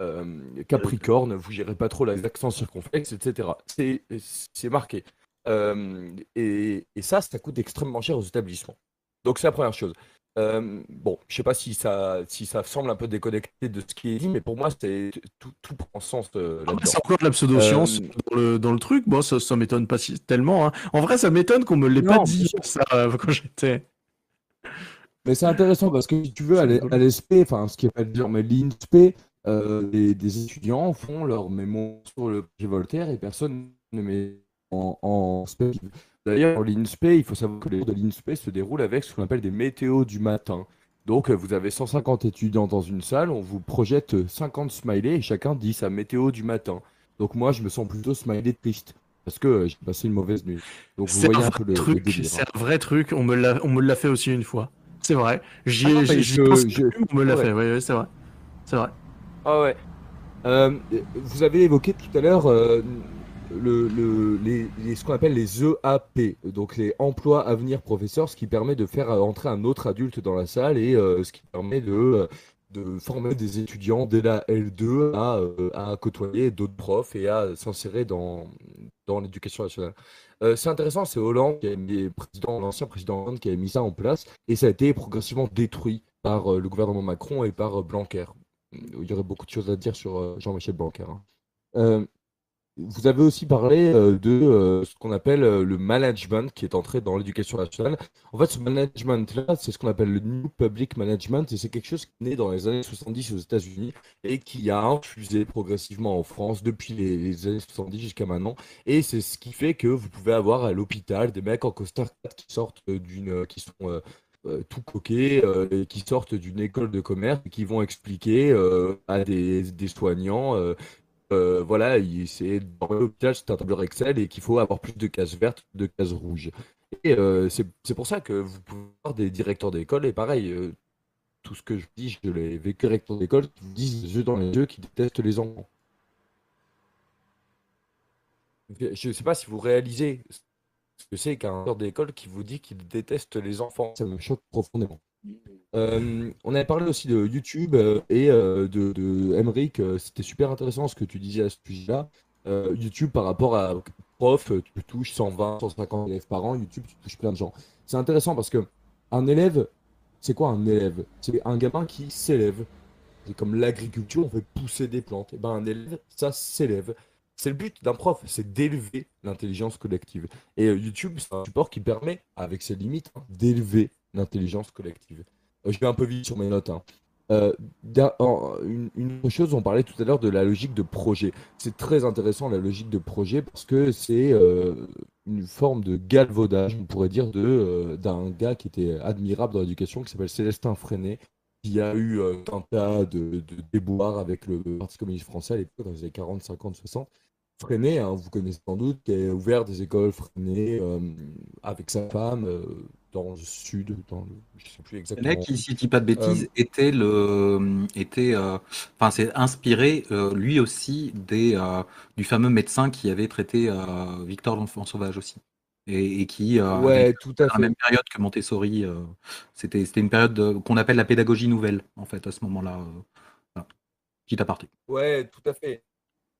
euh, Capricorne, vous gérez pas trop les accents circonflexes, etc. C'est marqué. Euh, et, et ça, ça coûte extrêmement cher aux établissements. Donc c'est la première chose. Euh, bon, je sais pas si ça, si ça semble un peu déconnecté de ce qui est dit, mais pour moi, c'est tout, tout prend sens euh, Ah bah, c'est encore de la pseudo-science Euh, dans, le, dans le truc. Bon, ça, ça m'étonne pas si, tellement. hein. En vrai, ça m'étonne qu'on me l'ait pas dit, ça, quand j'étais. Mais c'est intéressant parce que si tu veux, à l'E- à l'ESP, enfin, ce qui est pas dire, mais l'INSP, des, des étudiants font leur mémoire sur le projet Voltaire et personne ne met en, en. D'ailleurs, pour l'INSP, il faut savoir que les cours de l'INSP se déroulent avec ce qu'on appelle des météos du matin. Donc, euh, vous avez 150 étudiants dans une salle, on vous projette 50 smileys et chacun dit sa météo du matin. Donc, moi, je me sens plutôt smiley triste parce que euh, j'ai passé une mauvaise nuit. Donc, vous C'est voyez un un peu vrai le, truc. délire. hein. C'est un vrai truc. On me l'a, fait aussi une fois. C'est vrai. J'y Ah ai- je- plus, on me l'a ouais. fait. Oui, oui, c'est vrai. C'est vrai. Ah ouais. Euh, vous avez évoqué tout à l'heure euh, le, le- les, ce qu'on appelle les EAP, donc les emplois à venir professeurs, ce qui permet de faire entrer un autre adulte dans la salle et euh, ce qui permet de, de former des étudiants dès la L2 à, à côtoyer d'autres profs et à s'insérer dans, dans l'éducation nationale. C'est intéressant, c'est Hollande, l'ancien président Hollande qui a mis ça en place et ça a été progressivement détruit par le gouvernement Macron et par Blanquer. Il y aurait beaucoup de choses à dire sur euh, Jean-Michel Blanquer. hein. Euh, vous avez aussi parlé euh, de ce qu'on appelle le management qui est entré dans l'éducation nationale. En fait, ce management-là, c'est ce qu'on appelle le New Public Management et c'est quelque chose qui est né dans les années 70 aux États-Unis et qui a infusé progressivement en France depuis les, les années 70 jusqu'à maintenant. Et c'est ce qui fait que vous pouvez avoir à l'hôpital des mecs en costard qui sortent d'une, qui sont tout coquets, euh, qui sortent d'une école de commerce et qui vont expliquer euh, à des, des soignants, euh, euh, voilà, il- c'est dans l'hôpital, c'est un tableur Excel et qu'il faut avoir plus de cases vertes, que de cases rouges. Et euh, c'est pour ça que vous pouvez avoir des directeurs d'école, et pareil, euh, tout ce que je dis, je l'ai vécu directeur d'école, qui vous disent les yeux dans les yeux qui détestent les enfants. Je ne sais pas si vous réalisez ce que c'est qu'un directeur d'école qui vous dit qu'il déteste les enfants. Ça me choque profondément. Euh, on avait parlé aussi de YouTube euh, et euh, de, de C'était super intéressant ce que tu disais à ce sujet-là. Euh, YouTube par rapport à prof, tu touches 120, 150 élèves par an. YouTube, tu touches plein de gens. C'est intéressant parce que un élève, c'est quoi un élève? C'est un gamin qui s'élève. C'est comme l'agriculture, on fait pousser des plantes. Et ben un élève, ça s'élève. C'est le but d'un prof, c'est d'élever l'intelligence collective. Et euh, YouTube, c'est un support qui permet, avec ses limites, hein, d'élever l'intelligence collective. Euh, je vais un peu vite sur mes notes. hein. Euh, une, autre chose, on parlait tout à l'heure de la logique de projet. C'est très intéressant la logique de projet parce que c'est une forme de galvaudage, on pourrait dire, de, d'un gars qui était admirable dans l'éducation, qui s'appelle Célestin Freinet, qui a eu un tas de, de déboires avec le Parti communiste français à l'époque, dans les années 40, 50, 60. Freinet, hein, vous connaissez sans doute, qui a ouvert des écoles Freinet euh, avec sa femme euh, dans le sud, dans le, je sais plus exactement. Freinet, qui, si je dis pas de bêtises, était le, était, euh, enfin, c'est inspiré euh, lui aussi des, euh, du fameux médecin qui avait traité euh, Victor l'enfant sauvage aussi, et, et qui, euh, Ouais, tout à à la même période que Montessori, euh, c'était, une période de- qu'on appelle la pédagogie nouvelle en fait à ce moment-là. euh, voilà. Petit aparté. Ouais, tout à fait.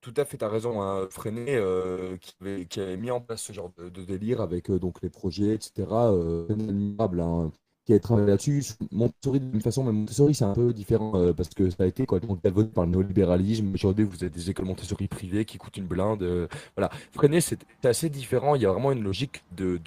Tout à fait, tu as raison. Hein. Freinet, euh, qui avait, mis en place ce genre de, délire avec euh, donc les projets, etc. Euh, admirable, hein, qui a travaillé là-dessus. Montessori, de la même façon, mais Montessori, c'est un peu différent euh, parce que ça a été complètement galvaudé par le néolibéralisme. Aujourd'hui, vous avez des écoles Montessori privées qui coûtent une blinde. voilà. Freinet, c'est assez différent. Il y a vraiment une logique de,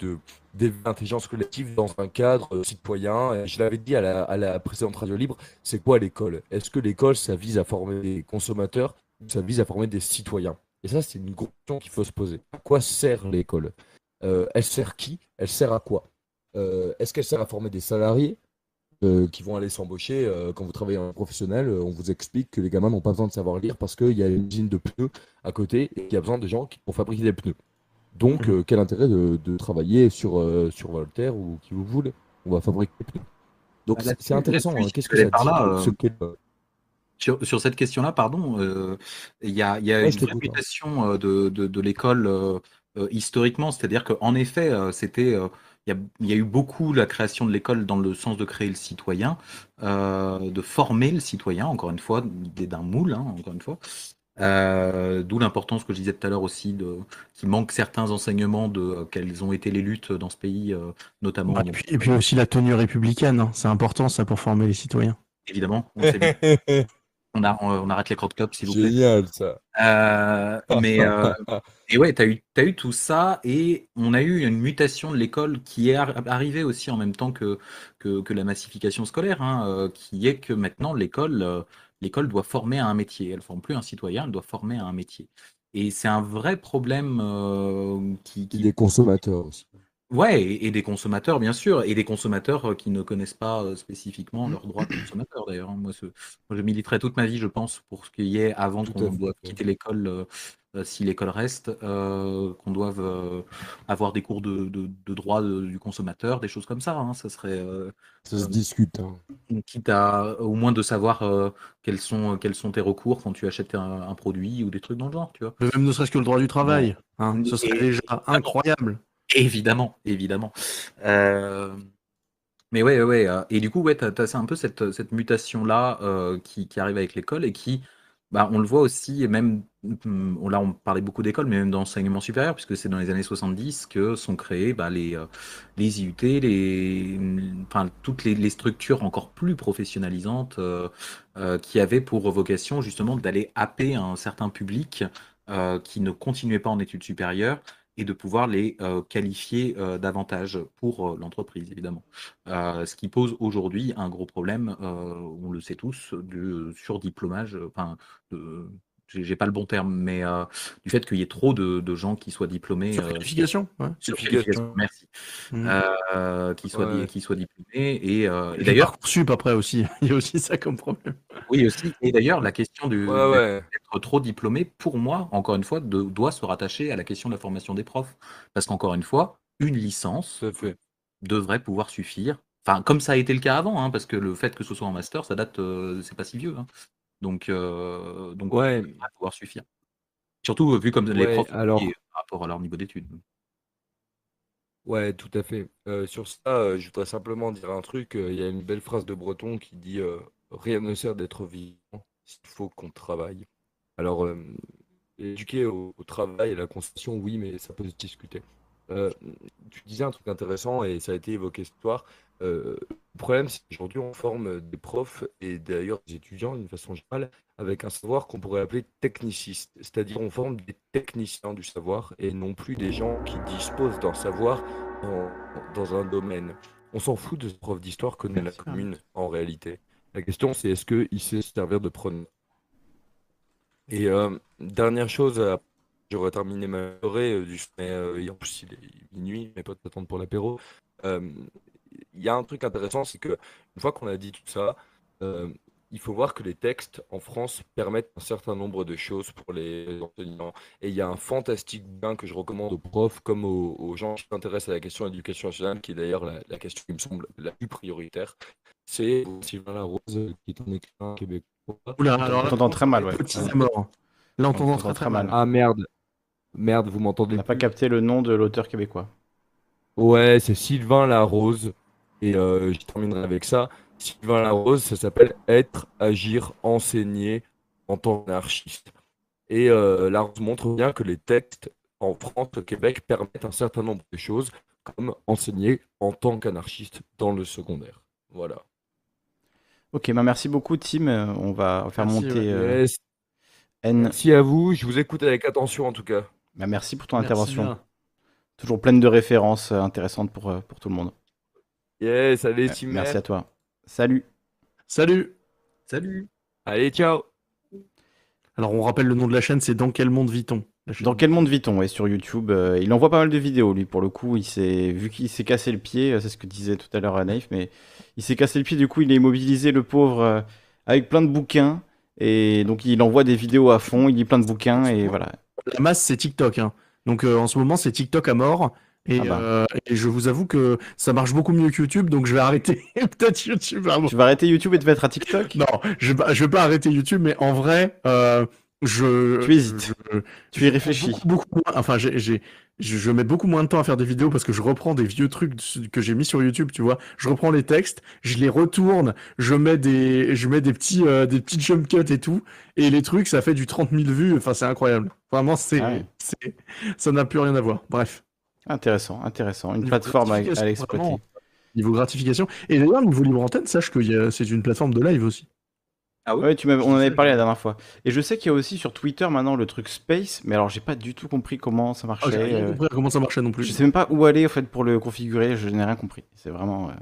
d'intelligence collective dans un cadre citoyen. Je l'avais dit à la, à la précédente Radio Libre, c'est quoi l'école? Est-ce que l'école, ça vise à former des consommateurs? Ça vise à former des citoyens? Et ça, c'est une question qu'il faut se poser. À quoi sert l'école? Euh, elle sert qui? Elle sert à quoi? Euh, est-ce qu'elle sert à former des salariés? Euh, qui vont aller s'embaucher quand vous travaillez en professionnel? on vous explique que les gamins n'ont pas besoin de savoir lire parce qu'il y a une usine de pneus à côté et qu'il y a besoin de gens qui vont fabriquer des pneus. Donc, quel intérêt de, de travailler sur, sur Voltaire ou qui vous voulez? On va fabriquer des pneus. Donc, Bah, c'est intéressant. hein. Qu'est-ce que ça dit là, ce Sur, sur cette question-là, pardon, euh, il y a, y a Ouais, je une hein. réputation euh, de, de, de l'école euh, historiquement, c'est-à-dire qu'en effet, c'était, il y a, il y a eu beaucoup la création de l'école dans le sens de créer le citoyen, euh, de former le citoyen, encore une fois, l'idée d'un moule, hein, encore une fois. D'où l'importance que je disais tout à l'heure aussi de qu'il manque certains enseignements de quelles ont été les luttes dans ce pays, notamment. Bah, et, puis, et puis aussi la tenue républicaine, hein. c'est important ça pour former les citoyens. Évidemment, on, sait bien. [laughs] on, a, on, on arrête les crotte s'il vous plaît. Génial, ça. Euh, mais euh, [laughs] et ouais, t'as eu, t'as eu tout ça et on a eu une mutation de l'école qui est ar- arrivée aussi en même temps que que, que la massification scolaire, hein, euh, qui est que maintenant l'école l'école doit former à un métier. Elle forme plus un citoyen, elle doit former à un métier. Et c'est un vrai problème euh, qui, Et qui des consommateurs aussi. Ouais, et, et des consommateurs, bien sûr, et des consommateurs euh, qui ne connaissent pas euh, spécifiquement leurs droits de consommateurs, d'ailleurs. hein. Moi, ce- moi, je militerai toute ma vie, je pense, pour ce qu'il y ait, avant Tout à qu'on fait. doive quitter l'école, euh, euh, si l'école reste, euh, qu'on doive euh, avoir des cours de, de, de droit de- du consommateur, des choses comme ça. hein. Ça serait, euh, Ça se Euh, discute. hein. quitte à au moins de savoir euh, quels sont, quels sont tes recours quand tu achètes un, un produit ou des trucs dans le genre, tu vois. Même ne serait-ce que le droit du travail, hein, ce serait Et- déjà incroyable. Évidemment, évidemment. Euh, mais ouais, ouais, euh, et du coup, ouais, un peu cette, mutation-là euh, qui, arrive avec l'école et qui, bah, on le voit aussi, et même, hum, là, on parlait beaucoup d'école, mais même d'enseignement supérieur, puisque c'est dans les années 70 que sont créés bah, les, IUT, les, enfin, toutes les, structures encore plus professionnalisantes qui avaient pour vocation justement d'aller happer un certain public qui ne continuait pas en études supérieures et de pouvoir les euh, qualifier euh, davantage pour euh, l'entreprise, évidemment. Ce qui pose aujourd'hui un gros problème, on le sait tous, du surdiplômage, enfin, de- j'ai pas le bon terme, mais euh, du fait qu'il y ait trop de, de gens qui soient diplômés. Sur euh, ouais. merci. Euh, qui soient, Ouais. qui soient diplômés. Et, euh, et d'ailleurs, Parcoursup après aussi, [laughs] il y a aussi ça comme problème. oui aussi. Et d'ailleurs, la question du, Ouais, ouais. être trop diplômé, pour moi, encore une fois, de- doit se rattacher à la question de la formation des profs. Parce qu'encore une fois, une licence devrait pouvoir suffire. Enfin, comme ça a été le cas avant, hein, parce que le fait que ce soit en master, ça date, euh, c'est pas si vieux. hein. Donc, euh, donc Ouais. devrait pouvoir suffire. Surtout vu comme les Ouais, profs alors- par rapport à leur niveau d'études. Ouais, tout à fait. Euh, sur ça, euh, je voudrais simplement dire un truc. euh, Il y a une belle phrase de Breton qui dit Rien ne sert d'être vivant s'il faut qu'on travaille. Alors, éduquer au, au travail et à la conception, oui, mais ça peut se discuter. Euh, tu disais un truc intéressant et ça a été évoqué ce soir. Euh, le problème, c'est qu'aujourd'hui, on forme des profs et d'ailleurs des étudiants d'une façon générale avec un savoir qu'on pourrait appeler techniciste. C'est-à-dire, on forme des techniciens du savoir et non plus des gens qui disposent d'un savoir dans, dans un domaine. On s'en fout de ce prof d'histoire connaît la commune en réalité. La question, c'est est-ce qu'il sait se servir de preneur Et euh, dernière chose, euh, j'aurais terminé ma soirée, euh, du mais, euh, en plus il est minuit, mes potes attendent pour l'apéro. Euh, Il y a un truc intéressant, c'est que une fois qu'on a dit tout ça, euh, il faut voir que les textes en France permettent un certain nombre de choses pour les enseignants. Et il y a un fantastique bouquin que je recommande aux profs comme aux, aux gens qui s'intéressent à la question de l'éducation nationale, qui est d'ailleurs la, la question qui me semble la plus prioritaire. C'est Sylvain Larose, qui est un écrivain québécois. Oula, alors là, t'entend très mal, ouais. Là, on t'entend très très mal. Ah merde. Merde, vous On m'entendez n'a pas plus capté le nom de l'auteur québécois. Ouais, c'est Sylvain Larose. Et euh, je terminerai avec ça. Sylvain Larose, ça s'appelle Être, agir, enseigner en tant qu'anarchiste. Et euh, Larose montre bien que les textes en France, au Québec, permettent un certain nombre de choses, comme enseigner en tant qu'anarchiste dans le secondaire. Voilà. Ok, bah merci beaucoup, Tim. Euh, On va faire Merci, monter ouais. euh, Yes. N. Merci à vous. Je vous écoute avec attention en tout cas. Bah, merci pour ton Merci intervention. bien. Toujours pleine de références euh, intéressantes pour, euh, pour tout le monde. Yes, allez, Euh, team. merci à toi. Salut. Salut. Salut Allez, ciao. Alors, on rappelle le nom de la chaîne, c'est Dans quel monde vit-on? Dans quel monde vit-on? Ouais, Sur YouTube, euh, il envoie pas mal de vidéos, lui, pour le coup. Il s'est, vu qu'il s'est cassé le pied, c'est ce que disait tout à l'heure à Naïf, mais il s'est cassé le pied, du coup, il est immobilisé, le pauvre, euh, avec plein de bouquins. Et donc, il envoie des vidéos à fond, il lit plein de bouquins, et voilà. La masse, c'est TikTok. hein. Donc, euh, en ce moment, c'est TikTok à mort. Et, Ah bah. euh, et je vous avoue que ça marche beaucoup mieux que YouTube, donc je vais arrêter [laughs] peut-être YouTube. moment. Tu vas arrêter YouTube et te mettre à TikTok? Non, je je vais pas arrêter YouTube, mais en vrai, euh, je. Tu hésites. je- Tu y réfléchis. Beaucoup, beaucoup moins, enfin, j'ai, j'ai- je, je mets beaucoup moins de temps à faire des vidéos parce que je reprends des vieux trucs que j'ai mis sur YouTube, tu vois. Je reprends les textes, je les retourne, je mets des, je mets des petits, euh, des petits jump cuts et tout, et les trucs, ça fait du 30 000 vues. Enfin, c'est incroyable. Vraiment, c'est, Ah c'est, ça n'a plus rien à voir. Bref, Intéressant, intéressant. Une Niveau plateforme à, à gratification, l'exploiter. niveau gratification. Et d'ailleurs, niveau libre antenne, sache que c'est une plateforme de live aussi. Ah oui Ouais, tu m'avais- on en avait parlé la dernière fois. Et je sais qu'il y a aussi sur Twitter maintenant le truc Space, mais alors j'ai pas du tout compris comment ça Ah, marchait. j'ai rien euh, compris à comment ça marchait non plus. Je sais même pas où aller en fait pour le configurer, je n'ai rien compris. C'est vraiment. euh,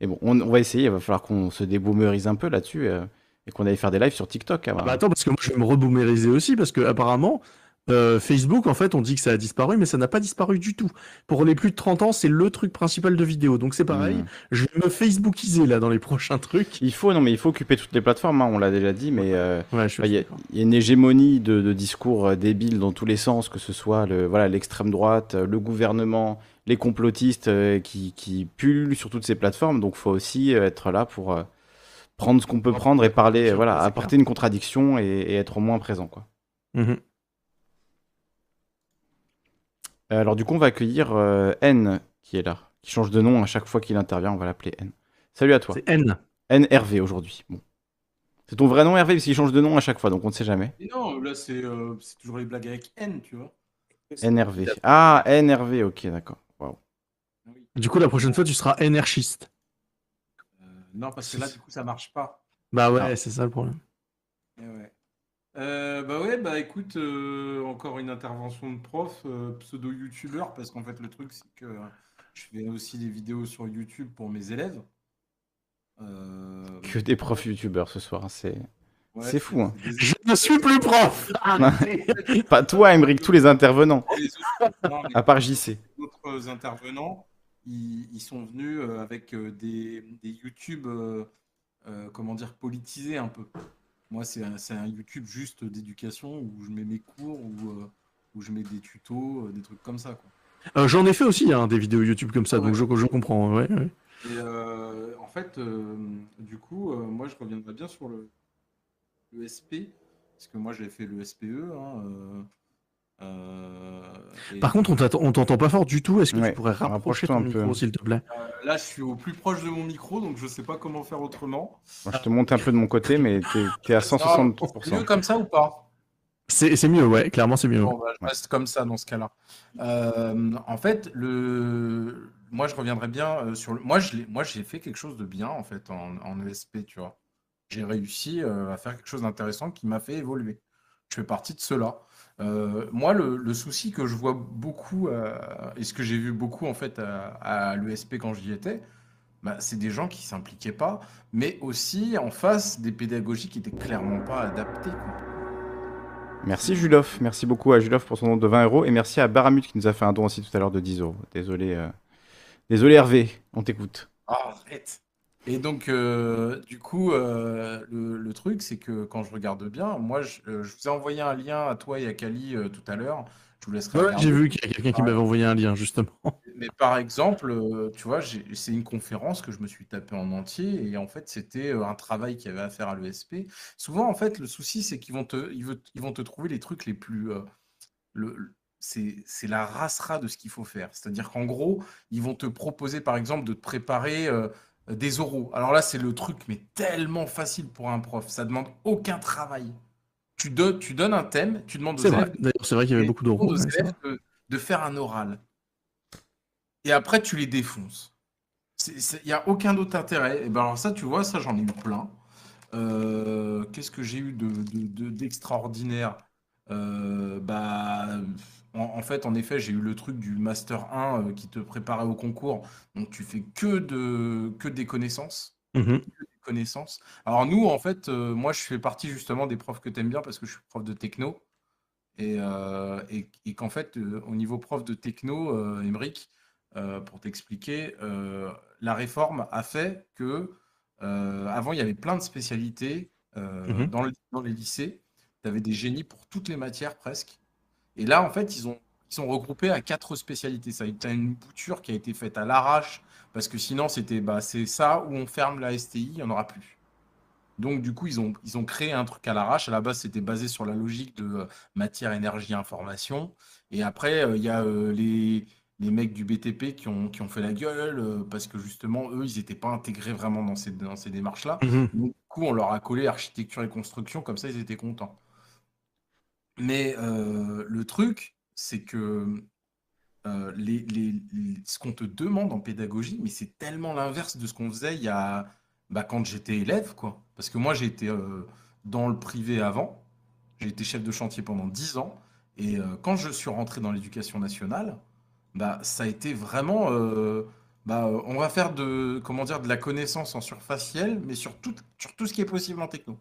Et bon, on, on va essayer, il va falloir qu'on se déboomerise un peu là-dessus euh, et qu'on aille faire des lives sur TikTok. hein. Ah bah attends, parce que moi je vais me reboomeriser aussi, parce que apparemment, euh, Facebook, en fait, on dit que ça a disparu, mais ça n'a pas disparu du tout. Pour les plus de 30 ans, c'est le truc principal de vidéo. Donc c'est pareil, Hmm. je vais me Facebookiser là dans les prochains trucs. Il faut, non mais il faut occuper toutes les plateformes, hein, on l'a déjà dit, mais euh, Ouais, bah, il y, a- y une hégémonie de, de discours euh, débiles dans tous les sens, que ce soit le, voilà, l'extrême droite, le gouvernement, les complotistes euh, qui, qui pullulent sur toutes ces plateformes. Donc faut aussi être là pour prendre ce qu'on peut prendre et parler, voilà, apporter une contradiction et, et être au moins présent. Quoi. Mhm. Euh, Alors du coup, on va accueillir euh, N qui est là, qui change de nom à chaque fois qu'il intervient. On va l'appeler N. Salut à toi. C'est N. N Hervé aujourd'hui. Bon. C'est ton vrai nom Hervé parce qu'il change de nom à chaque fois, donc on ne sait jamais. Mais non, là, c'est euh, c'est toujours les blagues avec N, tu vois. N Hervé. Ah, N Hervé, ok, d'accord. Oui. Du coup, la prochaine fois, tu seras anarchiste. Euh, non, parce que là, du coup, ça marche pas. Bah ouais, Ah. c'est ça le problème. Eh ouais. Euh, bah ouais, bah écoute, euh, encore une intervention de prof, euh, pseudo-youtubeur, parce qu'en fait, le truc, c'est que je fais aussi des vidéos sur YouTube pour mes élèves. Euh, Que des profs youtubeurs ce soir, hein, c'est ouais, c'est fou, hein. des- Je ne suis plus prof [laughs] pas toi, Emmerich, tous les intervenants, des autres- non, mais à part JC. d'autres intervenants, ils, ils sont venus euh, avec euh, des, des YouTube, euh, euh, comment dire, politisés un peu. Moi, c'est un, YouTube juste d'éducation où je mets mes cours, où, euh, où je mets des tutos, euh, des trucs comme ça. Quoi. Euh, J'en ai fait aussi hein, des vidéos YouTube comme ça, donc je, je comprends. Ouais, ouais. Et euh, en fait, euh, du coup, euh, moi, je reviendrai bien sur le, le SP, parce que moi, j'ai fait le SPE. Hein, et, Par contre, on t'entend pas fort du tout. Est-ce que Ouais, tu pourrais rapprocher ton un peu. micro, s'il te plaît? Euh, là, je suis au plus proche de mon micro, donc je sais pas comment faire autrement. Moi, je te monte un peu de mon côté, mais t'es es à Ah, 163%. mieux comme ça ou pas? C'est c'est mieux, ouais, clairement c'est mieux. Bon, bah, je reste comme ça dans ce cas-là. Euh, en fait, le... moi, je reviendrai bien euh, sur le. Moi, je l'ai- moi, j'ai fait quelque chose de bien, en fait, en, en ESP, tu vois. J'ai réussi euh, à faire quelque chose d'intéressant qui m'a fait évoluer. Je fais partie de cela. Euh, moi, le, le souci que je vois beaucoup, euh, et ce que j'ai vu beaucoup, en fait, à, à l'ESP quand j'y étais, bah, c'est des gens qui s'impliquaient pas, mais aussi en face des pédagogies qui étaient clairement pas adaptées, quoi. Merci Julof, merci beaucoup à Julof pour son don de 20 euros et merci à Baramut qui nous a fait un don aussi tout à l'heure de 10 euros. Désolé, euh, désolé Hervé, on t'écoute. Ah, arrête. Et donc, euh, du coup, euh, le, le truc, c'est que quand je regarde bien, moi, je, euh, je vous ai envoyé un lien à toi et à Kali tout à l'heure. Je vous laisserai Ouais, j'ai vu qu'il y a quelqu'un qui m'avait envoyé un lien, justement. [laughs] Mais par exemple, tu vois, c'est une conférence que je me suis tapé en entier et en fait, c'était un travail qu'il y avait à faire à l'ESP. Souvent, en fait, le souci, c'est qu'ils vont te, ils ils vont te trouver les trucs les plus. le, c'est la racera de ce qu'il faut faire. C'est-à-dire qu'en gros, ils vont te proposer, par exemple, de te préparer des oraux. Alors là, c'est le truc, mais tellement facile pour un prof. Ça demande aucun travail. Tu donnes, tu donnes un thème, tu demandes aux élèves c'est vrai qu'il y avait beaucoup tu demandes d'euros. aux ouais, c'est élèves de, de faire un oral. Et après, tu les défonces. Il n'y a aucun autre intérêt. Et ben alors ça, tu vois, ça, j'en ai eu plein. Euh, Qu'est-ce que j'ai eu de, de- de- d'extraordinaire? Euh, bah, en, en fait, en effet, j'ai eu le truc du Master 1 euh, qui te préparait au concours. Donc, tu fais que, de, que des connaissances Mhm. des connaissances. Alors nous, en fait, euh, moi, je fais partie justement des profs que tu aimes bien parce que je suis prof de techno. Et, euh, et, et qu'en fait, au niveau prof de techno, Émeric, euh, pour t'expliquer, la réforme a fait que avant, il y avait plein de spécialités Mhm. dans, le- dans les lycées. Tu avais des génies pour toutes les matières presque. Et là, en fait, ils ont, ils sont regroupés à quatre spécialités. Ça a été une bouture qui a été faite à l'arrache parce que sinon, c'était bah, c'est ça où on ferme la STI, il n'y en aura plus. Donc, du coup, ils ont, ils ont créé un truc à l'arrache. À la base, c'était basé sur la logique de euh, matière, énergie, information. Et après, euh, il y a euh, les, les mecs du BTP qui ont, qui ont fait la gueule euh, parce que justement, eux, ils n'étaient pas intégrés vraiment dans ces, dans ces démarches-là. Mhm. Donc, du coup, on leur a collé architecture et construction, comme ça, ils étaient contents. Mais euh, le truc, c'est que euh, ce qu'on te demande en pédagogie, mais c'est tellement l'inverse de ce qu'on faisait il y a, bah, quand j'étais élève, quoi. Parce que moi, été euh, dans le privé avant, j'ai été chef de chantier pendant 10 ans, et euh, quand je suis rentré dans l'éducation nationale, bah, ça a été vraiment, bah, on va faire de, comment dire, de la connaissance en surfaciel, mais sur tout ce qui est possible en techno.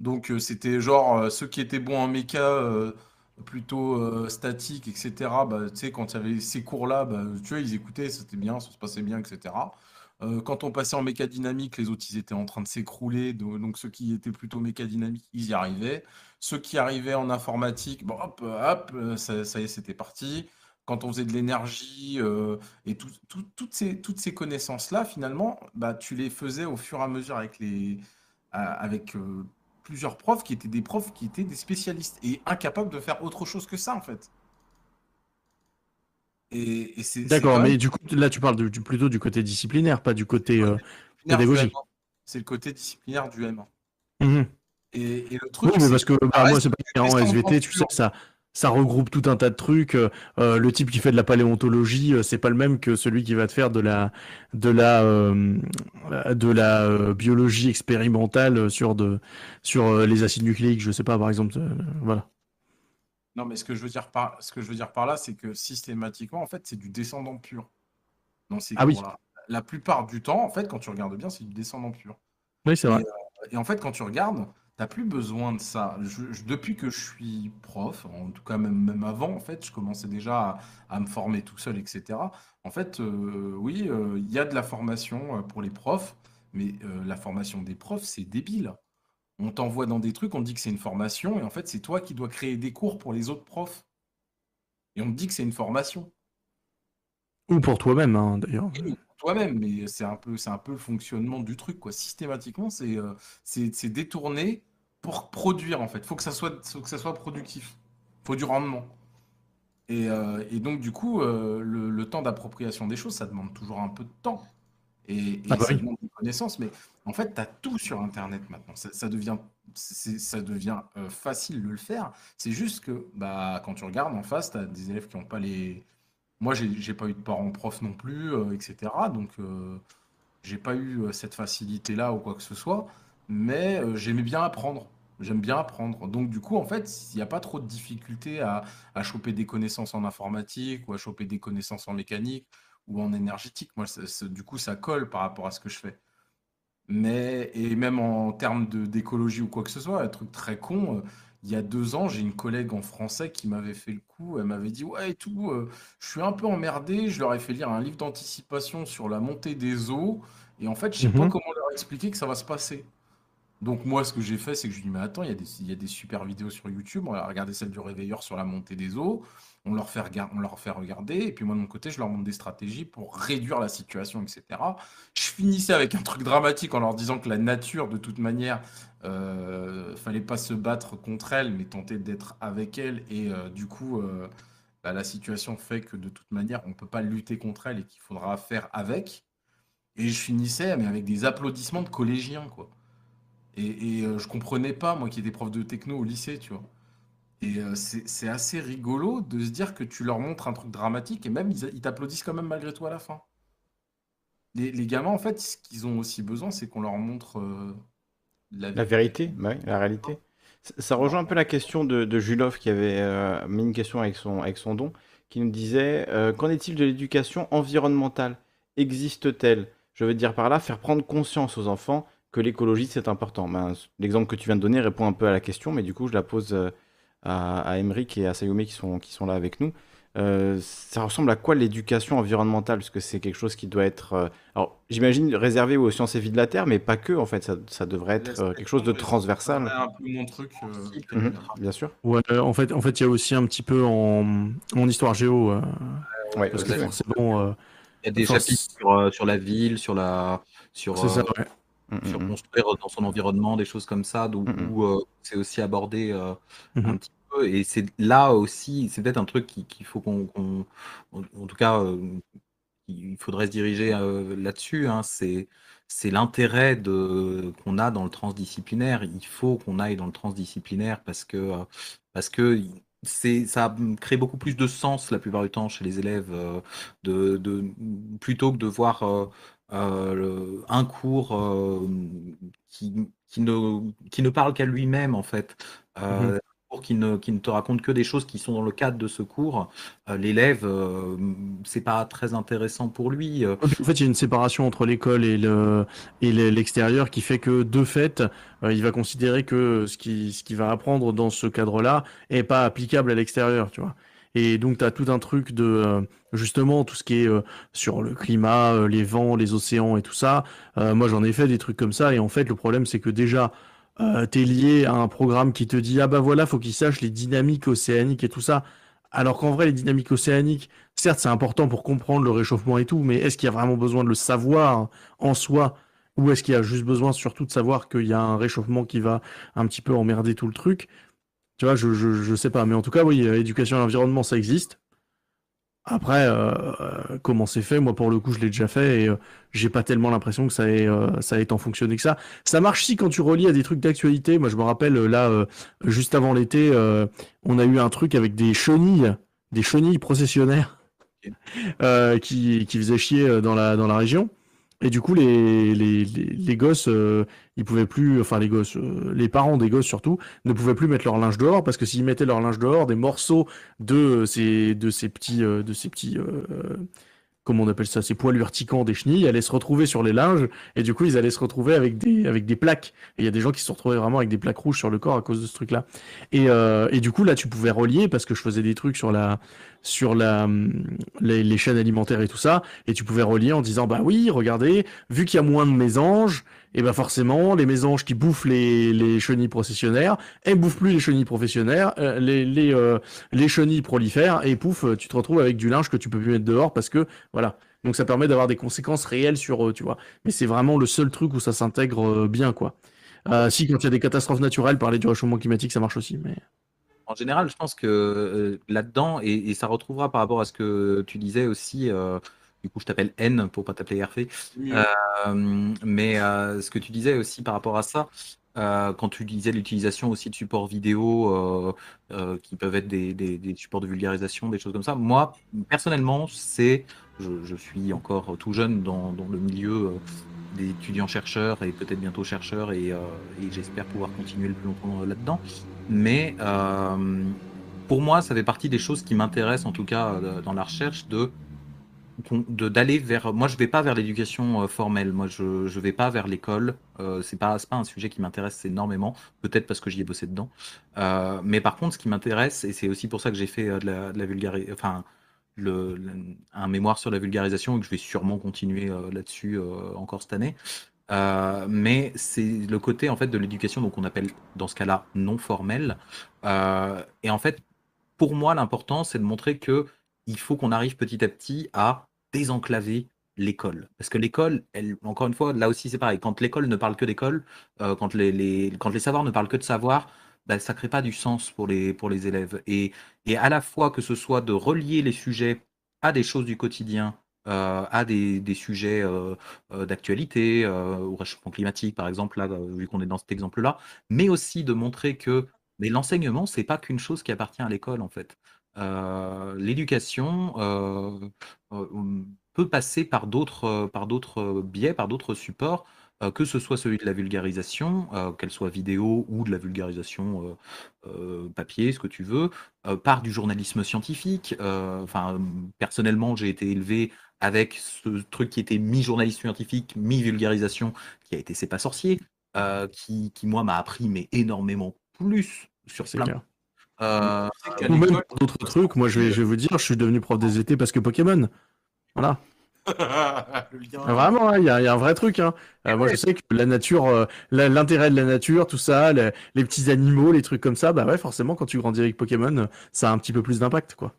Donc, euh, c'était genre euh, ceux qui étaient bons en méca, euh, plutôt euh, statique, etc. Bah, tu sais, quand il y avait ces cours-là, bah, tu vois, ils écoutaient, c'était bien, ça se passait bien, etc. Quand on passait en méca dynamique, les autres, ils étaient en train de s'écrouler. do- Donc, ceux qui étaient plutôt méca dynamique, ils y arrivaient. Ceux qui arrivaient en informatique, hop, hop, ça, y est, c'était parti. Quand on faisait de l'énergie et tout- tout- toutes ces, toutes ces connaissances-là, finalement, bah, tu les faisais au fur et à mesure avec les, avec plusieurs profs qui étaient des profs qui étaient des spécialistes et incapables de faire autre chose que ça, en fait. Et, et c'est D'accord, même mais du coup, là, tu parles de- du- plutôt du côté disciplinaire, pas du côté euh, pédagogique. M1. C'est le côté disciplinaire du M1. Mhm. Et, et le truc, Oui, mais parce que bah, moi, c'est pas en SVT, tu sais, ça, ça regroupe tout un tas de trucs. euh, euh, le type qui fait de la paléontologie, euh, c'est pas le même que celui qui va te faire de la, de la, euh, de la euh, biologie expérimentale sur, de, sur les acides nucléiques, je sais pas, par exemple. voilà. Non, mais ce que je veux dire par, ce que je veux dire par là, c'est que systématiquement, en fait, c'est du descendant pur dans ces Ah oui. La plupart du temps, en fait, quand tu regardes bien, c'est du descendant pur. Oui, c'est vrai. et en fait, quand tu regardes, t'as plus besoin de ça. Je- je- depuis que je suis prof, en tout cas même, même avant, en fait, je commençais déjà à, à me former tout seul, etc. En fait, euh, oui, euh, il y a de la formation euh, pour les profs, mais euh, la formation des profs, c'est débile. On t'envoie dans des trucs, on te dit que c'est une formation, et en fait, c'est toi qui dois créer des cours pour les autres profs. Et on te dit que c'est une formation. Ou pour toi-même, hein, d'ailleurs. Pour toi-même, mais c'est un peu, c'est un peu le fonctionnement du truc, quoi. Systématiquement, c'est euh, c'est c'est détourné pour produire, en fait. Faut que ça soit, faut que ça soit productif. Faut du rendement. Et, euh, et donc, du coup, euh, le, le temps d'appropriation des choses, ça demande toujours un peu de temps. Et, et Ah bah ça oui. demande des connaissances. Mais en fait, tu as tout sur Internet maintenant. Ça, ça devient, ça devient euh, facile de le faire. C'est juste que bah, quand tu regardes en face, tu as des élèves qui n'ont pas les. Moi, j'ai pas eu de parents profs non plus, etc. Donc, j'ai pas eu cette facilité-là ou quoi que ce soit. Mais euh, j'aimais bien apprendre. J'aime bien apprendre. Donc, du coup, en fait, il n'y a pas trop de difficultés à, à choper des connaissances en informatique ou à choper des connaissances en mécanique ou en énergétique. Moi, ça- ça- du coup, ça colle par rapport à ce que je fais. Mais, et même en termes de- d'écologie ou quoi que ce soit, un truc très con, euh, il y a deux ans, j'ai une collègue en français qui m'avait fait le coup, elle m'avait dit, ouais, et tout, euh, je suis un peu emmerdé, je leur ai fait lire un livre d'anticipation sur la montée des eaux, et en fait, je sais pas Mhm. comment leur expliquer que ça va se passer. Donc moi, ce que j'ai fait, c'est que je lui dit, mais attends, il y a des, super vidéos sur YouTube, on va regarder celle du réveilleur sur la montée des eaux, on leur fait, regar- on leur fait regarder, et puis moi de mon côté, je leur montre des stratégies pour réduire la situation, etc. Je finissais avec un truc dramatique en leur disant que la nature, de toute manière, euh, fallait pas se battre contre elle, mais tenter d'être avec elle, et euh, du coup, euh, bah, la situation fait que de toute manière, on peut pas lutter contre elle et qu'il faudra faire avec. Et je finissais, mais avec des applaudissements de collégiens, quoi. Et, et, euh, je comprenais pas, moi qui étais prof de techno au lycée, tu vois. Et euh, c'est c'est assez rigolo de se dire que tu leur montres un truc dramatique et même ils, ils t'applaudissent quand même malgré tout à la fin. Les, les gamins, en fait, ce qu'ils ont aussi besoin, c'est qu'on leur montre euh, la La vie. vérité, bah oui, la réalité. Ça, ça rejoint un peu la question de, de Julov qui avait euh, mis une question avec son, avec son don, qui nous disait euh, Qu'en est-il de l'éducation environnementale? Existe-t-elle? Je veux dire par là, faire prendre conscience aux enfants que l'écologie c'est important. Ben, L'exemple que tu viens de donner répond un peu à la question, mais du coup je la pose euh, à, à Emeric et à Sayome qui sont, qui sont là avec nous. Euh, ça ressemble à quoi l'éducation environnementale? Parce que c'est quelque chose qui doit être, euh, alors j'imagine réservé aux sciences et vie de la Terre, mais pas que en fait, ça, ça devrait être euh, quelque chose de transversal. C'est un peu mon truc. euh, Mhm, bien sûr. Ouais, euh, en fait, en fait, il y a aussi un petit peu en, en histoire géo, euh, Ouais, parce que forcément, euh, Il y a des chapitres sur, euh, sur la ville, sur la sur, c'est ça. ouais. Mm, sur mm, mm. construire dans son environnement, des choses comme ça, donc, Mhm. où euh, c'est aussi abordé euh, un petit peu. Et c'est là aussi, c'est peut-être un truc qui- qu'il faut qu'on, en, tout cas, euh, il faudrait se diriger euh, là-dessus. hein, c'est c'est l'intérêt de qu'on a dans le transdisciplinaire. Il faut qu'on aille dans le transdisciplinaire parce que euh, parce que c'est ça crée beaucoup plus de sens la plupart du temps chez les élèves euh, de, de plutôt que de voir euh, euh, le- un cours euh, qui, qui ne qui ne parle qu'à lui-même en fait. Euh, un cours qui ne, qui ne te raconte que des choses qui sont dans le cadre de ce cours, euh, l'élève, euh, c'est pas très intéressant pour lui. euh. En fait, il y a une séparation entre l'école et le et le- l'extérieur qui fait que de fait, euh, il va considérer que ce qui ce qu'il va apprendre dans ce cadre-là est pas applicable à l'extérieur, tu vois. Et donc, tu as tout un truc de euh, justement tout ce qui est euh, sur le climat, euh, les vents, les océans et tout ça. Moi, j'en ai fait des trucs comme ça. Et en fait, le problème, c'est que déjà, tu es lié à un programme qui te dit ah bah voilà, faut qu'il sache les dynamiques océaniques et tout ça. Alors qu'en vrai, les dynamiques océaniques, certes, c'est important pour comprendre le réchauffement et tout, mais est-ce qu'il y a vraiment besoin de le savoir en soi? Ou est-ce qu'il y a juste besoin surtout de savoir qu'il y a un réchauffement qui va un petit peu emmerder tout le truc? Tu vois, je, je, je sais pas. Mais en tout cas, oui, euh, éducation à l'environnement, ça existe. Après, euh, euh, comment c'est fait? Moi, pour le coup, je l'ai déjà fait et euh, j'ai pas tellement l'impression que ça ait, euh, ça ait tant fonctionné que ça. Ça marche si quand tu relis à des trucs d'actualité. Moi, je me rappelle, là, euh, juste avant l'été, euh, on a eu un truc avec des chenilles, des chenilles processionnaires euh, qui, qui faisaient chier dans la, dans la région. Et du coup, les, les, les, gosses, euh, ils pouvaient plus, enfin les gosses, euh, les parents des gosses surtout, ne pouvaient plus mettre leur linge dehors parce que s'ils mettaient leur linge dehors, des morceaux de ces, de ces petits, euh, de ces petits, euh, euh, comment on appelle ça, ces poils urticants des chenilles, allaient se retrouver sur les linges et du coup, ils allaient se retrouver avec des, avec des plaques. Et il y a des gens qui se sont retrouvés vraiment avec des plaques rouges sur le corps à cause de ce truc-là. Et, euh, et du coup, là, tu pouvais relier parce que je faisais des trucs sur la, sur la, hum, les, les chaînes alimentaires et tout ça, et tu pouvais relier en disant bah oui, regardez, vu qu'il y a moins de mésanges, et ben forcément, les mésanges qui bouffent les, les chenilles processionnaires, elles bouffent plus les chenilles professionnelles, euh, euh, les chenilles prolifèrent, et pouf, tu te retrouves avec du linge que tu peux plus mettre dehors parce que, voilà. Donc ça permet d'avoir des conséquences réelles sur eux, tu vois. Mais c'est vraiment le seul truc où ça s'intègre bien, quoi. si, quand il y a des catastrophes naturelles, parler du réchauffement climatique, ça marche aussi, mais... En général, je pense que là-dedans, et, ça retrouvera par rapport à ce que tu disais aussi, du coup, je t'appelle N pour pas t'appeler RF. Euh, mais euh, ce que tu disais aussi par rapport à ça, euh, quand tu disais l'utilisation aussi de supports vidéo qui peuvent être des, des, supports de vulgarisation, des choses comme ça, moi, personnellement, c'est. Je, suis encore tout jeune dans, dans le milieu des étudiants chercheurs et peut-être bientôt chercheurs et, et j'espère pouvoir continuer le plus longtemps là-dedans. Mais pour moi, ça fait partie des choses qui m'intéressent en tout cas dans la recherche de d'aller vers. Moi, je vais pas vers l'éducation euh, formelle. Moi, je je vais pas vers l'école. Euh, c'est pas pas un sujet qui m'intéresse énormément. Peut-être parce que j'y ai bossé dedans. Euh, mais par contre, ce qui m'intéresse et c'est aussi pour ça que j'ai fait de la, de vulgarisation, enfin le, un mémoire sur la vulgarisation et que je vais sûrement continuer là-dessus encore cette année. mais c'est le côté en fait de l'éducation donc on appelle dans ce cas-là non formelle. et en fait, pour moi, l'important c'est de montrer que il faut qu'on arrive petit à petit à désenclaver l'école. Parce que l'école, elle, encore une fois, là aussi c'est pareil, quand l'école ne parle que d'école, euh, quand, les, quand les savoirs ne parlent que de savoir, bah, ça ne crée pas du sens pour les, pour les élèves. Et, et à la fois que ce soit de relier les sujets à des choses du quotidien, euh, à des, des sujets euh, d'actualité, au réchauffement climatique par exemple, là, vu qu'on est dans cet exemple-là, mais aussi de montrer que l'enseignement, c'est pas qu'une chose qui appartient à l'école en fait. L'éducation, euh, peut passer par d'autres euh, par d'autres euh, biais, par d'autres supports, que ce soit celui de la vulgarisation, qu'elle soit vidéo ou de la vulgarisation papier, ce que tu veux, par du journalisme scientifique. enfin, personnellement, j'ai été élevé avec ce truc qui était mi-journalisme scientifique, mi-vulgarisation, qui a été C'est pas sorcier, qui, qui, moi, m'a appris mais énormément plus sur plein ou même d'autres trucs. Moi, je vais, je vais vous dire, je suis devenu prof des étés parce que Pokémon. Voilà. [laughs] Vraiment, hein, il y, a un vrai truc. Hein. Euh, moi, je sais que la nature, euh, l'intérêt de la nature, tout ça, les, petits animaux, les trucs comme ça, bah ouais, forcément, quand tu grandis avec Pokémon, ça a un petit peu plus d'impact, quoi.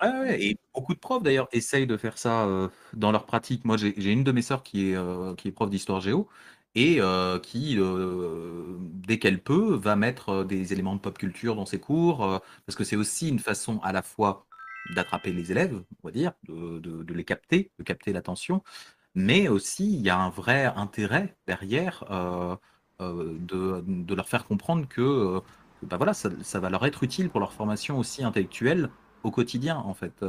Ah ouais, et beaucoup de profs d'ailleurs essayent de faire ça euh, dans leur pratique. Moi, j'ai une de mes sœurs qui est, qui est prof d'histoire géo et qui, dès qu'elle peut, va mettre des éléments de pop culture dans ses cours, parce que c'est aussi une façon à la fois d'attraper les élèves, on va dire, de, les capter, de capter l'attention, mais aussi il y a un vrai intérêt derrière de, leur faire comprendre que bah voilà, ça, va leur être utile pour leur formation aussi intellectuelle au quotidien, en fait,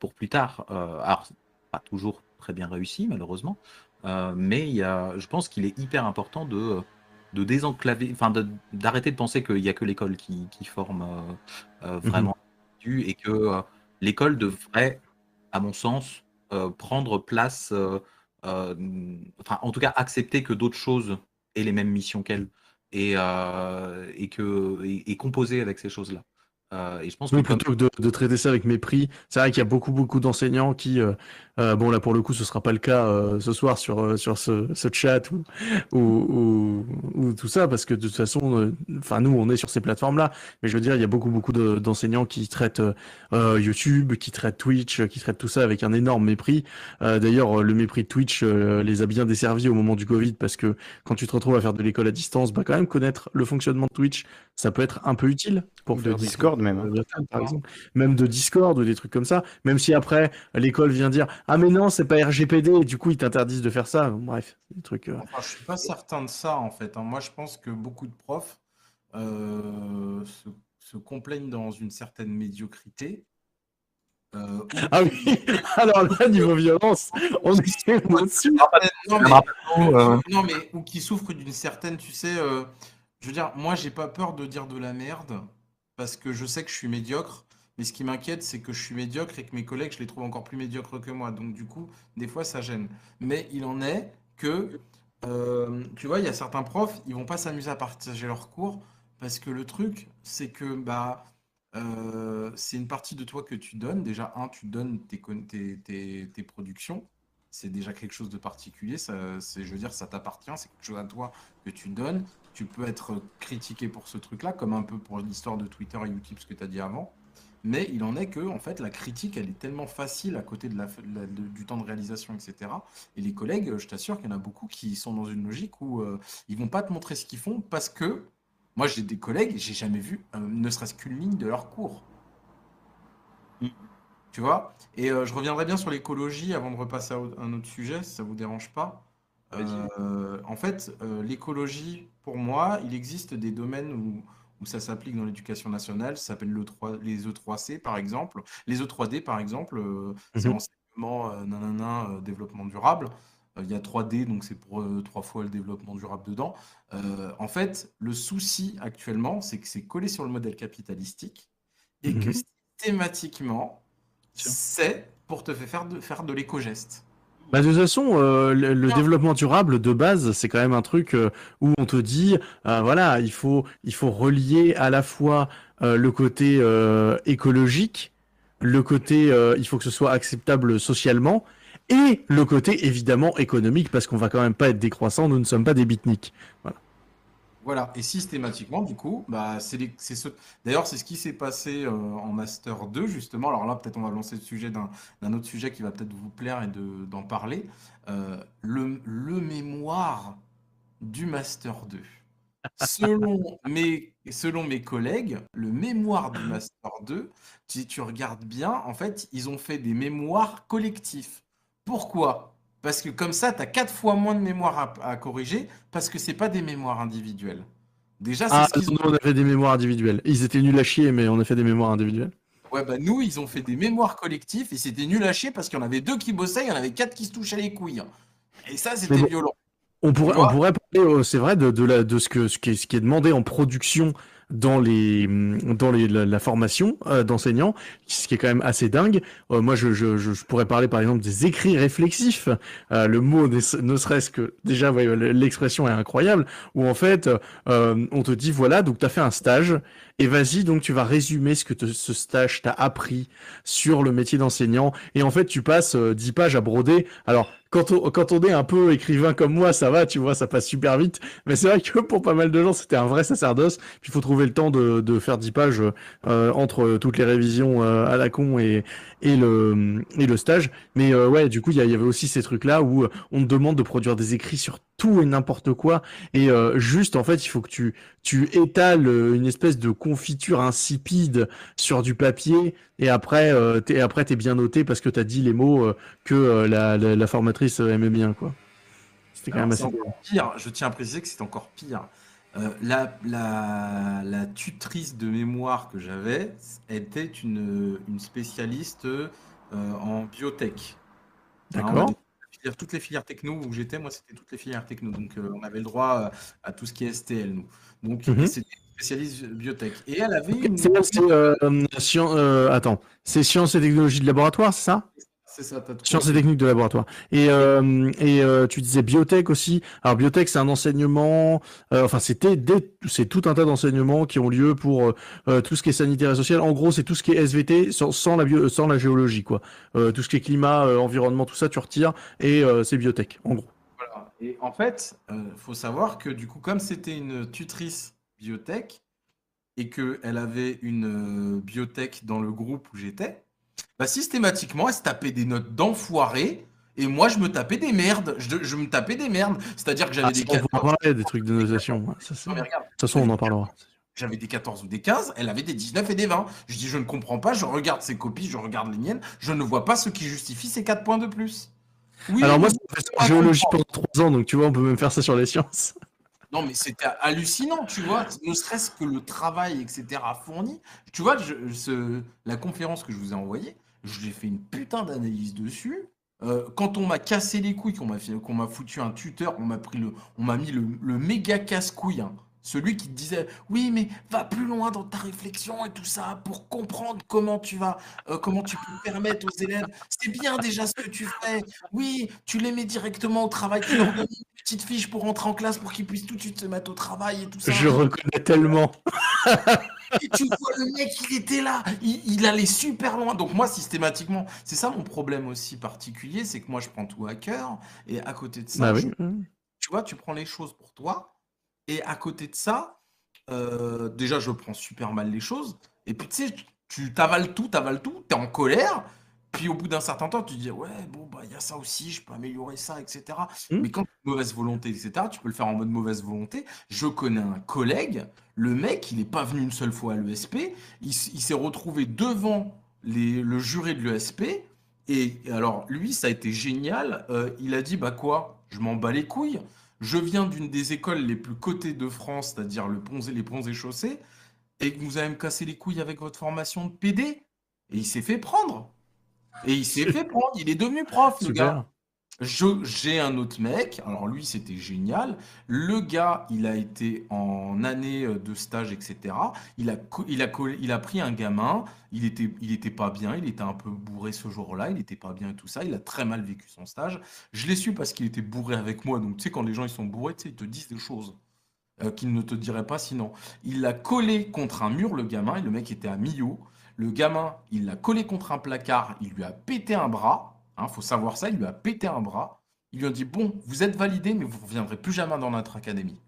pour plus tard. alors, pas toujours très bien réussi, malheureusement, mais il y a, je pense qu'il est hyper important de de désenclaver, enfin d'arrêter de, penser qu'il n'y a que l'école qui, forme mmh vraiment et que euh, l'école devrait, à mon sens, euh, prendre place, euh, enfin, en tout cas, accepter que d'autres choses aient les mêmes missions qu'elle et, et, que, et composer avec ces choses-là. Euh, et je pense que plutôt que de, traiter ça avec mépris, c'est vrai qu'il y a beaucoup beaucoup d'enseignants qui, euh, euh, bon là pour le coup ce sera pas le cas ce soir sur sur ce, ce chat ou ou, ou tout ça parce que de toute façon, enfin nous on est sur ces plateformes là, mais je veux dire il y a beaucoup beaucoup d'enseignants qui traitent YouTube, qui traitent Twitch, qui traitent tout ça avec un énorme mépris. D'ailleurs le mépris de Twitch les a bien desservis au moment du Covid parce que quand tu te retrouves à faire de l'école à distance, bah quand même connaître le fonctionnement de Twitch, ça peut être un peu utile pour faire Discord même. Hein. Par exemple. Même de Discord ou des trucs comme ça. Même si après, l'école vient dire Ah, mais non, c'est pas RGPD, et du coup, ils t'interdisent de faire ça. Bref, des trucs. Euh... Enfin, je suis pas certain de ça, en fait. Hein. Moi, je pense que beaucoup de profs euh, se, se, complaignent dans une certaine médiocrité. Euh, ah oui, [laughs] alors là, niveau violence, on est au-dessus. Non, mais, non, mais ou qui souffrent d'une certaine, tu sais, euh, je veux dire, moi, j'ai pas peur de dire de la merde parce que je sais que je suis médiocre. Mais ce qui m'inquiète, c'est que je suis médiocre et que mes collègues, je les trouve encore plus médiocres que moi. Donc, du coup, des fois, ça gêne. Mais il en est que, euh, tu vois, il y a certains profs, ils vont pas s'amuser à partager leurs cours parce que le truc, c'est que bah, euh, c'est une partie de toi que tu donnes. Déjà, un, tu donnes tes, productions. c'est déjà quelque chose de particulier. Ça, je veux dire, ça t'appartient, c'est quelque chose à toi que tu donnes. Tu peux être critiqué pour ce truc-là, comme un peu pour l'histoire de Twitter et YouTube, ce que tu as dit avant. Mais il en est que, en fait, la critique, elle est tellement facile à côté de la, de- du temps de réalisation, etc. Et les collègues, je t'assure qu'il y en a beaucoup qui sont dans une logique où euh, ils vont pas te montrer ce qu'ils font parce que moi, j'ai des collègues, j'ai jamais vu euh, ne serait-ce qu'une ligne de leur cours. Mm. Tu vois? Et euh, je reviendrai bien sur l'écologie avant de repasser à un autre sujet, si ça vous dérange pas. Euh, en fait, euh, l'écologie, pour moi, il existe des domaines où, où ça s'applique dans l'éducation nationale. Ça s'appelle le 3 les E3C, par exemple. Les E3D, par exemple, euh, c'est Mhm. enseignement, euh, nanana, euh, développement durable. Euh, Il y a 3D, donc c'est pour euh, trois fois le développement durable dedans. Euh, en fait, le souci actuellement, c'est que c'est collé sur le modèle capitalistique et que Mhm. systématiquement, Tiens. c'est pour te faire de, faire de l'éco-geste. Bah, de toute façon, euh, le, le développement durable de base, c'est quand même un truc euh, où on te dit, euh, voilà, il faut, il faut relier à la fois euh, le côté euh, écologique, le côté, euh, il faut que ce soit acceptable socialement, et le côté évidemment économique, parce qu'on va quand même pas être décroissant, nous ne sommes pas des beatniks. Voilà, et systématiquement, du coup, bah, c'est les- c'est ce... D'ailleurs, c'est ce qui s'est passé euh, en Master 2, justement. Alors là, peut-être on va lancer le sujet d'un d'un autre sujet qui va peut-être vous plaire et de- d'en parler. Euh, le, le mémoire du Master 2. Selon [laughs] mes, selon mes collègues, le mémoire du Master 2, si tu regardes bien, en fait, ils ont fait des mémoires collectifs. Pourquoi? Parce que comme ça, tu as quatre fois moins de mémoire à, à corriger, parce que c'est pas des mémoires individuelles. Déjà, c'est Ah, ce nous, on a fait des mémoires individuelles. Ils étaient nuls à chier, mais on a fait des mémoires individuelles. Ouais, bah nous, ils ont fait des mémoires collectifs et c'était nul à chier parce qu'il y en avait deux qui bossaient, il y en avait quatre qui se touchaient les couilles. Et ça, c'était bon. violent. On pourrait, on pourrait parler, euh, c'est vrai, de, de, la, de ce, que, ce, qui est, ce qui est demandé en production dans, les, dans les, la, formation euh, d'enseignants, ce qui est quand même assez dingue. Euh, moi, je, je, je, pourrais parler par exemple des écrits réflexifs. Euh, le mot ne, ne serait-ce que, déjà, ouais, l'expression est incroyable, où en fait, euh, on te dit, voilà, donc tu as fait un stage, et vas-y, donc tu vas résumer ce que ce stage t'a appris sur le métier d'enseignant, et en fait, tu passes euh, 10 pages à broder. Alors, quand on, est un peu écrivain comme moi, ça va, tu vois, ça passe super vite. Mais c'est vrai que pour pas mal de gens, c'était un vrai sacerdoce. Puis il faut trouver le temps de, faire 10 pages euh, entre toutes les révisions euh, à la con et, et, le, stage. Mais euh, ouais, du coup, il y, y avait aussi ces trucs-là où on te demande de produire des écrits sur tout et n'importe quoi. Et euh, juste, en fait, il faut que tu, tu étales euh, une espèce de confiture insipide sur du papier. Et après, euh, t'es, après, t'es bien noté parce que t'as dit les mots euh, que la, la, la formatrice aimait bien, quoi. C'était quand Alors, même assez. encore pire, je tiens à préciser que c'est encore pire. La, la, la tutrice de mémoire que j'avais était une, une spécialiste en biotech. D'accord. Toutes les filières techno où j'étais, moi, c'était toutes les filières techno. Donc, euh, on avait le droit à, à tout ce qui est STL, nous. Donc, c'était une spécialiste biotech. Et elle avait une. C'est, euh, euh, attends, c'est sciences et technologies de laboratoire, c'est ça? C'est ça, Sciences et techniques de laboratoire. Et, euh, et euh, tu disais biotech aussi. Alors biotech, c'est un enseignement. euh, enfin, c'était c'est tout un tas d'enseignements qui ont lieu pour tout ce qui est sanitaire et social. En gros, c'est tout ce qui est SVT sans, sans la bio, sans la géologie, quoi. Tout ce qui est climat, environnement, tout ça, tu retires et c'est biotech, en gros. Voilà. Et en fait, il faut savoir que du coup, comme c'était une tutrice biotech et qu'elle avait une biotech dans le groupe où j'étais, bah, systématiquement, elle se tapait des notes d'enfoiré. Et moi, je me tapais des merdes. Je, je me tapais des merdes. C'est-à-dire que j'avais Ah, des on 14. va parler des trucs de notation. De toute façon, on en parlera. j'avais des 14 ou des 15, elle avait des 19 et des 20. Je dis, je ne comprends pas, je regarde ses copies, je regarde les miennes, je ne vois pas ce qui justifie ces 4 points de plus. Oui, Alors moi, c'est géologie pendant trois ans, donc tu vois, on peut même faire ça sur les sciences. Non, mais c'était hallucinant, tu vois, ne serait-ce que le travail, etc., fourni. Tu vois, la conférence que je vous ai envoyée, j'ai fait une putain d'analyse dessus. Euh, quand on m'a cassé les couilles, qu'on m'a foutu un tuteur, on m'a mis le, méga casse-couille, hein. Celui qui disait, oui, mais va plus loin dans ta réflexion et tout ça pour comprendre comment tu vas, euh, comment tu peux permettre aux élèves. C'est bien déjà ce que tu fais. Oui, tu les mets directement au travail, tu leur donnes une petite fiche pour rentrer en classe pour qu'ils puissent tout de suite se mettre au travail et tout ça. Je reconnais tellement. [laughs] Et tu vois le mec, il était là, il, il allait super loin. Donc moi, systématiquement, c'est ça mon problème aussi particulier, c'est que moi, je prends tout à cœur. Et à côté de ça, Bah je- oui. oui. tu vois, tu prends les choses pour toi. Et à côté de ça, euh, déjà, je prends super mal les choses. Et puis, tu sais, tu t'avales tout, t'avales tout, t'es en colère. Puis au bout d'un certain temps, tu te dis, ouais, bon, bah, il y a ça aussi, je peux améliorer ça, etc. Hmm. Mais quand tu as mauvaise volonté, etc., tu peux le faire en mode mauvaise volonté. Je connais un collègue, le mec, il n'est pas venu une seule fois à l'ESP, il, s'est retrouvé devant les- le juré de l'ESP. Et alors, lui, ça a été génial. Euh, il a dit, bah quoi, je m'en bats les couilles. Je viens d'une des écoles les plus cotées de France, c'est-à-dire le les ponts et chaussées, et que vous allez me casser les couilles avec votre formation de PD. Et il s'est fait prendre. Et il s'est fait prendre. Il est devenu prof, le gars. J'ai un autre mec, alors lui c'était génial. Le gars, il a été en année euh, de stage, etc. Il a, il a, collé- il a pris un gamin, il était, il était pas bien, il était un peu bourré ce jour-là, il était pas bien et tout ça. Il a très mal vécu son stage. Je l'ai su parce qu'il était bourré avec moi. Donc tu sais, quand les gens ils sont bourrés, tu sais, ils te disent des choses euh, qu'ils ne te diraient pas sinon. Il l'a collé contre un mur, le gamin, et le mec était à Millau. Le gamin, il l'a collé contre un placard, il lui a pété un bras. Hein, faut savoir ça, il lui a pété un bras. Ils lui ont dit Bon, vous êtes validé, mais vous ne reviendrez plus jamais dans notre académie.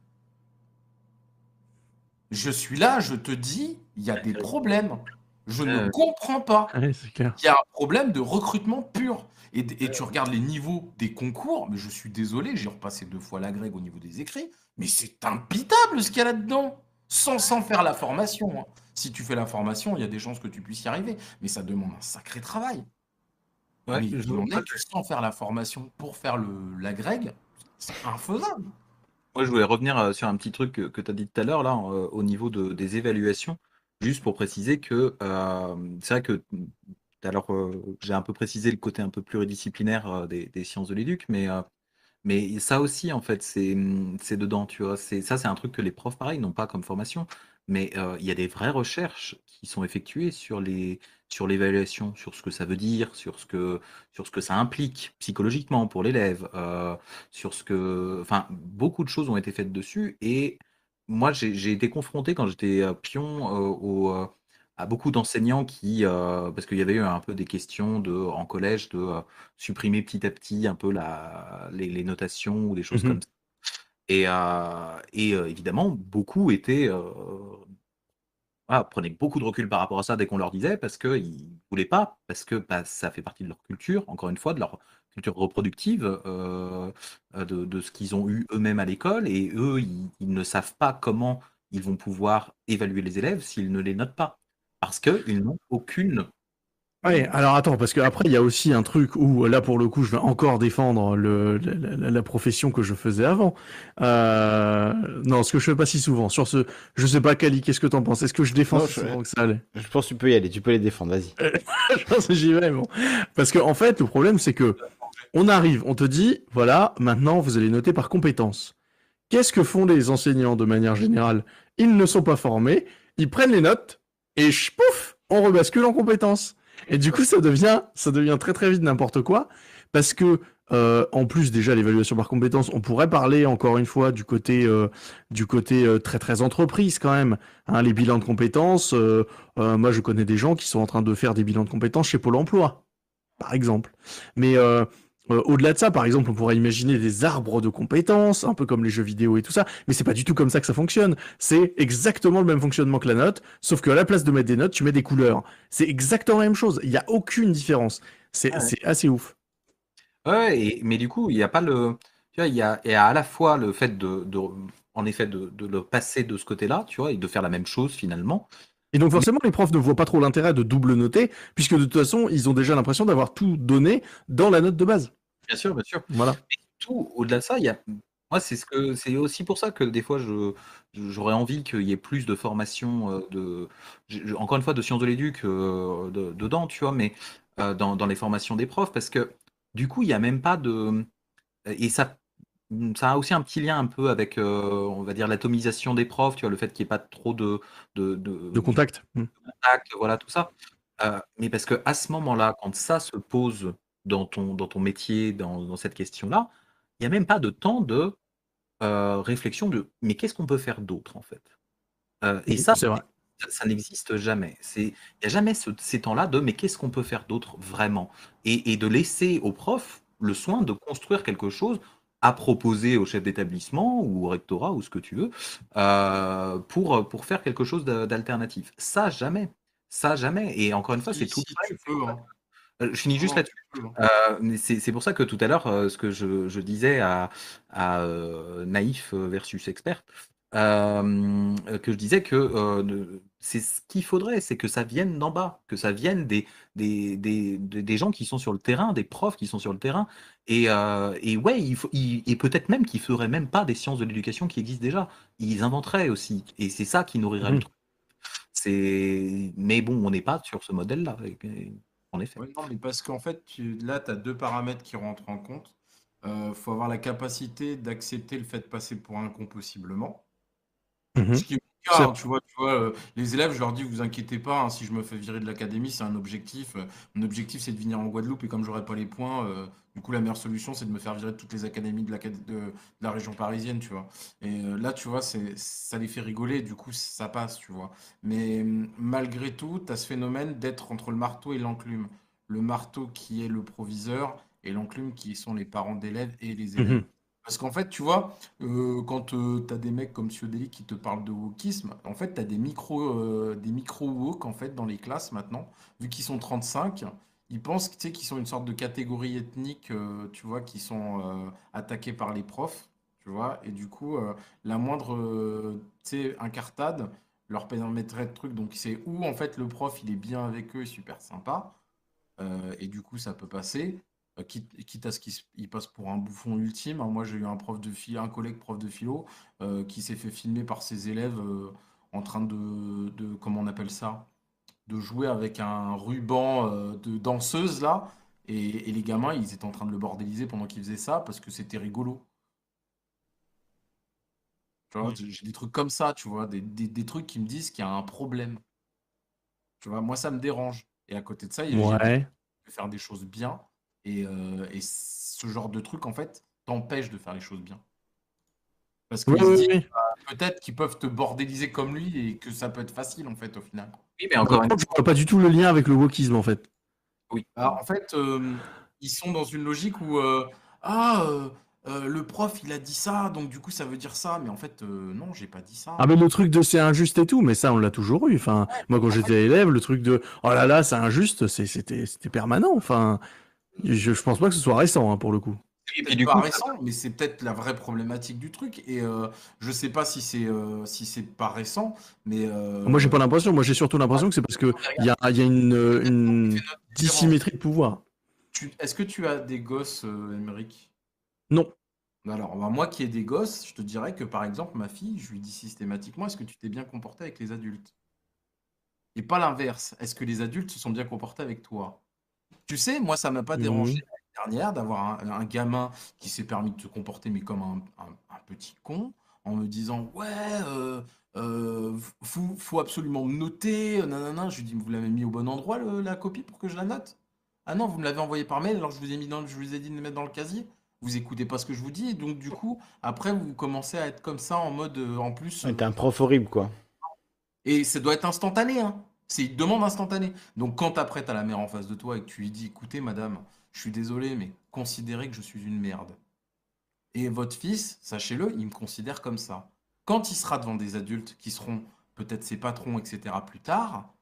Je suis là, je te dis, il y a des problèmes. Je ne Ouais. comprends pas. [laughs] Ouais. Il y a un problème de recrutement pur. Et, et tu regardes les niveaux des concours, mais je suis désolé, j'ai repassé deux fois la grecque au niveau des écrits, mais c'est impitable ce qu'il y a là-dedans, sans, sans faire la formation. hein. Si tu fais la formation, il y a des chances que tu puisses y arriver, mais ça demande un sacré travail. Ouais, mais je en que sans faire la formation pour faire le, la grecque, c'est infaisable. Moi, je voulais revenir euh, sur un petit truc que, tu as dit tout à l'heure, là, euh, au niveau de- des évaluations, juste pour préciser que euh, c'est vrai que alors euh, j'ai un peu précisé le côté un peu pluridisciplinaire euh, des, des sciences de l'éduc, mais, mais ça aussi, en fait, c'est mm, c'est dedans, tu vois. Ça, c'est un truc que les profs, pareil, n'ont pas comme formation, mais il y a des vraies recherches qui sont effectuées sur sur l'évaluation, sur ce que ça veut dire, sur ce que, sur ce que ça implique psychologiquement pour l'élève. sur ce que. Enfin, beaucoup de choses ont été faites dessus. Et moi, j'ai été confronté quand j'étais pion au, à beaucoup d'enseignants qui. euh, parce qu'il y avait eu un peu des questions de, en collège de euh, supprimer petit à petit un peu la, les, les notations ou des choses Mhm. comme ça. Et, euh, et évidemment, beaucoup étaient. voilà, prenaient beaucoup de recul par rapport à ça dès qu'on leur disait, parce qu'ils ne voulaient pas, parce que bah, ça fait partie de leur culture, encore une fois, de leur culture reproductive, de, de ce qu'ils ont eu eux-mêmes à l'école, et eux, ils, ils ne savent pas comment ils vont pouvoir évaluer les élèves s'ils ne les notent pas, parce qu'ils n'ont aucune... Ouais, alors attends, parce qu'après, il y a aussi un truc où, là, pour le coup, je vais encore défendre le, la, la- la profession que je faisais avant. Euh, non, ce que je fais pas si souvent. Sur ce, je sais pas, Kali, qu'est-ce que t'en penses? Est-ce que je défends Non, si je- souvent que ça allait? Je pense que tu peux y aller, tu peux les défendre, vas-y. [laughs] je pense que j'y vais, bon. Parce que, en fait, le problème, c'est que on arrive, on te dit, voilà, maintenant, vous allez noter par compétence. Qu'est-ce que font les enseignants de manière générale? Ils ne sont pas formés, ils prennent les notes, et pouf, on rebascule en compétences. Et du coup, ça devient, ça devient très très vite n'importe quoi, parce que, euh, en plus, déjà, l'évaluation par compétences, on pourrait parler encore une fois du côté, euh, du côté euh, très très entreprise quand même. Hein, les bilans de compétences, euh, euh, moi, je connais des gens qui sont en train de faire des bilans de compétences chez Pôle Emploi, par exemple. Mais euh, au-delà de ça, par exemple, on pourrait imaginer des arbres de compétences, un peu comme les jeux vidéo et tout ça. Mais c'est pas du tout comme ça que ça fonctionne. C'est exactement le même fonctionnement que la note, sauf qu'à la place de mettre des notes, tu mets des couleurs. C'est exactement la même chose. Il n'y a aucune différence. C'est Ah ouais. assez ouf. Ouais, et- mais du coup, il n'y a pas le... Tu vois, il y a, il y a à la fois le fait de, de- en effet, de, de le passer de ce côté-là, tu vois, et de faire la même chose finalement, Et donc forcément, les profs ne voient pas trop l'intérêt de double noter, puisque de toute façon, ils ont déjà l'impression d'avoir tout donné dans la note de base. Bien sûr, bien sûr. Voilà. Tout, au-delà de ça, il y a. Moi, c'est ce que c'est aussi pour ça que des fois, je j'aurais envie qu'il y ait plus de formation euh, de, je- encore une fois, de sciences de l'éduc euh, de- dedans, tu vois, mais euh, dans, dans les formations des profs, parce que du coup, il n'y a même pas de. Et ça, ça a aussi un petit lien un peu avec, euh, on va dire, l'atomisation des profs, tu vois, le fait qu'il n'y ait pas trop de, de, de- De contact. Hmm. contact, voilà, tout ça. Mais parce que à ce moment-là, quand ça se pose dans ton, dans ton métier, dans, dans cette question-là, il n'y a même pas de temps de euh, réflexion de mais qu'est-ce qu'on peut faire d'autre en fait? Euh, et ça, c'est vrai. ça, ça n'existe jamais. C'est, il n'y a jamais ce- ces temps-là de mais qu'est-ce qu'on peut faire d'autre vraiment? Et, et de laisser aux profs le soin de construire quelque chose à proposer au chef d'établissement ou au rectorat ou ce que tu veux euh, pour, pour faire quelque chose d'alternatif. Ça, jamais. Ça, jamais. Et encore une fois, c'est tout si, Euh, Je finis juste là-dessus. Euh, c'est pour ça que tout à l'heure, euh, ce que je, je disais à, à euh, naïf versus expert, que je disais que euh, ne- c'est ce qu'il faudrait, c'est que ça vienne d'en bas, que ça vienne des, des, des, des- gens qui sont sur le terrain, des profs qui sont sur le terrain. Et, euh, et ouais, il faut, il- et peut-être même qu'ils feraient même pas des sciences de l'éducation qui existent déjà. Ils inventeraient aussi. Et c'est ça qui nourrirait le Mhm. truc. C'est... Mais bon, on n'est pas sur ce modèle-là, en effet. Ouais, non, mais parce qu'en fait, tu- là, tu as deux paramètres qui rentrent en compte. Il faut avoir la capacité d'accepter le fait de passer pour un con possiblement. Mhm. Ce qui est mon C'est- cas, hein, tu vois, tu vois euh, les élèves, je leur dis, vous inquiétez pas, hein, si je me fais virer de l'académie, c'est un objectif. Euh, mon objectif, c'est de venir en Guadeloupe, et comme j'aurai pas les points, euh, du coup, la meilleure solution, c'est de me faire virer de toutes les académies de, l'acad- de- de la région parisienne, tu vois. Et là, tu vois, ça les fait rigoler, du coup, ça passe, tu vois. Mais hum, malgré tout, tu as ce phénomène d'être entre le marteau et l'enclume. Le marteau qui est le proviseur, et l'enclume qui sont les parents d'élèves et les élèves. Mhm. Parce qu'en fait, tu vois, euh, quand tu as des mecs comme Deli qui te parlent de wokisme, en fait, tu as des micro, euh, des micro en fait dans les classes maintenant, vu qu'ils sont 35, ils pensent tu sais, qu'ils sont une sorte de catégorie ethnique, euh, tu vois, qui sont euh, attaqués par les profs, tu vois, et du coup, euh, la moindre, euh, tu sais, incartade leur permettrait de trucs. Donc, c'est où en fait le prof, il est bien avec eux, super sympa, euh, et du coup, ça peut passer. Euh, Quitte, quitte à ce qu'il se- il passe pour un bouffon ultime. hein. Moi, j'ai eu un prof de philo, un collègue prof de philo euh, qui s'est fait filmer par ses élèves euh, en train de, de, comment on appelle ça, de jouer avec un ruban de danseuse là. Et, et les gamins, ils étaient en train de le bordéliser pendant qu'ils faisaient ça parce que c'était rigolo. Tu vois, j'ai des trucs comme ça, tu vois, des, des- des trucs qui me disent qu'il y a un problème. Tu vois, moi, ça me dérange. Et à côté de ça, il y a faire des choses bien. Et, euh, et ce genre de truc, en fait, t'empêche de faire les choses bien. Parce Oui, oui, oui. peut-être qu'ils peuvent te bordéliser comme lui et que ça peut être facile, en fait, au final. Oui, mais encore une contre, je vois pas du tout le lien avec le wokisme en fait. Oui. Alors, en fait, euh, ils sont dans une logique où euh, ah euh, le prof il a dit ça, donc du coup ça veut dire ça, mais en fait euh, non, j'ai pas dit ça. Ah mais le truc de c'est injuste et tout, mais ça on l'a toujours eu. Enfin, moi quand j'étais élève, le truc de oh là là c'est injuste, c'était permanent. Enfin, je, je pense pas que ce soit récent hein, pour le coup. C'est Et du pas coup, récent, mais c'est peut-être la vraie problématique du truc. Et euh, je sais pas si c'est euh, si c'est pas récent, mais euh, Moi j'ai pas l'impression. Moi j'ai surtout l'impression que c'est parce que il y a, il y a une, dissymétrie de pouvoir. Tu- Est-ce que tu as des gosses, euh, Émeric? Non. Alors, bah, moi qui ai des gosses, je te dirais que par exemple, ma fille, je lui dis systématiquement, est-ce que tu t'es bien comporté avec les adultes? Et pas l'inverse. Est-ce que les adultes se sont bien comportés avec toi? Tu sais, moi, ça m'a pas dérangé Mhm. l'année dernière d'avoir un, un gamin qui s'est permis de se comporter, mais comme un, un- un petit con, en me disant, ouais, euh, euh, faut, faut absolument me noter, euh, nanana. Je lui dis, vous l'avez mis au bon endroit, le- la copie, pour que je la note? Ah non, vous me l'avez envoyé par mail, alors je vous ai mis dans, je vous ai dit de le mettre dans le casier. Vous écoutez pas ce que je vous dis, et donc du coup, après, vous commencez à être comme ça en mode, euh, en plus, Ouais, T'es un prof horrible, quoi. et ça doit être instantané, hein. C'est une demande instantanée. Donc quand après, tu as la mère en face de toi et que tu lui dis, écoutez, madame, je suis désolé, mais considérez que je suis une merde. Et votre fils, sachez-le, il me considère comme ça. Quand il sera devant des adultes qui seront peut-être ses patrons, etc., plus tard,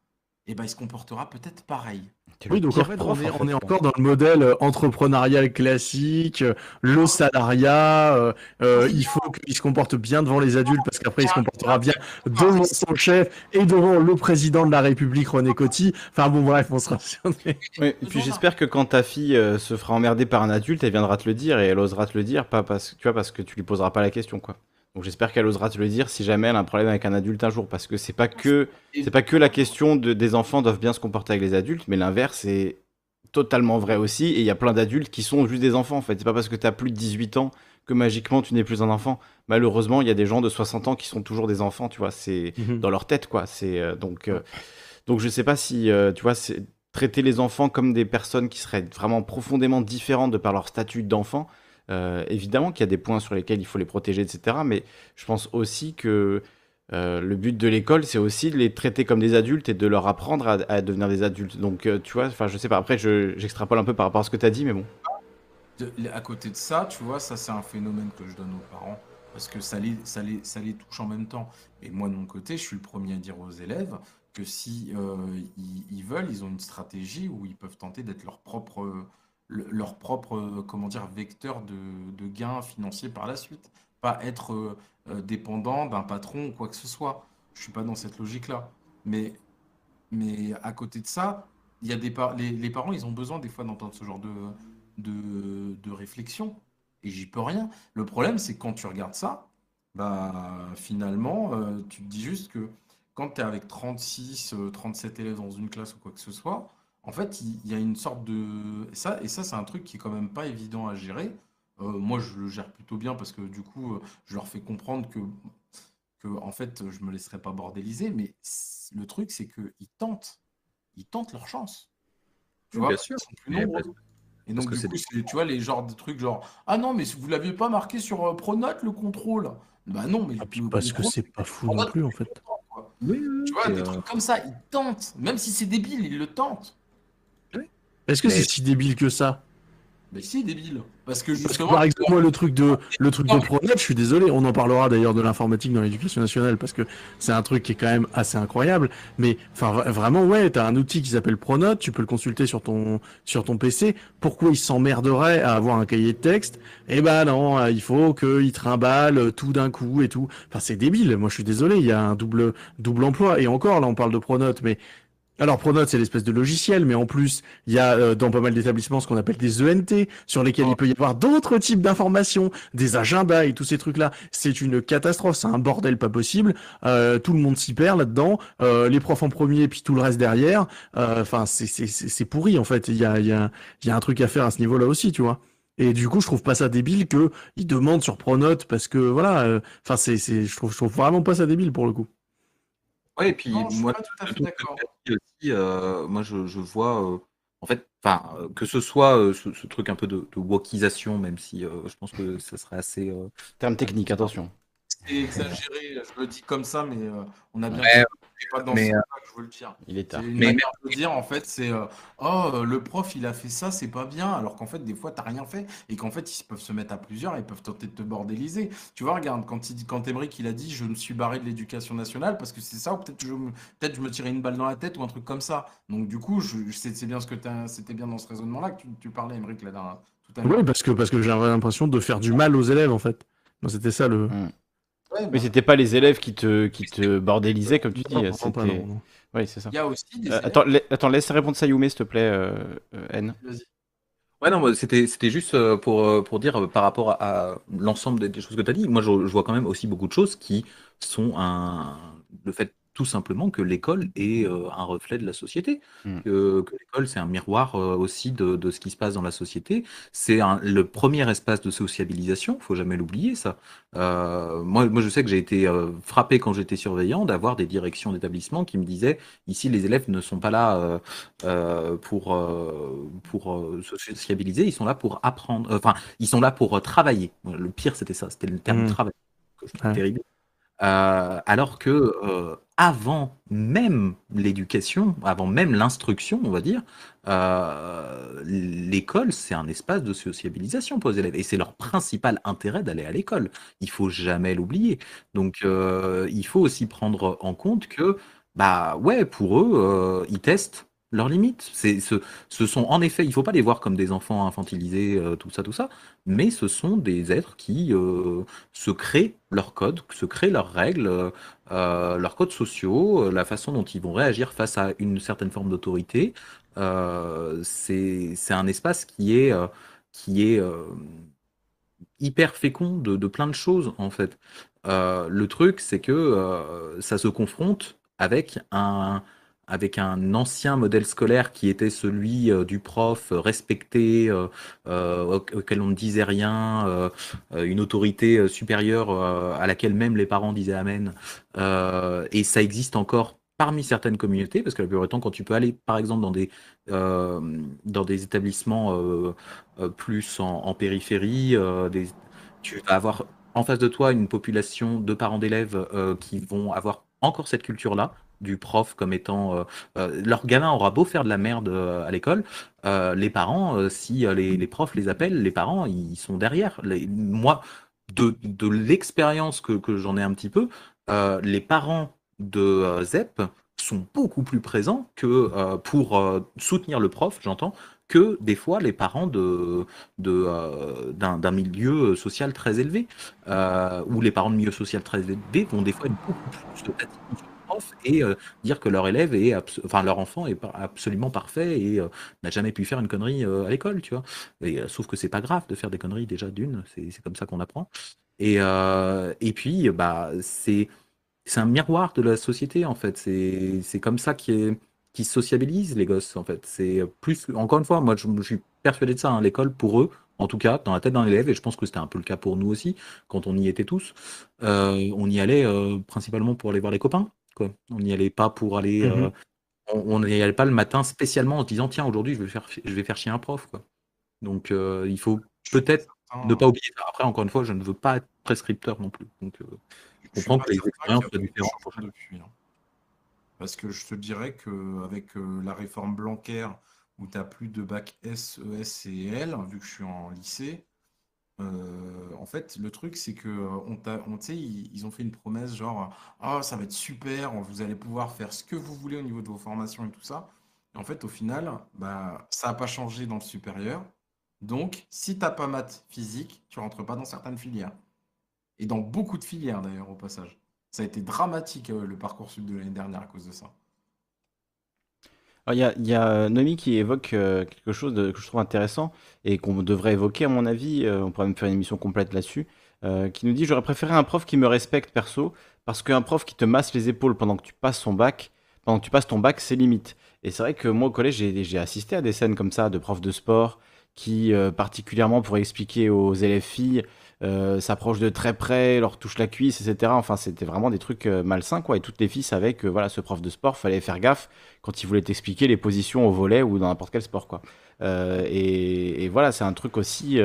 eh ben, il se comportera peut-être pareil. Oui, donc en fait, prof, on est, en fait, on est quoi. encore dans le modèle euh, entrepreneurial classique, euh, le salariat, euh, euh, il faut qu'il se comporte bien devant les adultes parce qu'après il se comportera bien devant son chef et devant le président de la République, René Coty. Enfin bon, bref, on sera [laughs] Ouais, et puis j'espère que quand ta fille euh, se fera emmerder par un adulte, elle viendra te le dire et elle osera te le dire, pas parce que tu vois, parce que tu lui poseras pas la question, quoi. Donc j'espère qu'elle osera te le dire si jamais elle a un problème avec un adulte un jour, parce que c'est pas que c'est pas que la question de, des enfants doivent bien se comporter avec les adultes, mais l'inverse est totalement vrai aussi. Et il y a plein d'adultes qui sont juste des enfants en fait. C'est pas parce que tu as plus de 18 ans que magiquement tu n'es plus un enfant. Malheureusement, il y a des gens de 60 ans qui sont toujours des enfants, tu vois. C'est dans leur tête, quoi. C'est euh, donc euh, donc je sais pas si euh, tu vois traiter les enfants comme des personnes qui seraient vraiment profondément différentes de par leur statut d'enfant. Euh, évidemment qu'il y a des points sur lesquels il faut les protéger, etc. Mais je pense aussi que euh, le but de l'école, c'est aussi de les traiter comme des adultes et de leur apprendre à, devenir des adultes. Donc, euh, tu vois, enfin, je sais pas. Après, je- j'extrapole un peu par rapport à ce que tu as dit, mais bon. À côté de ça, tu vois, ça c'est un phénomène que je donne aux parents parce que ça les, ça les, ça les touche en même temps. Et moi de mon côté, je suis le premier à dire aux élèves que si ils, veulent, ils ont une stratégie où ils peuvent tenter d'être leur propre, le- leur propre, euh, comment dire, vecteur de, de gains financiers par la suite. Pas être euh, euh, dépendant d'un patron ou quoi que ce soit. Je suis pas dans cette logique-là. Mais mais à côté de ça, y a des par- les, les parents, ils ont besoin des fois d'entendre ce genre de, de, de réflexion. Et j'y peux rien. Le problème, c'est quand tu regardes ça, bah finalement, tu te dis juste que quand tu es avec 36, euh, 37 élèves dans une classe ou quoi que ce soit, en fait, il il y, a une sorte de... Et ça, et ça c'est un truc qui est quand même pas évident à gérer. Euh, moi, je le gère plutôt bien parce que du coup, euh, je leur fais comprendre que que en fait je me laisserai pas bordéliser, mais c- le truc c'est que ils tentent, ils tentent leur chance. Tu Oui, vois, bien parce sûr. qu'ils sont plus Mais nombreux. parce- Et parce donc que du c'est coup, des- c'est- tu vois les genres de trucs genre ah non mais vous l'aviez pas marqué sur euh, Pronote le contrôle? Bah non mais Ah, puis le parce que contrôle, c'est pas fou non plus en fait. quoi. Oui, oui, Tu vois c'est, des euh, trucs comme ça, ils tentent, même si c'est débile, ils le tentent. Est-ce que Mais- c'est si débile que ça? Mais si débile, parce que Parce que justement par exemple, moi, le truc de le truc de Non. Pronote, je suis désolé, on en parlera d'ailleurs de l'informatique dans l'éducation nationale parce que c'est un truc qui est quand même assez incroyable. Mais enfin, vra- vraiment, ouais, t'as un outil qui s'appelle Pronote, tu peux le consulter sur ton sur ton PC. Pourquoi il s'emmerderait à avoir un cahier de texte? Eh ben non, euh, il faut qu'il trimballe tout d'un coup et tout. Enfin, c'est débile. Moi, je suis désolé, il y a un double double emploi. Et encore, là, on parle de Pronote, mais alors Pronote, c'est l'espèce de logiciel, mais en plus, il y a euh, dans pas mal d'établissements ce qu'on appelle des ENT, sur lesquels il peut y avoir d'autres types d'informations, des agendas et tous ces trucs-là. C'est une catastrophe, c'est un bordel pas possible. Euh, tout le monde s'y perd là-dedans, euh, les profs en premier, puis tout le reste derrière. Enfin, c'est c'est c'est c'est pourri en fait. Il y a il y a y a un truc à faire à ce niveau-là aussi, tu vois. Et du coup, je trouve pas ça débile que ils demandent sur Pronote parce que voilà. Enfin, c'est c'est je trouve je trouve vraiment pas ça débile pour le coup. Ouais, et puis non, je suis moi, pas tout à fait d'accord. aussi, euh, moi je, je vois, euh, en fait, enfin, euh, que ce soit euh, ce, ce truc un peu de, de wokisation, même si euh, je pense que ça serait assez. euh, Terme technique, attention. C'est exagéré, je le dis comme ça, mais euh, on a bien Ouais, pas dans mais, ce euh, que je veux le dire. Il est tard. une Mais- manière de dire, en fait, c'est euh, Oh, euh, le prof, il a fait ça, c'est pas bien. Alors qu'en fait, des fois, t'as rien fait. Et qu'en fait, ils peuvent se mettre à plusieurs et ils peuvent tenter de te bordéliser. Tu vois, regarde, quand, il dit, quand Emmerich, il a dit Je me suis barré de l'éducation nationale parce que c'est ça, ou peut-être je, me- peut je me tirais une balle dans la tête ou un truc comme ça. Donc, du coup, c'est c'est bien, ce que t'as- c'était bien dans ce raisonnement-là que tu, tu parlais, Emmerich, là, dernière- tout à l'heure. Oui, parce que parce que j'avais l'impression de faire du mal aux élèves en fait. C'était ça le. Ouais, Mais bah, c'était pas les élèves qui te, qui te bordélisaient, comme tu dis. Oui, c'est ça. il y a aussi des Euh, attends, la- attends, laisse répondre Sayume, s'il te plaît, euh, euh, N. Vas-y. Ouais, non, moi, c'était, c'était juste euh, pour, pour dire par rapport à, à l'ensemble des, des choses que tu as dit. Moi, je, je vois quand même aussi beaucoup de choses qui sont un, le fait tout simplement que l'école est euh, un reflet de la société. Mm. Que, que l'école, c'est un miroir euh, aussi de, de ce qui se passe dans la société. C'est un- le premier espace de sociabilisation, faut jamais l'oublier, ça. Euh, moi, moi, je sais que j'ai été frappé quand j'étais surveillant d'avoir des directions d'établissement qui me disaient ici, les élèves ne sont pas là. pour, pour se sociabiliser, ils sont là pour apprendre, enfin, ils sont là pour travailler. Le pire, c'était ça, c'était le terme Mhm. travail, que je trouve Ouais. terrible. Alors que avant même l'éducation, avant même l'instruction, on va dire, euh, l'école, c'est un espace de sociabilisation pour les élèves et c'est leur principal intérêt d'aller à l'école. Il faut jamais l'oublier. Donc, euh, il faut aussi prendre en compte que, bah ouais, pour eux, euh, ils testent leurs limites. C'est, ce, ce sont en effet, il faut pas les voir comme des enfants infantilisés, euh, tout ça, tout ça, mais ce sont des êtres qui euh, se créent leurs codes, se créent leurs règles, euh, leurs codes sociaux, la façon dont ils vont réagir face à une certaine forme d'autorité. C'est, c'est un espace qui est, qui est hyper fécond de, de plein de choses, en fait. Le truc, c'est que ça se confronte avec un, avec un ancien modèle scolaire qui était celui euh, du prof euh, respecté, euh, au- auquel on ne disait rien, une autorité supérieure à laquelle même les parents disaient Amen. Et ça existe encore parmi certaines communautés, parce que la plupart du temps, quand tu peux aller, par exemple, dans des, dans des établissements plus en, périphérie, tu vas avoir en face de toi une population de parents d'élèves qui vont avoir encore cette culture-là du prof comme étant euh, euh, leur gamin aura beau faire de la merde euh, à l'école, les parents, si les, les profs les appellent, les parents ils sont derrière. Moi, de, de l'expérience que, que j'en ai un petit peu, les parents de ZEP sont beaucoup plus présents que pour soutenir le prof, j'entends, que des fois les parents de d'un milieu social très élevé, où les parents de milieu social très élevé vont des fois être beaucoup plus et euh, dire que leur élève est, enfin leur enfant est absolument parfait et euh, n'a jamais pu faire une connerie euh, à l'école, tu vois. Sauf que c'est pas grave de faire des conneries déjà d'une, c'est comme ça qu'on apprend. Et et puis bah c'est c'est un miroir de la société en fait. C'est comme ça qui qui sociabilise les gosses en fait. C'est plus encore une fois, moi je, je suis persuadé de ça. hein, L'école pour eux, en tout cas dans la tête d'un élève, et je pense que c'était un peu le cas pour nous aussi quand on y était tous. on y allait principalement pour aller voir les copains. Quoi. On n'y allait pas pour aller. euh, Mhm. on on n'y allait pas le matin spécialement en se disant tiens aujourd'hui je vais faire je vais faire chier un prof quoi. Donc euh, il faut peut-être Certain- ne pas oublier ça. Après encore une fois je ne veux pas être prescripteur non plus. Donc euh, je comprends que les expériences soient différentes. depuis, hein. Parce que je te dirais qu'avec la réforme Blanquer, où tu as plus de bac S, ES et L, vu que je suis en lycée, euh, en fait, le truc, c'est que euh, on on, ils, ont fait une promesse genre, ah, ça va être super, vous allez pouvoir faire ce que vous voulez au niveau de vos formations et tout ça. Et en fait, au final, bah, ça n'a pas changé dans le supérieur. Donc, si t'as pas maths physique, tu rentres pas dans certaines filières. Et dans beaucoup de filières d'ailleurs, au passage. Ça a été dramatique euh, le parcours sud de l'année dernière à cause de ça. Il y a, y a euh, Noémie qui évoque euh, quelque chose de- que je trouve intéressant et qu'on devrait évoquer, à mon avis. euh, on pourrait même faire une émission complète là-dessus. qui nous dit J'aurais préféré un prof qui me respecte perso, parce qu'un prof qui te masse les épaules pendant que tu passes son bac, pendant que tu passes ton bac, c'est limite. Et c'est vrai que moi, au collège, j'ai assisté à des scènes comme ça de profs de sport qui, particulièrement pour expliquer aux élèves filles, euh, s'approchent de très près, leur touchent la cuisse, etc. Enfin, c'était vraiment des trucs euh, malsains, quoi. Et toutes les filles savaient que voilà, ce prof de sport, fallait faire gaffe quand il voulait t'expliquer les positions au volet ou dans n'importe quel sport, quoi. Euh, et, voilà, c'est un truc aussi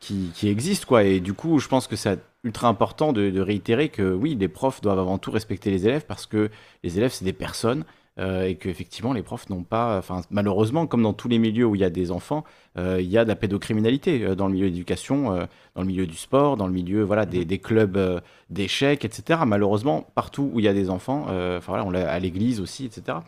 qui, existe, quoi. Et du coup, je pense que c'est ultra important de réitérer que oui, les profs doivent avant tout respecter les élèves parce que les élèves, c'est des personnes. Euh, et qu'effectivement, les profs n'ont pas, enfin, malheureusement, comme dans tous les milieux où il y a des enfants, euh, il y a de la pédocriminalité euh, dans le milieu de l'éducation, euh, dans le milieu du sport, dans le milieu, voilà, des, des clubs euh, d'échecs, etc. Malheureusement, partout où il y a des enfants, enfin voilà, on à l'église aussi, etc.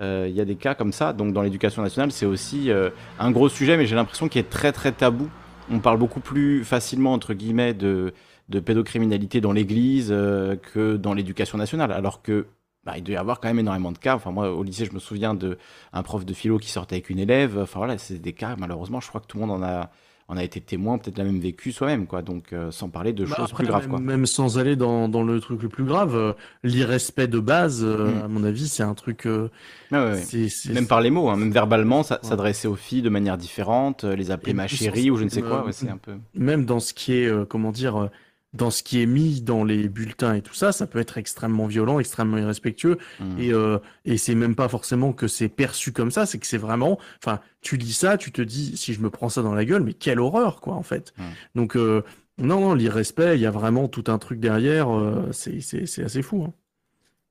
Il y a des cas comme ça. Donc dans l'éducation nationale, c'est aussi un gros sujet, mais j'ai l'impression qu'il est très très tabou. On parle beaucoup plus facilement, entre guillemets, de, de pédocriminalité dans l'église euh, que dans l'éducation nationale. Alors que bah, il doit y avoir quand même énormément de cas. Enfin, moi, au lycée, je me souviens d'un prof de philo qui sortait avec une élève. Enfin voilà, c'est des cas, malheureusement, je crois que tout le monde en a, en a été témoin, peut-être l'a même vécu soi-même, quoi. Donc, euh, sans parler de Bah, choses après, plus graves, quoi. même sans aller dans, dans le truc le plus grave, euh, l'irrespect de base, euh, Mm. à mon avis, c'est un truc. euh, Ouais, ouais, c'est- c'est- Même par les mots, hein, même verbalement, ça- Ouais. s'adresser aux filles de manière différente, euh, les appeler Et ma chérie ou je ne sais quoi, ouais, c'est un peu. même dans ce qui est, euh, comment dire, euh, dans ce qui est mis dans les bulletins et tout ça, ça peut être extrêmement violent, extrêmement irrespectueux. Mm. Et, euh, et c'est même pas forcément que c'est perçu comme ça, c'est que c'est vraiment, enfin, tu lis ça, tu te dis, si je me prends ça dans la gueule, mais quelle horreur, quoi, en fait. Ouais. Donc, euh, non, non, l'irrespect, il y a vraiment tout un truc derrière, euh, c'est, c'est, c'est assez fou. hein.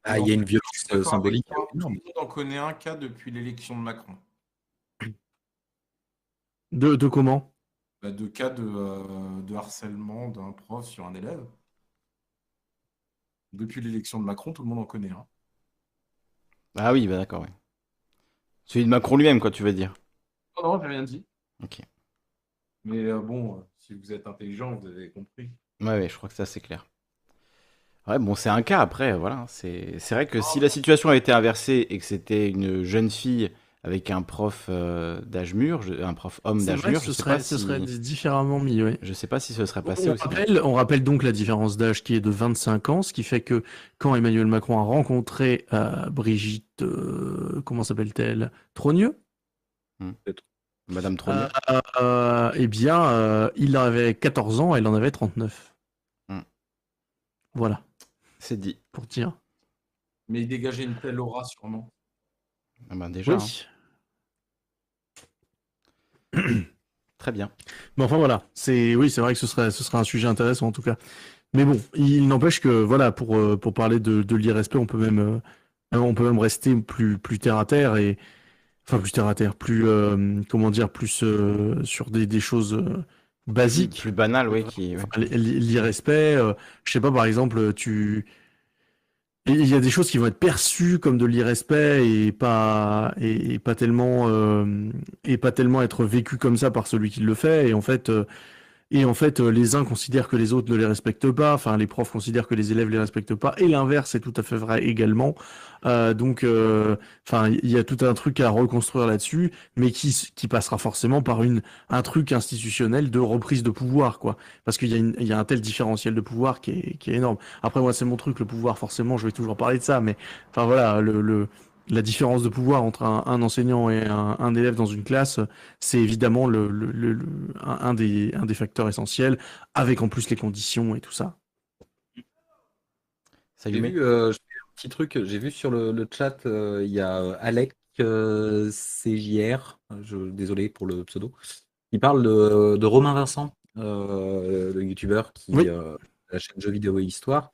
Ah, il y a une violence euh, symbolique. monde en connaît un cas depuis l'élection de Macron. De, de comment? Bah, de cas de, euh, de harcèlement d'un prof sur un élève. Depuis l'élection de Macron, tout le monde en connaît un. Ah oui, bah d'accord, ouais. Celui de Macron lui-même, quoi, tu veux dire? Non, non, j'ai rien dit. Ok. Mais euh, bon, euh, si vous êtes intelligent, vous avez compris. Ouais, ouais, je crois que ça c'est clair. Ouais, bon, c'est un cas après, voilà. C'est c'est vrai que si la situation avait été inversée et que c'était une jeune fille avec un prof euh, d'âge mûr, un prof homme d'âge mûr, ce sais serait, pas ce si, serait différemment mis, oui. je sais pas si ce serait passé On aussi rappelle, on rappelle donc la différence d'âge qui est de 25 ans, ce qui fait que quand Emmanuel Macron a rencontré euh, Brigitte, euh, comment s'appelle-t-elle? Trogneux? Madame Trogneux. Euh, eh bien, euh, il avait 14 ans, elle en avait 39. Hmm. Voilà, C'est dit. pour dire. Mais il dégageait une telle aura, sûrement. Ah ben déjà. hein. [clears throat] Très bien. Mais enfin voilà, c'est oui, c'est vrai que ce serait ce serait un sujet intéressant en tout cas. Mais bon, il n'empêche que voilà, pour euh, pour parler de, de l'irrespect, on peut même euh, on peut même rester plus plus terre à terre et enfin plus terre à terre, plus euh, comment dire, plus euh, sur des, des choses euh, basiques. Plus banal, oui. Qui... ouais. Enfin, l- l- L'irrespect, euh, je sais pas, par exemple, tu il y a des choses qui vont être perçues comme de l'irrespect et pas et, pas tellement euh, et pas tellement être vécues comme ça par celui qui le fait. Et en fait euh, et en fait euh, les uns considèrent que les autres ne les respectent pas enfin les profs considèrent que les élèves les respectent pas et l'inverse est tout à fait vrai également. Euh, donc euh, enfin il y a tout un truc à reconstruire là-dessus mais qui qui passera forcément par une un truc institutionnel de reprise de pouvoir quoi. Parce qu'il y a y a un tel différentiel de pouvoir qui est qui est énorme. Après, moi, c'est mon truc, le pouvoir, forcément, je vais toujours parler de ça, mais enfin voilà, le, le- la différence de pouvoir entre un, un enseignant et un, un élève dans une classe, c'est évidemment le, le- le- le- un, un des, un des facteurs essentiels, avec en plus les conditions et tout ça. Ça y J'ai vu, euh, un petit truc, j'ai vu sur le, le chat, euh, il y a euh, Alec euh, CJR, je, désolé pour le pseudo, il parle de, de Romain Vincent, euh, le youtubeur qui Oui. euh, la chaîne Jeux vidéo et Histoire.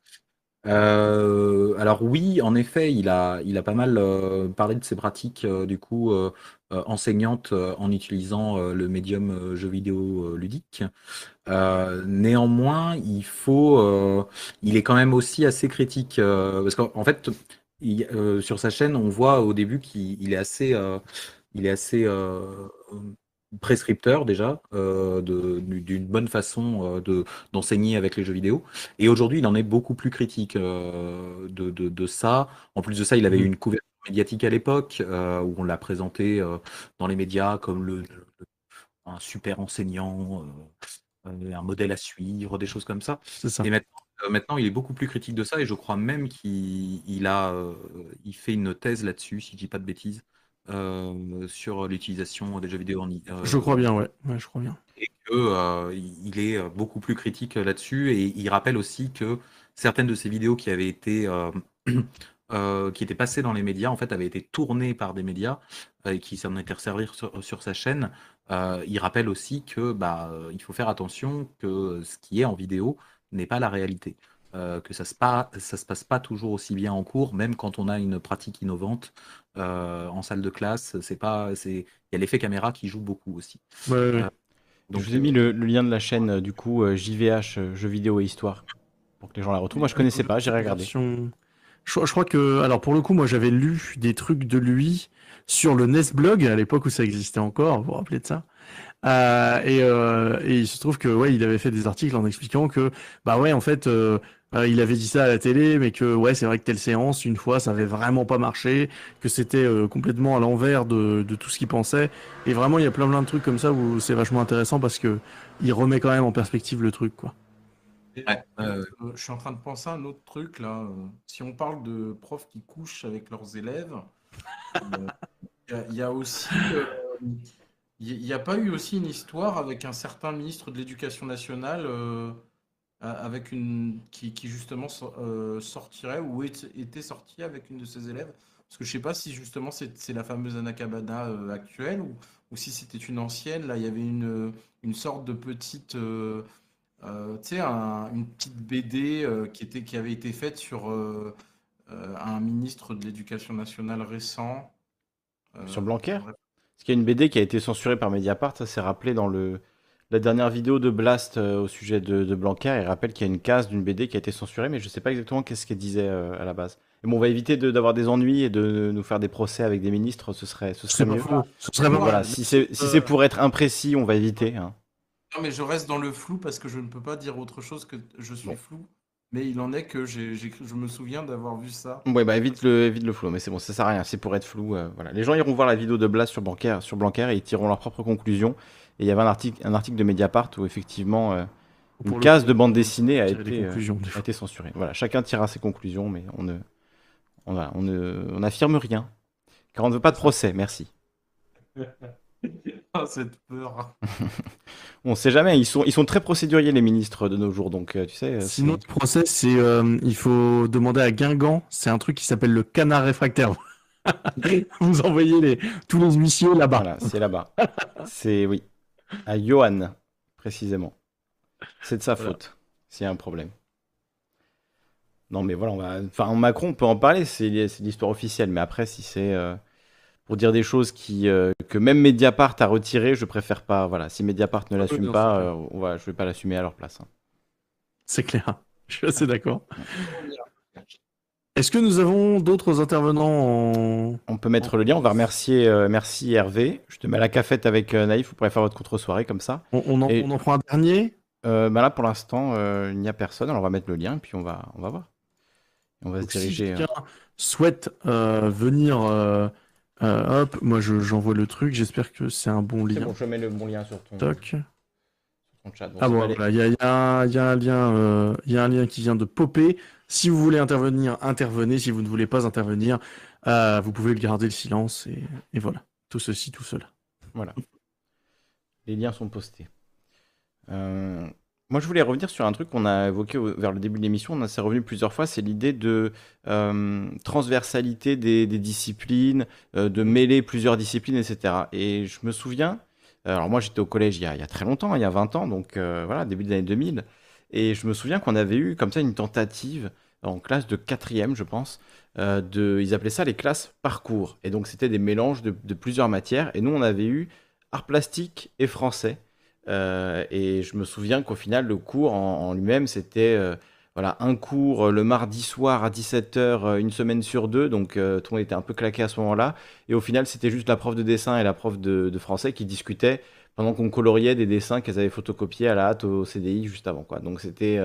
Euh, alors oui, en effet, il a, il a pas mal euh, parlé de ses pratiques euh, du coup euh, enseignantes en utilisant le médium euh, jeu vidéo ludique. Néanmoins, il faut, il est quand même aussi assez critique parce qu'en en fait, sur sa chaîne, on voit au début qu'il il est assez, il est assez prescripteur déjà euh, de- d'une bonne façon euh, de d'enseigner avec les jeux vidéo. Et aujourd'hui, il en est beaucoup plus critique euh, de, de, ça. En plus de ça, il avait eu une couverture médiatique à l'époque où on l'a présenté dans les médias comme le, le- un super enseignant, un modèle à suivre, des choses comme ça. Et maintenant, maintenant, il est beaucoup plus critique de ça et je crois même qu'il il a, il fait une thèse là-dessus, si je dis pas de bêtises, euh, sur l'utilisation des jeux vidéo en, i- euh, Je crois bien, ouais. Ouais, je crois bien. et que euh, il est beaucoup plus critique là-dessus et il rappelle aussi que certaines de ces vidéos qui avaient été [clears throat] euh, qui étaient passées dans les médias en fait avaient été tournées par des médias euh, et qui s'en étaient resservis sur, sur sa chaîne. Euh, il rappelle aussi que bah il faut faire attention que ce qui est en vidéo n'est pas la réalité. Euh, que ça se, pas, ça se passe pas toujours aussi bien en cours, même quand on a une pratique innovante euh, en salle de classe. C'est pas, c'est, il y a l'effet caméra qui joue beaucoup aussi. Ouais, ouais, ouais. Euh, Donc, je vous ai mis le, le lien de la chaîne, du coup, euh, JVH, Jeux vidéo et Histoire, pour que les gens la retrouvent. Moi, je connaissais pas, regarder. Version- Je, je crois que, alors pour le coup, moi j'avais lu des trucs de lui sur le Nesblog à l'époque où ça existait encore, vous vous rappelez de ça? Euh, et, euh, et il se trouve que ouais, il avait fait des articles en expliquant que bah ouais, en fait, euh, euh, il avait dit ça à la télé, mais que ouais, c'est vrai que telle séance, une fois, ça avait vraiment pas marché, que c'était euh, complètement à l'envers de, de tout ce qu'il pensait. Et vraiment, il y a plein plein de trucs comme ça où c'est vachement intéressant parce que il remet quand même en perspective le truc, quoi. Ouais, euh, je suis en train de penser à un autre truc là. Si on parle de profs qui couchent avec leurs élèves, euh, il y, a- il y a aussi, euh, il n'y a pas eu aussi une histoire avec un certain ministre de l'Éducation nationale euh, avec une qui, qui justement euh, sortirait ou était sorti avec une de ses élèves? Parce que je sais pas si justement c'est la fameuse Anna Cabana euh, actuelle ou, ou si c'était une ancienne. Là, il y avait une, une sorte de petite euh, euh, tu sais, un- une petite BD euh, qui était, qui avait été faite sur euh, euh, un ministre de l'Éducation nationale récent. Euh, Sur Blanquer? Parce qu'il y a une BD qui a été censurée par Mediapart, ça s'est rappelé dans le, la dernière vidéo de Blast euh, au sujet de, de Blanquer. Il rappelle qu'il y a une case d'une BD qui a été censurée, mais je sais pas exactement qu'est-ce qu'elle disait euh, à la base. Et bon, on va éviter de- d'avoir des ennuis et de nous faire des procès avec des ministres, ce serait, ce serait mieux. Ce serait Voilà, mal. si c'est si c'est pour être imprécis, on va éviter. hein. Non, mais je reste dans le flou parce que je ne peux pas dire autre chose que je suis Bon. flou. Mais il en est que j'ai, j'ai- je me souviens d'avoir vu ça. Ouais, bah évite le, évite le flou, mais c'est bon, ça sert à rien, c'est pour être flou. euh, voilà. Les gens iront voir la vidéo de Blas sur Blanquer, sur Blanquer et ils tireront leurs propres conclusions. Et il y avait un article, un article de Mediapart où effectivement euh, Pour une le case coup, de bande dessinée a tirer des été, euh, conclusions, des a fois. été censurée. Voilà, chacun tirera ses conclusions, mais on ne, on, voilà, on ne, on n'affirme rien. Car on ne veut pas de procès, merci. [laughs] [laughs] Cette peur. [laughs] On sait jamais, ils sont, ils sont très procéduriers les ministres de nos jours, donc euh, tu sais. Sinon, le procès, c'est euh, il faut demander à Guingamp. C'est un truc qui s'appelle le canard réfractaire. [laughs] Vous envoyez les, tous les huissiers là-bas. Voilà, c'est là-bas. c'est oui. À Johan, précisément. C'est de sa faute, s'il y a un problème. Non, mais voilà, on va... enfin, Macron, on peut en parler, c'est l'histoire officielle, mais après, si c'est euh, pour dire des choses qui, euh, que même Mediapart a retiré, je préfère pas. Voilà, si Mediapart ne l'assume non, pas, c'est euh, on va, je vais pas l'assumer à leur place. hein. C'est clair. [laughs] Je suis assez d'accord. Est-ce que nous avons d'autres intervenants en... On peut mettre le lien, on va remercier euh, merci Hervé. Je te mets à la cafette avec euh, Naïf, vous pourrez faire votre contre-soirée comme ça. On, on en, Et- on en prend un dernier? Euh, bah là, pour l'instant, euh, il n'y a personne, alors on va mettre le lien et puis on va, on va voir. On va Donc, se si diriger. euh, quelqu'un souhaite euh, venir, euh, hop, moi je- j'envoie le truc, j'espère que c'est un bon C'est lien. bon, je mets le bon lien sur ton, Toc. sur ton chat. Bon, Ah bon, il y a, y un- il y a un lien, euh, y a un lien qui vient de popper. Si vous voulez intervenir, intervenez. Si vous ne voulez pas intervenir, euh, vous pouvez garder le silence et, et voilà. Tout ceci tout seul. Voilà. Les liens sont postés. Moi, je voulais revenir sur un truc qu'on a évoqué vers le début de l'émission. On a s'est revenu plusieurs fois, c'est l'idée de euh, transversalité des, disciplines, euh, de mêler plusieurs disciplines, etc. Et je me souviens, euh, alors moi j'étais au collège il y a, très longtemps, il y a 20 ans, donc voilà, début des années 2000. Et je me souviens qu'on avait eu comme ça une tentative en classe de quatrième, je pense, de, ils appelaient ça les classes parcours. Et donc c'était des mélanges de, de plusieurs matières. Et nous, on avait eu art plastique et français. Euh, et je me souviens qu'au final, le cours en, lui-même, c'était euh, voilà, un cours euh, le mardi soir à 17h, une semaine sur deux. Donc tout le monde était un peu claqué à ce moment-là. Et au final, c'était juste la prof de dessin et la prof de, français qui discutaient pendant qu'on coloriait des dessins qu'elles avaient photocopiés à la hâte au CDI juste avant. Quoi. Donc c'était...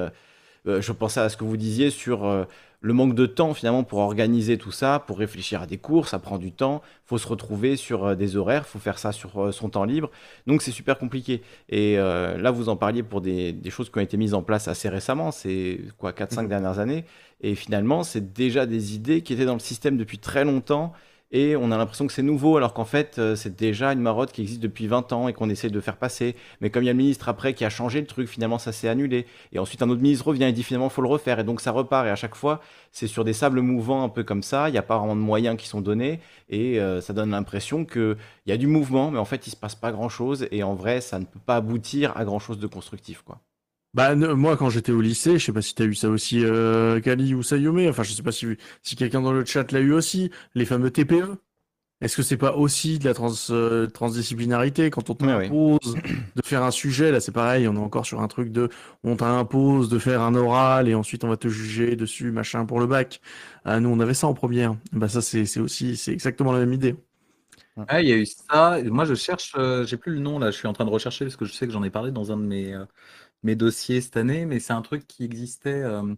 je pensais à ce que vous disiez sur le manque de temps finalement pour organiser tout ça, pour réfléchir à des cours, ça prend du temps, faut se retrouver sur euh, des horaires, faut faire ça sur euh, son temps libre, donc c'est super compliqué. Et euh, là, vous en parliez pour des, des choses qui ont été mises en place assez récemment, c'est quoi, 4-5 Mhm. dernières années, et finalement, c'est déjà des idées qui étaient dans le système depuis très longtemps, et on a l'impression que c'est nouveau, alors qu'en fait, euh, c'est déjà une marotte qui existe depuis 20 ans et qu'on essaie de faire passer. Mais comme il y a le ministre après qui a changé le truc, finalement, ça s'est annulé. Et ensuite, un autre ministre revient et dit finalement, faut le refaire. Et donc, ça repart. Et à chaque fois, c'est sur des sables mouvants un peu comme ça. Il n'y a pas vraiment de moyens qui sont donnés. Et euh, ça donne l'impression qu'il y a du mouvement, mais en fait, il ne se passe pas grand-chose. Et en vrai, ça ne peut pas aboutir à grand-chose de constructif. Quoi. Bah, ne- moi, quand j'étais au lycée, je sais pas si t'as eu ça aussi, euh, Kali ou Sayome, enfin, je sais pas si, si quelqu'un dans le chat l'a eu aussi, les fameux TPE. Est-ce que c'est pas aussi de la trans, euh, transdisciplinarité quand on t'impose de faire un sujet, là c'est pareil, on est encore sur un truc de on t'impose de faire un oral et ensuite on va te juger dessus, machin pour le bac. Ah, nous on avait ça en première. Bah ça c'est c'est aussi, c'est exactement la même idée. Ah, il y a eu ça. Moi, je cherche, euh, j'ai plus le nom là, je suis en train de rechercher parce que je sais que j'en ai parlé dans un de mes, euh, mes dossiers cette année, mais c'est un truc qui existait euh,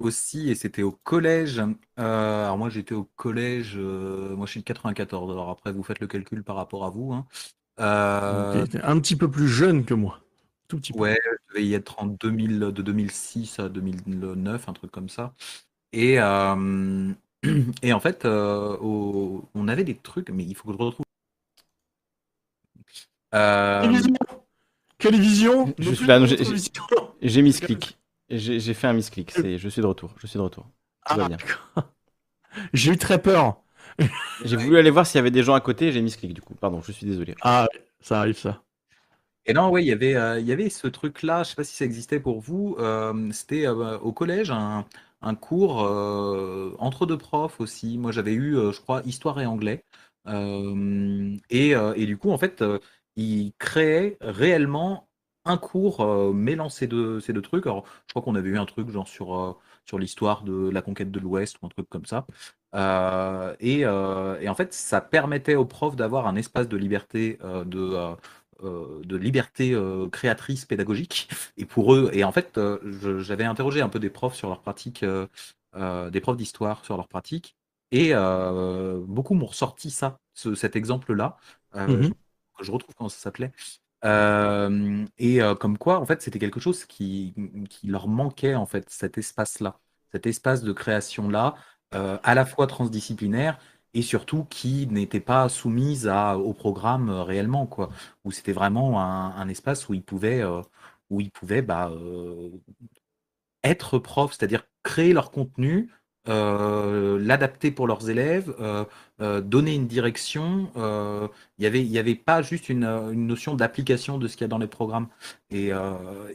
aussi et c'était au collège. Euh, alors, moi, j'étais au collège, euh, moi je suis de 94, alors après, vous faites le calcul par rapport à vous. hein. Euh, un petit peu plus jeune que moi. Tout petit peu. Ouais, je devais y être en 2000, de 2006 à 2009, un truc comme ça. Et, euh, [clears throat] et en fait, euh, au- on avait des trucs, mais il faut que je retrouve. Télévision Télévision Je suis là, [laughs] j'ai-. J'ai fait un misclick. C'est- Je suis de retour. Je suis de retour. Ah. [laughs] J'ai eu très peur. J'ai voulu aller voir s'il y avait des gens à côté. J'ai misclick du coup. Pardon, je suis désolé. Ah, ça arrive ça. Et non, ouais, il y avait, euh, il y avait ce truc-là, je sais pas si ça existait pour vous, euh, c'était euh, au collège un, un cours euh, entre deux profs aussi. Moi, j'avais eu, euh, je crois, histoire et anglais. Euh, et, euh, et du coup, en fait, ils créaient réellement un cours euh, mêlant ces deux, trucs. Alors, je crois qu'on avait eu un truc genre sur, euh, sur l'histoire de la conquête de l'Ouest ou un truc comme ça. Euh, et, euh, et en fait, ça permettait aux profs d'avoir un espace de liberté, de, de liberté créatrice pédagogique. Et pour eux, et en fait, j'avais interrogé un peu des profs sur leur pratique, des profs d'histoire sur leur pratique, et beaucoup m'ont ressorti ça, ce- cet exemple-là. Mhm. Je, retrouve comment ça s'appelait. Euh, et euh, comme quoi, en fait, c'était quelque chose qui, qui leur manquait, en fait, cet espace-là, cet espace de création-là, euh, à la fois transdisciplinaire et surtout qui n'était pas soumise à, au programme réellement, quoi, où c'était vraiment un, espace où ils pouvaient, où ils pouvaient bah, être profs, c'est-à-dire créer leur contenu euh, l'adapter pour leurs élèves, euh, euh, donner une direction. Il y avait, y avait pas juste une, notion d'application de ce qu'il y a dans les programmes. Et,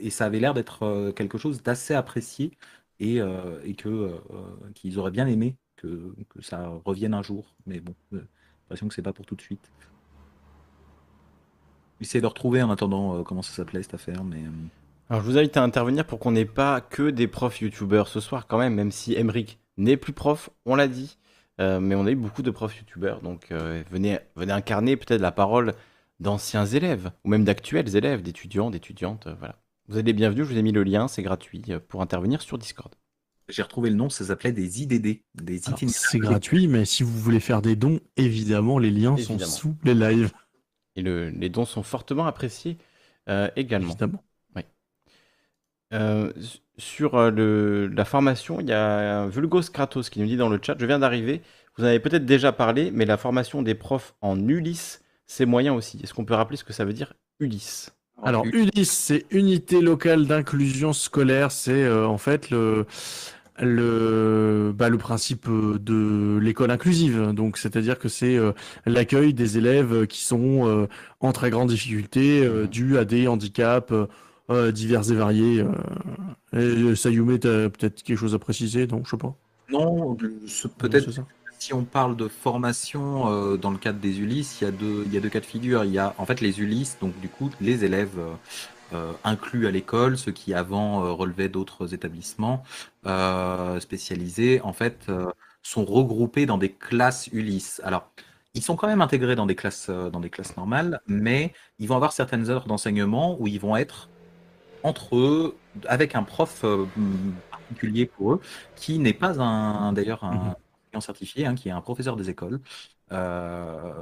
ça avait l'air d'être quelque chose d'assez apprécié et, qu'ils auraient bien aimé que, ça revienne un jour. Mais bon, j'ai l'impression que c'est pas pour tout de suite. J'essaie de retrouver en attendant comment ça s'appelait cette affaire, mais Alors je vous invite à intervenir pour qu'on n'ait pas que des profs youtubeurs ce soir quand même, même si Emric n'est plus prof, on l'a dit. Euh, mais on a eu beaucoup de profs youtubeurs, donc euh, venez, venez incarner peut-être la parole d'anciens élèves, ou même d'actuels élèves, d'étudiants, d'étudiantes, euh, voilà. Vous êtes les bienvenus, je vous ai mis le lien, c'est gratuit euh, pour intervenir sur Discord. j'ai retrouvé le nom, ça s'appelait des IDD, des. C'est gratuit, mais si vous voulez faire des dons, évidemment, les liens Évidemment. sont sous les lives. Et le- les dons sont fortement appréciés euh, également. Évidemment. Euh, sur euh, le, la formation, il y a Vulgos Kratos qui nous dit dans le chat, je viens d'arriver, vous en avez peut-être déjà parlé, mais la formation des profs en Ulysse, c'est moyen aussi. Est-ce qu'on peut rappeler ce que ça veut dire Ulysse? Alors, ULIS, c'est Unité locale d'inclusion scolaire. C'est euh, en fait le, le, bah, le principe de l'école inclusive. Donc, c'est-à-dire que c'est euh, l'accueil des élèves qui sont euh, en très grande difficulté dus à des handicaps euh, divers et variés. euh. Et, euh, Sayume, t'as peut-être quelque chose à préciser? Non, je sais pas. Non, peut-être si on parle de formation euh, dans le cadre des Ulysses, il y a deux, il y a deux cas de figure. Il y a en fait les Ulysses, donc du coup les élèves euh, inclus à l'école, ceux qui avant euh, relevaient d'autres établissements spécialisés, en fait, sont regroupés dans des classes Ulysses. Alors, ils sont quand même intégrés dans des classes, dans des classes normales, mais ils vont avoir certaines heures d'enseignement où ils vont être entre eux, avec un prof euh, particulier pour eux, qui n'est pas un, d'ailleurs un enseignant certifié, hein, qui est un professeur des écoles. Euh,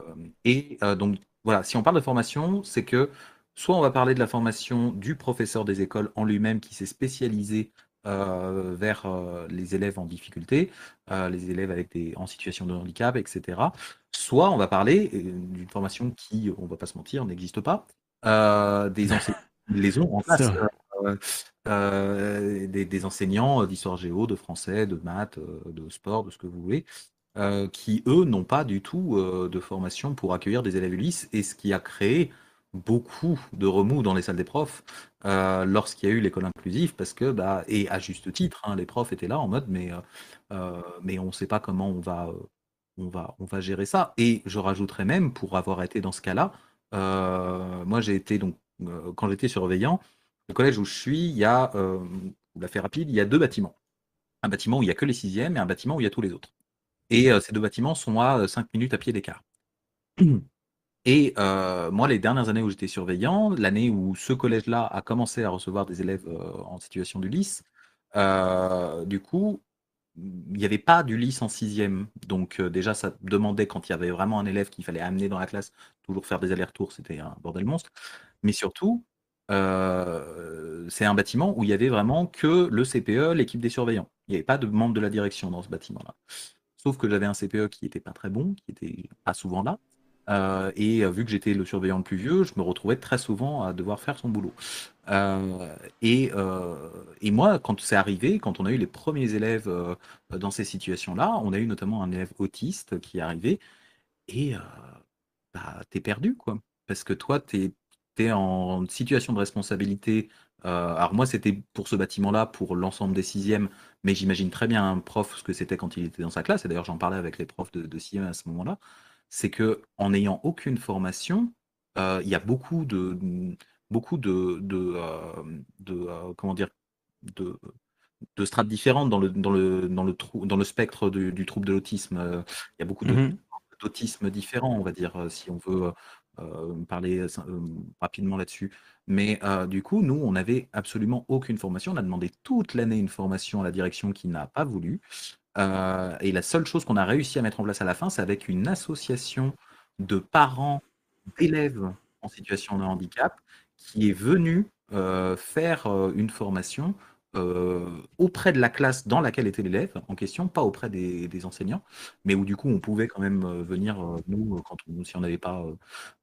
et euh, donc, voilà, si on parle de formation, c'est que soit on va parler de la formation du professeur des écoles en lui-même qui s'est spécialisé euh, vers euh, les élèves en difficulté, euh, les élèves avec des, en situation de handicap, etc. Soit on va parler d'une formation qui, on va pas se mentir, n'existe pas, des enseignants les ont en vrai. euh, euh, des, des enseignants d'histoire géo, de français, de maths, euh, de sport, de ce que vous voulez, euh, qui eux n'ont pas du tout euh, de formation pour accueillir des élèves Ulysse, et ce qui a créé beaucoup de remous dans les salles des profs lorsqu'il y a eu l'école inclusive, parce que, bah, et à juste titre, hein, les profs étaient là en mode, mais, mais on ne sait pas comment on va, on, va, on va gérer ça. Et je rajouterais même, pour avoir été dans ce cas-là, moi j'ai été, donc, quand j'étais surveillant, le collège où je suis, il y a, euh, la rapide, il y a deux bâtiments. Un bâtiment où il n'y a que les sixièmes et un bâtiment où il y a tous les autres. Et euh, ces deux bâtiments sont à 5 minutes à pied d'écart. [clears throat] Et euh, moi, les dernières années où j'étais surveillant, l'année où ce collège-là a commencé à recevoir des élèves euh, en situation d'Ulysse, euh, du coup, il n'y avait pas d'Ulysse en sixième. Donc euh, déjà, ça demandait, quand il y avait vraiment un élève qu'il fallait amener dans la classe, toujours faire des allers-retours, c'était un bordel monstre. Mais surtout, euh, c'est un bâtiment où il y avait vraiment que le CPE, l'équipe des surveillants. Il n'y avait pas de membre de la direction dans ce bâtiment-là. Sauf que j'avais un CPE qui n'était pas très bon, qui était pas souvent là. Euh, et euh, vu que j'étais le surveillant le plus vieux, je me retrouvais très souvent à devoir faire son boulot. Euh, et, et moi, quand c'est arrivé, quand on a eu les premiers élèves dans ces situations-là, on a eu notamment un élève autiste qui est arrivé, et bah, t'es perdu, quoi. Parce que toi, t'es es en situation de responsabilité. Alors moi, c'était pour ce bâtiment-là, pour l'ensemble des sixièmes, mais j'imagine très bien un prof ce que c'était quand il était dans sa classe, et d'ailleurs j'en parlais avec les profs de, de sixième à ce moment-là, c'est que en n'ayant aucune formation, euh, il y a beaucoup de beaucoup de, de, euh, de, euh, comment dire de, de strates différentes dans le, dans le, dans le, trou, dans le spectre du, du trouble de l'autisme. Il y a beaucoup Mhm. d'autisme différents, on va dire, si on veut parler rapidement là-dessus. Mais du coup, nous, on n'avait absolument aucune formation. On a demandé toute l'année une formation à la direction qui n'a pas voulu. Euh, et la seule chose qu'on a réussi à mettre en place à la fin, c'est avec une association de parents d'élèves en situation de handicap qui est venue euh, faire euh, une formation auprès de la classe dans laquelle était l'élève en question, pas auprès des, enseignants, mais où du coup on pouvait quand même venir, nous, si on n'avait pas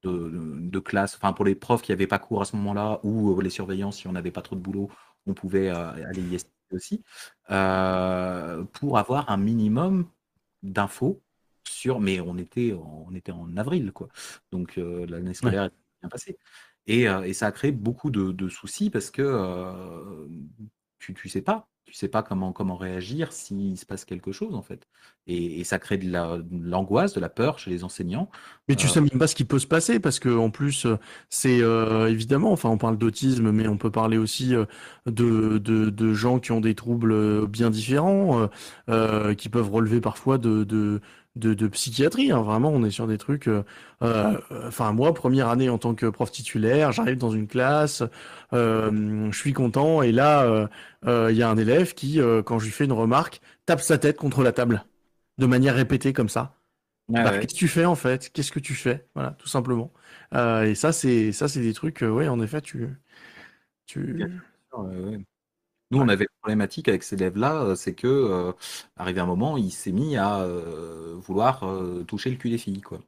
de, classe, enfin pour les profs qui n'avaient pas cours à ce moment-là, ou les surveillants, si on n'avait pas trop de boulot, on pouvait aller y aussi, euh, pour avoir un minimum d'infos sur. Mais on était, en- on était en avril, quoi. Donc euh, l'année scolaire est bien passée. Et, euh, et ça a créé beaucoup de, de soucis parce que tu, tu sais pas. Tu sais pas comment, comment réagir s'il se passe quelque chose, en fait. Et, et ça crée de la- de l'angoisse, de la peur chez les enseignants. Mais tu Euh, sais même pas ce qui peut se passer parce que en plus euh, c'est euh, évidemment enfin on parle d'autisme mais on peut parler aussi euh, de, de de gens qui ont des troubles bien différents euh, qui peuvent relever parfois de de de, de psychiatrie hein. Vraiment on est sur des trucs euh, euh, enfin moi première année en tant que prof titulaire j'arrive dans une classe euh, je suis content et là il y a un élève qui quand je lui fais une remarque tape sa tête contre la table de manière répétée comme ça Ah bah, ouais. qu'est-ce que tu fais en fait? Qu'est-ce que tu fais? Voilà, tout simplement. Euh, et ça, c'est ça, c'est des trucs. euh, ouais, en effet, tu tu. Ouais, ouais. Nous, on avait une problématique avec ces élèves-là, euh, c'est que, euh, arrivé un moment, il s'est mis à euh, vouloir euh, toucher le cul des filles, quoi.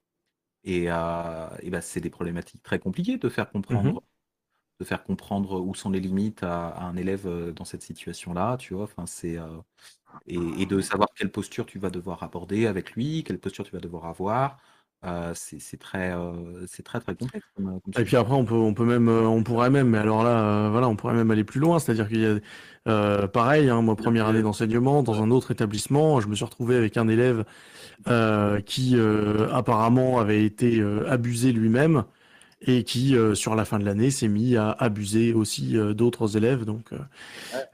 Et, et ben, c'est des problématiques très compliquées de faire comprendre, de faire comprendre où sont les limites à, à un élève dans cette situation-là, tu vois. Enfin, c'est et, et de savoir quelle posture tu vas devoir aborder avec lui, quelle posture tu vas devoir avoir. Euh, c'est c'est très, euh, c'est très très complexe. comme- comme Et puis après, on peut on peut même euh, on pourrait même. Mais alors là, euh, voilà, on pourrait même aller plus loin. C'est-à-dire qu'il y a euh, pareil. Hein, moi, première année d'enseignement dans un autre établissement, je me suis retrouvé avec un élève euh, qui euh, apparemment avait été euh, abusé lui-même et qui, euh, sur la fin de l'année, s'est mis à abuser aussi euh, d'autres élèves. Donc, euh,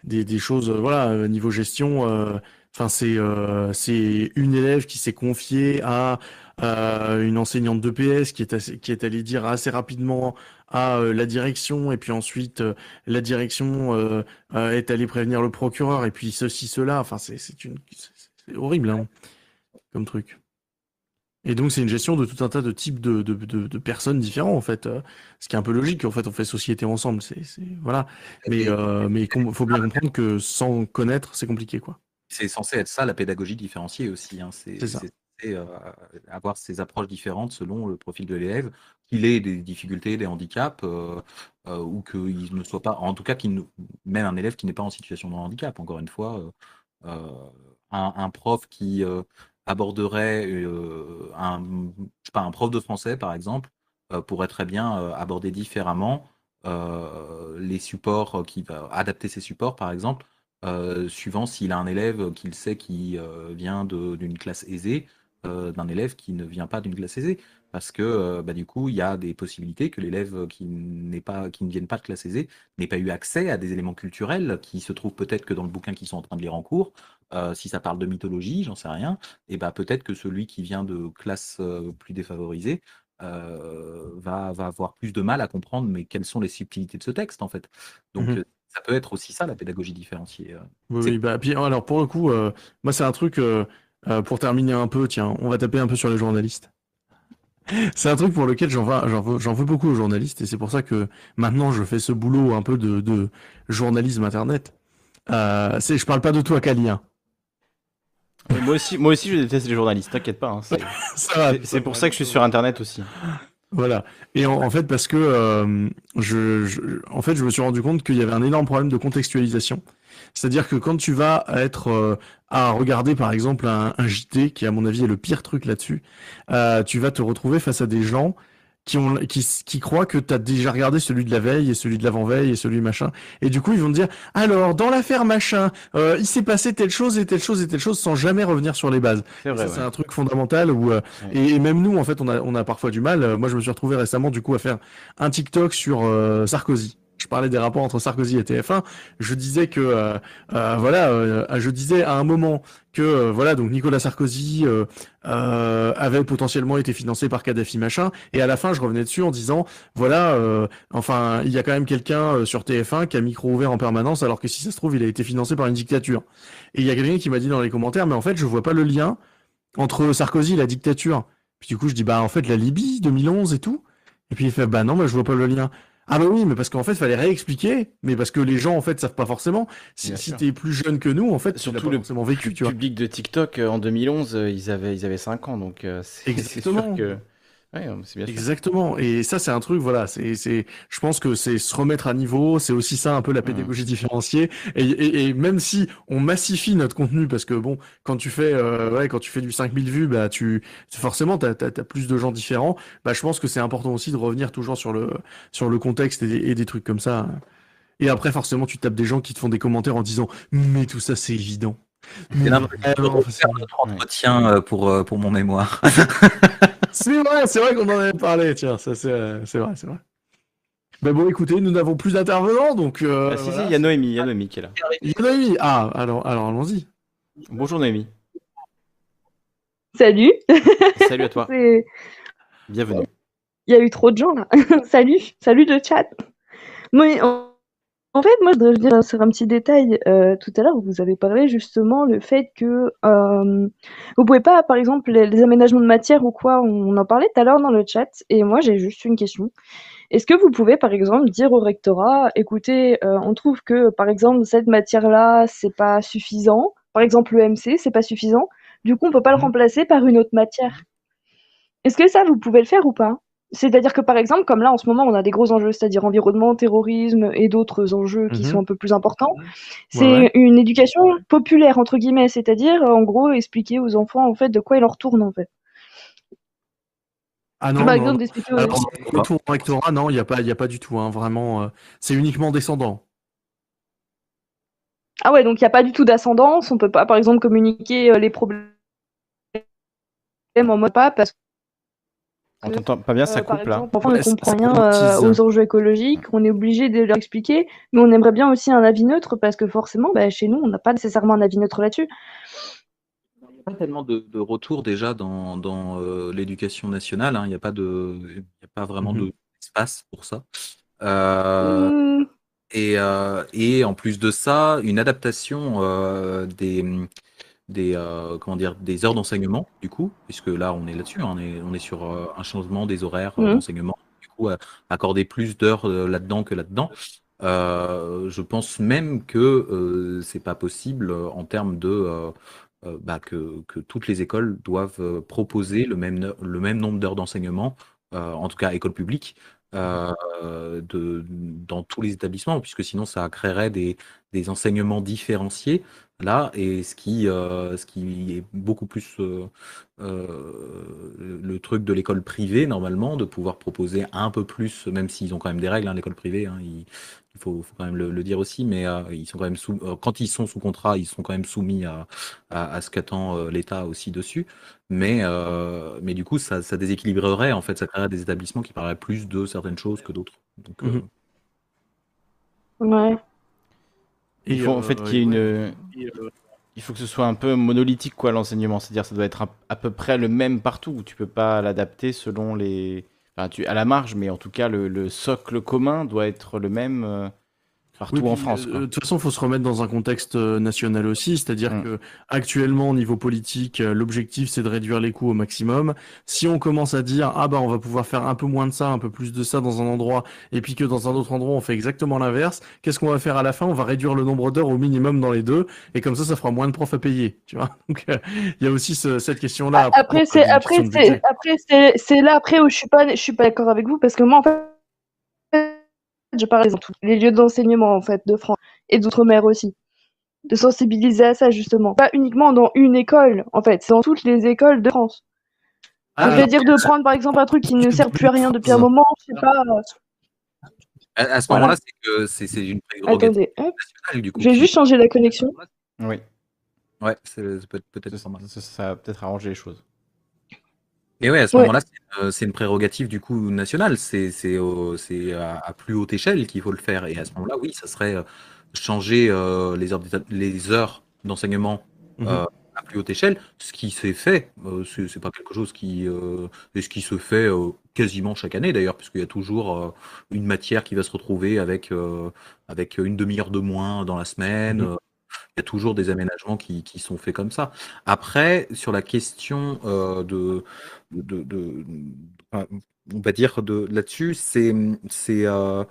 des, des choses, euh, voilà, euh, niveau gestion, euh, enfin, c'est euh, c'est une élève qui s'est confiée à euh, une enseignante d'EPS qui est, assez- qui est allée dire assez rapidement à euh, la direction, et puis ensuite, euh, la direction est allée prévenir le procureur, et puis ceci, cela. Enfin, c'est c'est une, c'est c'est horrible, hein, comme truc. Et donc, c'est une gestion de tout un tas de types de, de, de, de personnes différents, en fait. ce qui est un peu logique. En fait, on fait société ensemble. C'est, voilà. Mais, mais il faut bien comprendre que sans connaître, c'est compliqué, quoi. C'est censé être ça la pédagogie différenciée aussi. hein. C'est C'est ça. Euh, avoir ces approches différentes selon le profil de l'élève, qu'il ait des difficultés, des handicaps, euh, euh, ou qu'il ne soit pas, en tout cas, même un élève qui n'est pas en situation de handicap. Encore une fois, un, prof qui aborderait un, sais pas, un prof de français, par exemple, pourrait très bien aborder différemment les supports, qui va adapter ses supports, par exemple suivant s'il a un élève qu'il sait qui vient d'une classe aisée, d'un élève qui ne vient pas d'une classe aisée. Parce que euh, bah, du coup, il y a des possibilités que l'élève qui n'est pas, qui ne vienne pas de classe aisée n'ait pas eu accès à des éléments culturels qui se trouvent peut-être que dans le bouquin qu'ils sont en train de lire en cours. Euh, si ça parle de mythologie, j'en sais rien, et bah peut-être que celui qui vient de classe euh, plus défavorisée euh, va, va avoir plus de mal à comprendre mais quelles sont les subtilités de ce texte en fait. Donc Mhm. euh, ça peut être aussi ça la pédagogie différenciée. euh. Oui, oui, bah, puis alors pour le coup, euh, moi c'est un truc euh, euh, pour terminer un peu, tiens, on va taper un peu sur les journalistes. C'est un truc pour lequel j'en veux, j'en beaucoup aux journalistes et c'est pour ça que maintenant je fais ce boulot un peu de, de journalisme internet. Euh, c'est, je parle pas de toi, Kali. hein. Moi aussi, moi aussi, je déteste les journalistes. T'inquiète pas. hein, [laughs] c'est- pour ça que je suis sur Internet aussi. Voilà. Et en, en fait, parce que euh, je, je- en fait, je me suis rendu compte qu'il y avait un énorme problème de contextualisation. C'est-à-dire que quand tu vas être euh, à regarder, par exemple, un, un JT, qui à mon avis est le pire truc là-dessus, euh, tu vas te retrouver face à des gens qui ont qui, qui croient que tu as déjà regardé celui de la veille et celui de l'avant-veille et celui machin. Et du coup, ils vont te dire alors dans l'affaire machin, euh, il s'est passé telle chose et telle chose et telle chose sans jamais revenir sur les bases. C'est ouais. un truc fondamental où, euh, Ouais. et, et même nous, en fait, on a, on a parfois du mal. Moi, je me suis retrouvé récemment, du coup, à faire un TikTok sur euh, Sarkozy. Je parlais des rapports entre Sarkozy et TF1. Je disais que, euh, euh, voilà, euh, je disais à un moment que, euh, voilà, donc Nicolas Sarkozy euh, euh, avait potentiellement été financé par Kadhafi machin. Et à la fin, je revenais dessus en disant, voilà, enfin, il y a quand même quelqu'un sur TF1 qui a micro ouvert en permanence, alors que si ça se trouve, il a été financé par une dictature. Et il y a quelqu'un qui m'a dit dans les commentaires, mais en fait, je vois pas le lien entre Sarkozy et la dictature. Puis du coup, je dis, bah en fait, la Libye, 2011 et tout. Et puis il fait, bah non, mais je vois pas le lien. Ah bah oui, mais parce qu'en fait, il fallait réexpliquer, mais parce que les gens, en fait, savent pas forcément. Si, si t'es plus jeune que nous, en fait, Surtout le forcément vécu, tu vois. public de TikTok euh, en 2011, euh, ils avaient ils avaient 5 ans, donc euh, c'est [laughs] sûr que Ouais, c'est bien sûr. Exactement. Et ça, c'est un truc, voilà, c'est, c'est, je pense que c'est se remettre à niveau, c'est aussi ça un peu la pédagogie différenciée. Et, et, et même si on massifie notre contenu, parce que bon, quand tu fais, euh, ouais, quand tu fais du 5000 vues, bah, tu, forcément, t'as, t'as, t'as plus de gens différents. Bah, je pense que c'est important aussi de revenir toujours sur le, sur le contexte et, et des trucs comme ça. Et après, forcément, tu tapes des gens qui te font des commentaires en disant, mais tout ça, c'est évident. Mais l'impression de refaire notre entretien euh, pour, euh, pour mon mémoire. [laughs] C'est vrai, c'est vrai qu'on en avait parlé, tiens, ça c'est euh, c'est vrai, c'est vrai. Ben bon, écoutez, nous n'avons plus d'intervenants, donc. Euh, Ah, si, si, il y a Noémie, il y a Noémie qui est là. Il y a eu. Ah, alors, alors allons-y. Bonjour Noémie. Salut. Salut à toi. [laughs] C'est- Bienvenue. Il y a eu trop de gens là. [laughs] salut. Salut le chat. En fait, moi, je voudrais revenir sur un petit détail. Euh, tout à l'heure, vous avez parlé justement le fait que euh, vous pouvez pas, par exemple, les, les aménagements de matière ou quoi, on en parlait tout à l'heure dans le chat. Et moi, j'ai juste une question. Est-ce que vous pouvez, par exemple, dire au rectorat, écoutez, euh, on trouve que, par exemple, cette matière-là, c'est pas suffisant. Par exemple, le MC, c'est pas suffisant. Du coup, on peut pas le Mhm. remplacer par une autre matière. Est-ce que ça, vous pouvez le faire ou pas? C'est-à-dire que, par exemple, comme là, en ce moment, on a des gros enjeux, c'est-à-dire environnement, terrorisme et d'autres enjeux qui Mhm. sont un peu plus importants. C'est ouais. une éducation populaire, entre guillemets, c'est-à-dire, en gros, expliquer aux enfants, en fait, de quoi il en retourne, en fait. Ah non, Par exemple, d'expliquer aux Alors, le tour au rectorat, non, il n'y a, pas- y a pas du tout, hein, vraiment. euh, c'est uniquement descendant. Ah ouais, donc il n'y a pas du tout d'ascendance, on peut pas, par exemple, communiquer euh, les problèmes en mode pas, parce que, On t'entend pas bien, ça euh, par coupe là. l'enfant Ouais, ne comprend rien euh, aux enjeux écologiques, on est obligé de leur expliquer, mais on aimerait bien aussi un avis neutre, parce que forcément, bah, chez nous, on n'a pas nécessairement un avis neutre là-dessus. Il n'y a pas tellement de, de retour déjà dans, dans euh, l'éducation nationale. hein. Il n'y a pas de, il y a pas vraiment Mhm. d'espace pour ça. Euh, Hmm, et, euh, et en plus de ça, une adaptation euh, des, des, euh, comment dire, des heures d'enseignement, du coup, puisque là, on est là-dessus, hein, on, est, on est sur euh, un changement des horaires euh, Mhm. d'enseignement. Du coup, accorder plus d'heures là-dedans que là-dedans. Je pense même que c'est pas possible en termes de bah, que, que toutes les écoles doivent proposer le même, le même nombre d'heures d'enseignement, en tout cas école publique, euh, de, dans tous les établissements, puisque sinon ça créerait des, des enseignements différenciés là, et ce qui, euh, ce qui est beaucoup plus euh, euh, le truc de l'école privée normalement, de pouvoir proposer un peu plus, même s'ils ont quand même des règles, hein, l'école privée, hein, il faut, quand même le, dire aussi, mais ils sont quand même sous, quand ils sont sous contrat, ils sont quand même soumis à, à, ce qu'attend l'État aussi dessus. Mais, mais du coup, ça, ça déséquilibrerait, en fait, ça créerait des établissements qui parleraient plus de certaines choses que d'autres. Mhm. ouais. Il faut en fait qu'il y ait une. Il faut que ce soit un peu monolithique quoi l'enseignement, c'est-à-dire ça doit être à, à peu près le même partout. Tu peux pas l'adapter selon les. Enfin, tu à la marge, mais en tout cas le, le socle commun doit être le même euh, partout Oui, en France. euh, quoi. De toute façon, il faut se remettre dans un contexte euh, national aussi, c'est-à-dire Mm. que actuellement, au niveau politique, euh, l'objectif c'est de réduire les coûts au maximum. Si on commence à dire ah bah on va pouvoir faire un peu moins de ça, un peu plus de ça dans un endroit, et puis que dans un autre endroit on fait exactement l'inverse, qu'est-ce qu'on va faire à la fin? On va réduire le nombre d'heures au minimum dans les deux, et comme ça, ça fera moins de profs à payer, tu vois. [laughs] Donc euh, il y a aussi ce- cette question-là. Après, c'est après, c'est là après où je suis pas, je suis pas d'accord avec vous parce que moi, en fait, je parle dans tous les lieux d'enseignement en fait de France et d'outre-mer aussi, de sensibiliser à ça justement, pas uniquement dans une école en fait, c'est dans toutes les écoles de France. Ah, je vais dire de prendre par exemple un truc qui ne sert plus à rien depuis un moment, je sais pas. euh, à, à ce Voilà. moment-là, c'est que c'est c'est une Attendez, hop, nationale, du coup. je vais juste changer la connexion. Oui, Ouais, peut-être ça, ça- ça va peut-être arranger les choses. Et ouais, à ce Ouais. moment-là, c'est une, c'est une prérogative du coup nationale. C'est c'est au- c'est à, à plus haute échelle qu'il faut le faire. Et à ce moment-là, oui, ça serait euh, changer euh, les heures les heures d'enseignement Mhm. euh, à plus haute échelle, ce qui s'est fait. Euh, c'est c'est pas quelque chose qui euh, et ce qui se fait euh, quasiment chaque année d'ailleurs, puisqu'il y a toujours euh, une matière qui va se retrouver avec euh, avec une demi-heure de moins dans la semaine. Mhm. Il y a toujours des aménagements qui, sont faits comme ça. Après, sur la question euh, de, on va dire de là-dessus, c'est, euh,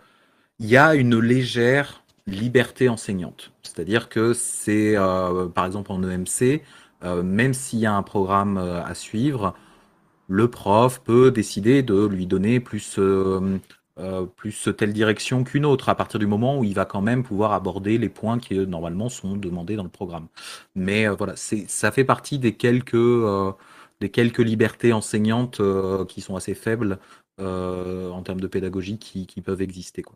il y a une légère liberté enseignante. C'est-à-dire que c'est, euh, par exemple, en EMC, même s'il y a un programme à suivre, le prof peut décider de lui donner plus, euh, euh, plus telle direction qu'une autre, à partir du moment où il va quand même pouvoir aborder les points qui euh, normalement sont demandés dans le programme. Mais voilà, c'est, ça fait partie des quelques, des quelques libertés enseignantes qui sont assez faibles en termes de pédagogie qui, qui peuvent exister. Quoi.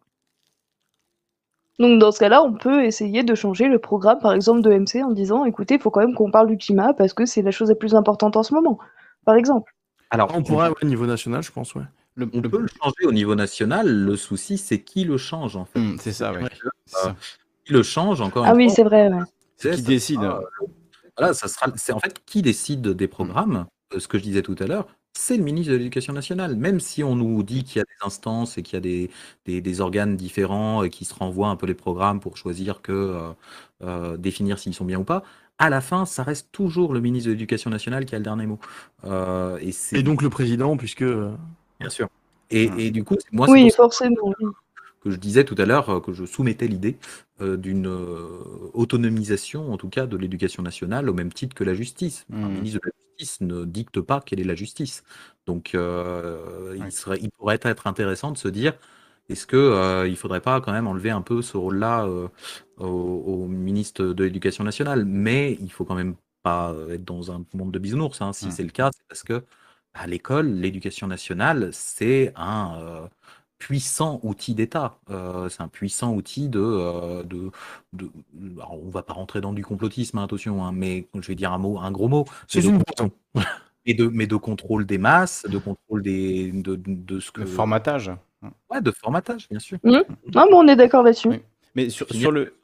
Donc dans ce cas-là, on peut essayer de changer le programme, par exemple, de MC en disant, écoutez, il faut quand même qu'on parle du climat parce que c'est la chose la plus importante en ce moment, par exemple. Alors, on pourrait au niveau national, je pense, ouais. Le, on peut le changer au niveau national. Le souci, c'est qui le change, en fait. Mmh, c'est ça, oui. Euh, qui le change, encore Ah oui, c'est vrai. Ouais. C'est qui décide. voilà, ça sera. C'est en fait qui décide des programmes. Euh, ce que je disais tout à l'heure, c'est le ministre de l'Éducation nationale. Même si on nous dit qu'il y a des instances et qu'il y a des, des, des, organes différents et qui se renvoient un peu les programmes pour choisir que euh, euh, définir s'ils sont bien ou pas, à la fin, ça reste toujours le ministre de l'Éducation nationale qui a le dernier mot. Euh, et, et, donc le président, puisque. Bien sûr. Et, et du coup, moi, c'est oui, forcément. Que je disais tout à l'heure, que je soumettais l'idée d'une autonomisation, en tout cas, de l'éducation nationale, au même titre que la justice. Un mmh. ministre de la justice ne dicte pas quelle est la justice. Donc, euh, il, serait, il pourrait être intéressant de se dire est-ce qu'il euh, il ne faudrait pas quand même enlever un peu ce rôle-là euh, au, ministre de l'Éducation nationale? Mais il faut quand même pas être dans un monde de bisounours. Hein. Si mmh. c'est le cas, c'est parce que à l'école, l'éducation nationale, c'est un puissant outil d'État. Euh, c'est un puissant outil de, euh, de, de alors on va pas rentrer dans du complotisme, hein, attention, hein, mais je vais dire un mot, un gros mot. C'est une [laughs] et de, mais de contrôle des masses, de contrôle des, de, de ce que. De formatage. Ouais, de formatage, bien sûr. Mmh. Ah, bon, on est d'accord là-dessus. Mais sur, sur le.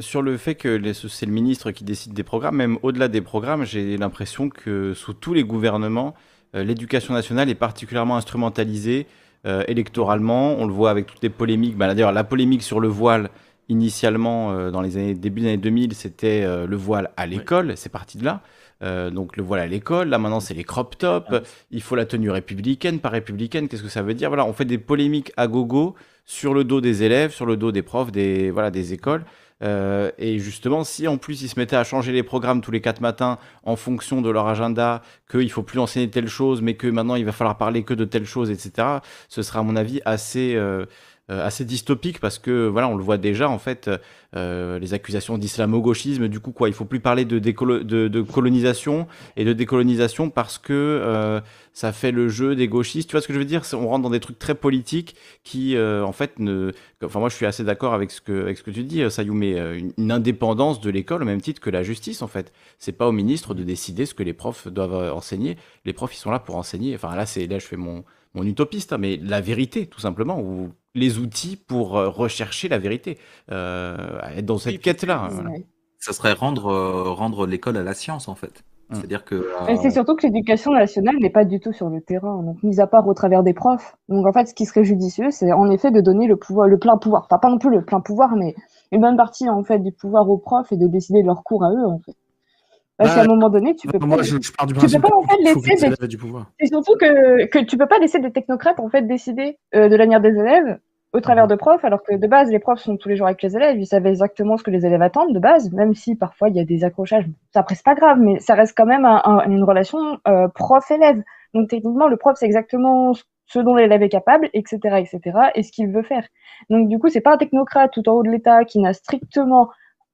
Sur le fait que c'est le ministre qui décide des programmes, même au-delà des programmes, j'ai l'impression que sous tous les gouvernements, euh, l'éducation nationale est particulièrement instrumentalisée euh, électoralement. On le voit avec toutes les polémiques. Bah, D'ailleurs, la polémique sur le voile, initialement, euh, dans les années, début des années 2000, c'était euh, le voile à l'école. C'est parti de là. donc le voile à l'école, là maintenant c'est les crop tops, ah il faut la tenue républicaine, pas républicaine, qu'est-ce que ça veut dire? Voilà, on fait des polémiques à gogo sur le dos des élèves, sur le dos des profs, des, voilà, des écoles. Euh, et justement, si en plus ils se mettaient à changer les programmes tous les quatre matins en fonction de leur agenda, qu'il faut plus enseigner telle chose, mais que maintenant il va falloir parler que de telle chose, etc., ce sera à mon avis assez, euh, assez dystopique parce que voilà, on le voit déjà en fait, euh, les accusations d'islamo-gauchisme. Du coup, quoi, il faut plus parler de, de, colonisation et de décolonisation parce que euh, ça fait le jeu des gauchistes. Tu vois ce que je veux dire? On rentre dans des trucs très politiques qui, en fait, ne. Enfin, moi, je suis assez d'accord avec ce que avec ce que tu dis, Sayou, mais une, une indépendance de l'école au même titre que la justice, en fait. C'est pas au ministre de décider ce que les profs doivent enseigner. Les profs, ils sont là pour enseigner. Enfin, là, c'est là, je fais mon mon utopiste, hein, mais la vérité, tout simplement, ou les outils pour euh, rechercher la vérité, euh, être dans cette quête-là. Ça serait rendre, euh, rendre l'école à la science, en fait. Hum. C'est-à-dire que. C'est surtout que l'éducation nationale n'est pas du tout sur le terrain, donc mis à part au travers des profs. Donc en fait, ce qui serait judicieux, c'est en effet de donner le pouvoir, le plein pouvoir. Enfin, pas non plus le plein pouvoir, mais une bonne partie en fait du pouvoir aux profs et de décider de leur cours à eux, en fait. Parce qu'à un moment donné, tu peux pas. Je, je pars du tu peux pas en fait laisser des... du pouvoir. C'est surtout que, que tu peux pas laisser des technocrates en fait décider euh, de l'avenir des élèves au travers de profs, alors que de base les profs sont tous les jours avec les élèves, ils savent exactement ce que les élèves attendent de base, même si parfois il y a des accrochages. Ça reste pas grave, mais ça reste quand même un, un, une relation euh, prof-élève. Donc techniquement, le prof c'est exactement ce dont l'élève est capable, etc., etc., et ce qu'il veut faire. Donc du coup, c'est pas un technocrate tout en haut de l'État qui n'a strictement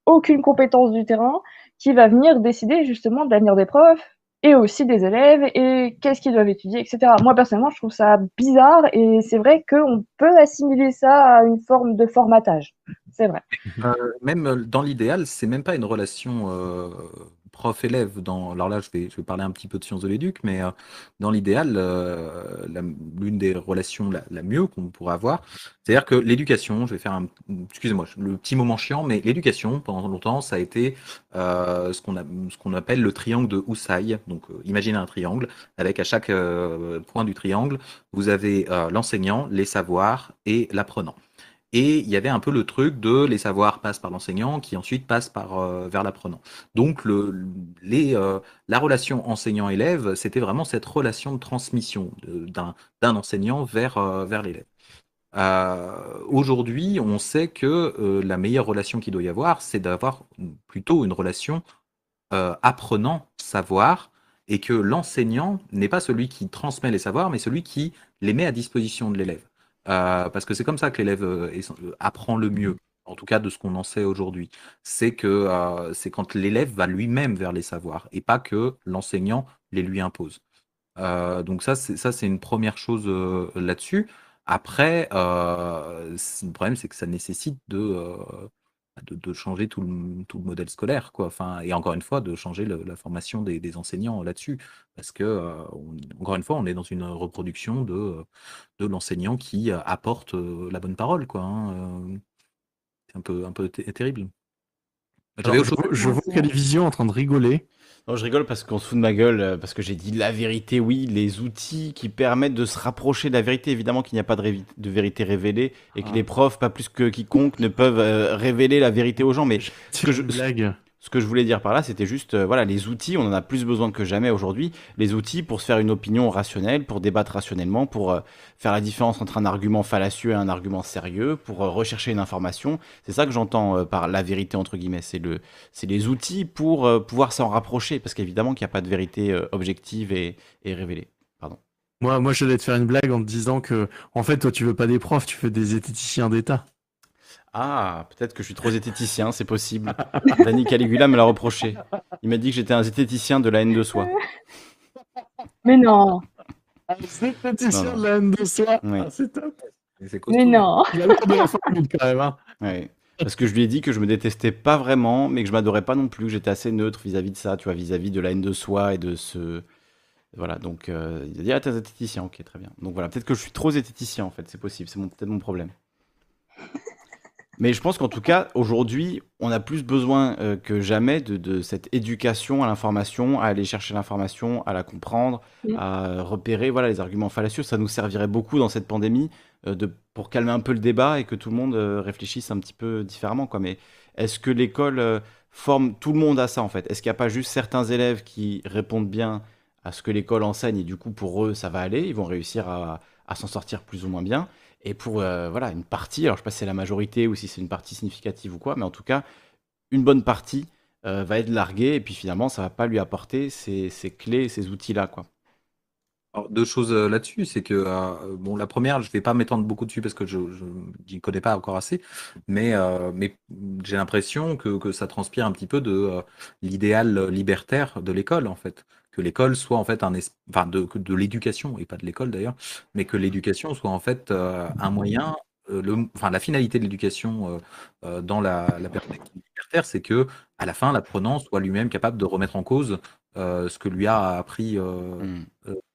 aucune compétence du terrain qui va venir décider justement de l'avenir des profs et aussi des élèves et qu'est-ce qu'ils doivent étudier, etc. Moi, personnellement, je trouve ça bizarre et c'est vrai qu'on peut assimiler ça à une forme de formatage. C'est vrai. Euh, même dans l'idéal, c'est même pas une relation euh, prof-élève, dans... alors là je vais, je vais parler un petit peu de sciences de l'éduc, mais euh, dans l'idéal, euh, l'une des relations la, mieux qu'on pourrait avoir, c'est-à-dire que l'éducation, je vais faire un, excusez-moi, le petit moment chiant, mais l'éducation, pendant longtemps, ça a été euh, ce qu'on appelle le triangle de Houssay. Donc imaginez un triangle, avec à chaque point du triangle, vous avez l'enseignant, les savoirs et l'apprenant. Et il y avait un peu le truc de les savoirs passent par l'enseignant, qui ensuite passe par euh, vers l'apprenant. Donc le, les, euh, la relation enseignant-élève, c'était vraiment cette relation de transmission d'un enseignant vers, euh, vers l'élève. Aujourd'hui, on sait que la meilleure relation qu'il doit y avoir, c'est d'avoir plutôt une relation apprenant-savoir et que l'enseignant n'est pas celui qui transmet les savoirs, mais celui qui les met à disposition de l'élève. Euh, parce que c'est comme ça que l'élève euh, apprend le mieux, en tout cas de ce qu'on en sait aujourd'hui. C'est que euh, c'est quand l'élève va lui-même vers les savoirs et pas que l'enseignant les lui impose. Donc ça, c'est ça, c'est une première chose là-dessus. Après, le problème, c'est que ça nécessite de, de, de changer tout le, tout le modèle scolaire, quoi. Enfin, et encore une fois, de changer le- la formation des, des enseignants là-dessus. Parce que, euh, on- encore une fois, on est dans une reproduction de, de l'enseignant qui euh, apporte euh, la bonne parole, quoi. hein. C'est un peu, un peu terrible. Alors, je, je vois Calivision en train de rigoler. Non, je rigole parce qu'on se fout de ma gueule, euh, parce que j'ai dit la vérité, oui, les outils qui permettent de se rapprocher de la vérité, évidemment qu'il n'y a pas de, vérité révélée, et que Ah. les profs, pas plus que quiconque, ne peuvent euh, révéler la vérité aux gens. Mais ce que je, blague. Ce que je voulais dire par là, c'était juste, euh, voilà, les outils, on en a plus besoin que jamais aujourd'hui. Les outils pour se faire une opinion rationnelle, pour débattre rationnellement, pour euh, faire la différence entre un argument fallacieux et un argument sérieux, pour euh, rechercher une information. C'est ça que j'entends par la vérité, entre guillemets. C'est le, les outils pour pouvoir s'en rapprocher, parce qu'évidemment qu'il n'y a pas de vérité objective et, révélée. Pardon. Moi, moi, j'allais te faire une blague en te disant que, en fait, toi, tu veux pas des profs, tu veux des zététiciens d'État. Ah, peut-être que je suis trop zététicien, c'est possible. Danny Caligula me l'a reproché. Il m'a dit que j'étais un zététicien de la haine de soi. Mais non, Zététicien Non, non. de la haine de soi. Oui. Ah, c'est top. Mais non. Il a l'air de la formule quand même. Hein. Parce que je lui ai dit que je me détestais pas vraiment, mais que je m'adorais pas non plus, que j'étais assez neutre vis-à-vis de ça, tu vois, vis-à-vis de la haine de soi et de ce. Voilà, donc euh, il a dit Ah, t'es un zététicien, ok, très bien. Donc voilà, peut-être que je suis trop zététicien en fait, c'est possible, c'est mon- peut-être mon problème. Mais je pense qu'en tout cas, aujourd'hui, on a plus besoin euh, que jamais de, de cette éducation à l'information, à aller chercher l'information, à la comprendre, à repérer voilà, les arguments fallacieux. Ça nous servirait beaucoup dans cette pandémie euh, de, pour calmer un peu le débat et que tout le monde euh, réfléchisse un petit peu différemment. Quoi. Mais est-ce que l'école forme tout le monde à ça, en fait? Est-ce qu'il n'y a pas juste certains élèves qui répondent bien à ce que l'école enseigne et du coup, pour eux, ça va aller, ils vont réussir à, à s'en sortir plus ou moins bien? Et pour euh, voilà, une partie, alors je sais pas si c'est la majorité ou si c'est une partie significative ou quoi, mais en tout cas, une bonne partie euh, va être larguée et puis finalement, ça va pas lui apporter ces, clés, ces outils-là. quoi. Alors, deux choses euh, là-dessus, c'est que bon, la première, je vais pas m'étendre beaucoup dessus parce que je n'y connais pas encore assez, mais, j'ai l'impression que, ça transpire un petit peu de l'idéal libertaire de l'école en fait, que l'école soit en fait un, enfin de, de l'éducation et pas de l'école d'ailleurs, mais que l'éducation soit en fait euh, un moyen, euh, le, enfin la finalité de l'éducation euh, euh, dans la, la perspective libertaire, c'est que à la fin, l'apprenant soit lui-même capable de remettre en cause euh, ce que lui a appris. euh, Mm.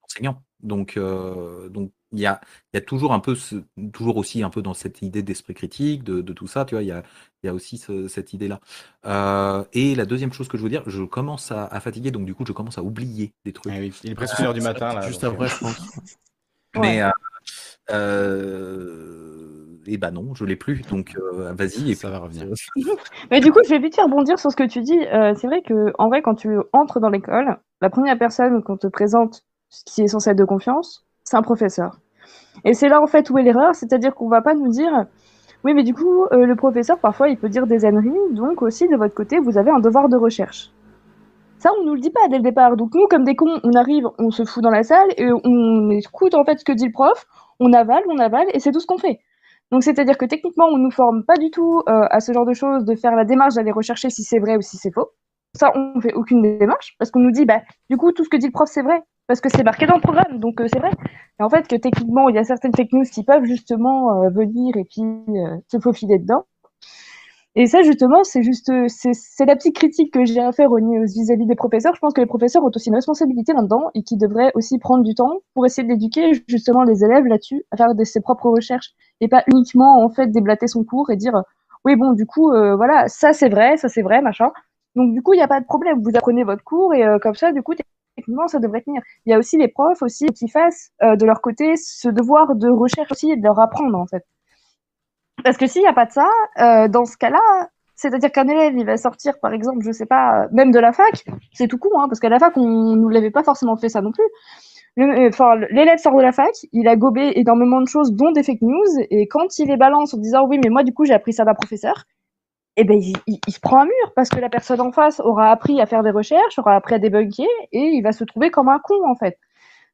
enseignant. Donc, euh, donc il y a, il y a toujours un peu, ce- toujours aussi un peu dans cette idée d'esprit critique, de, de tout ça, tu vois, il y a, il y a aussi ce- cette idée-là. Euh, et la deuxième chose que je veux dire, je commence à, à fatiguer, donc du coup, je commence à oublier des trucs. Ah oui, il est presque une heure du matin là. Juste après, euh, je pense. [laughs] Mais euh, euh, et bah non, je l'ai plus, donc euh, vas-y. Et ça va revenir. [laughs] Mais du coup, je vais vite faire rebondir sur ce que tu dis. Euh, c'est vrai que, en vrai, quand tu entres dans l'école, la première personne qu'on te présente, qui est censée être de confiance, c'est un professeur. Et c'est là, en fait, où est l'erreur, c'est-à-dire qu'on va pas nous dire, oui, mais du coup, euh, le professeur, parfois, il peut dire des âneries, donc aussi, de votre côté, vous avez un devoir de recherche. Ça, on nous le dit pas dès le départ. Donc nous, comme des cons, on arrive, on se fout dans la salle et on écoute en fait ce que dit le prof, on avale, on avale, et c'est tout ce qu'on fait. Donc c'est-à-dire que techniquement, on nous forme pas du tout euh, à ce genre de choses, de faire la démarche d'aller rechercher si c'est vrai ou si c'est faux. Ça, on fait aucune démarche parce qu'on nous dit, bah, du coup, tout ce que dit le prof, c'est vrai parce que c'est marqué dans le programme, donc euh, c'est vrai. Et en fait, que techniquement, il y a certaines fake qui peuvent justement euh, venir et puis euh, se faufiler dedans. Et ça, justement, c'est juste, c'est c'est la petite critique que j'ai à faire vis-à-vis des professeurs. Je pense que les professeurs ont aussi une responsabilité là-dedans et qui devraient aussi prendre du temps pour essayer d'éduquer justement les élèves là-dessus, à faire de ses propres recherches et pas uniquement en fait déblater son cours et dire oui bon du coup euh, voilà ça c'est vrai, ça c'est vrai machin. Donc du coup il n'y a pas de problème, vous apprenez votre cours et euh, comme ça du coup techniquement ça devrait tenir. Il y a aussi les profs aussi qui fassent euh, de leur côté ce devoir de recherche aussi et de leur apprendre en fait. Parce que s'il n'y a pas de ça, euh, dans ce cas-là, c'est-à-dire qu'un élève, il va sortir, par exemple, je sais pas, même de la fac, c'est tout con, hein, parce qu'à la fac, on nous l'avait pas forcément fait ça non plus. Enfin, l'élève sort de la fac, il a gobé énormément de choses, dont des fake news, et quand il les balance en disant oui, mais moi, du coup, j'ai appris ça d'un professeur, eh ben, il, il- il se prend un mur parce que la personne en face aura appris à faire des recherches, aura appris à débunker et il va se trouver comme un con en fait.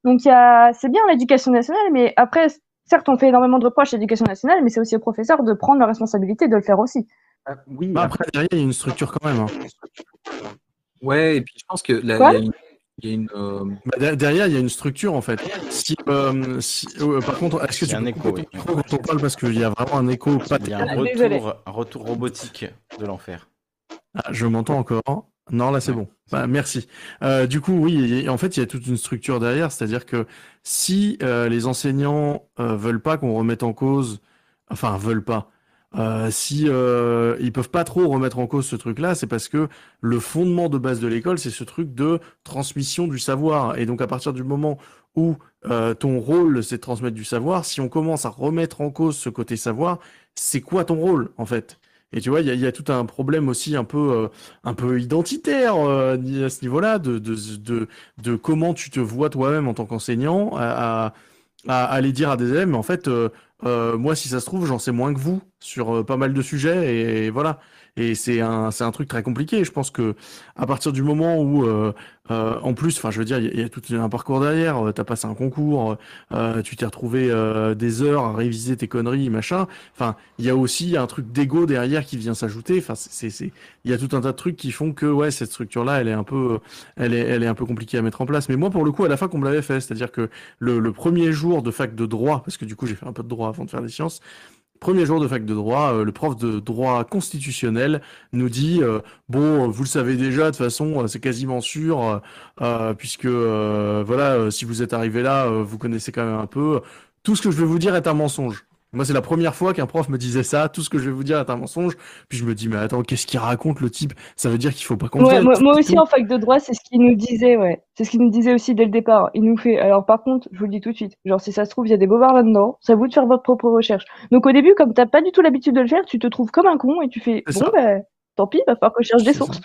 Donc il y a, c'est bien l'éducation nationale, mais après, certes, on fait énormément de reproches à l'éducation nationale, mais c'est aussi aux professeurs de prendre la responsabilité de le faire aussi. Ah, oui, Bah, après, derrière, il y a une structure quand même. hein. ouais, et puis je pense que là, Quoi? il y a une, il y a une, euh, Bah, der- derrière, il y a une structure en fait. Si, euh, si- euh, par contre, est-ce que Il y tu a un peux écho, oui. quand on parle parce qu'il y a vraiment un écho pas Il y a un retour, un retour robotique de l'enfer. Ah, je m'entends encore. Non, là c'est Ouais, bon. Bah, merci. Euh, du coup, oui, en fait, il y a toute une structure derrière, c'est-à-dire que si euh, les enseignants euh, veulent pas qu'on remette en cause, enfin veulent pas, euh, si euh, ils peuvent pas trop remettre en cause ce truc-là, c'est parce que le fondement de base de l'école, c'est ce truc de transmission du savoir. Et donc, à partir du moment où euh, ton rôle, c'est de transmettre du savoir, si on commence à remettre en cause ce côté savoir, c'est quoi ton rôle en fait? Et tu vois, il y a, y a tout un problème aussi un peu, euh, un peu identitaire euh, à ce niveau-là, de, de, de, de comment tu te vois toi-même en tant qu'enseignant, à, à, à aller dire à des élèves, mais en fait, euh, moi, si ça se trouve, j'en sais moins que vous sur euh, pas mal de sujets, et, voilà. Et c'est un, c'est un truc très compliqué. Je pense que à partir du moment où, euh, euh, en plus, enfin, je veux dire, il y, a- tout un parcours derrière. Euh, T'as passé un concours, euh, tu t'es retrouvé euh, des heures à réviser tes conneries, machin. Enfin, il y a aussi un truc d'ego derrière qui vient s'ajouter. Enfin, c'est, c'est, il y a tout un tas de trucs qui font que, ouais, cette structure-là, elle est un peu, elle est, elle est un peu compliquée à mettre en place. Mais moi, pour le coup, à la fac, on me l'avait fait. C'est-à-dire que le, le premier jour de fac de droit, parce que du coup, j'ai fait un peu de droit avant de faire des sciences. Premier jour de fac de droit, euh, le prof de droit constitutionnel nous dit euh, bon, euh, vous le savez déjà, de toute façon, c'est quasiment sûr, puisque voilà, si vous êtes arrivé là, vous connaissez quand même un peu. Tout ce que je vais vous dire est un mensonge. Moi, c'est la première fois qu'un prof me disait ça. Tout ce que je vais vous dire est un mensonge. Puis je me dis, mais attends, qu'est-ce qu'il raconte le type? Ça veut dire qu'il faut pas Ouais, fasse. moi, moi aussi, en fac de droit, c'est ce qu'il nous disait, ouais. C'est ce qu'il nous disait aussi dès le départ. Il nous fait, alors par contre, je vous le dis tout de suite, genre si ça se trouve, il y a des bobards là-dedans, c'est à vous de faire votre propre recherche. Donc au début, comme t'as pas du tout l'habitude de le faire, tu te trouves comme un con et tu fais, bon, ça. ben, tant pis, va falloir que je cherche des ça. sources.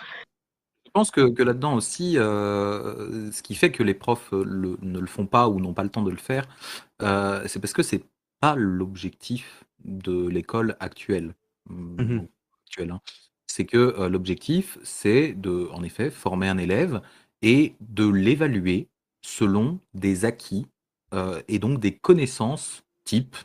Je pense que, que là-dedans aussi, euh, ce qui fait que les profs euh, le- ne le font pas ou n'ont pas le temps de le faire, euh, c'est parce que c'est pas l'objectif de l'école actuelle. Mhm. actuelle, hein. C'est que euh, l'objectif, c'est de, en effet, former un élève et de l'évaluer selon des acquis euh, et donc des connaissances type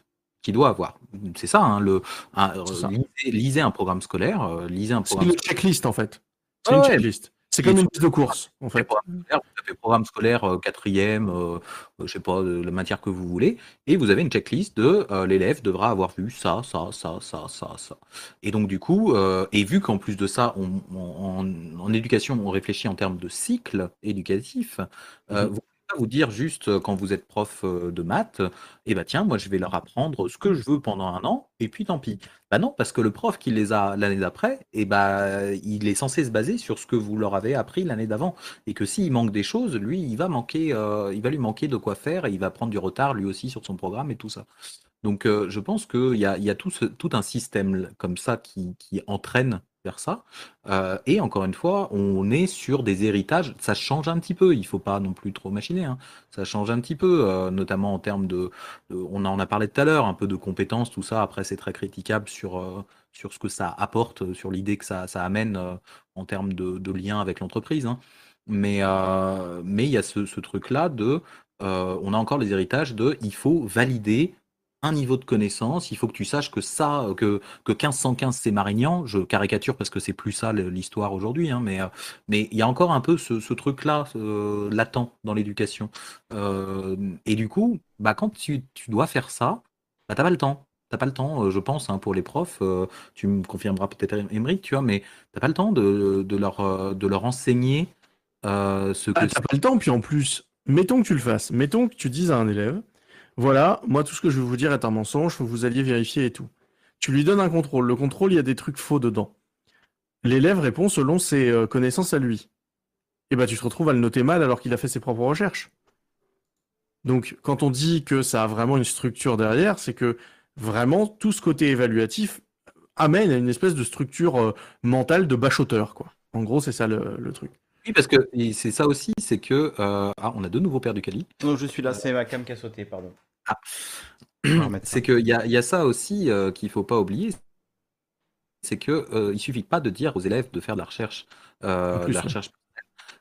qu'il doit avoir. C'est ça, hein, le, un- C'est ça. lisez, lisez un programme scolaire, euh, lisez un C'est programme une checklist en fait. C'est une ouais. checklist. C'est comme une liste de courses en fait, fait. programme scolaire, vous tapez programme scolaire euh, quatrième, euh, euh, je sais pas, la matière que vous voulez, et vous avez une checklist de euh, l'élève devra avoir vu ça, ça, ça, ça, ça, ça. Et donc du coup, euh, et vu qu'en plus de ça, on, on- en, en éducation, on réfléchit en termes de cycle éducatif, vous pas vous dire juste euh, quand vous êtes prof euh, de maths, et bah tiens, moi je vais leur apprendre ce que je veux pendant un an, et puis tant pis. Bah non, parce que le prof qui les a l'année d'après, et bah il est censé se baser sur ce que vous leur avez appris l'année d'avant et que s'il manque des choses, lui, il va manquer, euh, il va lui manquer de quoi faire et il va prendre du retard lui aussi sur son programme et tout ça. Donc, je pense qu'il y a, y a tout, ce- tout un système comme ça qui entraîne vers ça. Euh, et encore une fois, on est sur des héritages. Ça change un petit peu. Il faut pas non plus trop machiner. hein. Ça change un petit peu, euh, notamment en termes de, On en a parlé tout à l'heure, un peu de compétences, tout ça. Après, c'est très critiquable sur, euh, sur ce que ça apporte, sur l'idée que ça, ça amène en termes de, de lien avec l'entreprise. hein. Mais mais il y a ce, truc-là de, on a encore les héritages de, il faut valider un niveau de connaissance, il faut que tu saches que ça, que, que 1515 c'est Marignan, je caricature parce que c'est plus ça l'histoire aujourd'hui, hein, mais euh, mais il y a encore un peu ce, ce truc-là euh, latent dans l'éducation. Euh, et du coup, bah, quand tu, tu dois faire ça, bah, t'as pas le temps. T'as pas le temps, je pense, hein, pour les profs, euh, tu me confirmeras peut-être Émeric, tu vois, mais t'as pas le temps de, de leur, de leur enseigner ce que Ah, t'as pas le temps, puis en plus, mettons que tu le fasses, mettons que tu dises à un élève, voilà, moi tout ce que je vais vous dire est un mensonge, vous alliez vérifier et tout. Tu lui donnes un contrôle, le contrôle, il y a des trucs faux dedans. L'élève répond selon ses euh, connaissances à lui. Et bah tu te retrouves à le noter mal alors qu'il a fait ses propres recherches. Donc quand on dit que ça a vraiment une structure derrière, c'est que vraiment tout ce côté évaluatif amène à une espèce de structure euh, mentale de bachoteur, quoi. En gros, c'est ça le truc. Oui, parce que c'est ça aussi, c'est que euh, ah, on a de nouveau perdu Kali. Non, je suis là, c'est ma cam qui a sauté, pardon. Ah. C'est qu'il y a, il y a ça aussi euh, qu'il faut pas oublier. c'est que euh, il suffit pas de dire aux élèves de faire de la recherche, euh, En plus, de la ouais. recherche.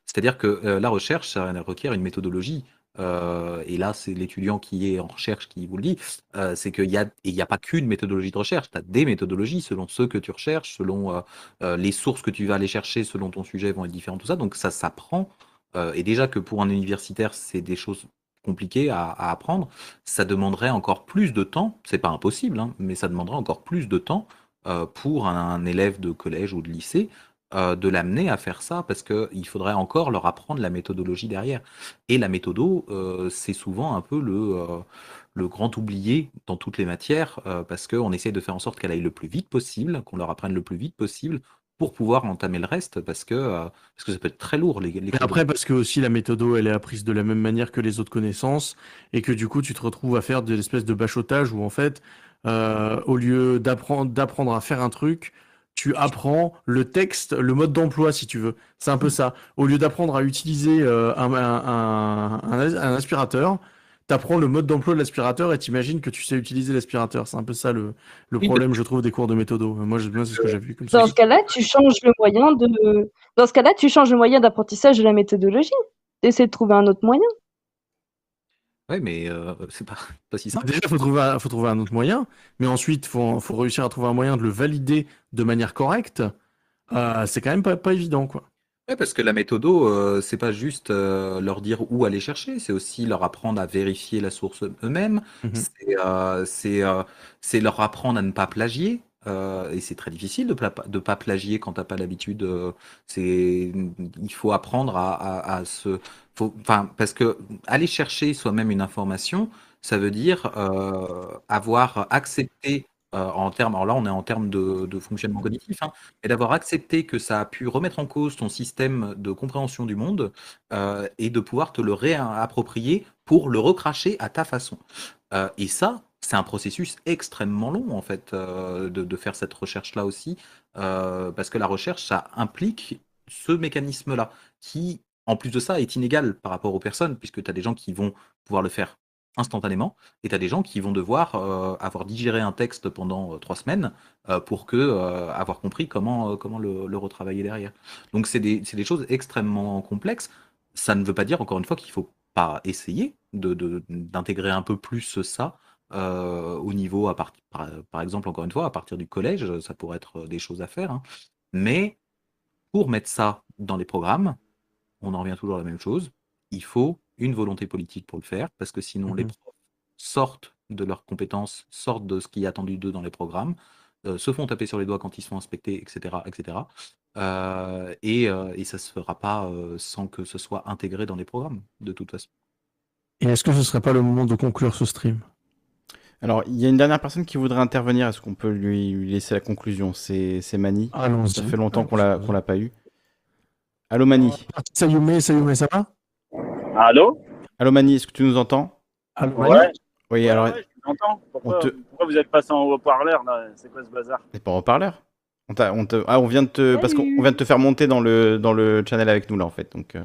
C'est-à-dire que euh, la recherche, ça requiert une méthodologie. Euh, et là, c'est l'étudiant qui est en recherche qui vous le dit. Euh, c'est qu'il y a, n'y a pas qu'une méthodologie de recherche. Tu as des méthodologies selon ce que tu recherches, selon euh, les sources que tu vas aller chercher, selon ton sujet vont être différentes, tout ça. Donc ça s'apprend. Et déjà que pour un universitaire, c'est des choses compliquées à, apprendre. Ça demanderait encore plus de temps. C'est pas impossible, hein, mais ça demanderait encore plus de temps pour un élève de collège ou de lycée euh, de l'amener à faire ça parce qu'il faudrait encore leur apprendre la méthodologie derrière. Et la méthodo, euh, c'est souvent un peu le, euh, le grand oublié dans toutes les matières euh, parce qu'on essaie de faire en sorte qu'elle aille le plus vite possible, qu'on leur apprenne le plus vite possible pour pouvoir entamer le reste parce que, euh, parce que ça peut être très lourd. Les, les après, parce que aussi la méthodo, elle est apprise de la même manière que les autres connaissances, et que du coup, tu te retrouves à faire de l'espèce de bachotage où en fait, euh, au lieu d'apprendre d'apprendre à faire un truc, tu apprends le texte, le mode d'emploi, si tu veux. C'est un peu ça. Au lieu d'apprendre à utiliser euh, un, un, un, un- un aspirateur, tu apprends le mode d'emploi de l'aspirateur et t'imagines que tu sais utiliser l'aspirateur. C'est un peu ça le, le Oui, problème, je trouve, des cours de méthodo. Moi, c'est ce que j'ai vu comme ça. Dans ce cas-là, tu changes le moyen de. Dans ce cas-là, tu changes le moyen d'apprentissage de la méthodologie. Essaie de trouver un autre moyen. Ouais, mais euh, c'est pas, [laughs] pas si simple. Déjà, il faut trouver, un- faut trouver un autre moyen, mais ensuite, il faut, faut réussir à trouver un moyen de le valider de manière correcte. Euh, c'est quand même pas, pas évident, quoi. Ouais, parce que la méthodo, euh, c'est pas juste leur dire où aller chercher, c'est aussi leur apprendre à vérifier la source eux-mêmes. Mhm. C'est leur apprendre à ne pas plagier. Euh, et c'est très difficile de de pas plagier quand t'as pas l'habitude. euh, il faut apprendre à, se, parce que aller chercher soi-même une information, ça veut dire euh, avoir accepté en termes. Alors là, on est en termes de, fonctionnement cognitif, hein, et d'avoir accepté que ça a pu remettre en cause ton système de compréhension du monde et de pouvoir te le réapproprier pour le recracher à ta façon. Et ça, c'est un processus extrêmement long, en fait, euh, de, faire cette recherche-là aussi, euh, parce que la recherche, ça implique ce mécanisme-là, qui, en plus de ça, est inégal par rapport aux personnes, puisque tu as des gens qui vont pouvoir le faire instantanément, et tu as des gens qui vont devoir euh, avoir digéré un texte pendant trois semaines pour que avoir compris comment, comment le, le retravailler derrière. Donc c'est des, des choses extrêmement complexes. Ça ne veut pas dire, encore une fois, qu'il faut pas essayer de, de- d'intégrer un peu plus ça euh, au niveau, à par, par exemple, encore une fois, à partir du collège, ça pourrait être des choses à faire. hein. Mais pour mettre ça dans les programmes, on en revient toujours à la même chose. Il faut une volonté politique pour le faire, parce que sinon les Mhm. profs sortent de leurs compétences, sortent de ce qui est attendu d'eux dans les programmes, euh, se font taper sur les doigts quand ils sont inspectés, etc. etc. Euh, et, euh, et ça se fera pas euh, sans que ce soit intégré dans les programmes, de toute façon. Et est-ce que ce serait pas le moment de conclure ce stream? Alors, il y a une dernière personne qui voudrait intervenir. Est-ce qu'on peut lui, laisser la conclusion? C'est Mani. Allons-y. Ça fait longtemps qu'on l'a qu'on l'a pas eu. Allô Mani. Sayume, Sayume, ça va? Allô? Allô Mani, est-ce que tu nous entends? Allô, Ouais, Mani? Oui, ouais, alors, ouais, je vous entends. Pourquoi, on te- pourquoi vous êtes passé en haut-parleur là? C'est quoi ce bazar? C'est pas en haut-parleur? On, te... Ah, on vient de te... Parce qu'on on vient de te faire monter dans le, dans le channel avec nous, là, en fait. Donc, euh,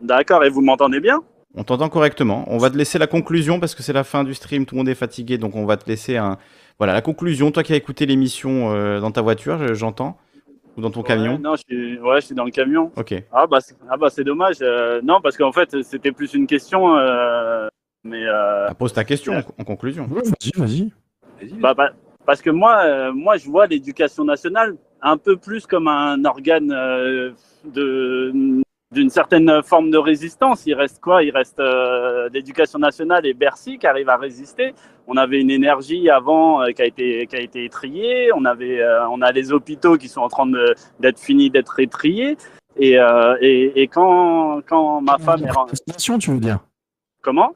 D'accord, et vous m'entendez bien? On t'entend correctement. On va te laisser la conclusion, parce que c'est la fin du stream, tout le monde est fatigué, donc on va te laisser un... Voilà, la conclusion. Toi qui as écouté l'émission euh, dans ta voiture, je- j'entends, ou dans ton Ouais, camion? Non, je suis, ouais, je suis dans le camion. Ok. Ah bah, c'est ah bah, c'est dommage. euh, non, parce qu'en fait, c'était plus une question. euh, mais euh, Ah, pose ta question en, en conclusion. Ouais, Vas-y, vas-y. bah, bah, parce que moi, euh, moi, je vois l'éducation nationale un peu plus comme un organe euh, de d'une certaine forme de résistance. Il reste quoi? Il reste euh, l'éducation nationale et Bercy qui arrivent à résister. On avait une énergie avant euh, qui a été qui a été étriée. On avait euh, on a les hôpitaux qui sont en train d'être finis d'être étriés. Et, et, et quand quand ma femme est privatisation, tu veux dire? Comment?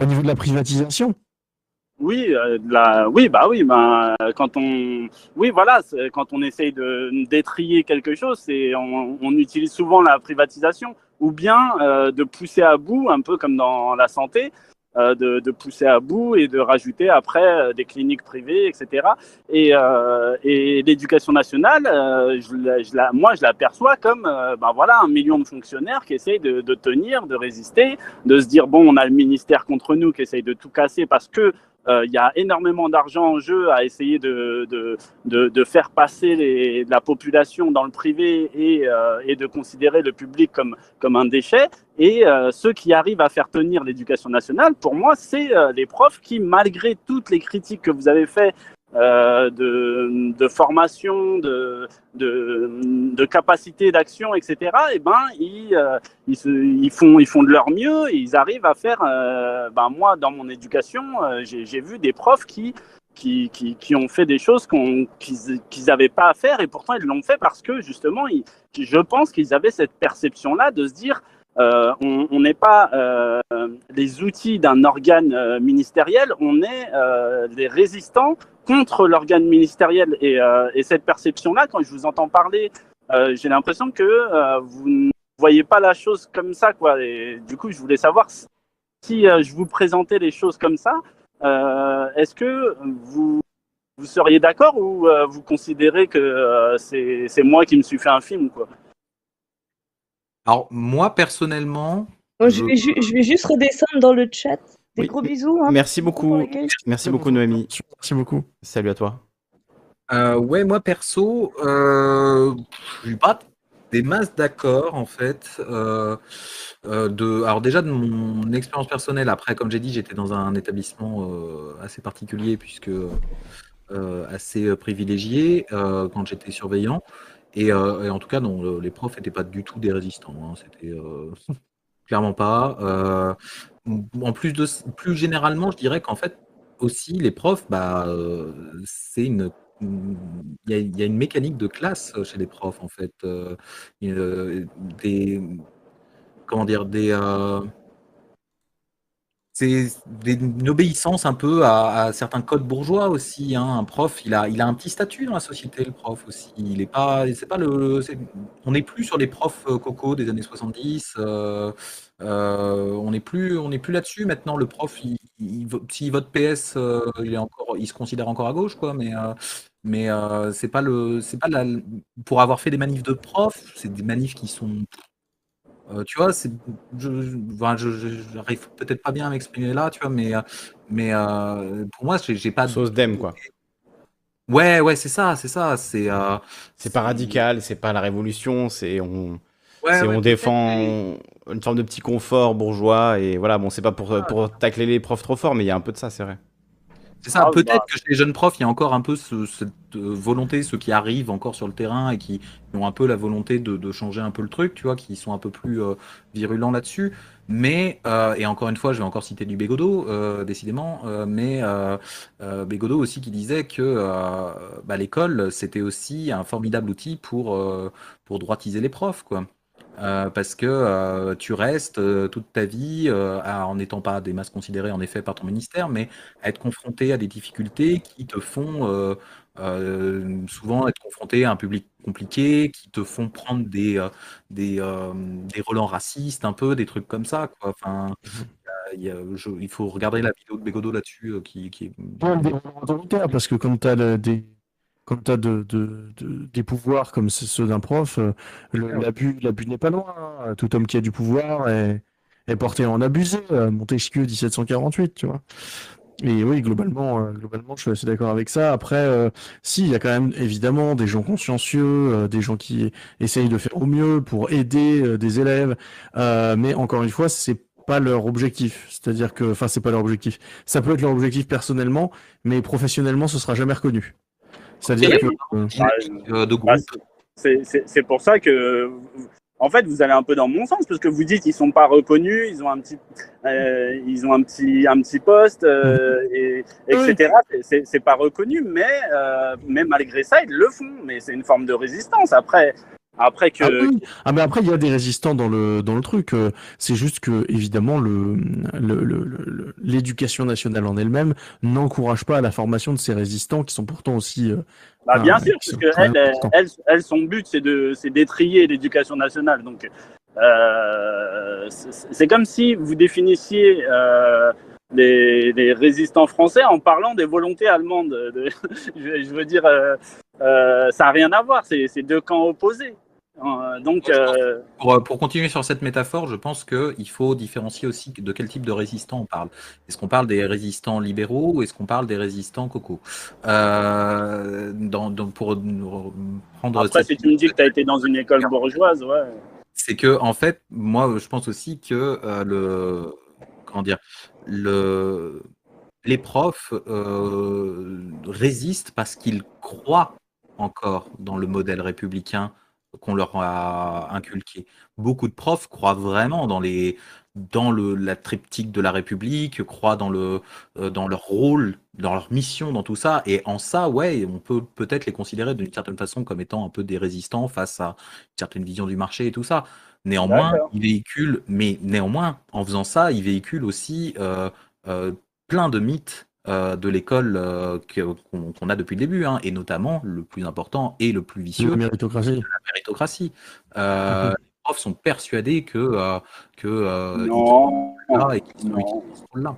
Au niveau de la privatisation? Oui, euh, la... oui, bah oui, euh, quand on, oui, voilà, quand on essaye de d'étrier quelque chose, c'est on, utilise souvent la privatisation ou bien euh, de pousser à bout, un peu comme dans la santé, euh, de, de pousser à bout et de rajouter après des cliniques privées, etc. Et, et l'éducation nationale, je, la- la- moi, je l'aperçois comme, euh, ben voilà, un million de fonctionnaires qui essayent de, de tenir, de résister, de se dire bon, on a le ministère contre nous qui essaye de tout casser parce que il y a énormément d'argent en jeu à essayer de, de, de, faire passer la population dans le privé et, euh, et de considérer le public comme, comme un déchet. Et euh, ceux qui arrivent à faire tenir l'éducation nationale, pour moi, c'est euh, les profs qui, malgré toutes les critiques que vous avez faites euh, de, formation, de, de, capacité d'action, etc., et ben, ils, euh, ils, font, ils font de leur mieux et ils arrivent à faire. Euh, ben, moi, dans mon éducation, j'ai vu des profs qui, qui, qui, ont fait des choses qu'ils qu n'avaient pas à faire et pourtant ils l'ont fait parce que justement, je pense qu'ils avaient cette perception-là de se dire. On n'est pas les outils d'un organe ministériel, on est des résistants contre l'organe ministériel. Et, euh, et cette perception-là, quand je vous entends parler, euh, j'ai l'impression que euh, vous ne voyez pas la chose comme ça. Quoi. Et du coup, je voulais savoir si, si je vous présentais les choses comme ça, est-ce que vous, vous seriez d'accord ou vous considérez que c'est moi qui me suis fait un film quoi? Alors, moi, personnellement... Bon, je, vais je vais juste redescendre dans le chat. Des oui. gros bisous. Hein. Merci beaucoup. Merci beaucoup, Noémie. Merci beaucoup. Salut à toi. Euh, ouais, moi perso, euh, je suis pas des masses d'accord en fait. Euh, euh, de, alors déjà de mon expérience personnelle. Après, comme j'ai dit, j'étais dans un établissement euh, assez particulier puisque euh, assez privilégié quand j'étais surveillant. Et, et, en tout cas, non, les profs n'étaient pas du tout des résistants. Hein. C'était [laughs] clairement pas en plus de plus généralement, je dirais qu'en fait aussi les profs, bah, euh, c'est une il y, a, une mécanique de classe chez les profs en fait, euh, des comment dire des euh, c'est une obéissance un peu à, certains codes bourgeois aussi. Hein. Un prof, il a, il a un petit statut dans la société, le prof aussi. Il est pas, c'est pas le, on n'est plus sur les profs coco des années 70. Euh, euh, on n'est plus, plus là-dessus maintenant. Le prof, il, il, s'il vote PS, euh, il est encore, il se considère encore à gauche, quoi. Mais, euh, mais c'est pas le, pas la, pour avoir fait des manifs de prof, c'est des manifs qui sont euh, tu vois, c'est, je, j'arrive peut-être pas bien à m'exprimer là, tu vois, mais, mais euh, pour moi, j'ai, j'ai pas. Sauce d'aime, quoi. Ouais, ouais, c'est ça, c'est ça. C'est, euh, c'est pas radical, c'est pas la révolution, c'est on, ouais, c'est, ouais, on défend une forme de petit confort bourgeois et voilà. Bon, c'est pas pour, ah, pour tacler les profs trop fort, mais il y a un peu de ça, c'est vrai. C'est ça, ah, peut-être bah... que chez les jeunes profs, il y a encore un peu ce, cette volonté, ceux qui arrivent encore sur le terrain et qui ont un peu la volonté de, de changer un peu le truc, tu vois, qui sont un peu plus euh, virulents là-dessus. Mais, euh, et encore une fois, je vais encore citer du Bégodeau, euh, décidément, euh, mais euh, Bégodeau aussi qui disait que bah, l'école, c'était aussi un formidable outil pour, pour droitiser les profs, quoi. Euh, parce que euh, tu restes euh, toute ta vie, à, en n'étant pas des masses considérées en effet par ton ministère, mais à être confronté à des difficultés qui te font souvent être confronté à un public compliqué, qui te font prendre des, des, des relents racistes, un peu, des trucs comme ça. Quoi. Enfin, il, y a, je, il faut regarder la vidéo de Bégodeau là-dessus qui, qui est. parce que quand tu as des quand tu as de, de, de, des pouvoirs comme ceux d'un prof, l'abus n'est pas loin. Hein. Tout homme qui a du pouvoir est, est porté à en abuser. Montesquieu 1748, tu vois. Et oui, globalement, euh, globalement, je suis assez d'accord avec ça. Après, euh, si, il y a quand même évidemment des gens consciencieux, euh, des gens qui essayent de faire au mieux pour aider euh, des élèves. mais encore une fois, c'est pas leur objectif. C'est-à-dire que, enfin, c'est pas leur objectif. Ça peut être leur objectif personnellement, mais professionnellement, ce sera jamais reconnu. C'est-à-dire que. Euh, de groupe. C'est pour ça que. En fait, vous allez un peu dans mon sens parce que vous dites qu'ils sont pas reconnus, ils ont un petit, euh, ils ont un petit, un petit poste, euh, et, etc. C'est pas reconnu, mais, euh, mais malgré ça, ils le font. Mais c'est une forme de résistance. Après, après que. Ah, oui. ah, mais après il y a des résistants dans le dans le truc. Euh, c'est juste que évidemment le l'éducation le, le, nationale en elle-même n'encourage pas à la formation de ces résistants qui sont pourtant aussi. Euh, bah, bien sûr, parce que elle, elle, elle, son but c'est de c'est d'étrier l'éducation nationale. Donc euh, c'est comme si vous définissiez. Les, les, résistants français en parlant des volontés allemandes. De, [laughs] je, je, veux dire, euh, euh, ça n'a rien à voir, c'est deux camps opposés. Euh, donc, euh, Pour, pour continuer sur cette métaphore, je pense qu'il faut différencier aussi de quel type de résistants on parle. Est-ce qu'on parle des résistants libéraux ou est-ce qu'on parle des résistants coco Euh, dans, dans- Pour prendre après, cette- si tu me dis que tu as été dans une école bourgeoise, ouais. c'est que en fait, moi, je pense aussi que euh, le comment dire, le les profs résistent parce qu'ils croient encore dans le modèle républicain qu'on leur a inculqué. Beaucoup de profs croient vraiment dans les dans le la triptyque de la République, croient dans le euh, dans leur rôle, dans leur mission, dans tout ça. Et en ça, ouais, on peut peut-être les considérer d'une certaine façon comme étant un peu des résistants face à une certaine vision du marché et tout ça. Néanmoins, D'accord. il véhicule, mais néanmoins, en faisant ça, il véhicule aussi euh, euh, plein de mythes euh, de l'école euh, qu'on a depuis le début, hein, et notamment le plus important et le plus vicieux, La méritocratie. la méritocratie. Euh, Mhm. Les profs sont persuadés que, euh, que euh, ils Non, sont là et qu'ils sont non. utiles dans ce rôle-là.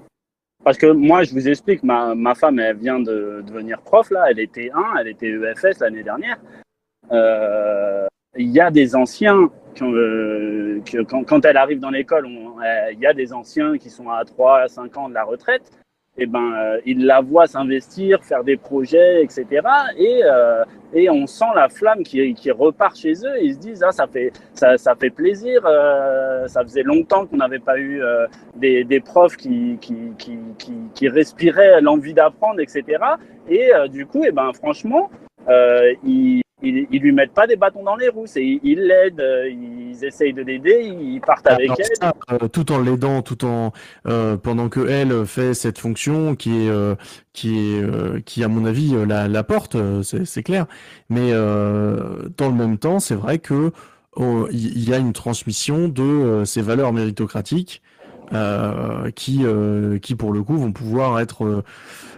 Parce que moi, je vous explique, ma, ma femme, elle vient de devenir prof, là. Elle était 1, elle était EFS l'année dernière. Euh, Il y a des anciens, euh, que, quand, quand elle arrive dans l'école, euh, il y a des anciens qui sont à 3 à 5 ans de la retraite. Et ben, euh, ils la voient s'investir, faire des projets, etc. Et, euh, et on sent la flamme qui, qui repart chez eux. Ils se disent, ah, ça fait, ça, ça fait plaisir. euh, ça faisait longtemps qu'on n'avait pas eu euh, des, des profs qui, qui, qui, qui, qui respiraient l'envie d'apprendre, etc. Et euh, du coup, et ben, franchement, euh, ils, ils, ils lui mettent pas des bâtons dans les roues. C'est- Ils l'aident, euh, ils essayent de l'aider, ils partent avec Alors, elle. ça, euh, tout en l'aidant, tout en euh, pendant que elle fait cette fonction qui est euh, qui est euh, qui à mon avis la, la porte, c'est c'est clair. Mais euh, dans le même temps, c'est vrai que oh, il il y a une transmission de ces valeurs méritocratiques euh, qui euh, qui pour le coup vont pouvoir être euh,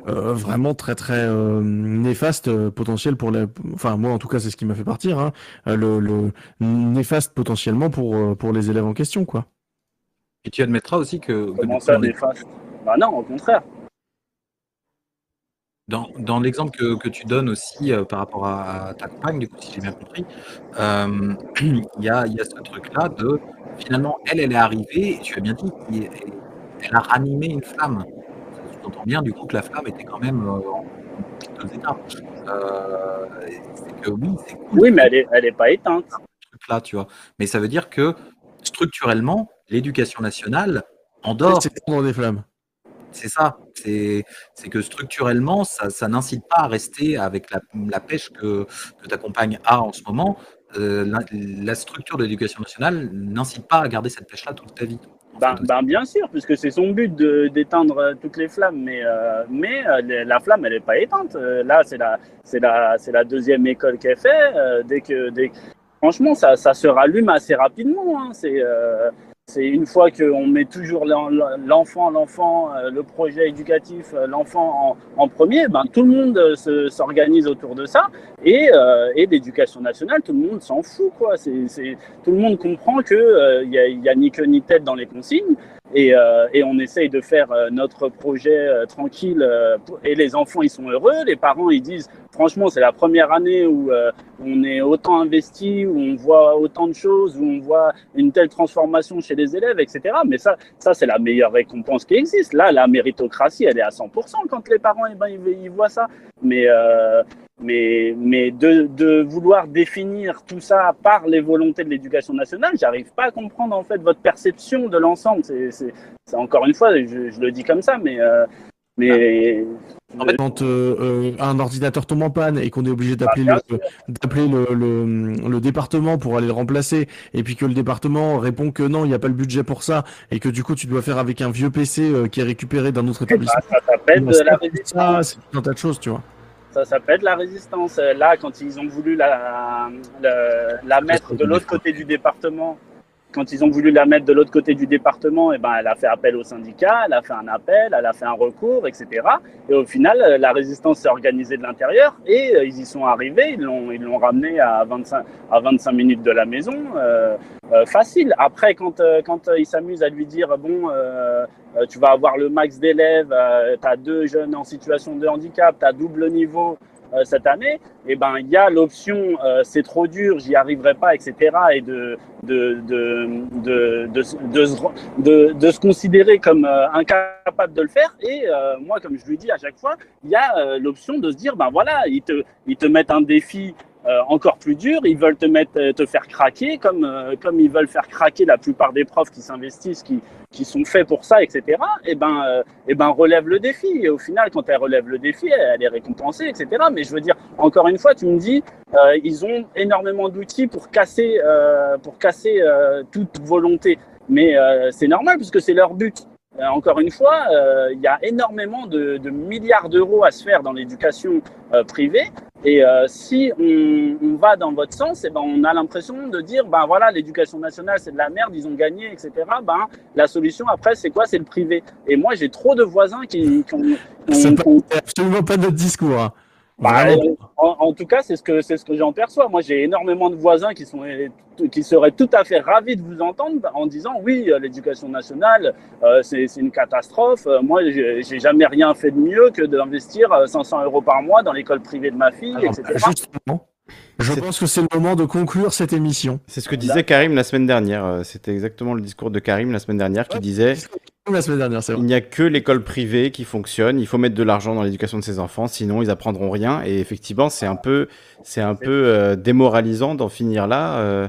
euh, vraiment très très euh, néfastes euh, potentiel pour la enfin moi en tout cas c'est ce qui m'a fait partir hein, euh, le, le néfaste potentiellement pour euh, pour les élèves en question quoi. Et tu admettras aussi que, Comment ça, néfaste? Bah non, au contraire. Dans, dans l'exemple que, que tu donnes aussi euh, par rapport à, à ta compagne, du coup, si j'ai bien compris, euh, [clears throat] il y, a, il y a ce truc-là de finalement, elle, elle est arrivée, et tu as bien dit, elle, elle a ranimé une flamme. Tu entends bien du coup que la flamme était quand même euh, en deux étapes. Euh, c'est que oui, c'est cool Oui, mais elle est, elle est pas éteinte. ce truc-là, tu vois. Mais ça veut dire que structurellement, l'éducation nationale, en dehors C'est des flammes. C'est ça. C'est que structurellement, ça, ça n'incite pas à rester avec la, la pêche que, que ta compagne a en ce moment. Euh, la, la structure de l'éducation nationale n'incite pas à garder cette pêche-là toute ta vie. en Ben, ben, bien sûr, puisque c'est son but d'éteindre euh, toutes les flammes, mais, euh, mais euh, la flamme, elle n'est pas éteinte. Là, c'est la, deuxième école qu'elle fait. dès que, dès... Franchement, ça, ça se rallume assez rapidement. hein. C'est c'est une fois qu'on met toujours l'en- l'enfant, l'enfant, euh, le projet éducatif, euh, l'enfant en, premier, ben, tout le monde euh, se- s'organise autour de ça. Et, euh, et l'éducation nationale, tout le monde s'en fout. Quoi. Tout le monde comprend qu'il il n'y a, a ni queue ni tête dans les consignes. Et, euh, et on essaye de faire notre projet tranquille. euh, et les enfants, ils sont heureux. Les parents, ils disent, franchement, c'est la première année où euh, on est autant investi, où on voit autant de choses, où on voit une telle transformation chez les élèves, etc. Mais ça, ça c'est la meilleure récompense qui existe. Là, la méritocratie, elle est à 100% quand les parents, eh ben, ils, ils voient ça. Mais, euh, mais, mais de, vouloir définir tout ça par les volontés de l'éducation nationale, j'arrive pas à comprendre en fait votre perception de l'ensemble. C'est, encore une fois, je, je le dis comme ça, mais, euh, mais Quand euh, euh, un ordinateur tombe en panne et qu'on est obligé d'appeler Ah, le, d'appeler le, le, le département pour aller le remplacer, et puis que le département répond que non, il n'y a pas le budget pour ça, et que du coup tu dois faire avec un vieux PC euh, qui est récupéré d'un autre établissement. ça s'appelle Bah, de la ça, résistance. ça, c'est tout un tas de choses, tu vois. Ça s'appelle la résistance. Là, quand ils ont voulu la, la, la mettre de l'autre côté du département, quand ils ont voulu la mettre de l'autre côté du département, et ben, elle a fait appel au syndicat, elle a fait un appel, elle a fait un recours, etc. Et au final, euh, la résistance s'est organisée de l'intérieur et euh, ils y sont arrivés. Ils l'ont, ils ramené à 25, à 25 minutes de la maison, euh, euh, facile. Après, quand, quand ils s'amusent à lui dire bon, tu vas avoir le max d'élèves, tu as deux jeunes en situation de handicap, tu as double niveau, euh, cette année, eh ben il y a l'option euh, c'est trop dur, j'y arriverai pas, etc. Et de de de de de, se, considérer comme euh, incapable de le faire. Et moi, comme je lui dis à chaque fois, il y a l'option de se dire ben voilà, ils te ils te mettent un défi euh, encore plus dur. Ils veulent te mettre, euh, te faire craquer, comme euh, comme ils veulent faire craquer la plupart des profs qui s'investissent, qui qui sont faits pour ça, etc. Et ben euh, et ben relève le défi. Et au final, quand elle relève le défi, elle, elle est récompensée, etc. Mais je veux dire, encore une fois, tu me dis, ils ont énormément d'outils pour casser pour casser toute volonté. Mais c'est normal puisque c'est leur but. Euh, encore une fois, euh, il y a énormément de, de milliards d'euros à se faire dans l'éducation euh, privée. Et euh, si on, on va dans votre sens, et ben on a l'impression de dire, ben voilà, l'éducation nationale c'est de la merde, ils ont gagné, etc. Ben la solution après c'est quoi? C'est le privé. Et moi j'ai trop de voisins qui, qui ont, qui ont- qui absolument pas notre discours. hein. Bah, en, en tout cas, c'est ce que c'est ce que j'en perçois. Moi, j'ai énormément de voisins qui sont qui seraient tout à fait ravis de vous entendre en disant oui, euh, l'éducation nationale, euh, c'est c'est une catastrophe. Euh, Moi, j'ai jamais rien fait de mieux que d'investir euh, 500 euros par mois dans l'école privée de ma fille, Alors, etc. justement, je pense que c'est le moment de conclure cette émission. C'est ce que disait Karim la semaine dernière. C'était exactement le discours de Karim la semaine dernière qui Ouais. disait La semaine dernière, c'est il n'y a que l'école privée qui fonctionne. Il faut mettre de l'argent dans l'éducation de ses enfants, sinon ils apprendront rien. Et effectivement, c'est un peu, c'est un peu euh, démoralisant d'en finir là. euh,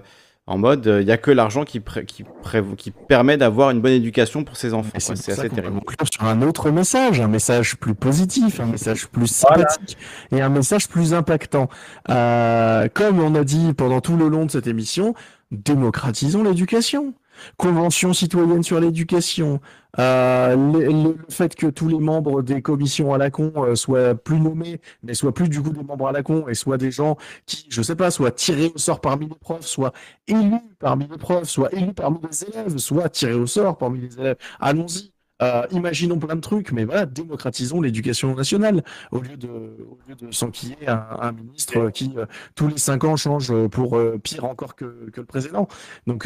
en mode, euh, il n'y a que l'argent qui, pré- qui, pré- qui permet d'avoir une bonne éducation pour ses enfants. C'est assez terrible. conclure sur un autre message, un message plus positif, un message plus Voilà. sympathique et un message plus impactant. Euh, comme on a dit pendant tout le long de cette émission, démocratisons l'éducation. Convention citoyenne sur l'éducation, euh, le, le- fait que tous les membres des commissions à la con euh, soient plus nommés, mais soient plus du coup des membres à la con et soient des gens qui, je sais pas, soient tirés au sort parmi les profs, soient élus parmi les profs, soient élus parmi les élèves, soient tirés au sort parmi les élèves. Allons-y. Euh, imaginons plein de trucs, mais voilà, démocratisons l'éducation nationale au lieu de, au lieu de s'enquiller un, un ministre qui euh, tous les cinq ans change pour euh, pire encore que, que le précédent. Donc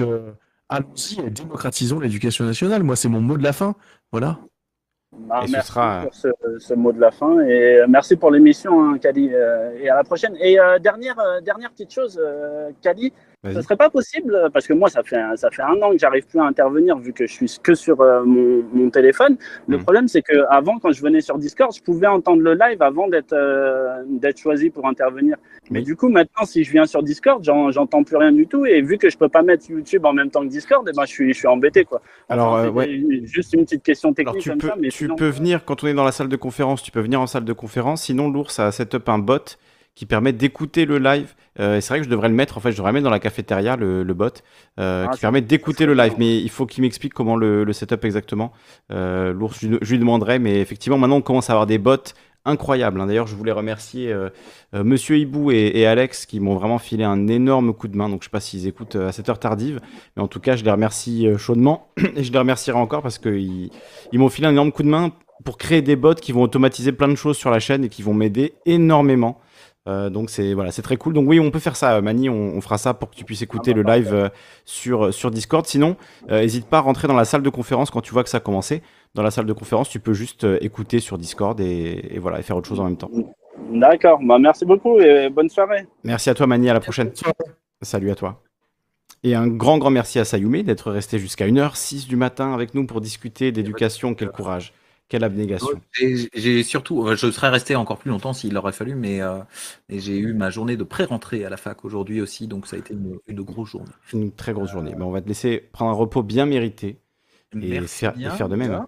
allons-y et démocratisons l'éducation nationale. Moi, c'est mon mot de la fin. Voilà. Bah, Et ce merci sera- pour ce, ce mot de la fin et euh, merci pour l'émission, hein, Kali, euh, et à la prochaine. Et euh, dernière euh, dernière petite chose, euh, Kali. Ce serait pas possible, parce que moi, ça fait, un- ça fait un an que j'arrive plus à intervenir vu que je suis que sur euh, mon, mon téléphone. Le Mhm. problème, c'est que avant, quand je venais sur Discord, je pouvais entendre le live avant d'être euh, d'être choisi pour intervenir. Mais Oui. du coup, maintenant, si je viens sur Discord, j'en- j'entends plus rien du tout. Et vu que je peux pas mettre YouTube en même temps que Discord, eh ben, je suis, je suis embêté, quoi. Alors, euh, Juste une petite question technique Alors tu comme peux, ça, mais tu sinon- peux venir quand on est dans la salle de conférence, tu peux venir en salle de conférence. Sinon, l'ours a set up un bot qui permet d'écouter le live. Euh, c'est vrai que je devrais le mettre. En fait, je devrais le mettre dans la cafétéria le, le bot euh, Ah, qui permet d'écouter le live. Mais il faut qu'il m'explique comment le, le setup exactement. Euh, l'ours, je lui demanderai. Mais effectivement, maintenant, on commence à avoir des bots incroyables. hein. D'ailleurs, je voulais remercier euh, euh, Monsieur Hibou et, Alex qui m'ont vraiment filé un énorme coup de main. Donc, je sais pas s'ils écoutent euh, à cette heure tardive, mais en tout cas, je les remercie chaudement [clears throat] et je les remercierai encore parce qu'ils ils m'ont filé un énorme coup de main pour créer des bots qui vont automatiser plein de choses sur la chaîne et qui vont m'aider énormément. Donc c'est voilà, c'est très cool. Donc oui, on peut faire ça, Mani, on, on fera ça pour que tu puisses écouter le live sur sur Discord. Sinon, n'hésite pas à rentrer dans la salle de conférence quand tu vois que ça a commencé. Dans la salle de conférence, tu peux juste euh, écouter sur Discord et, et voilà, et faire autre chose en même temps. D'accord, bah, merci beaucoup et bonne soirée. Merci à toi, Mani, à la prochaine. Salut à toi. Et un grand, grand merci à Sayumi d'être resté jusqu'à 1h06 du matin avec nous pour discuter d'éducation. Quel courage, quelle abnégation. J'ai surtout, euh, je serais resté encore plus longtemps s'il aurait fallu, mais euh, j'ai eu ma journée de pré-rentrée à la fac aujourd'hui aussi, donc ça a été une, une grosse journée. Une très grosse journée. Mais on va te laisser prendre un repos bien mérité et, faire, et bien, faire de même.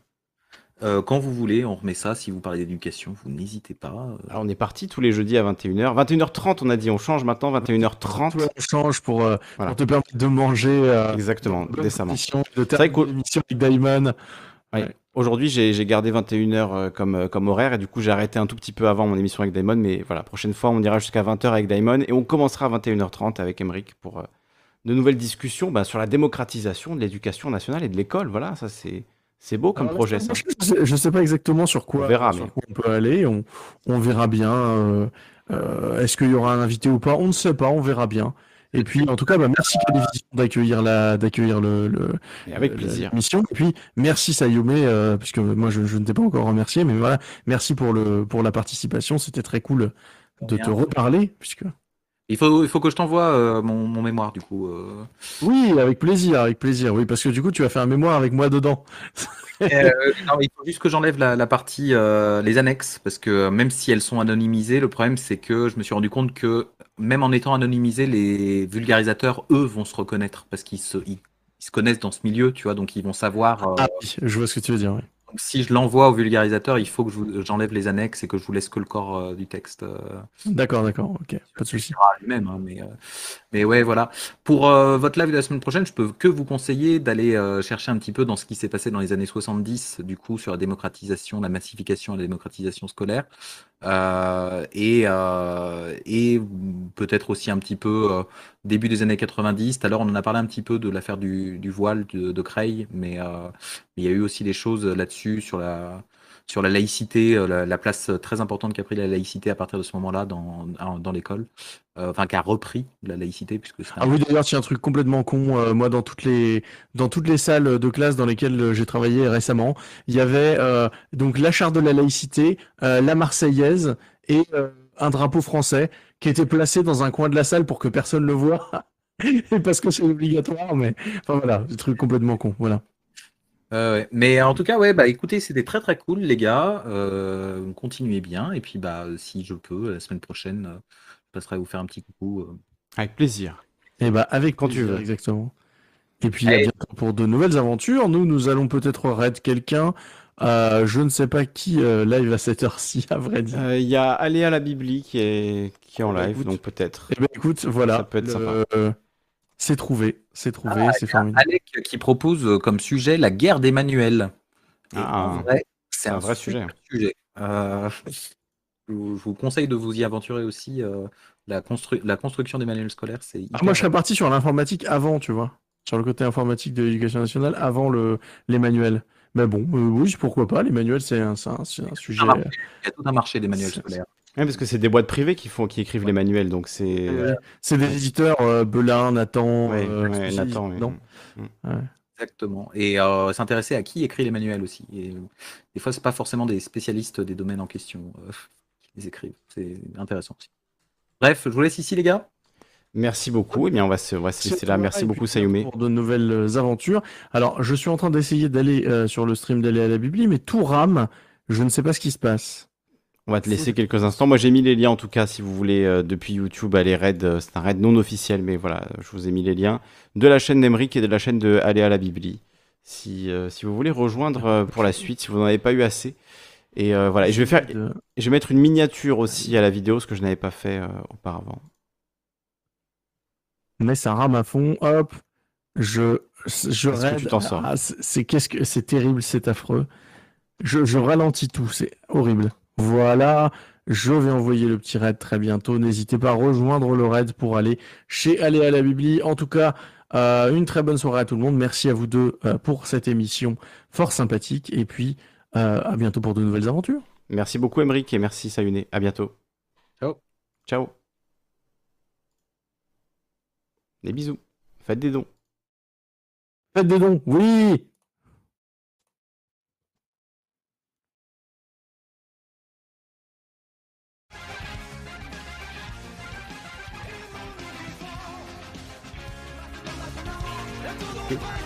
Euh, quand vous voulez, on remet ça. Si vous parlez d'éducation, vous n'hésitez pas. euh, Alors on est parti tous les jeudis à 21h. 21h30, on a dit, on change maintenant, 21h30. Tout change pour, euh, Voilà. pour te permettre de manger. euh, Exactement, de décemment. De C'est vrai l'émission avec Daimon. Oui. Ouais. Aujourd'hui, j'ai j'ai gardé 21h euh, comme, comme horaire et du coup, j'ai arrêté un tout petit peu avant mon émission avec Daimon. Mais voilà, prochaine fois, on ira jusqu'à 20h avec Daimon et on commencera à 21h30 avec Emeric pour euh, de nouvelles discussions bah, sur la démocratisation de l'éducation nationale et de l'école. Voilà, ça c'est c'est beau comme Alors, projet. Ça. Je je sais pas exactement sur quoi, On verra, sur mais- quoi on peut aller. On, on verra bien. euh, euh, Est-ce qu'il y aura un invité ou pas? On ne sait pas. On verra bien. Et puis, en tout cas, bah, merci d'accueillir la, d'accueillir le, le, Et avec plaisir. l'émission. Et puis, merci Sayome, euh, puisque moi, je, je ne t'ai pas encore remercié, mais voilà, merci pour le, pour la participation. C'était très cool de te reparler, puisque. Il faut, il faut que je t'envoie euh, mon, mon mémoire, du coup. euh. Oui, avec plaisir, avec plaisir, oui, parce que du coup, tu as fait un mémoire avec moi dedans. Euh, non, il faut juste que j'enlève la, la partie, les annexes, parce que même si elles sont anonymisées, le problème c'est que je me suis rendu compte que même en étant anonymisés, les vulgarisateurs, eux, vont se reconnaître, parce qu'ils se, ils, ils se connaissent dans ce milieu, tu vois, donc ils vont savoir. Ah oui, je vois ce que tu veux dire, oui. Donc si je l'envoie au vulgarisateur, il faut que je j'enlève les annexes et que je vous laisse que le corps euh, du texte. euh, D'accord, d'accord, ok, pas de souci. lui-même, hein, mais, euh, mais ouais, voilà. Pour euh, votre live de la semaine prochaine, je peux que vous conseiller d'aller euh, chercher un petit peu dans ce qui s'est passé dans les années 70, du coup, sur la démocratisation, la massification et la démocratisation scolaire. Euh, et euh, et peut-être aussi un petit peu euh, début des années 90. Tout à l'heure, on en a parlé un petit peu de l'affaire du, du voile de, de Creil, mais euh, il y a eu aussi des choses là-dessus sur la sur la laïcité, euh, la, la place très importante qu'a pris la laïcité à partir de ce moment-là dans, dans l'école, Euh, enfin qui a repris la laïcité puisque c'est Ah oui, d'ailleurs, tiens, un truc complètement con. euh, moi, dans toutes les dans toutes les salles de classe dans lesquelles euh, j'ai travaillé récemment, il y avait euh, donc la charte de la laïcité, euh, la Marseillaise et euh, un drapeau français qui était placé dans un coin de la salle pour que personne le voie. [laughs] Parce que c'est obligatoire, mais enfin voilà, des trucs complètement con. Voilà. Euh. Mais en tout cas, ouais, bah écoutez, c'était très très cool, les gars. Euh, continuez bien. Et puis, bah, si je peux, la semaine prochaine, euh, je passerai vous faire un petit coucou. euh. Avec plaisir. Et bah avec Quand tu veux. exactement. Et puis à bientôt pour de nouvelles aventures. Nous, nous allons peut-être raid quelqu'un. Euh, je ne sais pas qui euh, live à cette heure-ci, à vrai dire. Euh, Il y a Aléa la Bibli qui est, qui est en Bah, live, écoute. donc peut-être. Eh ben écoute, voilà. Ça peut être le- sympa. C'est trouvé, c'est trouvé, Ah, c'est formidable. Alec qui propose euh, comme sujet la guerre des manuels. Ah. c'est un, vrai sujet. sujet. Euh, [laughs] je, vous, conseille de vous y aventurer aussi. euh, la, constru- la construction des manuels scolaires, c'est Ah, moi, je serais parti sur l'informatique avant, tu vois. Sur le côté informatique de l'éducation nationale, avant le, les manuels. Mais bon, euh, oui, pourquoi pas. Les manuels, c'est un, c'est un, c'est un sujet. Il y a tout un marché des manuels scolaires. Ouais, parce que c'est des boîtes privées qui font, qui écrivent les manuels, donc c'est. euh, C'est des éditeurs, euh, Belin, Nathan. Ouais, euh, Nathan, ouais. non Exactement. Et euh, s'intéresser à qui écrit les manuels aussi. Et euh, des fois, c'est pas forcément des spécialistes des domaines en question euh, qui les écrivent. C'est intéressant aussi. Bref, je vous laisse ici, les gars. Merci beaucoup. Eh bien, on va se, on va se laisser là. Merci beaucoup, puis, Sayumi. Pour de nouvelles euh, aventures. Alors, je suis en train d'essayer d'aller euh, sur le stream d'aller à la Bibli, mais tout rame. Je ne sais pas ce qui se passe. On va te laisser quelques instants. Moi, j'ai mis les liens en tout cas, si vous voulez, euh, depuis YouTube, aller raid. euh, c'est un raid non officiel, mais voilà, je vous ai mis les liens de la chaîne d'Emeric et de la chaîne de Aller à la Bibli. Si, euh, si vous voulez rejoindre pour la suite, si vous n'en avez pas eu assez. Et voilà, et je vais faire, je vais mettre une miniature aussi à la vidéo, ce que je n'avais pas fait auparavant. Mais ça rame à fond. Hop. Je, je que raid. tu t'en sors Ah, c'est c'est- qu'est-ce que c'est terrible, c'est affreux. Je, je ralentis tout, c'est horrible. Voilà, je vais envoyer le petit raid très bientôt. N'hésitez pas à rejoindre le raid pour aller chez Aller à la Bibli. En tout cas, euh, une très bonne soirée à tout le monde. Merci à vous deux euh, pour cette émission fort sympathique. Et puis, euh, à bientôt pour de nouvelles aventures. Merci beaucoup, Emeric, et merci, Sayune. À bientôt. Ciao. Ciao. Des bisous. Faites des dons. Faites des dons, oui Tout